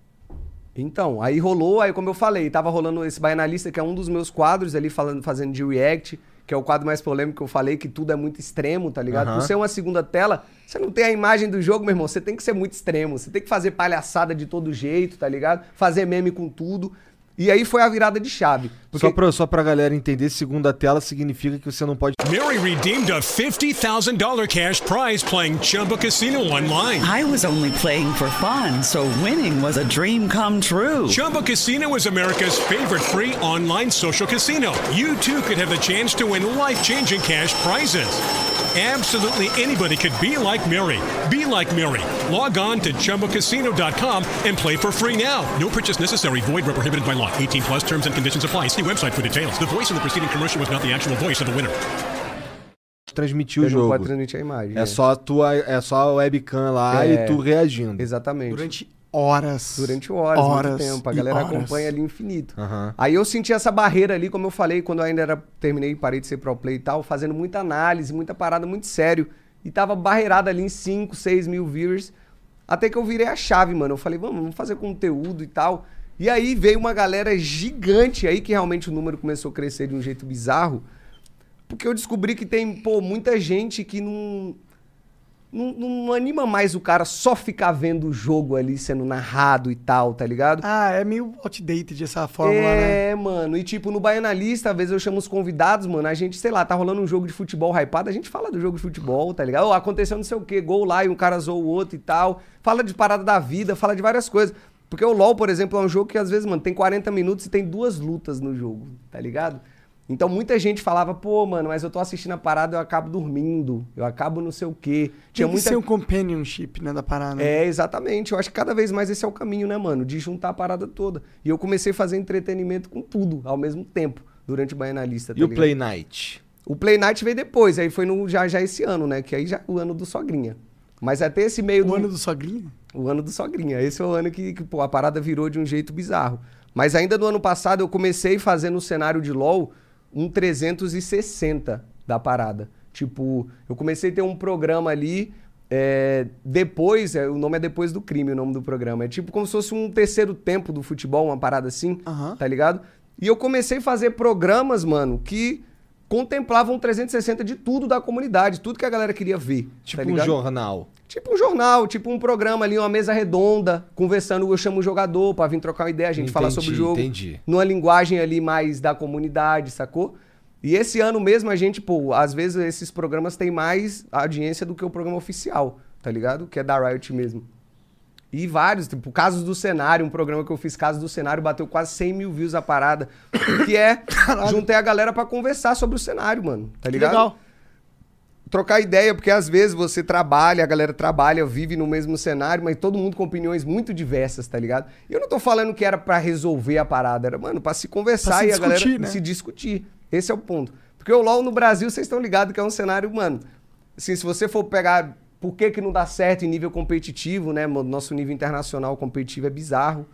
Então, aí rolou, aí como eu falei, tava rolando esse Baianalista, que é um dos meus quadros ali falando, fazendo de react, que é o quadro mais polêmico que eu falei, que tudo é muito extremo, tá ligado? Aham. Por ser uma segunda tela, você não tem a imagem do jogo, meu irmão, você tem que ser muito extremo, você tem que fazer palhaçada de todo jeito, tá ligado? Fazer meme com tudo. E aí foi a virada de chave. Porque Só, pra, só pra galera entender, segunda tela significa que você não pode. Mary redeemed a $50,000 cash prize playing Chumba Casino online. I was only playing for fun, so winning was a dream come true. Chumba Casino is America's favorite free online social casino. You too could have the chance to win life changing cash prizes. Absolutely anybody could be like Mary. Be like Mary. Log on to chumbacasino.com and play for free now. No purchase necessary. Void where prohibited by law. 18 plus terms and conditions apply. See website for details. The voice in the preceding commercial was not the actual voice of the winner. transmitir o não jogo. pode transmitir a imagem. É só a tua, é só a webcam lá É. e tu reagindo. Exatamente. Durante horas. Durante horas, horas muito tempo. A galera horas. acompanha ali infinito. Aham. Aí eu senti essa barreira ali, como eu falei, quando eu ainda era, terminei, parei de ser pro play e tal, fazendo muita análise, muita parada muito sério. E tava barreirado ali em 5, 6 mil viewers. Até que eu virei a chave, mano. Eu falei, vamos, vamos fazer conteúdo e tal. E aí veio uma galera gigante aí que realmente o número começou a crescer de um jeito bizarro. Porque eu descobri que tem, pô, muita gente que não, não, não anima mais o cara só ficar vendo o jogo ali sendo narrado e tal, tá ligado? Ah, é meio outdated essa fórmula, né? É, mano. E tipo, no Baianalista, às vezes eu chamo os convidados, mano. A gente, sei lá, tá rolando um jogo de futebol hypado, a gente fala do jogo de futebol, tá ligado? Aconteceu não sei o quê, gol lá e um cara zoou o outro e tal. Fala de parada da vida, fala de várias coisas. Porque o LoL, por exemplo, é um jogo que às vezes, mano, tem 40 minutos e tem duas lutas no jogo, tá ligado? Então muita gente falava, pô, mano, mas eu tô assistindo a parada, eu acabo dormindo, eu acabo não sei o quê. Tinha que muita ser um companionship, né, da parada. é, exatamente. Eu acho que cada vez mais esse é o caminho, né, mano? De juntar a parada toda. E eu comecei a fazer entretenimento com tudo, ao mesmo tempo, durante o Baianalista. tá E o? Play Night? O Play Night veio depois, aí foi no, já, já esse ano, né? Que aí já é o ano do Sogrinha. Mas até esse meio O do. ano do sogrinho? O ano do Sogrinha. Esse é o ano que, que, pô, a parada virou de um jeito bizarro. Mas ainda no ano passado eu comecei fazendo o cenário de LoL um 360 da parada. Tipo, eu comecei a ter um programa ali. é, depois, é, o nome é Depois do Crime, o nome do programa. É tipo como se fosse um terceiro tempo do futebol, uma parada assim, Aham. tá ligado? E eu comecei a fazer programas, mano, que contemplavam 360 de tudo da comunidade, tudo que a galera queria ver. Tipo tá um jornal. Tipo um jornal, tipo um programa ali, uma mesa redonda, conversando, eu chamo o jogador pra vir trocar uma ideia, a gente fala sobre o Entendi, jogo. entendi. Numa linguagem ali mais da comunidade, sacou? E esse ano mesmo a gente, pô, às vezes esses programas têm mais audiência do que o programa oficial, tá ligado? Que é da Riot mesmo. E vários, tipo, Casos do Cenário, um programa que eu fiz, Casos do Cenário, bateu quase 100 mil views a parada. Que é, juntei a galera pra conversar sobre o cenário, mano, tá ligado? Legal. trocar ideia, porque às vezes você trabalha, a galera trabalha, vive no mesmo cenário, mas todo mundo com opiniões muito diversas, tá ligado? E eu não tô falando que era pra resolver a parada, era, mano, pra se conversar Pra se e a galera discutir, né? se discutir. Esse é o ponto. Porque o LoL no Brasil, vocês estão ligados que é um cenário, mano, assim, se você for pegar por que que não dá certo em nível competitivo, né, nosso nível internacional competitivo é bizarro.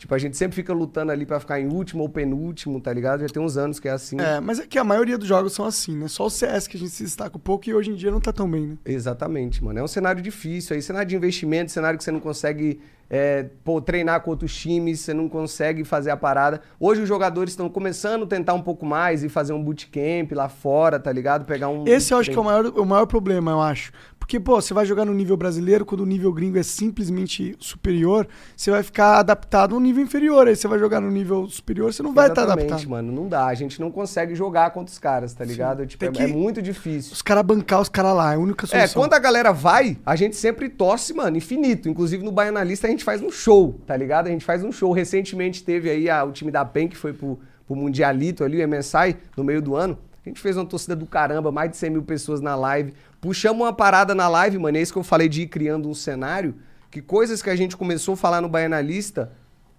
Tipo, a gente sempre fica lutando ali pra ficar em último ou penúltimo, tá ligado? Já tem uns anos que é assim. É, mas é que a maioria dos jogos são assim, né? Só o CS que a gente se destaca um pouco e hoje em dia não tá tão bem, né? Exatamente, mano. É um cenário difícil. Aí, cenário de investimento, cenário que você não consegue é, pô, treinar com outros times, você não consegue fazer a parada. Hoje os jogadores estão começando a tentar um pouco mais e fazer um bootcamp lá fora, tá ligado? Pegar um. Esse eu acho que é o maior, o maior problema, eu acho. Porque, pô, você vai jogar no nível brasileiro, quando o nível gringo é simplesmente superior, você vai ficar adaptado um nível inferior. Aí você vai jogar no nível superior, você não vai estar Exatamente, adaptado. mano. Não dá. A gente não consegue jogar contra os caras, tá ligado? Tipo, é, que- é muito difícil. Os caras bancar os caras lá, é a única É, solução. quando a galera vai, a gente sempre torce, mano, infinito. Inclusive no Baianalista a gente faz um show, tá ligado? A gente faz um show. Recentemente teve aí a- o time da PEN que foi pro, pro Mundialito ali, o MSI, no meio do ano. A gente fez uma torcida do caramba, mais de 100 mil pessoas na live. Puxamos uma parada na live, mano. É isso que eu falei de ir criando um cenário. Que coisas que a gente começou a falar no Baianalista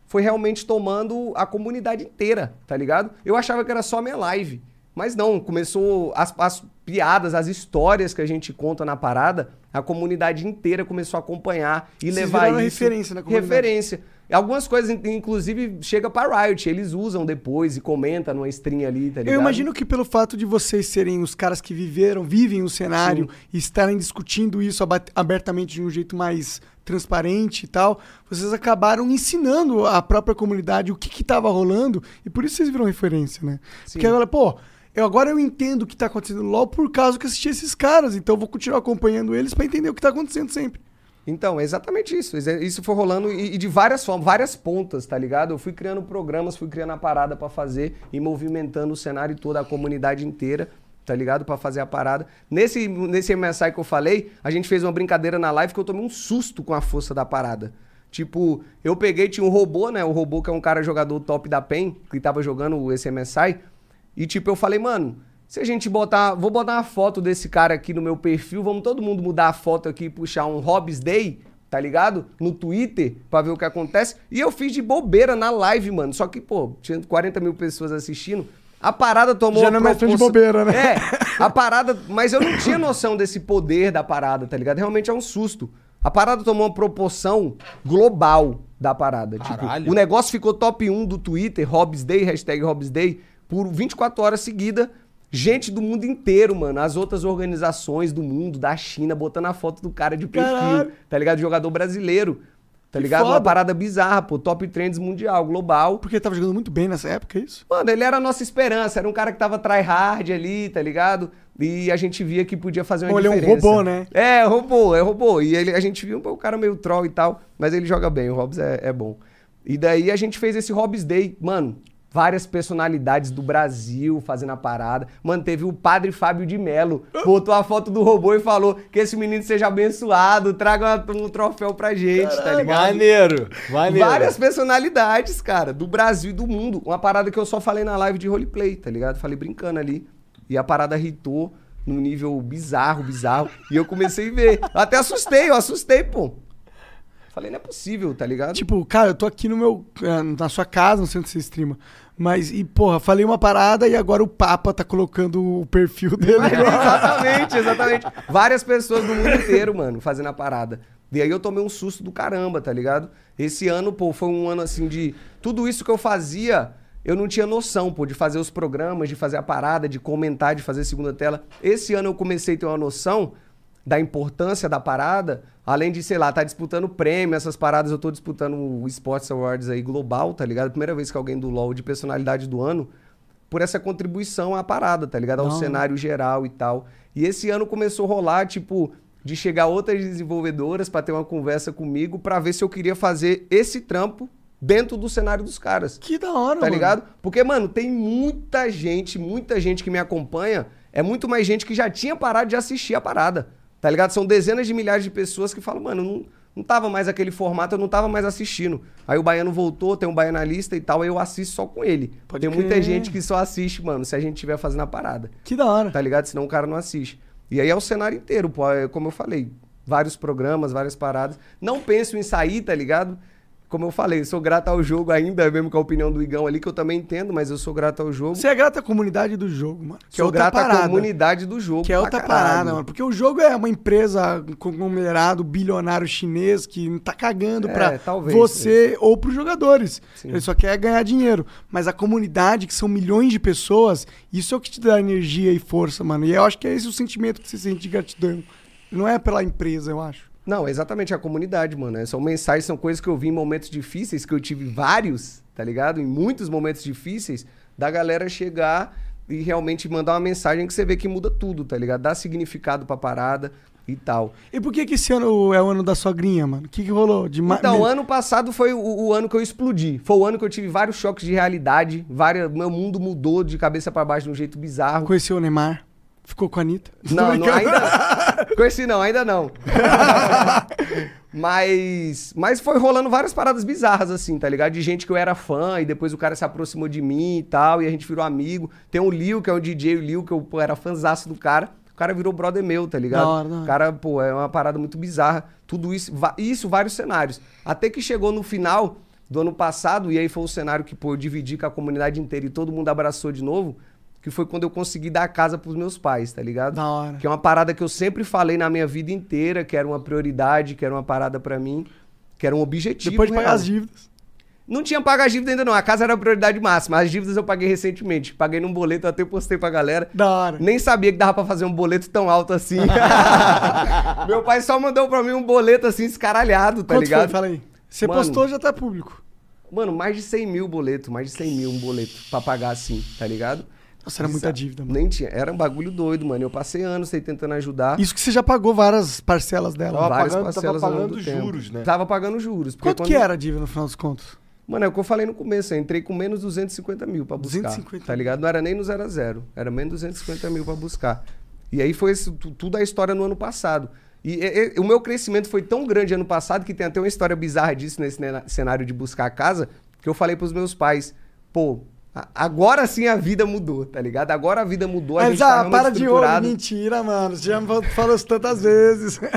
foi realmente tomando a comunidade inteira, tá ligado? Eu achava que era só minha live. Mas não, começou as, as piadas, as histórias que a gente conta na parada, a comunidade inteira começou a acompanhar e Vocês levar isso. referência na comunidade. Referência. Algumas coisas, in- inclusive, chega pra Riot, eles usam depois e comentam numa stream ali, tá ligado? Eu imagino que pelo fato de vocês serem os caras que viveram, vivem o cenário e estarem discutindo isso abertamente de um jeito mais transparente e tal, vocês acabaram ensinando a própria comunidade o que que tava rolando e por isso vocês viram referência, né? Porque agora, pô, eu, agora eu entendo o que tá acontecendo no LoL por causa que assisti esses caras, então eu vou continuar acompanhando eles pra entender o que tá acontecendo sempre. Então, é exatamente isso. Isso- foi rolando e, e de várias formas, várias pontas, tá ligado? Eu fui criando programas, fui criando a parada pra fazer e movimentando o cenário todo, a comunidade inteira, tá ligado? Pra fazer a parada. Nesse, nesse MSI que eu falei, a gente fez uma brincadeira na live que eu tomei um susto com a força da parada. Tipo, eu peguei, tinha um robô, né? O robô que é um cara jogador top da PEN, que tava jogando esse MSI. E tipo, eu falei, mano, se a gente botar. Vou botar uma foto desse cara aqui no meu perfil, vamos todo mundo mudar a foto aqui e puxar um Hobbs Day, tá ligado? No Twitter, pra ver o que acontece. E eu fiz de bobeira na live, mano. Só que, pô, tinha 40 mil pessoas assistindo. A parada tomou. Já uma não é mais de bobeira, né? É, a parada. Mas eu não tinha noção desse poder da parada, tá ligado? Realmente é um susto. A parada tomou uma proporção global da parada. Caralho. Tipo, o negócio ficou top 1 do Twitter, Hobbs Day, hashtag Hobbs Day, por 24 horas seguidas. Gente do mundo inteiro, mano. As outras organizações do mundo, da China, botando a foto do cara de perfil, Caralho. tá ligado? Jogador brasileiro. Tá Que ligado? Uma parada bizarra, pô. Top Trends mundial, global. Porque ele tava jogando muito bem nessa época, é isso? Mano, ele era a nossa esperança. Era um cara que tava tryhard ali, tá ligado? E a gente via que podia fazer uma Pô, ele é um diferença. robô, né? É, robô, é robô. E ele, a gente viu o cara meio troll e tal, mas ele joga bem, o Hobbs é, é bom. E daí a gente fez esse Hobbs Day. Mano, várias personalidades do Brasil fazendo a parada. Mano, teve o padre Fábio de Mello, botou a foto do robô e falou que esse menino seja abençoado, traga um troféu pra gente, tá ligado? Maneiro, maneiro. Várias personalidades, cara, do Brasil e do mundo. Uma parada que eu só falei na live de roleplay, tá ligado? Falei brincando ali. E a parada hitou num nível bizarro, bizarro. E eu comecei a ver. Eu até assustei, eu assustei, pô. Falei, não é possível, tá ligado? Tipo, cara, eu tô aqui no meu. eh, na sua casa, não sei onde você streama. Mas, e porra, falei uma parada e agora o Papa tá colocando o perfil dele. exatamente, exatamente. Várias pessoas do mundo inteiro, mano, fazendo a parada. E aí eu tomei um susto do caramba, tá ligado? Esse ano, pô, foi um ano assim de. Tudo isso que eu fazia, eu não tinha noção, pô, de fazer os programas, de fazer a parada, de comentar, de fazer segunda tela. Esse ano eu comecei a ter uma noção da importância da parada, além de, sei lá, tá disputando prêmio, essas paradas, eu tô disputando o Sports Awards aí global, tá ligado? Primeira vez que alguém do LoL de personalidade do ano, por essa contribuição à parada, tá ligado? Ao Não. cenário geral e tal. E esse ano começou a rolar, tipo, de chegar outras desenvolvedoras pra ter uma conversa comigo pra ver se eu queria fazer esse trampo dentro do cenário dos caras. Que da hora, Tá mano. ligado? Porque, mano, tem muita gente, muita gente que me acompanha. É muito mais gente que já tinha parado de assistir a parada. Tá ligado? São dezenas de milhares de pessoas que falam, mano, não, não tava mais aquele formato, eu não tava mais assistindo. Aí o Baiano voltou, tem um baianalista e tal, aí eu assisto só com ele. Pode tem muita gente que só assiste, mano, se a gente estiver fazendo a parada. Que da hora. Tá ligado? Senão o cara não assiste. E aí é o cenário inteiro, pô. É, como eu falei, vários programas, várias paradas. Não penso em sair, tá ligado? Como eu falei, sou grato ao jogo ainda, mesmo com a opinião do Igão ali, que eu também entendo, mas eu sou grato ao jogo. Você é grato à comunidade do jogo, mano. Que é sou outra grato à parada. comunidade do jogo. Que é outra caralho. parada, mano. Porque o jogo é uma empresa conglomerado bilionário chinês que não tá cagando É, pra talvez, você ou pros jogadores. Sim. Ele só quer ganhar dinheiro. Mas a comunidade, que são milhões de pessoas, isso é o que te dá energia e força, mano. E eu acho que é esse o sentimento que você sente de gratidão. Não é pela empresa, eu acho. Não, exatamente a comunidade, mano. É, São mensagens, são coisas que eu vi em momentos difíceis, que eu tive vários, tá ligado? Em muitos momentos difíceis, da galera chegar e realmente mandar uma mensagem que você vê que muda tudo, tá ligado? Dá significado pra parada e tal. E por que que esse ano é o ano da sogrinha, mano? O que que rolou? De ma- Então, ano passado foi o, o ano que eu explodi. Foi o ano que eu tive vários choques de realidade, várias, meu mundo mudou de cabeça pra baixo de um jeito bizarro. Conheceu o Neymar? Ficou com a Anitta? Não, não ainda. Conheci não, ainda não. mas, mas foi rolando várias paradas bizarras, assim, tá ligado? De gente que eu era fã e depois o cara se aproximou de mim e tal, e a gente virou amigo. Tem o Liu, que é o DJ Liu, que eu pô, era fãzaço do cara. O cara virou brother meu, tá ligado? Da hora, da hora. O cara, pô, é uma parada muito bizarra. Tudo isso, isso, vários cenários. Até que chegou no final do ano passado, e aí foi o cenário que, pô, eu dividi com a comunidade inteira e todo mundo abraçou de novo, que foi quando eu consegui dar a casa pros meus pais, tá ligado? Da hora. Que é uma parada que eu sempre falei na minha vida inteira, que era uma prioridade, que era uma parada pra mim, que era um objetivo. Depois de pagar real. as dívidas. Não tinha pago as dívidas ainda não, a casa era a prioridade máxima. As dívidas eu paguei recentemente. Paguei num boleto, até postei pra galera. Da hora. Nem sabia que dava pra fazer um boleto tão alto assim. Meu pai só mandou pra mim um boleto assim, escaralhado, tá Quanto ligado? foi? Fala aí. Você Mano, postou, já tá público. Mano, mais de 100 mil boleto, mais de 100 mil um boleto pra pagar assim, tá ligado? Nossa, era muita dívida, mano. Nem tinha. Era um bagulho doido, mano. Eu passei anos aí tentando ajudar. Isso que você já pagou várias parcelas dela. Tava várias pagando- tava parcelas longo pagando do tempo. juros, né? Tava pagando juros. porque Quanto quando- que era a dívida no final dos contos? Mano, é o que eu falei no começo. Eu entrei com menos 250 mil pra buscar. 250 Tá ligado? Não era nem no 0 a 0 Era menos 250 mil pra buscar. E aí foi esse- tu- tudo a história no ano passado. E, e- e- o meu crescimento foi tão grande ano passado que tem até uma história bizarra disso nesse cenário de buscar a casa, que eu falei pros meus pais, pô, agora sim a vida mudou, tá ligado? Agora a vida mudou, a Mas gente tá ah, realmente para de estruturado. Mentira, mano. Você já me falou isso tantas vezes.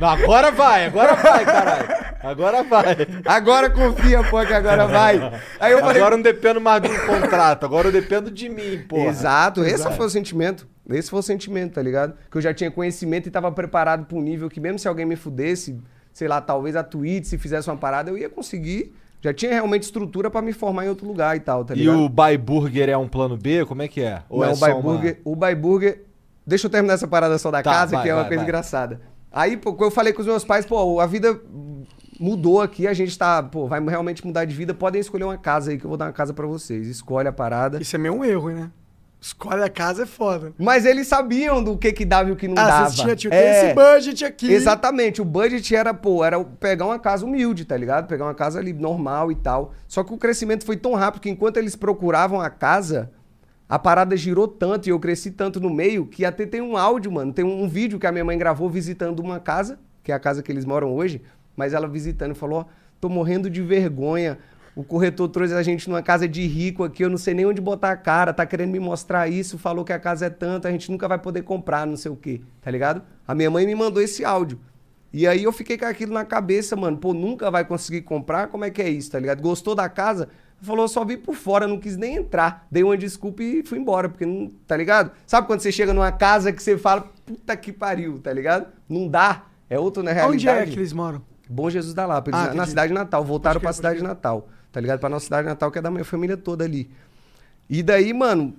Não, agora vai, agora vai, caralho. Agora vai. Agora confia, pô, que agora vai. Aí eu falei, Agora eu não dependo mais um contrato, agora eu dependo de mim, porra. Exato, esse foi o sentimento. Esse foi o sentimento, tá ligado? Que eu já tinha conhecimento e tava preparado pra um nível que mesmo se alguém me fudesse, sei lá, talvez a Twitch, se fizesse uma parada, eu ia conseguir. Já tinha realmente estrutura pra me formar em outro lugar e tal, tá E ligado? o Buy Burger é um plano B? Como é que é? Ou Não, é o só Buy uma- Burger, o Buy Burger. Deixa eu terminar essa parada só da Tá, casa, vai, que é uma vai, coisa vai. engraçada. Aí, pô, quando eu falei com os meus pais, pô, a vida mudou aqui, a gente tá, pô, vai realmente mudar de vida, podem escolher uma casa aí que eu vou dar uma casa pra vocês. Escolhe a parada. Isso é meio um erro, né? Escolhe a casa é foda. Mas eles sabiam do que que dava e o que não ah, dava. vocês tinham, tinham É. esse budget aqui. Exatamente, o budget era, pô, era pegar uma casa humilde, tá ligado? Pegar uma casa ali normal e tal. Só que o crescimento foi tão rápido que enquanto eles procuravam a casa, a parada girou tanto e eu cresci tanto no meio que até tem um áudio, mano. Tem um, um vídeo que a minha mãe gravou visitando uma casa, que é a casa que eles moram hoje, mas ela visitando e falou: ó, tô morrendo de vergonha. O corretor trouxe a gente numa casa de rico aqui, eu não sei nem onde botar a cara, tá querendo me mostrar isso, falou que a casa é tanto, a gente nunca vai poder comprar, não sei o quê, tá ligado? A minha mãe me mandou esse áudio. E aí eu fiquei com aquilo na cabeça, mano, pô, nunca vai conseguir comprar, como é que é isso, tá ligado? Gostou da casa? Falou, só vi por fora, não quis nem entrar. Dei uma desculpa e fui embora, porque não, tá ligado? Sabe quando você chega numa casa que você fala, puta que pariu, tá ligado? Não dá, é outro na realidade. Onde é que eles moram? Bom Jesus da Lapa, eles Ah, na- na cidade natal, voltaram crer, pra cidade crer. natal, tá ligado? Pra nossa cidade natal, que é da minha família toda ali. E daí, mano,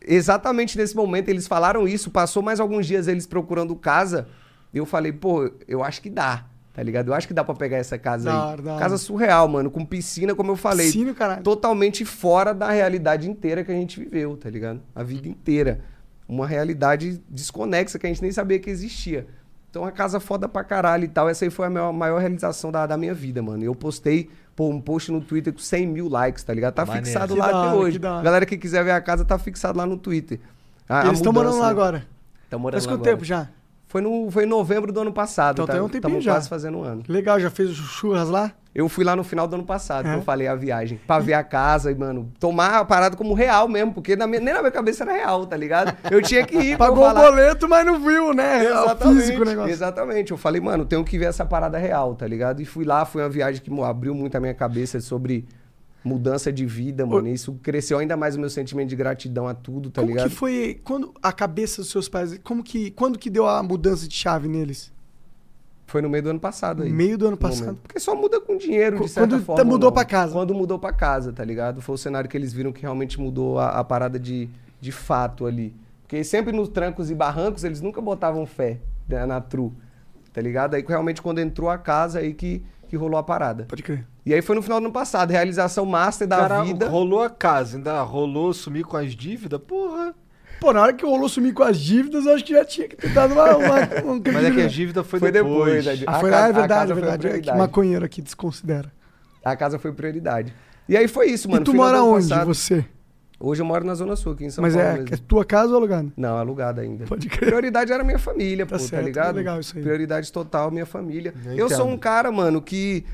exatamente nesse momento eles falaram isso, passou mais alguns dias eles procurando casa, eu falei, pô, eu acho que dá, tá ligado? Eu acho que dá pra pegar essa casa Da aí. hora. Casa surreal, mano, com piscina, como eu falei. Piscina, caralho. Totalmente fora da realidade inteira que a gente viveu, tá ligado? A vida inteira. Uma realidade desconexa que a gente nem sabia que existia. Então, a casa foda pra caralho e tal. Essa aí foi a maior, maior realização da, da minha vida, mano. Eu postei pô, um post no Twitter com 100 mil likes, tá ligado? Tá Maneiro. fixado Que lá da até hoje. que. Galera que quiser ver a casa, tá fixado lá no Twitter. A- eles estão morando lá né? agora. Tão morando Faz lá quanto agora. tempo já? Foi, no, foi em novembro do ano passado, Então tá? tem um tempinho já. quase fazendo um ano. Legal, já fez o churras lá? Eu fui lá no final do ano passado, É? que eu falei a viagem, pra ver a casa e, mano, tomar a parada como real mesmo, porque na minha- nem na minha cabeça era real, tá ligado? Eu tinha que ir pra Pagou o boleto, mas não viu, né? É o Exatamente, físico o negócio. exatamente. Eu falei, mano, tenho que ver essa parada real, tá ligado? E fui lá, foi uma viagem que abriu muito a minha cabeça sobre mudança de vida, mano. Isso cresceu ainda mais o meu sentimento de gratidão a tudo, tá como ligado? que foi quando a cabeça dos seus pais, como que quando que deu a mudança de chave neles? Foi no meio do ano passado aí. Meio do ano no momento. passado. Porque só muda com dinheiro, de certa quando forma. tá- mudou ou não. pra casa. Quando mudou pra casa, tá ligado? Foi o cenário que eles viram que realmente mudou a, a parada de, de fato ali. Porque sempre nos trancos e barrancos, eles nunca botavam fé né, na tru, tá ligado? Aí realmente quando entrou a casa, aí que, que rolou a parada. Pode crer. E aí foi no final do ano passado, realização master da Cara, vida. rolou a casa, ainda rolou sumir com as dívidas, porra. Pô, na hora que rolou sumir com as dívidas, eu acho que já tinha que ter dado uma. uma, um Mas é que a dívida foi, Foi depois. depois? Ah, A foi, casa- ah, é a verdade, casa é foi a verdade. É que maconheiro aqui desconsidera. A casa foi prioridade. E aí foi isso, mano. e tu mora onde, passado- você? Hoje eu moro na Zona Sul, aqui em São Mas Paulo é, mesmo. é tua casa ou alugada? Não, alugada ainda. Pode crer. Prioridade era minha família, Tá pô, tá certo, ligado? legal isso aí. Prioridade total, minha família. Eu Eu, sou um cara, mano, que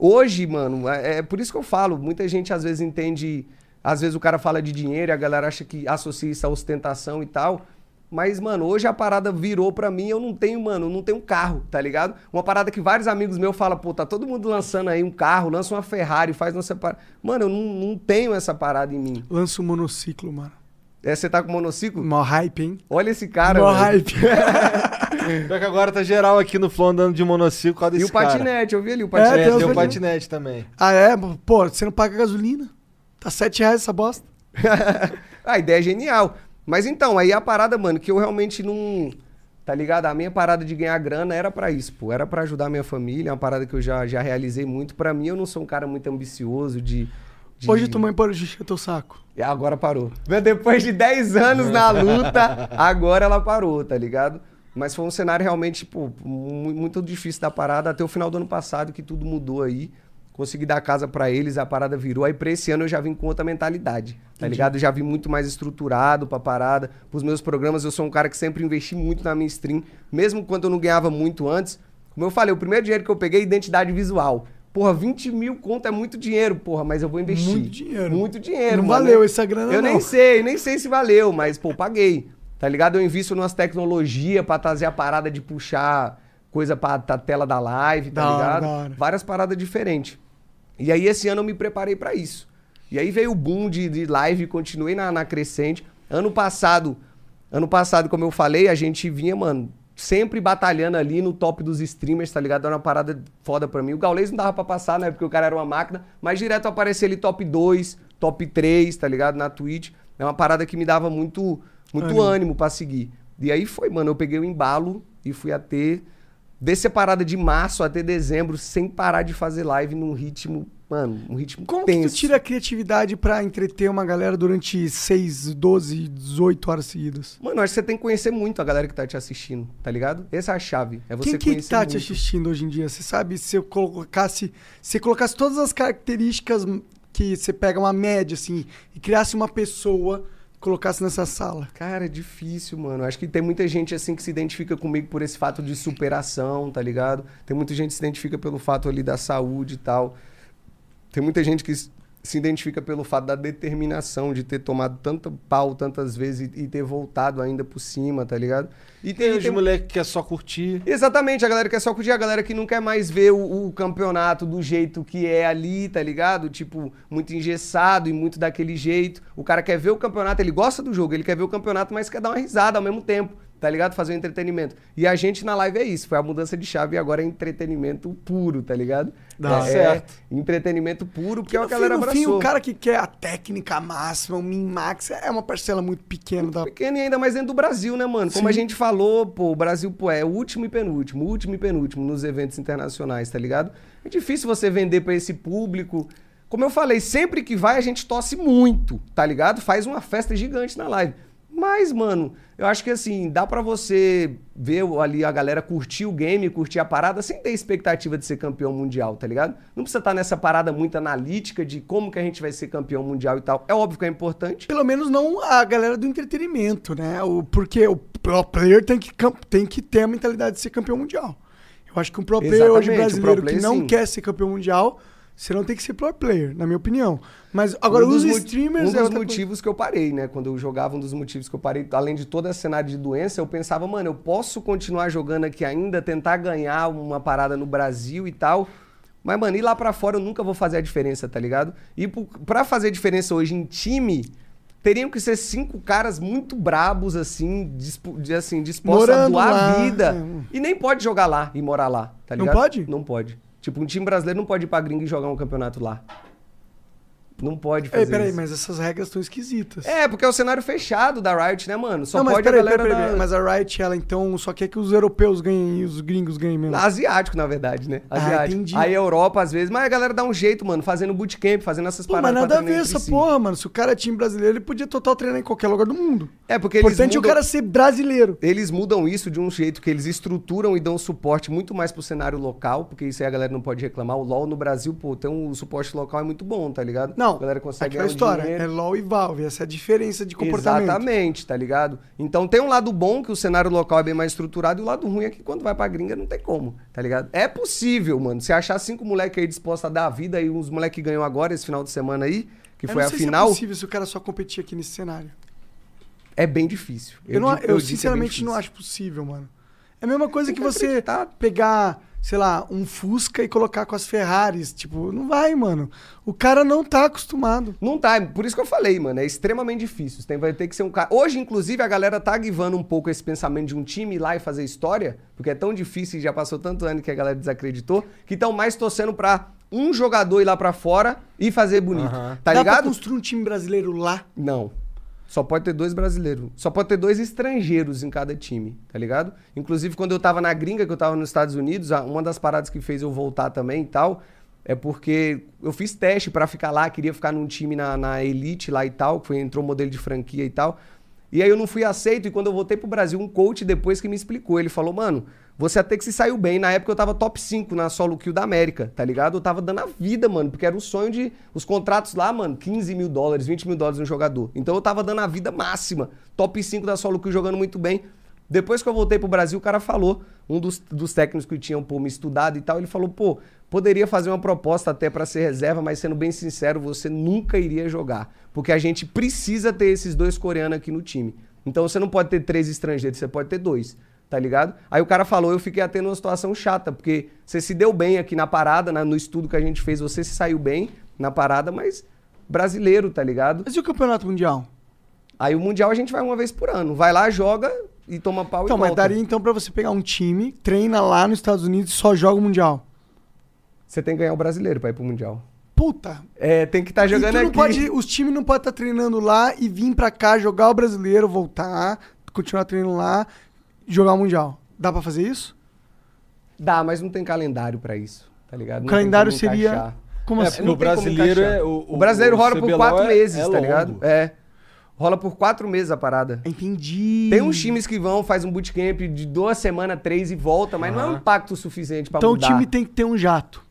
hoje, mano, é, é por isso que eu falo, muita gente às vezes entende, às vezes o cara fala de dinheiro e a galera acha que associa isso à ostentação e tal. Mas, mano, hoje a parada virou pra mim, eu não tenho, mano, não tenho um carro, tá ligado? Uma parada que vários amigos meus falam, pô, tá todo mundo lançando aí um carro, lança uma Ferrari, faz não sei para. Mano, eu não, não tenho essa parada em mim. Lança um monociclo, mano. É, você tá com monociclo? Mó hype, hein? Olha esse cara, Mó hype. Pior que agora tá geral aqui no Flow andando de monociclo por causa E desse o cara. patinete, eu vi ali o É, É, patinete. tem o patinete também. ah, é? Pô, você não paga gasolina. Tá 7 reais essa bosta. a ideia é genial. Mas então, aí a parada, mano, que eu realmente não. Tá ligado? A minha parada de ganhar grana era pra isso, pô. Era pra ajudar a minha família, é uma parada que eu já, já realizei muito. Pra mim, eu não sou um cara muito ambicioso de. de- Hoje tua mãe parou de encher teu saco. E agora parou. Depois de 10 anos na luta, agora ela parou, tá ligado? Mas foi um cenário realmente, pô, mu- muito difícil da parada. Até o final do ano passado, que tudo mudou aí. Consegui dar casa pra eles, a parada virou. Aí pra esse ano eu já vim com outra mentalidade, tá ligado? Eu já vim muito mais estruturado pra parada. Pros meus programas, eu sou um cara que sempre investi muito na minha stream. Mesmo quando eu não ganhava muito antes. Como eu falei, o primeiro dinheiro que eu peguei é identidade visual. Porra, 20 mil conto é muito dinheiro, porra, mas eu vou investir. Muito dinheiro. Muito dinheiro, Não mano. valeu essa grana, Eu não. nem sei, nem sei se valeu, mas, pô, paguei. Tá ligado? Eu invisto numas tecnologias pra trazer a parada de puxar coisa pra, pra tela da live, tá Da hora, ligado? da hora. Várias paradas diferentes. E aí, esse ano eu me preparei pra isso. E aí veio o boom de, de live, continuei na, na crescente. Ano passado, ano passado, como eu falei, a gente vinha, mano, sempre batalhando ali no top dos streamers, tá ligado? Era uma parada foda pra mim. O Gaules não dava pra passar, né? Porque o cara era uma máquina, mas direto aparecia ali top 2, top 3, tá ligado? Na Twitch. É uma parada que me dava muito, muito Ânimo. ânimo pra seguir. E aí foi, mano, eu peguei o embalo e fui até desse parada de março até dezembro sem parar de fazer live num ritmo mano, um ritmo Como que tenso. tu tira a criatividade pra entreter uma galera durante 6, 12, 18 horas seguidas? Mano, acho que você tem que conhecer muito a galera que tá te assistindo, tá ligado? Essa é a chave. É você Quem que conhecer tá te muito. assistindo hoje em dia? Você sabe se eu colocasse, se colocasse todas as características que você pega uma média assim e criasse uma pessoa, colocasse nessa sala. Cara, é difícil, mano. Acho que tem muita gente assim que se identifica comigo por esse fato de superação, tá ligado? Tem muita gente que se identifica pelo fato ali da saúde e tal. Tem muita gente que se identifica pelo fato da determinação de ter tomado tanto pau tantas vezes e, e ter voltado ainda por cima, tá ligado? E Tem tem, os tem moleques que quer só curtir. Exatamente, a galera que é só curtir, a galera que não quer mais ver o, o campeonato do jeito que é ali, tá ligado? Tipo, muito engessado e muito daquele jeito. O cara quer ver o campeonato, ele gosta do jogo, ele quer ver o campeonato, mas quer dar uma risada ao mesmo tempo, tá ligado? Fazer um entretenimento. E a gente na live é isso, foi a mudança de chave e agora é entretenimento puro, tá ligado? Dá é, certo. É entretenimento puro, porque no a galera fim, abraçou. fim, o cara que quer a técnica máxima, o min-max, é uma parcela muito pequena da... pequeno e ainda mais dentro do Brasil, né, mano? Como Sim. a gente falou, pô, o Brasil, pô, é o último e penúltimo, último e penúltimo nos eventos internacionais, tá ligado? É difícil você vender pra esse público. Como eu falei, sempre que vai a gente tosse muito, tá ligado? Faz uma festa gigante na live. Mas, mano, eu acho que assim, dá pra você ver ali a galera curtir o game, curtir a parada, sem ter expectativa de ser campeão mundial, tá ligado? Não precisa estar nessa parada muito analítica de como que a gente vai ser campeão mundial e tal. É óbvio que é importante. Pelo menos não a galera do entretenimento, né? O, porque o pro player tem que, tem que ter a mentalidade de ser campeão mundial. Eu acho que um pro player Exatamente, hoje brasileiro player, que não sim. quer ser campeão mundial, você não tem que ser pro player, na minha opinião. Mas agora, um os streamers Um é dos coisa. motivos que eu parei, né? Quando eu jogava, um dos motivos que eu parei, além de todo esse cenário de doença, eu pensava, mano, eu posso continuar jogando aqui ainda, tentar ganhar uma parada no Brasil e tal. Mas, mano, ir lá pra fora eu nunca vou fazer a diferença, tá ligado? E pra fazer diferença hoje em time, teriam que ser cinco caras muito brabos, assim, dispo- assim dispostos Morando a doar lá, a vida. é. E nem pode jogar lá e morar lá, tá Não ligado? pode? Não pode. Tipo, um time brasileiro não pode ir pra gringa e jogar um campeonato lá. Não pode Ei, fazer peraí, isso. mas essas regras estão esquisitas. É, porque é o cenário fechado da Riot, né, mano? Só não, mas pode peraí, a galera peraí, peraí, da... Mas a Riot, ela então só quer que os europeus ganhem e os gringos ganhem mesmo. Asiático, na verdade, né? Ah, Asiático. entendi. Aí a Europa, às vezes, mas a galera dá um jeito, mano, fazendo bootcamp, fazendo essas Pô, mas paradas. nada a ver essa si. porra, mano. Se o cara é time brasileiro, ele podia total treinar em qualquer lugar do mundo. É, porque O eles importante é o mudam- cara ser brasileiro. Eles mudam isso de um jeito que eles estruturam e dão suporte muito mais pro cenário local, porque isso aí a galera não pode reclamar. O LoL no Brasil, pô, tem um suporte local é muito bom, tá ligado? Não, A galera consegue aquela ganhar um história. dinheiro. É LoL e Valve. Essa é a diferença de comportamento. Exatamente, tá ligado? Então tem um lado bom que o cenário local é bem mais estruturado e o lado ruim é que quando vai pra gringa não tem como, tá ligado? É possível, mano. Se achar cinco moleques aí dispostos a dar a vida e uns moleques que ganham agora esse final de semana aí, que Eu foi não a sei final, se é possível se o cara só competir aqui nesse cenário. é bem difícil. Eu, não, eu digo que é sinceramente não difícil. acho possível, mano. É a mesma coisa que que você pegar, sei lá, um Fusca e colocar com as Ferraris. Tipo, não vai, mano. O cara não tá acostumado. Não tá, é por isso que eu falei, mano, é extremamente difícil. Tem, vai ter que ser um cara. Hoje, inclusive, a galera tá guivando um pouco esse pensamento de um time ir lá e fazer história, porque é tão difícil e já passou tanto ano que a galera desacreditou, que estão mais torcendo pra um jogador ir lá pra fora e fazer bonito. Aham. Tá Dá pra ligado? construir um time brasileiro lá? Não. Só pode ter dois brasileiros. Só pode ter dois estrangeiros em cada time, tá ligado? Inclusive, quando eu tava na gringa, que eu tava nos Estados Unidos, uma das paradas que fez eu voltar também e tal, é porque eu fiz teste pra ficar lá, queria ficar num time na, na Elite lá e tal, que foi, entrou modelo de franquia e tal. E aí eu não fui aceito, e quando eu voltei pro Brasil, um coach depois que me explicou, ele falou, mano, você até que se saiu bem. Na época eu tava top 5 na solo kill da América, tá ligado? Eu tava dando a vida, mano, porque era o sonho de. Os contratos lá, mano, 15 mil dólares, 20 mil dólares no jogador. Então eu tava dando a vida máxima. Top 5 da solo kill jogando muito bem. Depois que eu voltei pro Brasil, o cara falou, um dos, dos técnicos que tinham pô, me estudado e tal, ele falou, pô, poderia fazer uma proposta até pra ser reserva, mas sendo bem sincero, você nunca iria jogar. Porque a gente precisa ter esses dois coreanos aqui no time. Então você não pode ter três estrangeiros, você pode ter dois, tá ligado? Aí o cara falou, eu fiquei até numa situação chata, porque você se deu bem aqui na parada, na- no estudo que a gente fez, você se saiu bem na parada, mas brasileiro, tá ligado? Mas e o campeonato mundial? Aí o Mundial a gente vai uma vez por ano. Vai lá, joga e toma pau Então, e mas volta. daria então pra você pegar um time, treina lá nos Estados Unidos e só joga o Mundial. Você tem que ganhar o brasileiro pra ir pro Mundial. Puta. É, tem que estar E jogando aqui. pode, os times não podem estar treinando lá e vir pra cá jogar o brasileiro, voltar, continuar treinando lá, jogar o Mundial. Dá pra fazer isso? Dá, mas não tem calendário pra isso, tá ligado? O Não calendário seria. encaixar. Como É, assim? o brasileiro é. O, O brasileiro rola por quatro é- meses, é tá ligado? É. Rola por quatro meses a parada. Entendi. Tem uns times que vão, faz um bootcamp de duas semanas, três e volta, mas não é um impacto suficiente pra Então mudar. o time tem que ter um jato.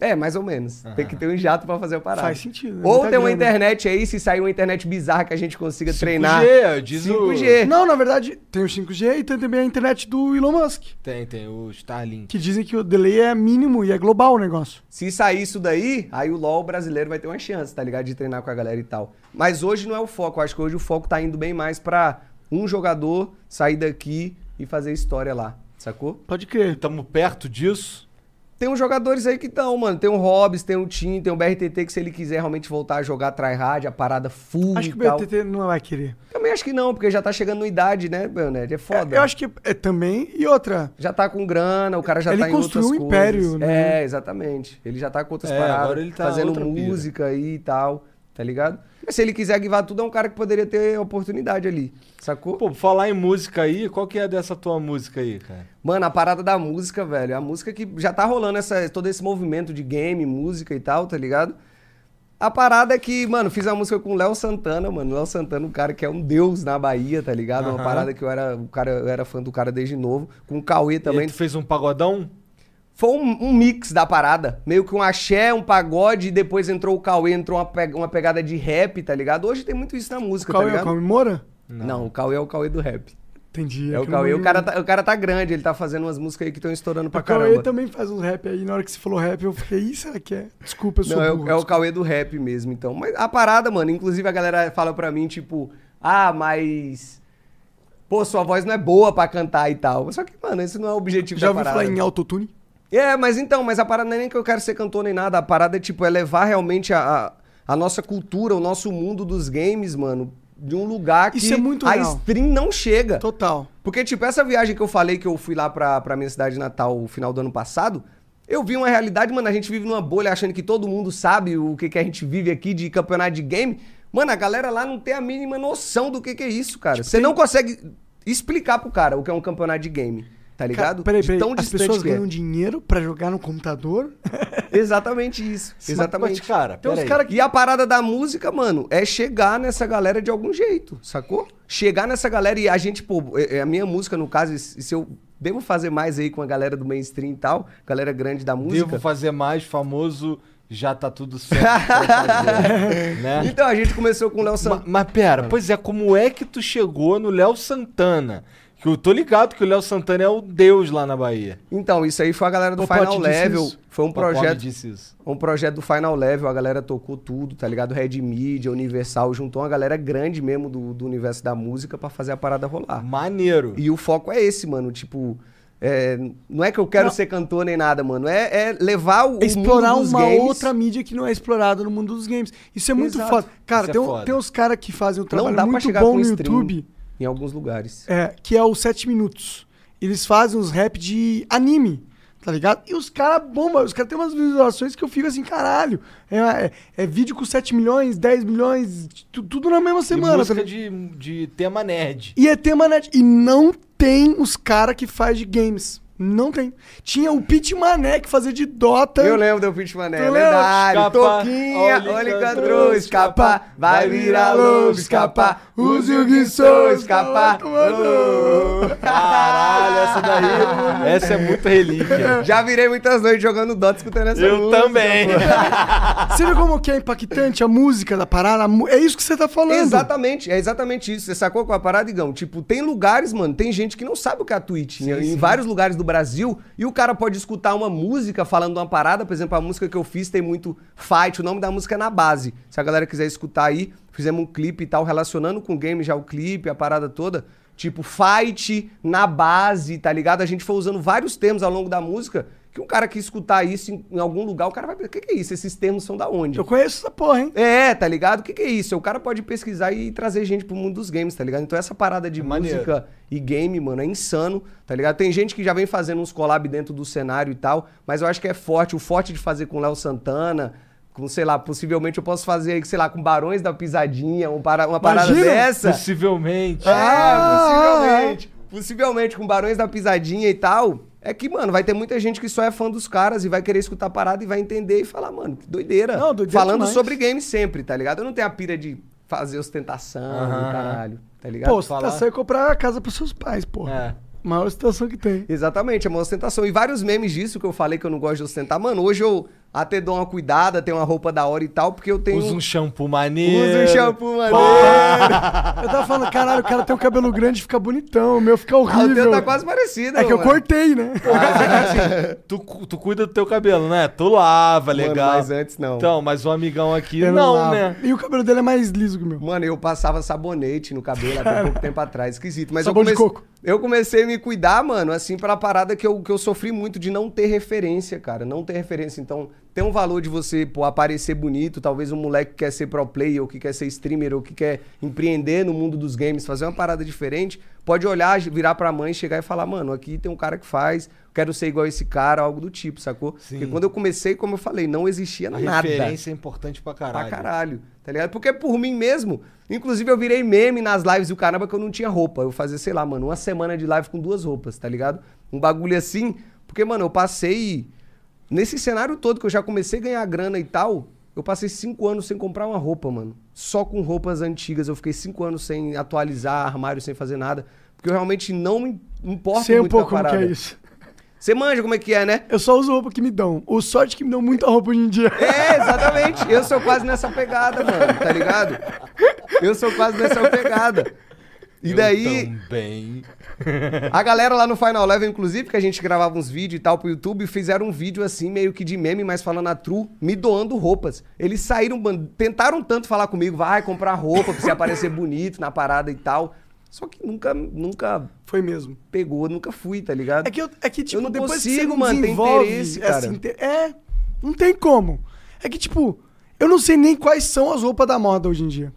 É, mais ou menos. Tem que ter um jato pra fazer a parada. Faz sentido, né? Ou Muita tem uma grana. internet aí, se sair uma internet bizarra que a gente consiga 5G, treinar. diz o- 5G. Não, na verdade, tem o 5G e tem também a internet do Elon Musk. Tem, tem o Starlink. Que dizem que o delay é mínimo e é global o negócio. Se sair isso daí, aí o LoL brasileiro vai ter uma chance, tá ligado? De treinar com a galera e tal. Mas hoje não é o foco. Acho que hoje o foco tá indo bem mais pra um jogador sair daqui e fazer história lá, sacou? Pode crer. Estamos perto disso. Tem uns jogadores aí que estão, mano. Tem o Hobbs, tem o Tim, tem o BRTT que se ele quiser realmente voltar a jogar tryhard, a parada full Acho e que o. BTT não vai querer. Também acho que não, porque já tá chegando na idade, né, Belned? É foda. Eu acho que é também. E outra. Já tá com grana, o cara já Ele tá em construiu outras um império, coisas. né? É, exatamente. Ele já tá com outras É, paradas, agora ele tá fazendo outra pira. música aí e tal, tá ligado? Mas se ele quiser guivar tudo, é um cara que poderia ter oportunidade ali, sacou? Pô, falar em música aí, qual que é dessa tua música aí, cara? Mano, a parada da música, velho, a música que já tá rolando essa, todo esse movimento de game, música e tal, tá ligado? A parada é que, mano, fiz a música com o Léo Santana, mano. Léo Santana, um cara que é um deus na Bahia, tá ligado? Uma Aham. parada que eu era, o cara, eu era fã do cara desde novo. Com o Cauê Também também. tu fez um pagodão? Foi um, um mix da parada. Meio que um axé, um pagode, e depois entrou o Cauê, entrou uma, pe- uma pegada de rap, tá ligado? Hoje tem muito isso na música, Cauê tá é o ligado? Cauê Moura? Não. o Cauê é o Cauê do rap. Entendi. É o que Cauê. não- O cara, tá, o cara tá grande, ele tá fazendo umas músicas aí que estão estourando pra O Cauê caramba. também faz uns rap aí. Na hora que você falou rap, eu fiquei, Ih, será que é? Desculpa, eu sou Não, é, burro. o, é o Cauê do rap mesmo, então. Mas a parada, mano, inclusive a galera fala pra mim, tipo, ah, mas. Pô, sua voz não é boa pra cantar e tal. Só que, mano, esse não é o objetivo Já da ouviu parada. falar em autotune? É, mas então, mas a parada não é nem que eu quero ser cantor nem nada. A parada é, tipo, é levar realmente a, a, a nossa cultura, o nosso mundo dos games, mano, de um lugar que Isso é muito a real. stream não chega. Total. Porque, tipo, essa viagem que eu falei que eu fui lá pra, pra minha cidade natal no final do ano passado, eu vi uma realidade, mano, a gente vive numa bolha achando que todo mundo sabe o que, que a gente vive aqui de campeonato de game. Mano, a galera lá não tem a mínima noção do que, que é isso, cara. Você não consegue explicar pro cara o que é um campeonato de game, tá Cara, ligado? peraí, De peraí. tão As pessoas que é. ganham dinheiro pra jogar no computador? Exatamente isso. Exatamente. Mas, cara, uns peraí. cara que- E a parada da música, mano, é chegar nessa galera de algum jeito, sacou? Chegar nessa galera e a gente, pô, é- é a minha música, no caso, e se eu devo fazer mais aí com a galera do mainstream e tal, galera grande da música. Devo fazer mais famoso, já tá tudo certo pra fazer, né? Então a gente começou com o Léo Ma- Santana. Mas pera, pois é, como é que tu chegou no Léo Santana? Que eu tô ligado que o Léo Santana é o deus lá na Bahia. Então, isso aí foi a galera do Final Level. isso? Foi um me projeto. disse isso. Um projeto do Final Level, a galera tocou tudo, tá ligado? Red Media, Universal, juntou uma galera grande mesmo do, do universo da música pra fazer a parada rolar. Maneiro. E o foco é esse, mano. Tipo, é, não é que eu quero Não. ser cantor nem nada, mano. É, é levar o, o explorar mundo dos uma games. outra mídia que não é explorada no mundo dos games. Isso é muito Exato. foda. Cara, Isso é tem, um- foda. tem uns caras que fazem um Não trabalho dá pra muito chegar bom com no stream YouTube, em alguns lugares. é, que é o 7 minutos. Eles fazem uns rap de anime, tá ligado? E os caras bombam, os caras têm umas visualizações que eu fico assim, caralho. É, é- é vídeo com 7 milhões, 10 milhões, tu- tudo na mesma E semana. tá música ligado? de, de tema nerd. E é tema net. E não tem os caras que faz de games. Não tem. Tinha o Pit Mané que fazia de Dota. Eu lembro do Pitch Mané, Tu lendário. Escapa, Toquinha, encantrou, escapar, vai virar lobo, escapar, use o escapar. Oh. Caralho, essa daí, essa é muito relíquia. Já virei muitas noites jogando Dota escutando essa Eu música, também. pô. Você vê como que é impactante a música da parada? É isso que você tá falando. Exatamente, é exatamente isso. Você sacou com a parada, Igão? Tipo, tem lugares, mano, tem gente que não sabe o que é a Twitch. em, em vários lugares do Brasil. E o cara pode escutar uma música falando uma parada. Por exemplo, a música que eu fiz tem muito fight. O nome da música é Na Base. Se a galera quiser escutar aí, fizemos um clipe e tal, relacionando com o game já o clipe, a parada toda. Tipo, fight na base, tá ligado? A gente foi usando vários termos ao longo da música. Que um cara que escutar isso em, em algum lugar, o cara vai pensar, o que, que é isso? Esses termos são da onde? Eu conheço essa porra, hein? É, tá ligado? O que, que é isso? O cara pode pesquisar e trazer gente pro mundo dos games, tá ligado? Então essa parada de maneiro. música e game, mano, é insano, tá ligado? Tem gente que já vem fazendo uns collab dentro do cenário e tal, mas eu acho que é forte. O forte de fazer com Léo Santana, com, sei lá, possivelmente eu posso fazer, sei lá, com Barões da Pisadinha, um para- uma parada Imagina! dessa. Possivelmente. É, Ah! possivelmente. Possivelmente com Barões da Pisadinha e tal. É que, mano, vai ter muita gente que só é fã dos caras e vai querer escutar a parada e vai entender e falar, mano, que doideira. Não, doideira Falando demais. sobre games sempre, tá ligado? Eu não tenho a pira de fazer ostentação, caralho, tá ligado? Pô, falar. você tá comprar a casa pros seus pais, porra. É. Maior situação que tem. Exatamente, é uma ostentação. E vários memes disso que eu falei que eu não gosto de ostentar. Mano, hoje eu até dou uma cuidada, tenho uma roupa da hora e tal, porque eu tenho. Usa um shampoo maneiro. Uso um shampoo maneiro. Eu tava falando, caralho, o cara tem o cabelo grande e fica bonitão, o meu fica Ah, o horrível. teu tá quase parecido, É que eu mano. cortei, né? Tu, cu- tu cuida do teu cabelo, né? Tu lava, Mano, legal. mas antes não. Então, mas o amigão aqui Eu não, lavo. né? E o cabelo dele é mais liso que o meu. Mano, eu passava sabonete no cabelo até pouco tempo atrás, esquisito. Mas Sabão eu de comecei, coco. Eu comecei a me cuidar, mano, assim, pra parada que eu, que eu sofri muito de não ter referência, cara. Não ter referência. Então, tem um valor de você, pô, aparecer bonito. Talvez um moleque que quer ser pro player, ou que quer ser streamer, ou que quer empreender no mundo dos games, fazer uma parada diferente. Pode olhar, virar pra mãe, chegar e falar, mano, aqui tem um cara que faz, quero ser igual esse cara, algo do tipo, sacou? Porque quando eu comecei, como eu falei, não existia A nada. referência é importante pra caralho. Pra caralho, tá ligado? Porque por mim mesmo, inclusive eu virei meme nas lives do caramba que eu não tinha roupa. Eu fazia, sei lá, mano, uma semana de live com duas roupas, tá ligado? Um bagulho assim. Porque, mano, eu passei. Nesse cenário todo que eu já comecei a ganhar grana e tal, eu passei cinco anos sem comprar uma roupa, mano. Só com roupas antigas. Eu fiquei cinco anos sem atualizar armário, sem fazer nada. Porque eu realmente não me importo Sei um muito com a pouco como que parada. é isso. Você manja como é que é, né? Eu só uso roupa que me dão. O sorte que me dão muita roupa hoje em dia. É, exatamente. Eu sou quase nessa pegada, mano, tá ligado? Eu sou quase nessa pegada. E daí, Também. A galera lá no Final Level, inclusive, que a gente gravava uns vídeos e tal pro YouTube, fizeram um vídeo assim, meio que de meme, mas falando a true, me doando roupas. Eles saíram, tentaram tanto falar comigo, vai comprar roupa pra você aparecer bonito na parada e tal. Só que nunca, nunca Foi mesmo. pegou, nunca fui, tá ligado? É que, eu, é que tipo, Eu não depois consigo, que você desenvolve interesse, cara. É, não tem como. É que, tipo, eu não sei nem quais são as roupas da moda hoje em dia.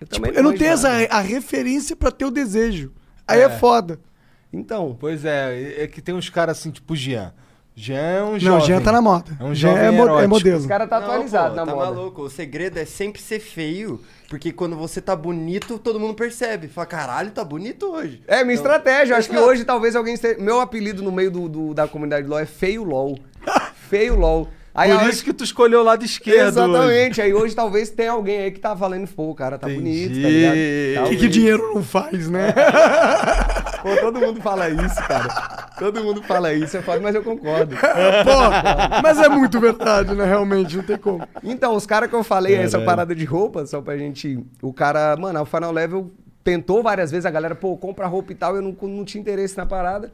Eu, Tipo, também eu não tenho essa, a referência pra ter o desejo. Aí é, foda. Então, Pois é, é que tem uns caras assim, tipo o Jean. Jean é um Não, jovem. o Jean tá na moda. É um Jean jovem é, mo- é modelo. os caras tá Não, atualizado pô, na tá moda. maluco. O segredo é sempre ser feio, porque quando você tá bonito, todo mundo percebe. Fala, caralho, tá bonito hoje. É, minha Então, estratégia. Acho que hoje talvez alguém esteja... Meu apelido no meio do, do- da comunidade LOL é Feio LOL. Feio LOL. Aí, Por isso que tu escolheu o lado esquerdo. hoje. Exatamente. Aí hoje talvez tenha alguém aí que tá falando, pô, o cara tá bonito, tá ligado? Entendi. O que, que dinheiro não faz, né? Pô, todo mundo fala isso, cara. Todo mundo fala isso. Eu falo, mas eu concordo. Pô, mas é muito verdade, né? Realmente, não tem como. Então, os caras que eu falei, essa parada de roupa, só pra gente. O cara, mano, o Final Level tentou várias vezes, a galera, pô, compra roupa e tal, eu não, não tinha interesse na parada.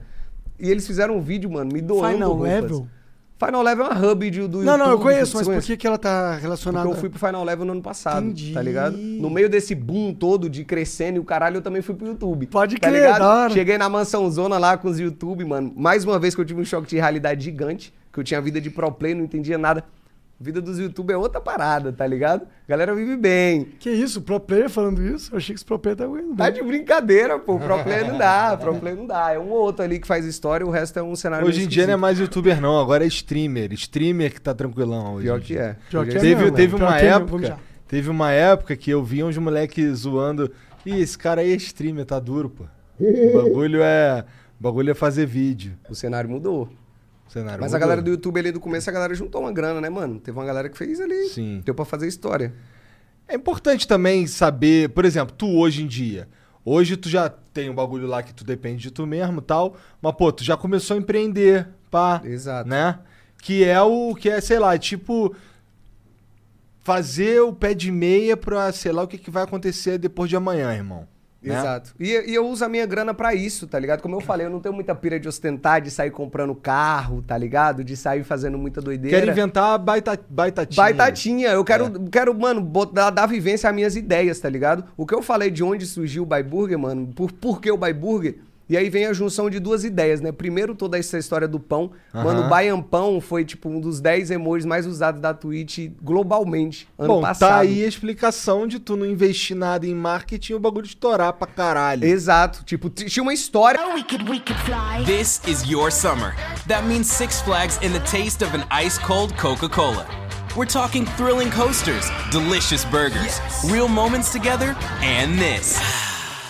E eles fizeram um vídeo, mano, me doando. Final roupas. Level? Final Level é uma hub de, do Não, não, eu YouTube, conheço, mas por que, que ela tá relacionada? Porque eu fui pro Final Level no ano passado, Entendi. tá ligado? No meio desse boom todo de crescendo e o caralho, eu também fui pro YouTube. Pode tá crer, ligado? Cheguei na mansão zona lá com os YouTube, mano. Mais uma vez que eu tive um choque de realidade gigante, que eu tinha vida de pro play, não entendia nada. Vida dos YouTube é outra parada, tá ligado? A galera vive bem. Que isso, pro player falando isso? Eu achei que esse pro player tá ganhando. Tá de brincadeira, pô. Pro player não dá, pro player não dá. É um ou outro ali que faz história, o resto é um cenário Hoje em dia não é mais youtuber, não. Agora é streamer. Streamer que tá tranquilão hoje. Pior que é. Pior que é Teve, mesmo, teve mano. uma Pior que é época. Teve uma época que eu via uns moleques zoando. Ih, esse cara aí é streamer, tá duro, pô. O bagulho é. O bagulho é fazer vídeo. O cenário mudou. Cenário Mas a mudou. galera do YouTube ali do começo, a galera juntou uma grana, né, mano? Teve uma galera que fez ali. Sim. Deu pra fazer história. É importante também saber, por exemplo, tu hoje em dia. Hoje tu já tem um bagulho lá que tu depende de tu mesmo tal. Mas, pô, tu já começou a empreender, pá. Exato. Né? Que é o que é, sei lá, tipo. Fazer o pé de meia pra, sei lá, o que, que vai acontecer depois de amanhã, irmão. Né? Exato. E, e eu uso a minha grana pra isso, tá ligado? Como eu falei, eu não tenho muita pira de ostentar, de sair comprando carro, tá ligado? De sair fazendo muita doideira. Quero inventar baita, baitatinha. Baitatinha, eu quero, É. quero mano, botar, dar vivência às minhas ideias, tá ligado? O que eu falei de onde surgiu o By Burger, mano, por, por que o By Burger? E aí vem a junção de duas ideias, né? Primeiro, toda essa história do pão. Mano, o. Baian Pão foi, tipo, um dos 10 emojis mais usados da Twitch globalmente, ano Bom, passado. tá aí a explicação de tu não investir nada em marketing e o bagulho estourar pra caralho. Exato. Tipo, tinha uma história. This is your summer. That means Six Flags and the taste of an ice cold Coca Cola. We're talking thrilling coasters, delicious burgers, real moments together, and this.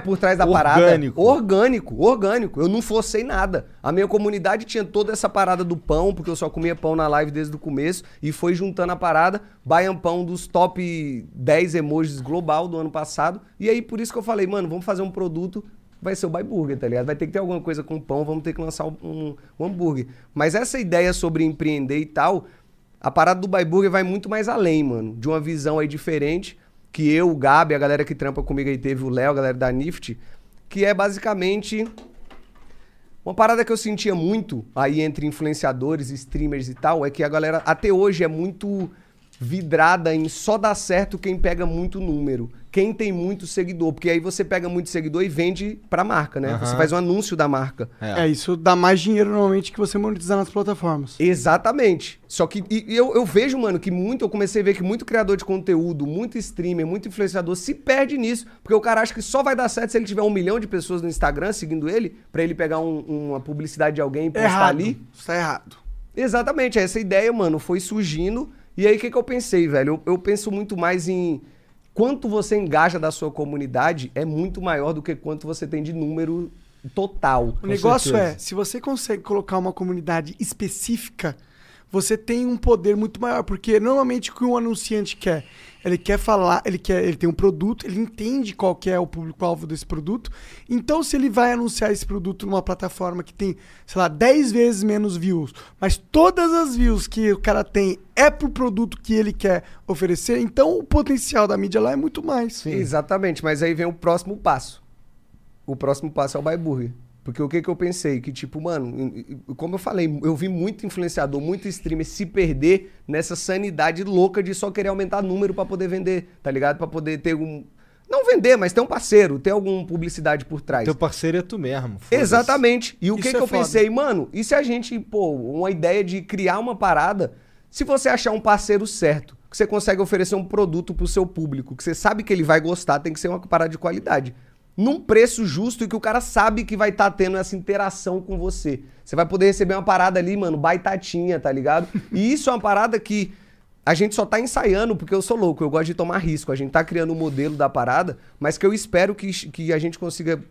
por trás da Orgânico. parada. Orgânico, orgânico. Eu não forcei nada. A minha comunidade tinha toda essa parada do pão, porque eu só comia pão na live desde o começo, e foi juntando a parada. Baian Pão dos top 10 emojis global do ano passado. E aí, por isso que eu falei, mano, vamos fazer um produto. Vai ser o Buy Burger, tá ligado? Vai ter que ter alguma coisa com pão, vamos ter que lançar um, um- hambúrguer. Mas essa ideia sobre empreender e tal, a parada do Buy Burger vai muito mais além, mano. De uma visão aí diferente que eu, o Gabi, a galera que trampa comigo aí teve o Léo, a galera da Nift, que é basicamente uma parada que eu sentia muito aí entre influenciadores, streamers e tal, é que a galera até hoje é muito vidrada em só dar certo quem pega muito número, quem tem muito seguidor, porque aí você pega muito seguidor e vende pra marca, né? Você Aham. faz um anúncio da marca. É. isso dá mais dinheiro normalmente que você monetizar nas plataformas. Exatamente. Só que e- e eu, eu vejo, mano, que muito, eu comecei a ver que muito criador de conteúdo, muito streamer, muito influenciador se perde nisso. Porque o cara acha que só vai dar certo se ele tiver um milhão de pessoas no Instagram seguindo ele, pra ele pegar um- uma publicidade de alguém e postar Errado. ali. Isso tá errado. Exatamente, essa ideia, mano, foi surgindo. E aí, o que, que eu pensei, velho? Eu, eu penso muito mais em quanto você engaja da sua comunidade é muito maior do que quanto você tem de número total. O negócio é, se você consegue colocar uma comunidade específica, você tem um poder muito maior, porque normalmente o que um anunciante quer, ele quer falar, ele quer, ele tem um produto, ele entende qual que é o público-alvo desse produto. Então, se ele vai anunciar esse produto numa plataforma que tem, sei lá, 10 vezes menos views, mas todas as views que o cara tem é pro produto que ele quer oferecer, então o potencial da mídia lá é muito mais. Exatamente, mas aí vem o próximo passo. O próximo passo é o Buy Burger. Porque o que que eu pensei? Que tipo, mano, como eu falei, eu vi muito influenciador, muito streamer se perder nessa sanidade louca de só querer aumentar número pra poder vender, tá ligado? Pra poder ter um... Não vender, mas ter um parceiro, ter alguma publicidade por trás. Teu parceiro é tu mesmo. Exatamente. E o que, Isso que é eu foda. pensei, mano? E se a gente, pô, uma ideia de criar uma parada, se você achar um parceiro certo, que você consegue oferecer um produto pro seu público, que você sabe que ele vai gostar, tem que ser uma parada de qualidade. Num preço justo e que o cara sabe que vai estar tendo essa interação com você. Você vai poder receber uma parada ali, mano, baitatinha, tá ligado? E isso é uma parada que a gente só tá ensaiando porque eu sou louco, eu gosto de tomar risco. A gente tá criando um modelo da parada, mas que eu espero que, que a gente consiga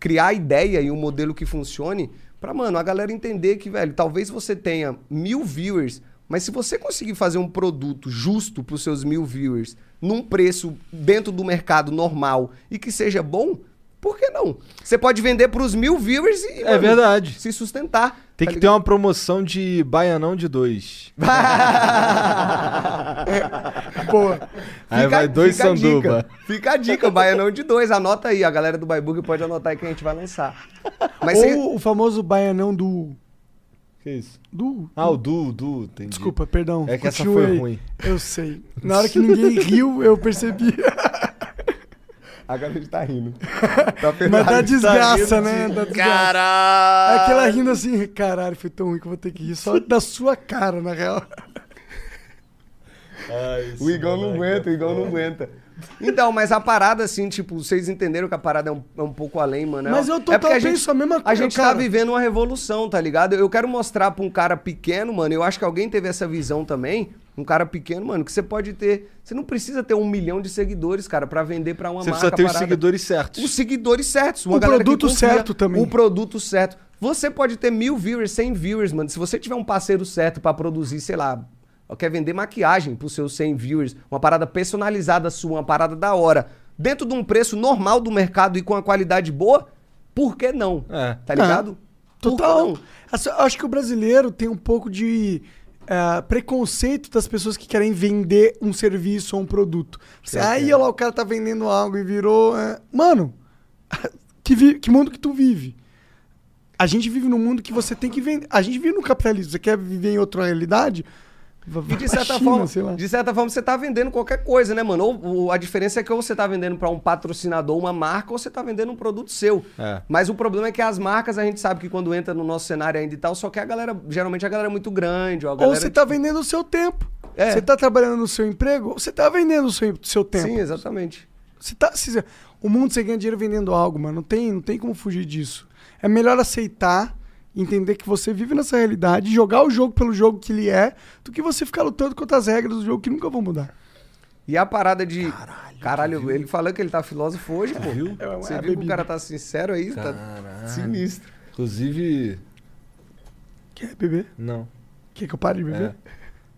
criar a ideia e um modelo que funcione pra, mano, a galera entender que, velho, talvez você tenha mil viewers, mas se você conseguir fazer um produto justo pros seus mil viewers, num preço dentro do mercado normal e que seja bom, por que não? Você pode vender pros mil viewers e, É verdade. se sustentar. Tem tá que ter uma promoção de baianão de dois. Boa. Aí vai dois fica a sanduba. dica. Fica a dica, baianão de dois. Anota aí, a galera do Baiburg pode anotar aí que a gente vai lançar. Mas Ou você- o famoso baianão do... Que isso? Do... Ah, o Du, Du, entendi. Desculpa, perdão. É que essa Continue foi aí. ruim. Eu sei. Na hora que ninguém riu, eu percebi. Agora a gente tá rindo. Tá Mas dá Tá desgraça, rindo né? de- Dá desgraça. Caralho! É aquela rindo assim, caralho, foi tão ruim que eu vou ter que rir. Só da sua cara, na real. O Igão não aguenta, o Igão não aguenta. Então, mas a parada, assim, tipo, vocês entenderam que a parada é um, é um pouco além, mano. É Mas eu tô- é porque eu a a mesma A coisa, gente cara. tá vivendo uma revolução, tá ligado? Eu quero mostrar pra um cara pequeno, mano. Eu acho que alguém teve essa visão também. Um cara pequeno, mano, que você pode ter. Você não precisa ter um milhão de seguidores, cara, pra vender pra uma Você marca. precisa ter os parada. seguidores certos. Os seguidores certos. O produto confia, certo também. O produto certo. Você pode ter mil viewers, cem viewers, mano. Se você tiver um parceiro certo pra produzir, sei lá, quer vender maquiagem pros seus 100 viewers, uma parada personalizada sua, uma parada da hora, dentro de um preço normal do mercado e com a qualidade boa, por que não? É. Tá ligado? Que Total. Acho que o brasileiro tem um pouco de eh, preconceito das pessoas que querem vender um serviço ou um produto. Você, aí é. olha lá, o cara tá vendendo algo e virou. eh, Mano, que, que mundo que tu vive? A gente vive num mundo que você tem que vender. A gente vive no capitalismo. Você quer viver em outra realidade? E de certa, China, forma, sei lá. de certa forma, você tá vendendo qualquer coisa, né, mano? Ou, ou a diferença é que ou você tá vendendo pra um patrocinador, uma marca, ou você tá vendendo um produto seu. É. Mas o problema é que as marcas, a gente sabe que quando entra no nosso cenário ainda e tal, só que a galera, geralmente a galera é muito grande. Ou, a Ou galera, você tá vendendo o seu tempo. É. Você tá trabalhando no seu emprego, você tá vendendo o seu, seu tempo. Sim, exatamente. Se tá, se- o mundo você ganha dinheiro vendendo algo, mano. Não tem, não tem como fugir disso. É melhor aceitar, entender que você vive nessa realidade, jogar o jogo pelo jogo que ele é, do que você ficar lutando contra as regras do jogo que nunca vão mudar. E a parada de. Caralho, ele falando que ele tá filósofo hoje, pô. É, Você é viu que o cara tá sincero aí? Tá Caralho. sinistro. Inclusive. Quer beber? Não. Quer que eu pare de beber? É.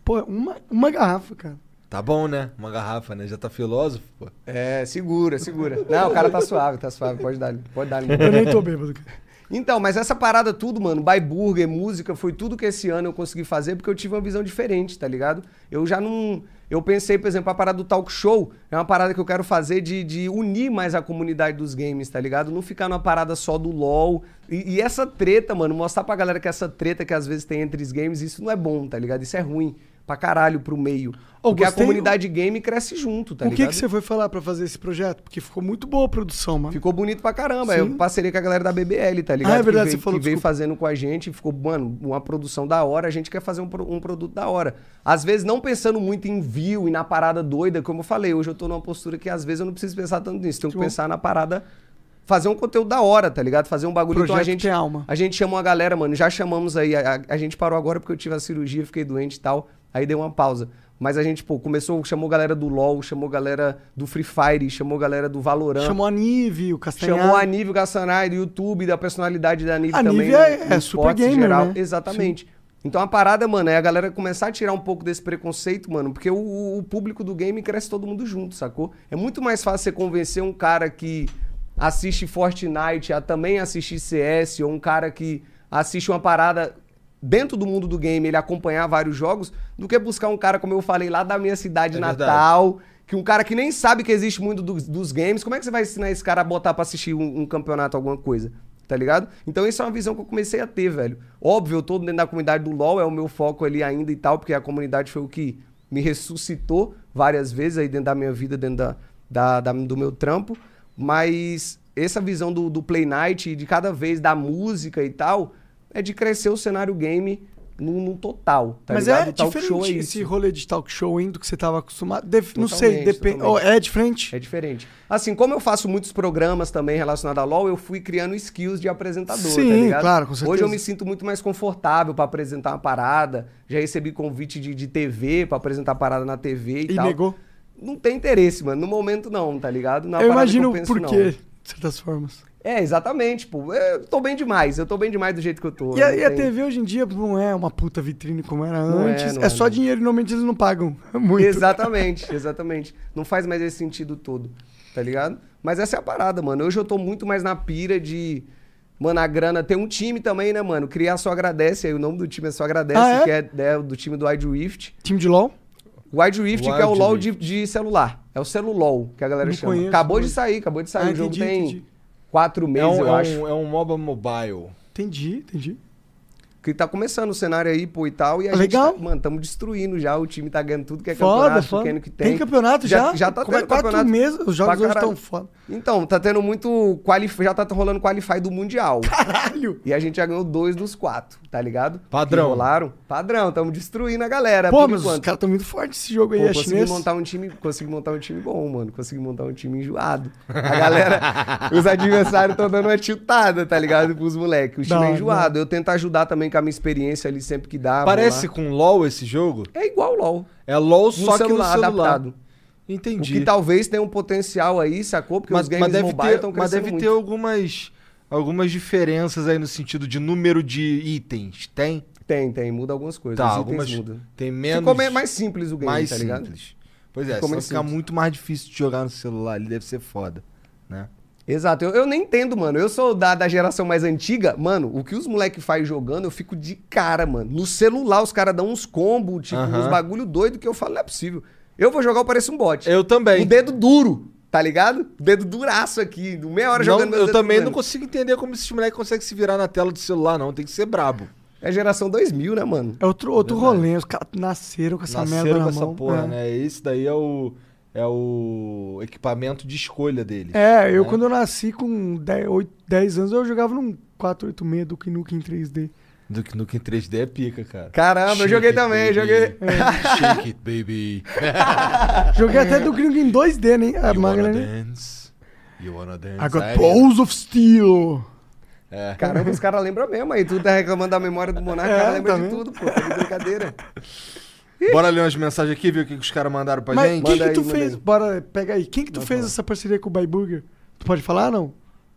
Pô, uma, uma garrafa, cara. Tá bom, né? Uma garrafa, né? Já tá filósofo, pô. É, segura, segura. Não, o cara tá suave, tá suave. Pode dar, pode dar. Eu nem tô bêbado. cara. Então, mas essa parada tudo, mano, buy burger, música, foi tudo que esse ano eu consegui fazer porque eu tive uma visão diferente, tá ligado? Eu já não. Eu pensei, por exemplo, a parada do talk show é uma parada que eu quero fazer de, de unir mais a comunidade dos games, tá ligado? Não ficar numa parada só do LOL. E, e essa treta, mano, mostrar pra galera que essa treta que às vezes tem entre os games, isso não é bom, tá ligado? Isso é ruim pra caralho pro meio. Ô, Porque a gostei- comunidade game cresce junto, tá o que, ligado? que você foi falar pra fazer esse projeto? Porque ficou muito boa a produção, mano. Ficou bonito pra caramba. Sim. Eu parceria com a galera da BBL, tá ligado? Ah, é verdade, que veio, você falou, que veio desculpa. fazendo com a gente. Ficou, mano, uma produção da hora. A gente quer fazer um, um produto da hora. Às vezes não pensando muito em view e na parada doida, como eu falei. Hoje eu tô numa postura que às vezes eu não preciso pensar tanto nisso. Tenho que pensar na parada... Fazer um conteúdo da hora, tá ligado? Fazer um bagulho. então a Projeto gente, alma. a gente chamou a galera, mano. Já chamamos aí. A, a- a gente parou agora porque eu tive a cirurgia, fiquei doente e tal. Aí deu uma pausa. Mas a gente, pô, começou, chamou galera do LoL, chamou galera do Free Fire, chamou galera do Valorant. Chamou a Nive, o Castanhar. Chamou a Nível Gassanay do YouTube, da personalidade da Nível A também. Nive é- no- é super gamer, geral. né? Exatamente. Então a parada, mano, é a galera começar a tirar um pouco desse preconceito, mano, porque o, o público do game cresce todo mundo junto, sacou? É muito mais fácil você convencer um cara que assiste Fortnite a também assistir CS, ou um cara que assiste uma parada dentro do mundo do game, ele acompanhar vários jogos, do que buscar um cara, como eu falei, lá da minha cidade É verdade. natal, que um cara que nem sabe que existe muito dos, dos games, como é que você vai ensinar esse cara a botar pra assistir um, um campeonato, alguma coisa? Tá ligado? Então isso é uma visão que eu comecei a ter, velho. Óbvio, eu tô dentro da comunidade do LoL, é o meu foco ali ainda e tal, porque a comunidade foi o que me ressuscitou várias vezes aí dentro da minha vida, dentro da, da- da- do meu trampo. Mas essa visão do, do Play Night, de cada vez da música e tal, é de crescer o cenário game no, no total, tá Mas ligado? é O talk diferente é esse rolê de talk show ainda do que você tava acostumado. Def- não sei, depende. Oh, é diferente? É diferente. Assim, como eu faço muitos programas também relacionados a LoL, eu fui criando skills de apresentador, Sim, tá ligado? claro, com Hoje certeza. eu me sinto muito mais confortável pra apresentar uma parada. Já recebi convite de, de TV pra apresentar parada na TV e, E tal. negou? Não tem interesse, mano. No momento não, tá ligado? Não é eu imagino penso, por não. quê, de certas formas. É, exatamente, pô. Eu tô bem demais. Eu tô bem demais do jeito que eu tô. E a, e a TV hoje em dia não é uma puta vitrine como era Não é, antes. É, é, só não. dinheiro e normalmente eles não pagam muito. Exatamente, exatamente. Não faz mais esse sentido todo, tá ligado? Mas essa é a parada, mano. Hoje eu tô muito mais na pira de. Mano, a grana. Tem um time também, né, mano? Criar Só Agradece. Aí o nome do time é Só Agradece, Ah, é? que é, é do time do Wide Rift. Time de LOL? Wide Rift, que é o Wild LoL de, de celular. É o celulol que a galera Não chama. conheço, acabou de sair, acabou de sair. Ah, o jogo entendi, tem entendi. Quatro É meses, um, eu é acho. um, é um MOBA mobile. Entendi, entendi. Que tá começando o cenário aí, pô, e tal. E a legal. gente tá, mano, estamos destruindo já. O time tá ganhando tudo que é Foda, campeonato, foda. pequeno que tem. Tem campeonato já? Já tá Como é tendo quatro campeonato. meses? Os jogos hoje caralho. tão foda. Então, tá tendo muito qualif... Já tá rolando qualify do Mundial. Caralho! E a gente já ganhou dois dos quatro, tá ligado? Padrão. Que rolaram. Padrão, tamo destruindo a galera. Pô, por mas os enquanto. caras tão muito fortes esse jogo aí, Pô, é consegui chinês. montar um time, consegui montar um time bom, mano. Consegui montar um time enjoado. A galera, os adversários estão dando uma tiltada, tá ligado? Pros moleques. O time é hora, enjoado. Eu tento ajudar também com a minha experiência ali sempre que dá. Parece com LOL esse jogo? É igual o LOL. É LOL No só que no celular. adaptado. O Entendi. que talvez tenha um potencial aí, sacou? Porque mas, os games mas deve mobile estão mas crescendo deve muito. ter algumas, algumas diferenças aí no sentido de número de itens. Tem? Tem, tem. Muda algumas coisas. Tá, algumas mudam. tem menos. Ficou mais simples o game, mais tá ligado? simples. Pois é, Ficou só ficar muito mais difícil de jogar no celular ali, deve ser foda, né? Exato, eu, eu nem entendo, mano. Eu sou da, da geração mais antiga. Mano, o que os moleques faz jogando, eu fico de cara, mano. No celular, os caras dão uns combos, tipo, Aham. uns bagulho doido que eu falo, não é possível. Eu vou jogar, eu pareço um bot. Eu também. O dedo duro, tá ligado? O dedo duraço aqui, meia hora Não, jogando eu também não doendo. consigo entender como esses moleques conseguem se virar na tela do celular, não. Tem que ser brabo. É geração 2000, né, mano? É outro, outro rolê, os caras nasceram com essa merda Nasceram na com essa mão. porra, é. né? Esse daí é o, é o equipamento de escolha deles. É, eu né? quando eu nasci com 10, 8, 10 anos, eu jogava num 486 do Nukem em 3D. Duke Nukem 3D é pica, cara. Caramba, eu Shake joguei it, também, baby. joguei. Shake it, baby. Joguei até do Gringo em 2D, né? A You Magna, wanna né? dance? You wanna dance? I got balls of steel. É. Caramba, os caras lembram mesmo aí. Tu tá reclamando da memória do Monarca, o É, cara lembra de também. tudo, pô. Tá de brincadeira. Bora ler umas mensagens aqui, ver o que que os caras mandaram pra Mas gente? quem que tu aí, manda fez? aí. Bora, pega aí. Quem que tu fez essa parceria com o Buy Burger? Tu pode falar, não?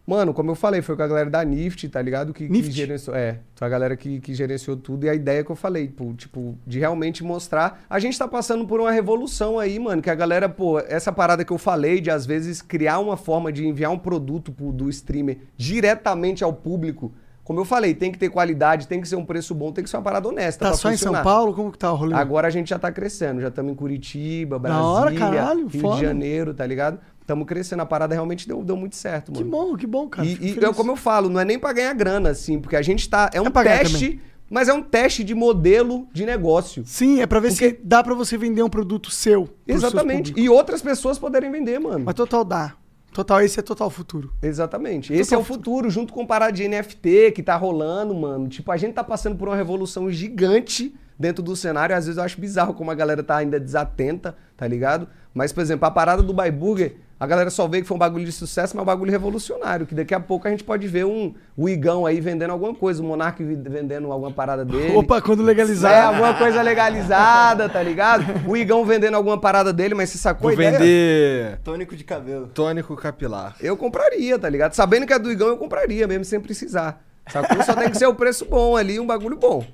Mano, como eu falei, foi com a galera da Nift, tá ligado? Que, que Nift? gerenciou. É, foi a galera que, que gerenciou tudo e a ideia que eu falei, pô, tipo, de realmente mostrar. A gente tá passando por uma revolução aí, mano, que a galera, pô, essa parada que eu falei de às vezes criar uma forma de enviar um produto pro, do streamer diretamente ao público. Como eu falei, tem que ter qualidade, tem que ser um preço bom, tem que ser uma parada honesta. Tá só em São funcionar. Paulo? Como que tá o rolê? Agora a gente já tá crescendo, já estamos em Curitiba, Brasília, hora, caralho, Rio foda. de Janeiro, tá ligado? Estamos crescendo, a parada realmente deu, deu muito certo, Que mano. bom, que bom, cara. E, e eu, como eu falo, não é nem pra ganhar grana, assim, porque a gente tá. É um pra ganhar teste, mas é um teste de modelo de negócio. Sim, é pra ver se dá pra você vender um produto seu. Exatamente. E outras pessoas poderem vender, mano. Mas total dá. Total, esse é total futuro. Exatamente. Esse é o futuro, junto com o parada de NFT que tá rolando, mano. Tipo, a gente tá passando por uma revolução gigante dentro do cenário. Às vezes eu acho bizarro como a galera tá ainda desatenta, tá ligado? Mas, por exemplo, a parada do Buy Burger, a galera só vê que foi um bagulho de sucesso, mas é um bagulho revolucionário. Que daqui a pouco a gente pode ver um o Igão aí vendendo alguma coisa, o Monark vendendo alguma parada dele. Opa, quando É, legalizar. alguma coisa legalizada, tá ligado? O Igão vendendo alguma parada dele, mas você sacou Vou a ideia? vender Tônico de cabelo. tônico capilar. Eu compraria, tá ligado? Sabendo que é do Igão, eu compraria, mesmo sem precisar. Sacou? Só tem que ser o preço bom ali, um bagulho bom.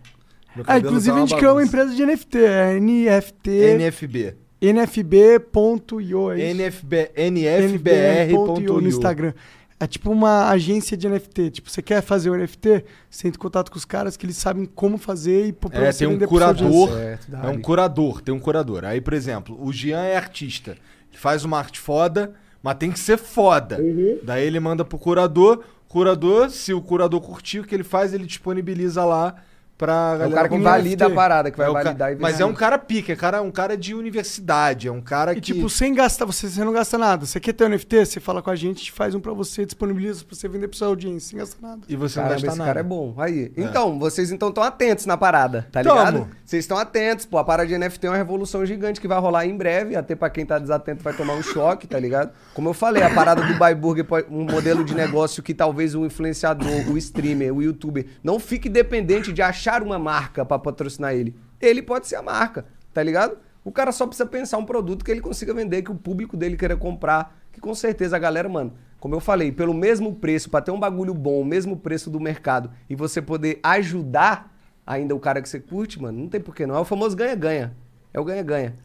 Ah, inclusive tá a uma gente criou uma empresa de NFT, é NFT, NFB. nfb.io, é? NFB, NFBR.io no Instagram. É tipo uma agência de NFT. Tipo, você quer fazer o NFT, você entra em contato com os caras que eles sabem como fazer e pra É, tem um curador. Certo, é um dá-lhe. curador, tem um curador. Aí, por exemplo, o Jean é artista. Ele faz uma arte foda, mas tem que ser foda. Uhum. Daí ele manda pro curador. Curador, se o curador curtir o que ele faz, ele disponibiliza lá pra É galera. o cara que valida a parada, que vai É o ca- validar e Mas é um cara pica, é cara, um cara de universidade, é um cara E que... tipo, sem gastar, você, você não gasta nada. Você quer ter um NFT, você fala com a gente, a gente faz um pra você, disponibiliza pra você vender pra sua audiência, sem gastar nada. E você Caramba, não gasta esse nada. cara é bom. Aí. Então, vocês então estão atentos na parada, tá Tamo. ligado? Vocês estão atentos, pô. A parada de NFT é uma revolução gigante que vai rolar em breve. Até pra quem tá desatento vai tomar um choque, tá ligado? Como eu falei, a parada do Buy Burger um modelo de negócio que talvez o influenciador, o streamer, o youtuber não fique dependente de achar uma marca pra patrocinar ele. Ele pode ser a marca, tá ligado? O cara só precisa pensar um produto que ele consiga vender, que o público dele queira comprar. Que com certeza a galera, mano, como eu falei, pelo mesmo preço, pra ter um bagulho bom, o mesmo preço do mercado, e você poder ajudar ainda o cara que você curte, mano, não tem porquê não. É o famoso ganha-ganha. É o ganha-ganha.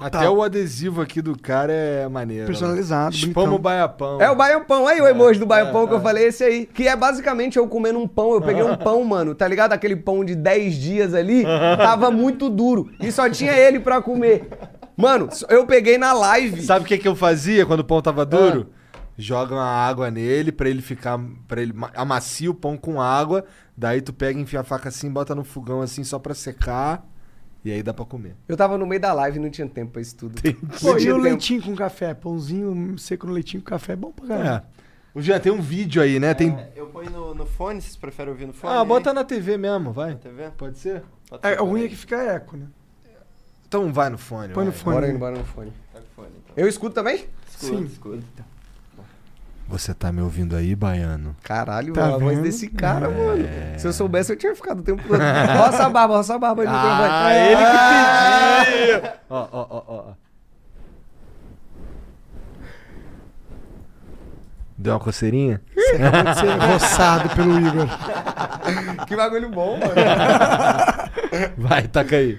Até o adesivo aqui do cara é maneiro. Personalizado, Spama bonitão. o baiapão. É o baiapão, aí o emoji do baiapão que eu falei, esse aí. Que é basicamente eu comendo um pão. Eu peguei um pão, mano, tá ligado? Aquele pão de 10 dias ali, tava muito duro. E só tinha ele pra comer. Mano, eu peguei na live. Sabe o que, que eu fazia quando o pão tava duro? Joga uma água nele pra ele ficar. para ele ma- amacia o pão com água. Daí tu pega, enfia a faca assim, bota no fogão assim só pra secar. E aí dá pra comer. Eu tava no meio da live e não tinha tempo pra isso tudo. Pô, e o leitinho com café? Pãozinho seco no leitinho com café é bom pra caramba. É. O Jean, tem um vídeo aí, né? Tem... É, eu ponho no, no fone, vocês preferem ouvir no fone? Ah, aí? bota na TV mesmo, vai. Na TV? Pode ser? Pode É, ser, o ruim é que fica eco, né? Então vai no fone. Põe no fone. Bora bora no fone. Tá com fone, então. Eu escuto também? Escudo, Sim. escudo. Você tá me ouvindo aí, baiano? Caralho, Tá a voz desse cara, mano. Se eu soubesse, eu tinha ficado o tempo todo. Roça a barba, roça a barba microfone. Ah, ele que pediu! Ó, ó, ó, ó. ó. Deu uma coceirinha? Você acabou de ser roçado pelo Igor. Que bagulho bom, mano. Vai, taca aí.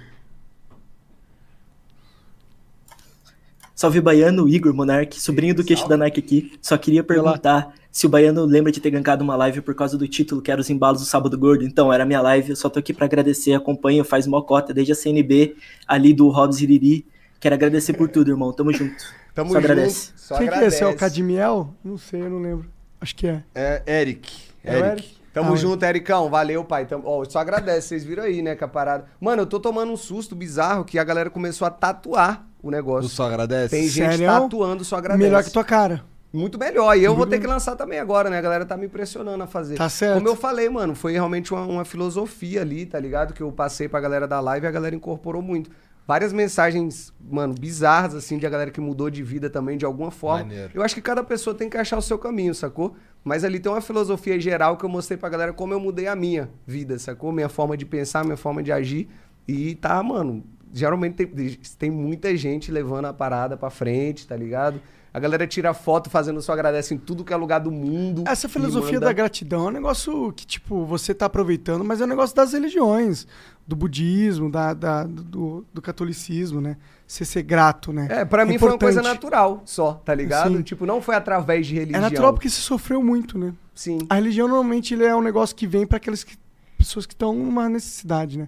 Salve Baiano, Igor Monark, sobrinho do queixo da Nike aqui. Só queria perguntar se o Baiano lembra de ter gankado uma live por causa do título, que era os embalos do Sábado Gordo. Então, era minha live, eu só tô aqui pra agradecer, acompanho, faz mocota desde a CNB, ali do Hobbs Iriri. Quero agradecer por tudo, irmão. Tamo junto. Tamo Só junto. agradece. Só Quem que é esse? É o Cadmiel? Não sei, eu não lembro. Acho que é. É Eric. É o Eric. Eric? Tamo Ah, junto, Ericão. Valeu, pai. Tamo... Ó, só agradece. Vocês viram aí, né, que a parada... Mano, eu tô tomando um susto bizarro que a galera começou a tatuar o Tu negócio. só agradece? Tem gente Sério? tatuando, só agradece. Melhor que tua cara. muito melhor. E eu vou ter que lançar também agora, né? A galera tá me impressionando a fazer. Tá certo. Como eu falei, mano, foi realmente uma, uma filosofia ali, tá ligado? Que eu passei pra galera da live e a galera incorporou muito. Várias mensagens, mano, bizarras, assim, de a galera que mudou de vida também, de alguma forma. Maneiro. Eu acho que cada pessoa tem que achar o seu caminho, sacou? Mas ali tem uma filosofia geral que eu mostrei pra galera como eu mudei a minha vida, sacou? Minha forma de pensar, minha forma de agir. E tá, mano, geralmente tem, tem muita gente levando a parada pra frente, tá ligado? A galera tira foto fazendo só agradece em tudo que é lugar do mundo. Essa filosofia manda- da gratidão é um negócio que, tipo, você tá aproveitando, mas é um negócio das religiões, do budismo, da, da- do, do catolicismo, né? Você ser grato, né? É, pra mim foi uma coisa importante. natural só, tá ligado? Sim. Tipo, não foi através de É religião. natural porque se sofreu muito, né? Sim. A religião normalmente ele é um negócio que vem para aquelas que- pessoas que estão numa necessidade, né?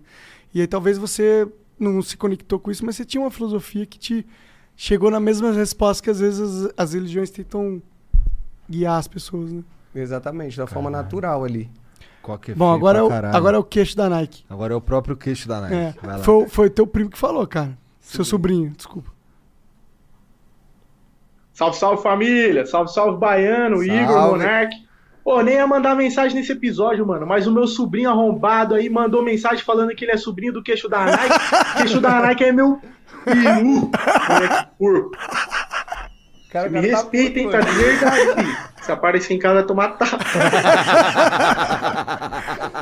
E aí talvez você não se conectou com isso, mas você tinha uma filosofia que te chegou na mesma resposta que às vezes as, as religiões tentam guiar as pessoas, né? Exatamente, da forma natural ali. Coque é Bom, agora é, o, caralho. agora é o queixo da Nike. Agora é o próprio queixo da Nike. É, Vai lá. foi, foi teu primo que falou, cara. Seu sobrinho, desculpa. Salve, salve família! Salve, salve Baiano, Igor, Salve. Monark. Pô, nem ia mandar mensagem nesse episódio, mano, mas o meu sobrinho arrombado aí mandou mensagem falando que ele é sobrinho do queixo da Nike. queixo da Nike é meu peru, moleque porco. Cara, Me o cara tá tá de mano. verdade, filho. Se aparecer em casa, vai tomar tapa.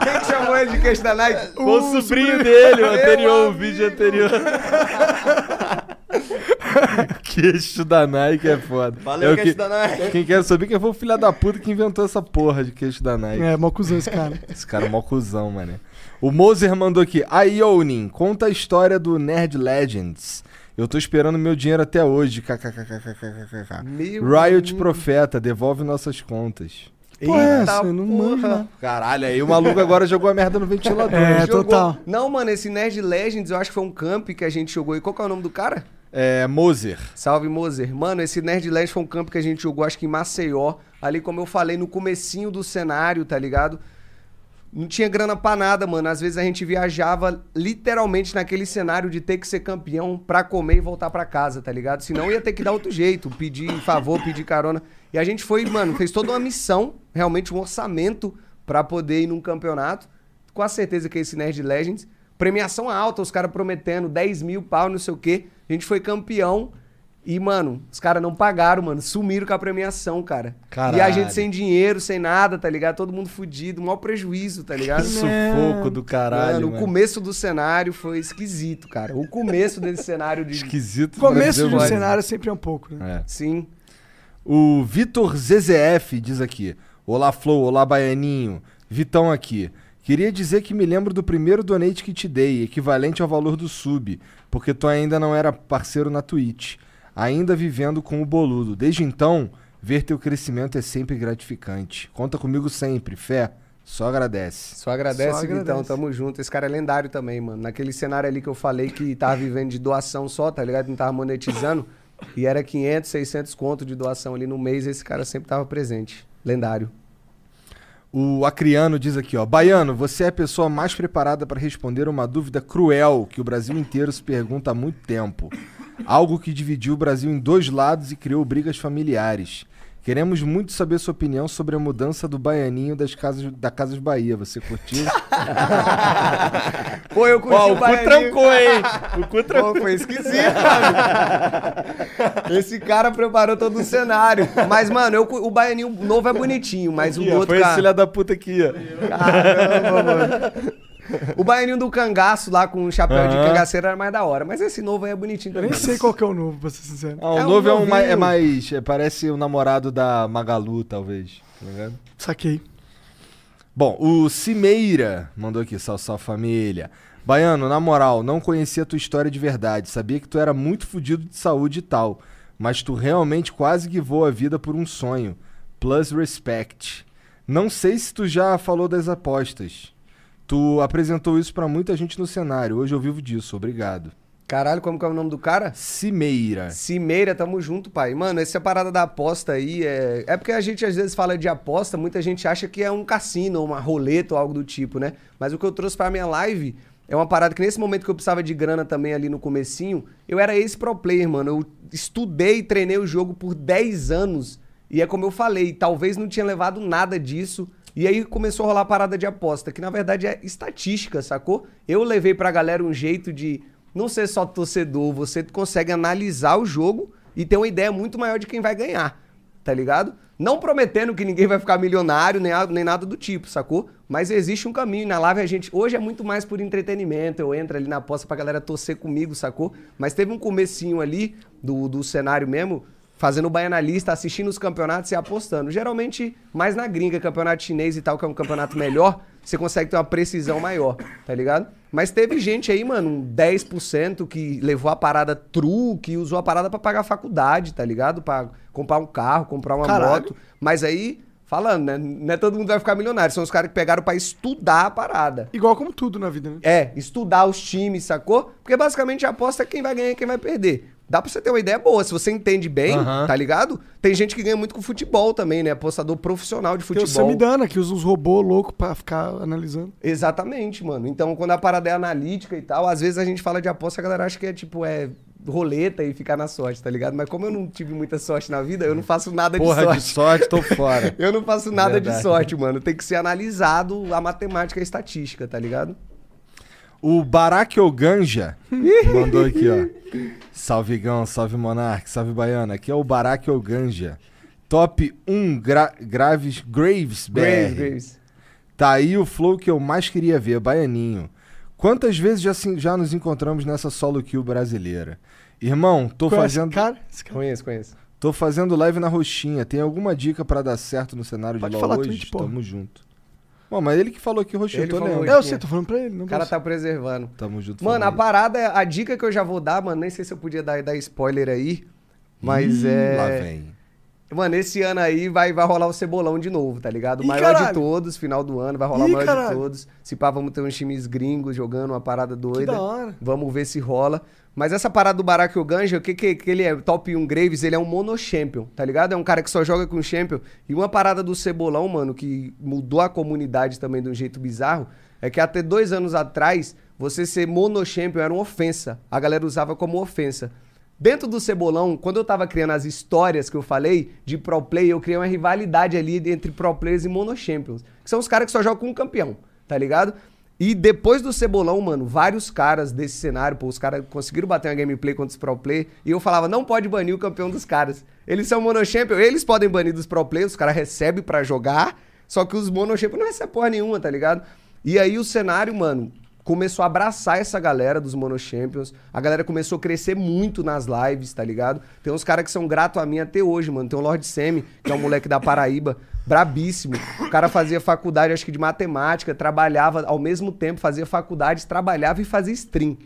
Quem que chamou ele de queixo da Nike? Foi o sobrinho dele, o anterior, o vídeo anterior. queixo da Nike é foda. Valeu, É o queixo que- da Nike. Quem quer saber quem foi o filho da puta que inventou essa porra de queixo da Nike. É, mó cuzão esse cara. Esse cara é mó cuzão, mané. O Moser mandou aqui. Ionin, conta a história do Nerd Legends. Eu tô esperando meu dinheiro até hoje. KKKKKKK. Riot Profeta, devolve nossas contas. Pô, Eita, essa, não manja. Caralho, aí o maluco agora jogou a merda no ventilador. É, jogou... total. Não, mano, esse Nerd Legends, eu acho que foi um camp que a gente jogou. E qual que é o nome do cara? É, Moser. Salve, Moser. Mano, esse Nerd Legends foi um camp que a gente jogou, acho que em Maceió. Ali, como eu falei, no comecinho do cenário, tá ligado? Não tinha grana pra nada, mano. Às vezes a gente viajava literalmente naquele cenário de ter que ser campeão pra comer e voltar pra casa, tá ligado? Senão ia ter que dar outro jeito, pedir favor, pedir carona. E a gente foi, mano, fez toda uma missão, realmente um orçamento pra poder ir num campeonato. Com a certeza que é esse Nerd Legends. Premiação alta, os caras prometendo 10 mil pau, não sei o quê. A gente foi campeão. E, mano, os caras não pagaram, mano. Sumiram com a premiação, cara. Caralho. E a gente sem dinheiro, sem nada, tá ligado? Todo mundo fudido, maior prejuízo, tá ligado? Sufoco do caralho. Mano, mano. o começo do cenário foi esquisito, cara. O começo desse cenário de. Esquisito. Começo pra de um dizer o cenário sempre é um pouco, né? É. Sim. O Vitor ZZF diz aqui: Olá, Flow, olá, Baianinho. Vitão aqui. Queria dizer que me lembro do primeiro donate que te dei, equivalente ao valor do sub, porque tu ainda não era parceiro na Twitch, ainda vivendo com o boludo. Desde então, ver teu crescimento é sempre gratificante. Conta comigo sempre, fé. Só agradece. Só agradece, Só Vitão. agradece. Tamo junto. Esse cara é lendário também, mano. Naquele cenário ali que eu falei que tava vivendo de doação só, tá ligado? Não tava monetizando. E era 500, 600 conto de doação ali no mês. Esse cara sempre tava presente. Lendário. O Acriano diz aqui, ó. Baiano, você é a pessoa mais preparada para responder uma dúvida cruel que o Brasil inteiro se pergunta há muito tempo. Algo que dividiu o Brasil em dois lados e criou brigas familiares. Queremos muito saber sua opinião sobre a mudança do baianinho das casas, da Casas Bahia. Você curtiu? Pô, eu curti Ó, o cu Baianinho. trancou, hein? O cu Pô, foi esquisito, mano. Esse cara preparou todo o cenário. Mas, mano, eu, cu- o baianinho novo é bonitinho, mas o Aqui, do ó, outro foi esse cara... filho da puta aqui, ó. Caramba, mano. O baianinho do cangaço lá com o chapéu de Aham. cangaceiro era mais da hora. Mas esse novo aí é bonitinho Eu também. nem sei qual que é o novo, pra ser sincero. Ah, o É um novo é, um mais, é mais. é, parece o namorado da Magalu, talvez. Tá ligado? Saquei. Bom, o Cimeira mandou aqui, sal, sal família. Baiano, na moral, não conhecia a tua história de verdade. Sabia que tu era muito fudido de saúde e tal. Mas tu realmente quase guivou a vida por um sonho. Plus respect. Não sei se tu já falou das apostas. Tu apresentou isso pra muita gente no cenário. Hoje eu vivo disso. Obrigado. Caralho, como que é o nome do cara? Cimeira. Cimeira, tamo junto, pai. Mano, essa parada da aposta aí é. É porque a gente às vezes fala de aposta, muita gente acha que é um cassino, uma roleta ou algo do tipo, né? Mas o que eu trouxe pra minha live é uma parada que nesse momento que eu precisava de grana também ali no comecinho, eu era esse pro player, mano. Eu estudei e treinei o jogo por 10 anos. E é como eu falei, talvez não tinha levado nada disso. E aí começou a rolar a parada de aposta, que na verdade é estatística, sacou? Eu levei pra galera um jeito de não ser só torcedor, você consegue analisar o jogo e ter uma ideia muito maior de quem vai ganhar, tá ligado? Não prometendo que ninguém vai ficar milionário, nem, nem nada do tipo, sacou? Mas existe um caminho. Na live a gente. Hoje é muito mais por entretenimento. Eu entro ali na aposta pra galera torcer comigo, sacou? Mas teve um comecinho ali do, do cenário mesmo, fazendo o baianalista, assistindo os campeonatos e apostando. Geralmente, mais na gringa, campeonato chinês e tal, que é um campeonato melhor, você consegue ter uma precisão maior, tá ligado? Mas teve gente aí, mano, um 10% que levou a parada true, que usou a parada pra pagar a faculdade, tá ligado? Pra comprar um carro, comprar uma Caralho. moto. Mas aí, falando, né? Não é todo mundo vai ficar milionário. São os caras que pegaram pra estudar a parada. Igual como tudo na vida, né? É, estudar os times, sacou? Porque basicamente a aposta é quem vai ganhar e quem vai perder. Dá pra você ter uma ideia boa. Se você entende bem, Aham. tá ligado? Tem gente que ganha muito com futebol também, né? Apostador profissional de Tem futebol. o Samidana, que usa uns robôs loucos pra ficar analisando. Exatamente, mano. Então, quando a parada é analítica e tal, às vezes a gente fala de aposta, a galera acha que é tipo, é roleta e ficar na sorte, tá ligado? Mas como eu não tive muita sorte na vida, eu não faço nada Porra de sorte. de sorte, tô fora. eu não faço nada de Verdade. sorte, mano. Tem que ser analisado a matemática e a estatística, tá ligado? O Barack Oganja mandou aqui, ó. Salve Gão, salve Monark, salve Baiana. Aqui é o Barack Oganja. Top 1 gra Graves, Graves BR. Graves, Graves. Tá aí o flow que eu mais queria ver, Baianinho. Quantas vezes já, se- já nos encontramos nessa solo kill brasileira? Irmão, tô Conhece fazendo. cara? Esse cara? Conheço, conheço. Tô fazendo live na roxinha. Tem alguma dica pra dar certo no cenário Pode de falar LoL hoje? Twitch, porra. Tamo junto. Bom, mas ele que falou que roxinha, tô falou lendo. É, eu sei, tô falando pra ele. Não O cara posso. tá preservando. Tamo junto. Mano, a parada, a dica que eu já vou dar, mano, nem sei se eu podia dar, dar spoiler aí, mas Ih, é. Lá vem. Mano, esse ano aí vai, vai rolar o Cebolão de novo, tá ligado? O Ih, maior de caralho. todos, final do ano, vai rolar Ih, o maior caralho. de todos. Se pá, vamos ter uns times gringos jogando uma parada doida. da hora. Vamos ver se rola. Mas essa parada do Barack Oganja, o que, que, que ele é? Top 1 Graves, ele é um mono-champion, tá ligado? É um cara que só joga com champion. E uma parada do Cebolão, mano, que mudou a comunidade também de um jeito bizarro, é que até dois anos atrás, você ser mono-champion era uma ofensa. A galera usava como ofensa. Dentro do Cebolão, quando eu tava criando as histórias que eu falei de pro play, eu criei uma rivalidade ali entre pro players e mono champions, que são os caras que só jogam com um campeão, tá ligado? E depois do Cebolão, mano, vários caras desse cenário, pô, os caras conseguiram bater uma gameplay contra os pro play, e eu falava, não pode banir o campeão dos caras. Eles são mono champion, eles podem banir dos pro players, os caras recebem pra jogar, só que os mono champion não recebem porra nenhuma, tá ligado? E aí o cenário, mano, começou a abraçar essa galera dos Mono Champions. A galera começou a crescer muito nas lives, tá ligado? Tem uns caras que são gratos a mim até hoje, mano. Tem o Lord Semi, que é um moleque da Paraíba, brabíssimo. O cara fazia faculdade, acho que de matemática, trabalhava ao mesmo tempo, fazia faculdade, trabalhava e fazia stream.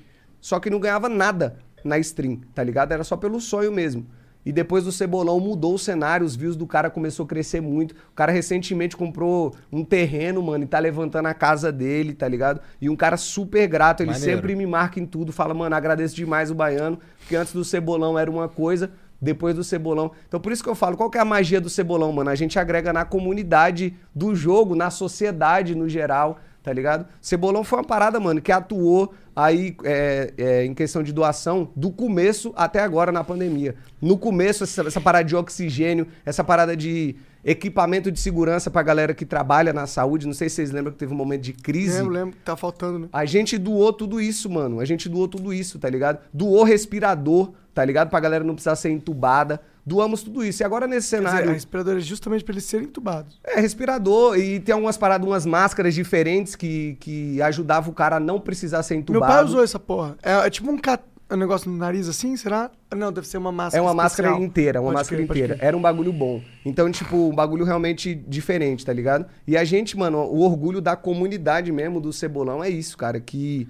Só que não ganhava nada na stream, tá ligado? Era só pelo sonho mesmo. E depois do Cebolão mudou o cenário, os views do cara começou a crescer muito. O cara recentemente comprou um terreno, mano, e tá levantando a casa dele, tá ligado? E um cara super grato, ele Maneiro. sempre me marca em tudo, fala, mano, agradeço demais o baiano, porque antes do Cebolão era uma coisa, depois do Cebolão. Então por isso que eu falo, qual que é a magia do Cebolão, mano? A gente agrega na comunidade do jogo, na sociedade no geral, tá ligado? Cebolão foi uma parada, mano, que atuou aí é, é, em questão de doação do começo até agora na pandemia. No começo, essa, essa parada de oxigênio, essa parada de equipamento de segurança pra galera que trabalha na saúde. Não sei se vocês lembram que teve um momento de crise. Lembro, lembro que tá faltando, né? A gente doou tudo isso, mano. A gente doou tudo isso, tá ligado? Doou respirador, tá ligado? Pra galera não precisar ser entubada. Doamos tudo isso. E agora nesse Quer dizer, cenário. a respiradora é justamente pra eles serem entubados. É, respirador. E tem algumas paradas, umas máscaras diferentes que, que ajudavam o cara a não precisar ser entubado. Meu pai usou essa porra. É, é tipo um, ca- um negócio no nariz assim, será? Não, deve ser uma máscara É uma máscara especial. inteira, uma Pode máscara crer, inteira. Era um bagulho bom. Então, tipo, um bagulho realmente diferente, tá ligado? E a gente, mano, o orgulho da comunidade mesmo do Cebolão é isso, cara, que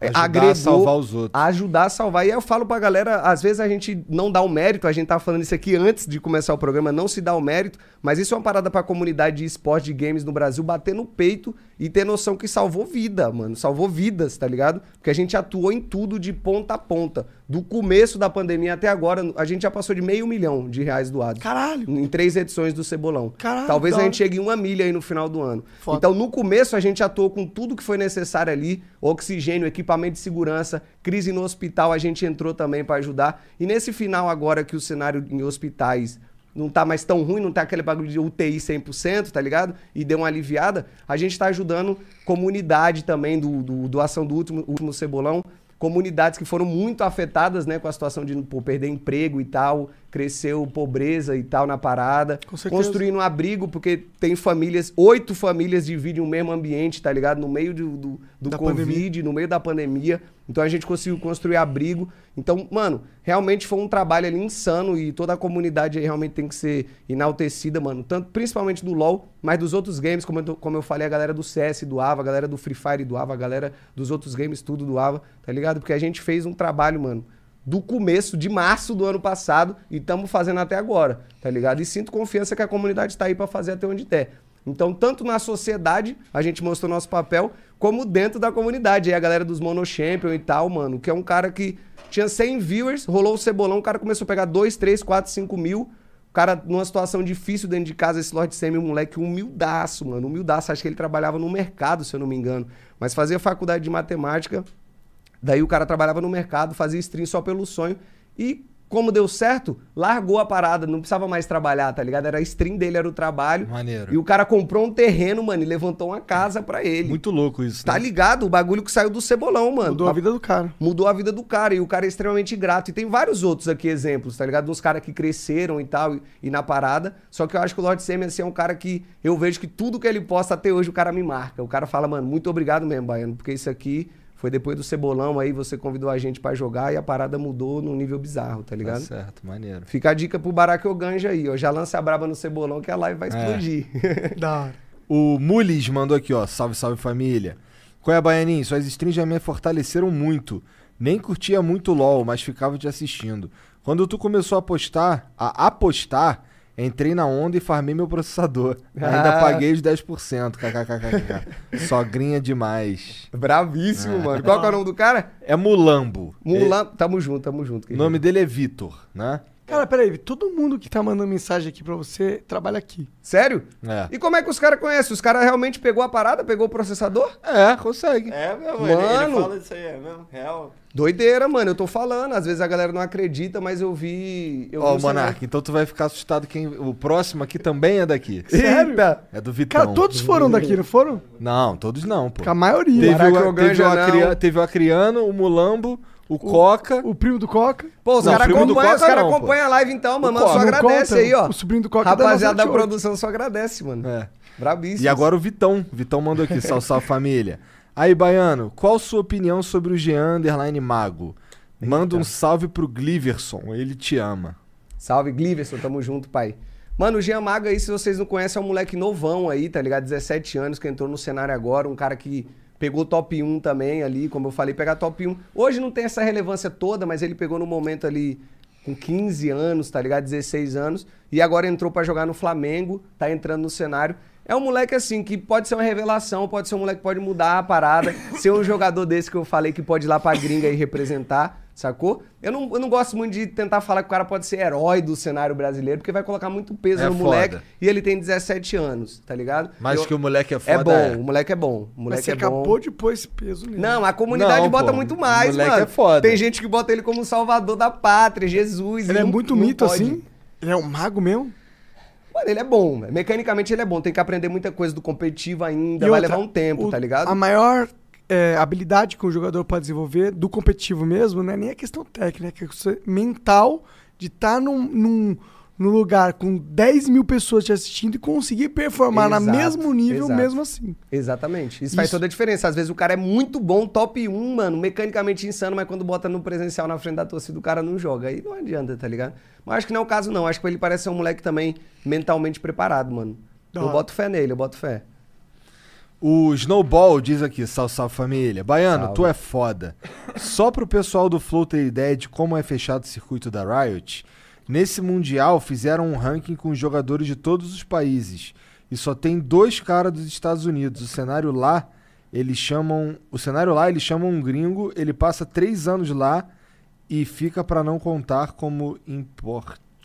Ajudar a agregou salvar os outros. a ajudar a salvar. E aí eu falo pra galera, às vezes a gente não dá o mérito, a gente tava falando isso aqui antes de começar o programa, não se dá o mérito, mas isso é uma parada pra comunidade de esporte, de games no Brasil, bater no peito e ter noção que salvou vida, mano. Salvou vidas, tá ligado? Porque a gente atuou em tudo de ponta a ponta. Do começo da pandemia até agora, a gente já passou de meio milhão de reais doados. Caralho! Em três edições do Cebolão. Caralho, Talvez a gente chegue em uma milha aí no final do ano. Foda. Então, no começo, a gente atuou com tudo que foi necessário ali: oxigênio, equipamento de segurança, crise no hospital, a gente entrou também pra ajudar. E nesse final, agora que o cenário em hospitais não tá mais tão ruim, não tá aquele bagulho de UTI 100%, tá ligado? E deu uma aliviada, a gente tá ajudando comunidade também do, do doação do último, último cebolão, comunidades que foram muito afetadas, né, com a situação de pô, perder emprego e tal, cresceu pobreza e tal na parada, construindo um abrigo, porque tem famílias, oito famílias dividem o mesmo ambiente, tá ligado? No meio do, do, do Covid, pandemia. no meio da pandemia. Então a gente conseguiu construir abrigo. Então, mano, realmente foi um trabalho ali insano e toda a comunidade aí realmente tem que ser enaltecida, mano. Tanto, principalmente do LoL, mas dos outros games, como eu, como eu falei, a galera do CS doava, a galera do Free Fire doava, a galera dos outros games tudo doava, tá ligado? Porque a gente fez um trabalho, mano, do começo de março do ano passado e estamos fazendo até agora, tá ligado? E sinto confiança que a comunidade tá aí pra fazer até onde der. Então, tanto na sociedade, a gente mostrou nosso papel, como dentro da comunidade. Aí a galera dos Mono Champion e tal, mano, que é um cara que tinha 100 viewers, rolou o cebolão, o cara começou a pegar 2, 3, 4, 5 mil. O cara, numa situação difícil dentro de casa, esse Lord Semi, um moleque humildaço, mano, humildaço. Acho que ele trabalhava no mercado, se eu não me engano. Mas fazia faculdade de matemática. Daí o cara trabalhava no mercado, fazia stream só pelo sonho. E como deu certo, largou a parada, não precisava mais trabalhar, tá ligado? Era a stream dele, era o trabalho. Maneiro. E o cara comprou um terreno, mano, e levantou uma casa pra ele. Muito louco isso. Tá né? ligado? O bagulho que saiu do cebolão, mano. Mudou a vida do cara. Mudou a vida do cara. E o cara é extremamente grato. E tem vários outros aqui exemplos, tá ligado? Uns caras que cresceram e tal, e, e na parada. Só que eu acho que o Lord Semi, assim, é um cara que eu vejo que tudo que ele posta até hoje, o cara me marca. O cara fala, mano, muito obrigado mesmo, Baiano, porque isso aqui foi depois do cebolão aí, você convidou a gente pra jogar e a parada mudou num nível bizarro, tá Tá ligado? certo, maneiro. Fica a dica pro Barack Oganja aí, ó. Já lança a braba no cebolão que a live vai É. explodir. Da hora. O Mulis mandou aqui, ó. Salve, salve família. Qual é, Baianinho? Suas streams já me fortaleceram muito. Nem curtia muito LOL, mas ficava te assistindo. Quando tu começou a apostar, a apostar, entrei na onda e farmei meu processador. Ainda Ah. paguei os 10%. KKKKK. Sogrinha demais. Bravíssimo, mano. Qual é o nome do cara? É Mulambo. Mulan. Tamo junto, tamo junto. O nome dele é Vitor, né? Cara, peraí, todo mundo que tá mandando mensagem aqui pra você trabalha aqui. Sério? É. E como é que os caras conhecem? Os caras realmente pegou a parada, pegou o processador? É, consegue. É mesmo, ele, ele Mano. fala isso aí, é mesmo, real. Doideira, mano. Eu tô falando. Às vezes a galera não acredita, mas eu vi. Eu Ó, vi o Monark, então tu vai ficar assustado quem. O próximo aqui também é daqui. Sério? Eita! É do Vitão. Cara, todos foram daqui, não foram? Não, todos não, pô. A maioria. Teve, o, teve, o não. Acria- teve o Acriano, o Mulambo, o, Coca. O primo do Coca. Pô, os Não, caras acompanham, cara acompanham a live então, mano. O Mano, só agradece conta, aí, ó. O sobrinho do Coca é da Rapaziada da nossa produção só agradece, mano. É. Brabíssimo. E agora o Vitão. Vitão mandou aqui, salve, salve família. Aí, Baiano, qual sua opinião sobre o Jean Underline Mago? Manda um salve pro Gliverson, ele te ama. Salve, Gliverson, tamo junto, pai. Mano, o Jean Maga aí, se vocês não conhecem, é um moleque novão aí, tá ligado? 17 anos, que entrou no cenário agora, um cara que pegou top 1 também ali, como eu falei, pegar top 1. Hoje não tem essa relevância toda, mas ele pegou no momento ali com 15 anos, tá ligado? 16 anos, e agora entrou pra jogar no Flamengo, tá entrando no cenário. É um moleque assim, que pode ser uma revelação, pode ser um moleque que pode mudar a parada, ser um jogador desse que eu falei que pode ir lá pra gringa e representar, sacou? Eu não, eu não gosto muito de tentar falar que o cara pode ser herói do cenário brasileiro, porque vai colocar muito peso É no foda. moleque e ele tem 17 anos, tá ligado? Mas Eu- que o moleque é É foda. bom, o moleque é bom. O Mas moleque você é acabou bom. de pôr esse peso nele. Não, a comunidade Não, bota pô, muito o mais, moleque mano. é foda. Tem gente que bota ele como salvador da pátria, Jesus. Ele é não- muito não mito pode. assim? Ele é um mago mesmo? Mano, ele é bom. velho. Mecanicamente ele é bom. Tem que aprender muita coisa do competitivo ainda. E vai outra, levar um tempo, o- tá ligado? A maior é, habilidade que um jogador pode desenvolver do competitivo mesmo não é nem a questão técnica, é a questão mental de estar num, num, num lugar com 10 mil pessoas te assistindo e conseguir performar no Exato, mesmo nível exato. mesmo assim. Exatamente. Isso, faz Isso. toda a diferença. Às vezes o cara é muito bom, top 1, mano, mecanicamente insano, mas quando bota no presencial na frente da torcida, o cara não joga. Aí não adianta, tá ligado? Mas acho que não é o caso, não. Acho que ele parece ser um moleque também mentalmente preparado, mano. Eu boto fé nele, eu boto fé. O Snowball diz aqui, salve, salve família. Baiano, Salve. tu é foda. Só pro pessoal do Flow ter ideia de como é fechado o circuito da Riot, nesse Mundial fizeram um ranking com jogadores de todos os países. E só tem dois caras dos Estados Unidos. O cenário lá, eles chamam. O cenário lá, eles chamam um gringo, ele passa três anos lá e fica pra não contar como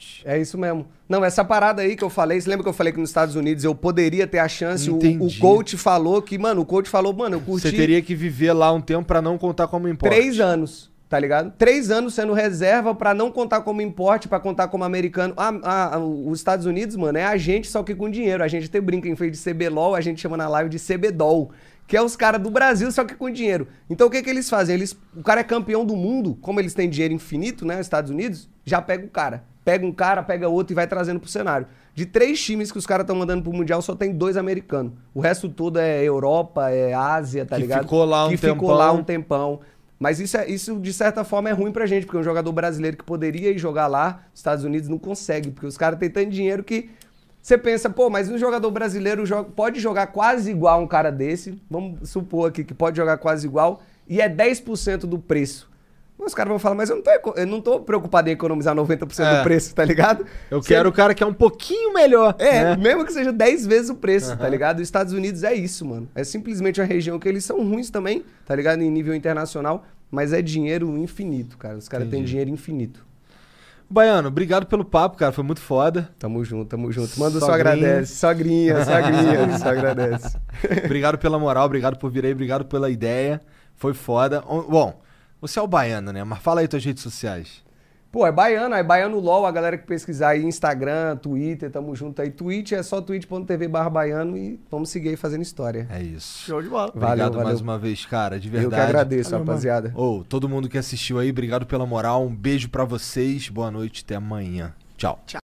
importe. É isso mesmo. Não, essa parada aí que eu falei, você lembra que eu falei que nos Estados Unidos eu poderia ter a chance? O, o coach falou que, mano, o coach falou, mano, eu curti Você teria que viver lá um tempo pra não contar como importe. três anos, tá ligado? Três anos sendo reserva pra não contar como importe, pra contar como americano. Ah, ah, os Estados Unidos, mano, é a gente só que com dinheiro. A gente até brinca em vez de CBLOL, a gente chama na live de CBDOL. Que é os caras do Brasil, só que com dinheiro. Então o que, que eles fazem? Eles, o cara é campeão do mundo, como eles têm dinheiro infinito, né? Os Estados Unidos, já pega o cara. Pega um cara, pega outro e vai trazendo pro cenário. De três times que os caras estão mandando pro Mundial, só tem dois americanos. O resto todo é Europa, é Ásia, tá Que ligado? ficou lá um que ficou tempão. lá um tempão. Mas isso, é, isso, de certa forma, é ruim pra gente, porque um jogador brasileiro que poderia ir jogar lá, nos Estados Unidos, não consegue, porque os caras têm tanto dinheiro que você pensa, pô, mas um jogador brasileiro pode jogar quase igual um cara desse, vamos supor aqui que pode jogar quase igual, e é 10% do preço. Os caras vão falar, mas eu não tô, eu não tô preocupado em economizar 90% É. do preço, tá ligado? Eu Você- quero o cara que é um pouquinho melhor. é, né? mesmo que seja 10 vezes o preço, tá Aham. ligado? Os Estados Unidos é isso, mano. É simplesmente uma região que eles são ruins também, tá ligado? Em nível internacional, mas é dinheiro infinito, cara. Os caras têm dinheiro infinito. Baiano, obrigado pelo papo, cara. Foi muito foda. Tamo junto, tamo junto. Manda só agradece. Sogrinha, sogrinha, só agradece. obrigado pela moral, obrigado por vir aí, obrigado pela ideia. Foi foda. Bom, você é o baiano, né? Mas fala aí tuas redes sociais. Pô, é baiano, é baiano LOL, a galera que pesquisar aí, Instagram, Twitter, tamo junto aí. Twitch é só twitch.tv barra baiano e vamos seguir aí fazendo história. É isso. Show de bola. Valeu, Obrigado valeu. mais uma vez, cara, de Eu verdade. que agradeço, Valeu, rapaziada. Ô, todo mundo que assistiu aí, obrigado pela moral. Um beijo pra vocês. Boa noite, até amanhã. Tchau. Tchau.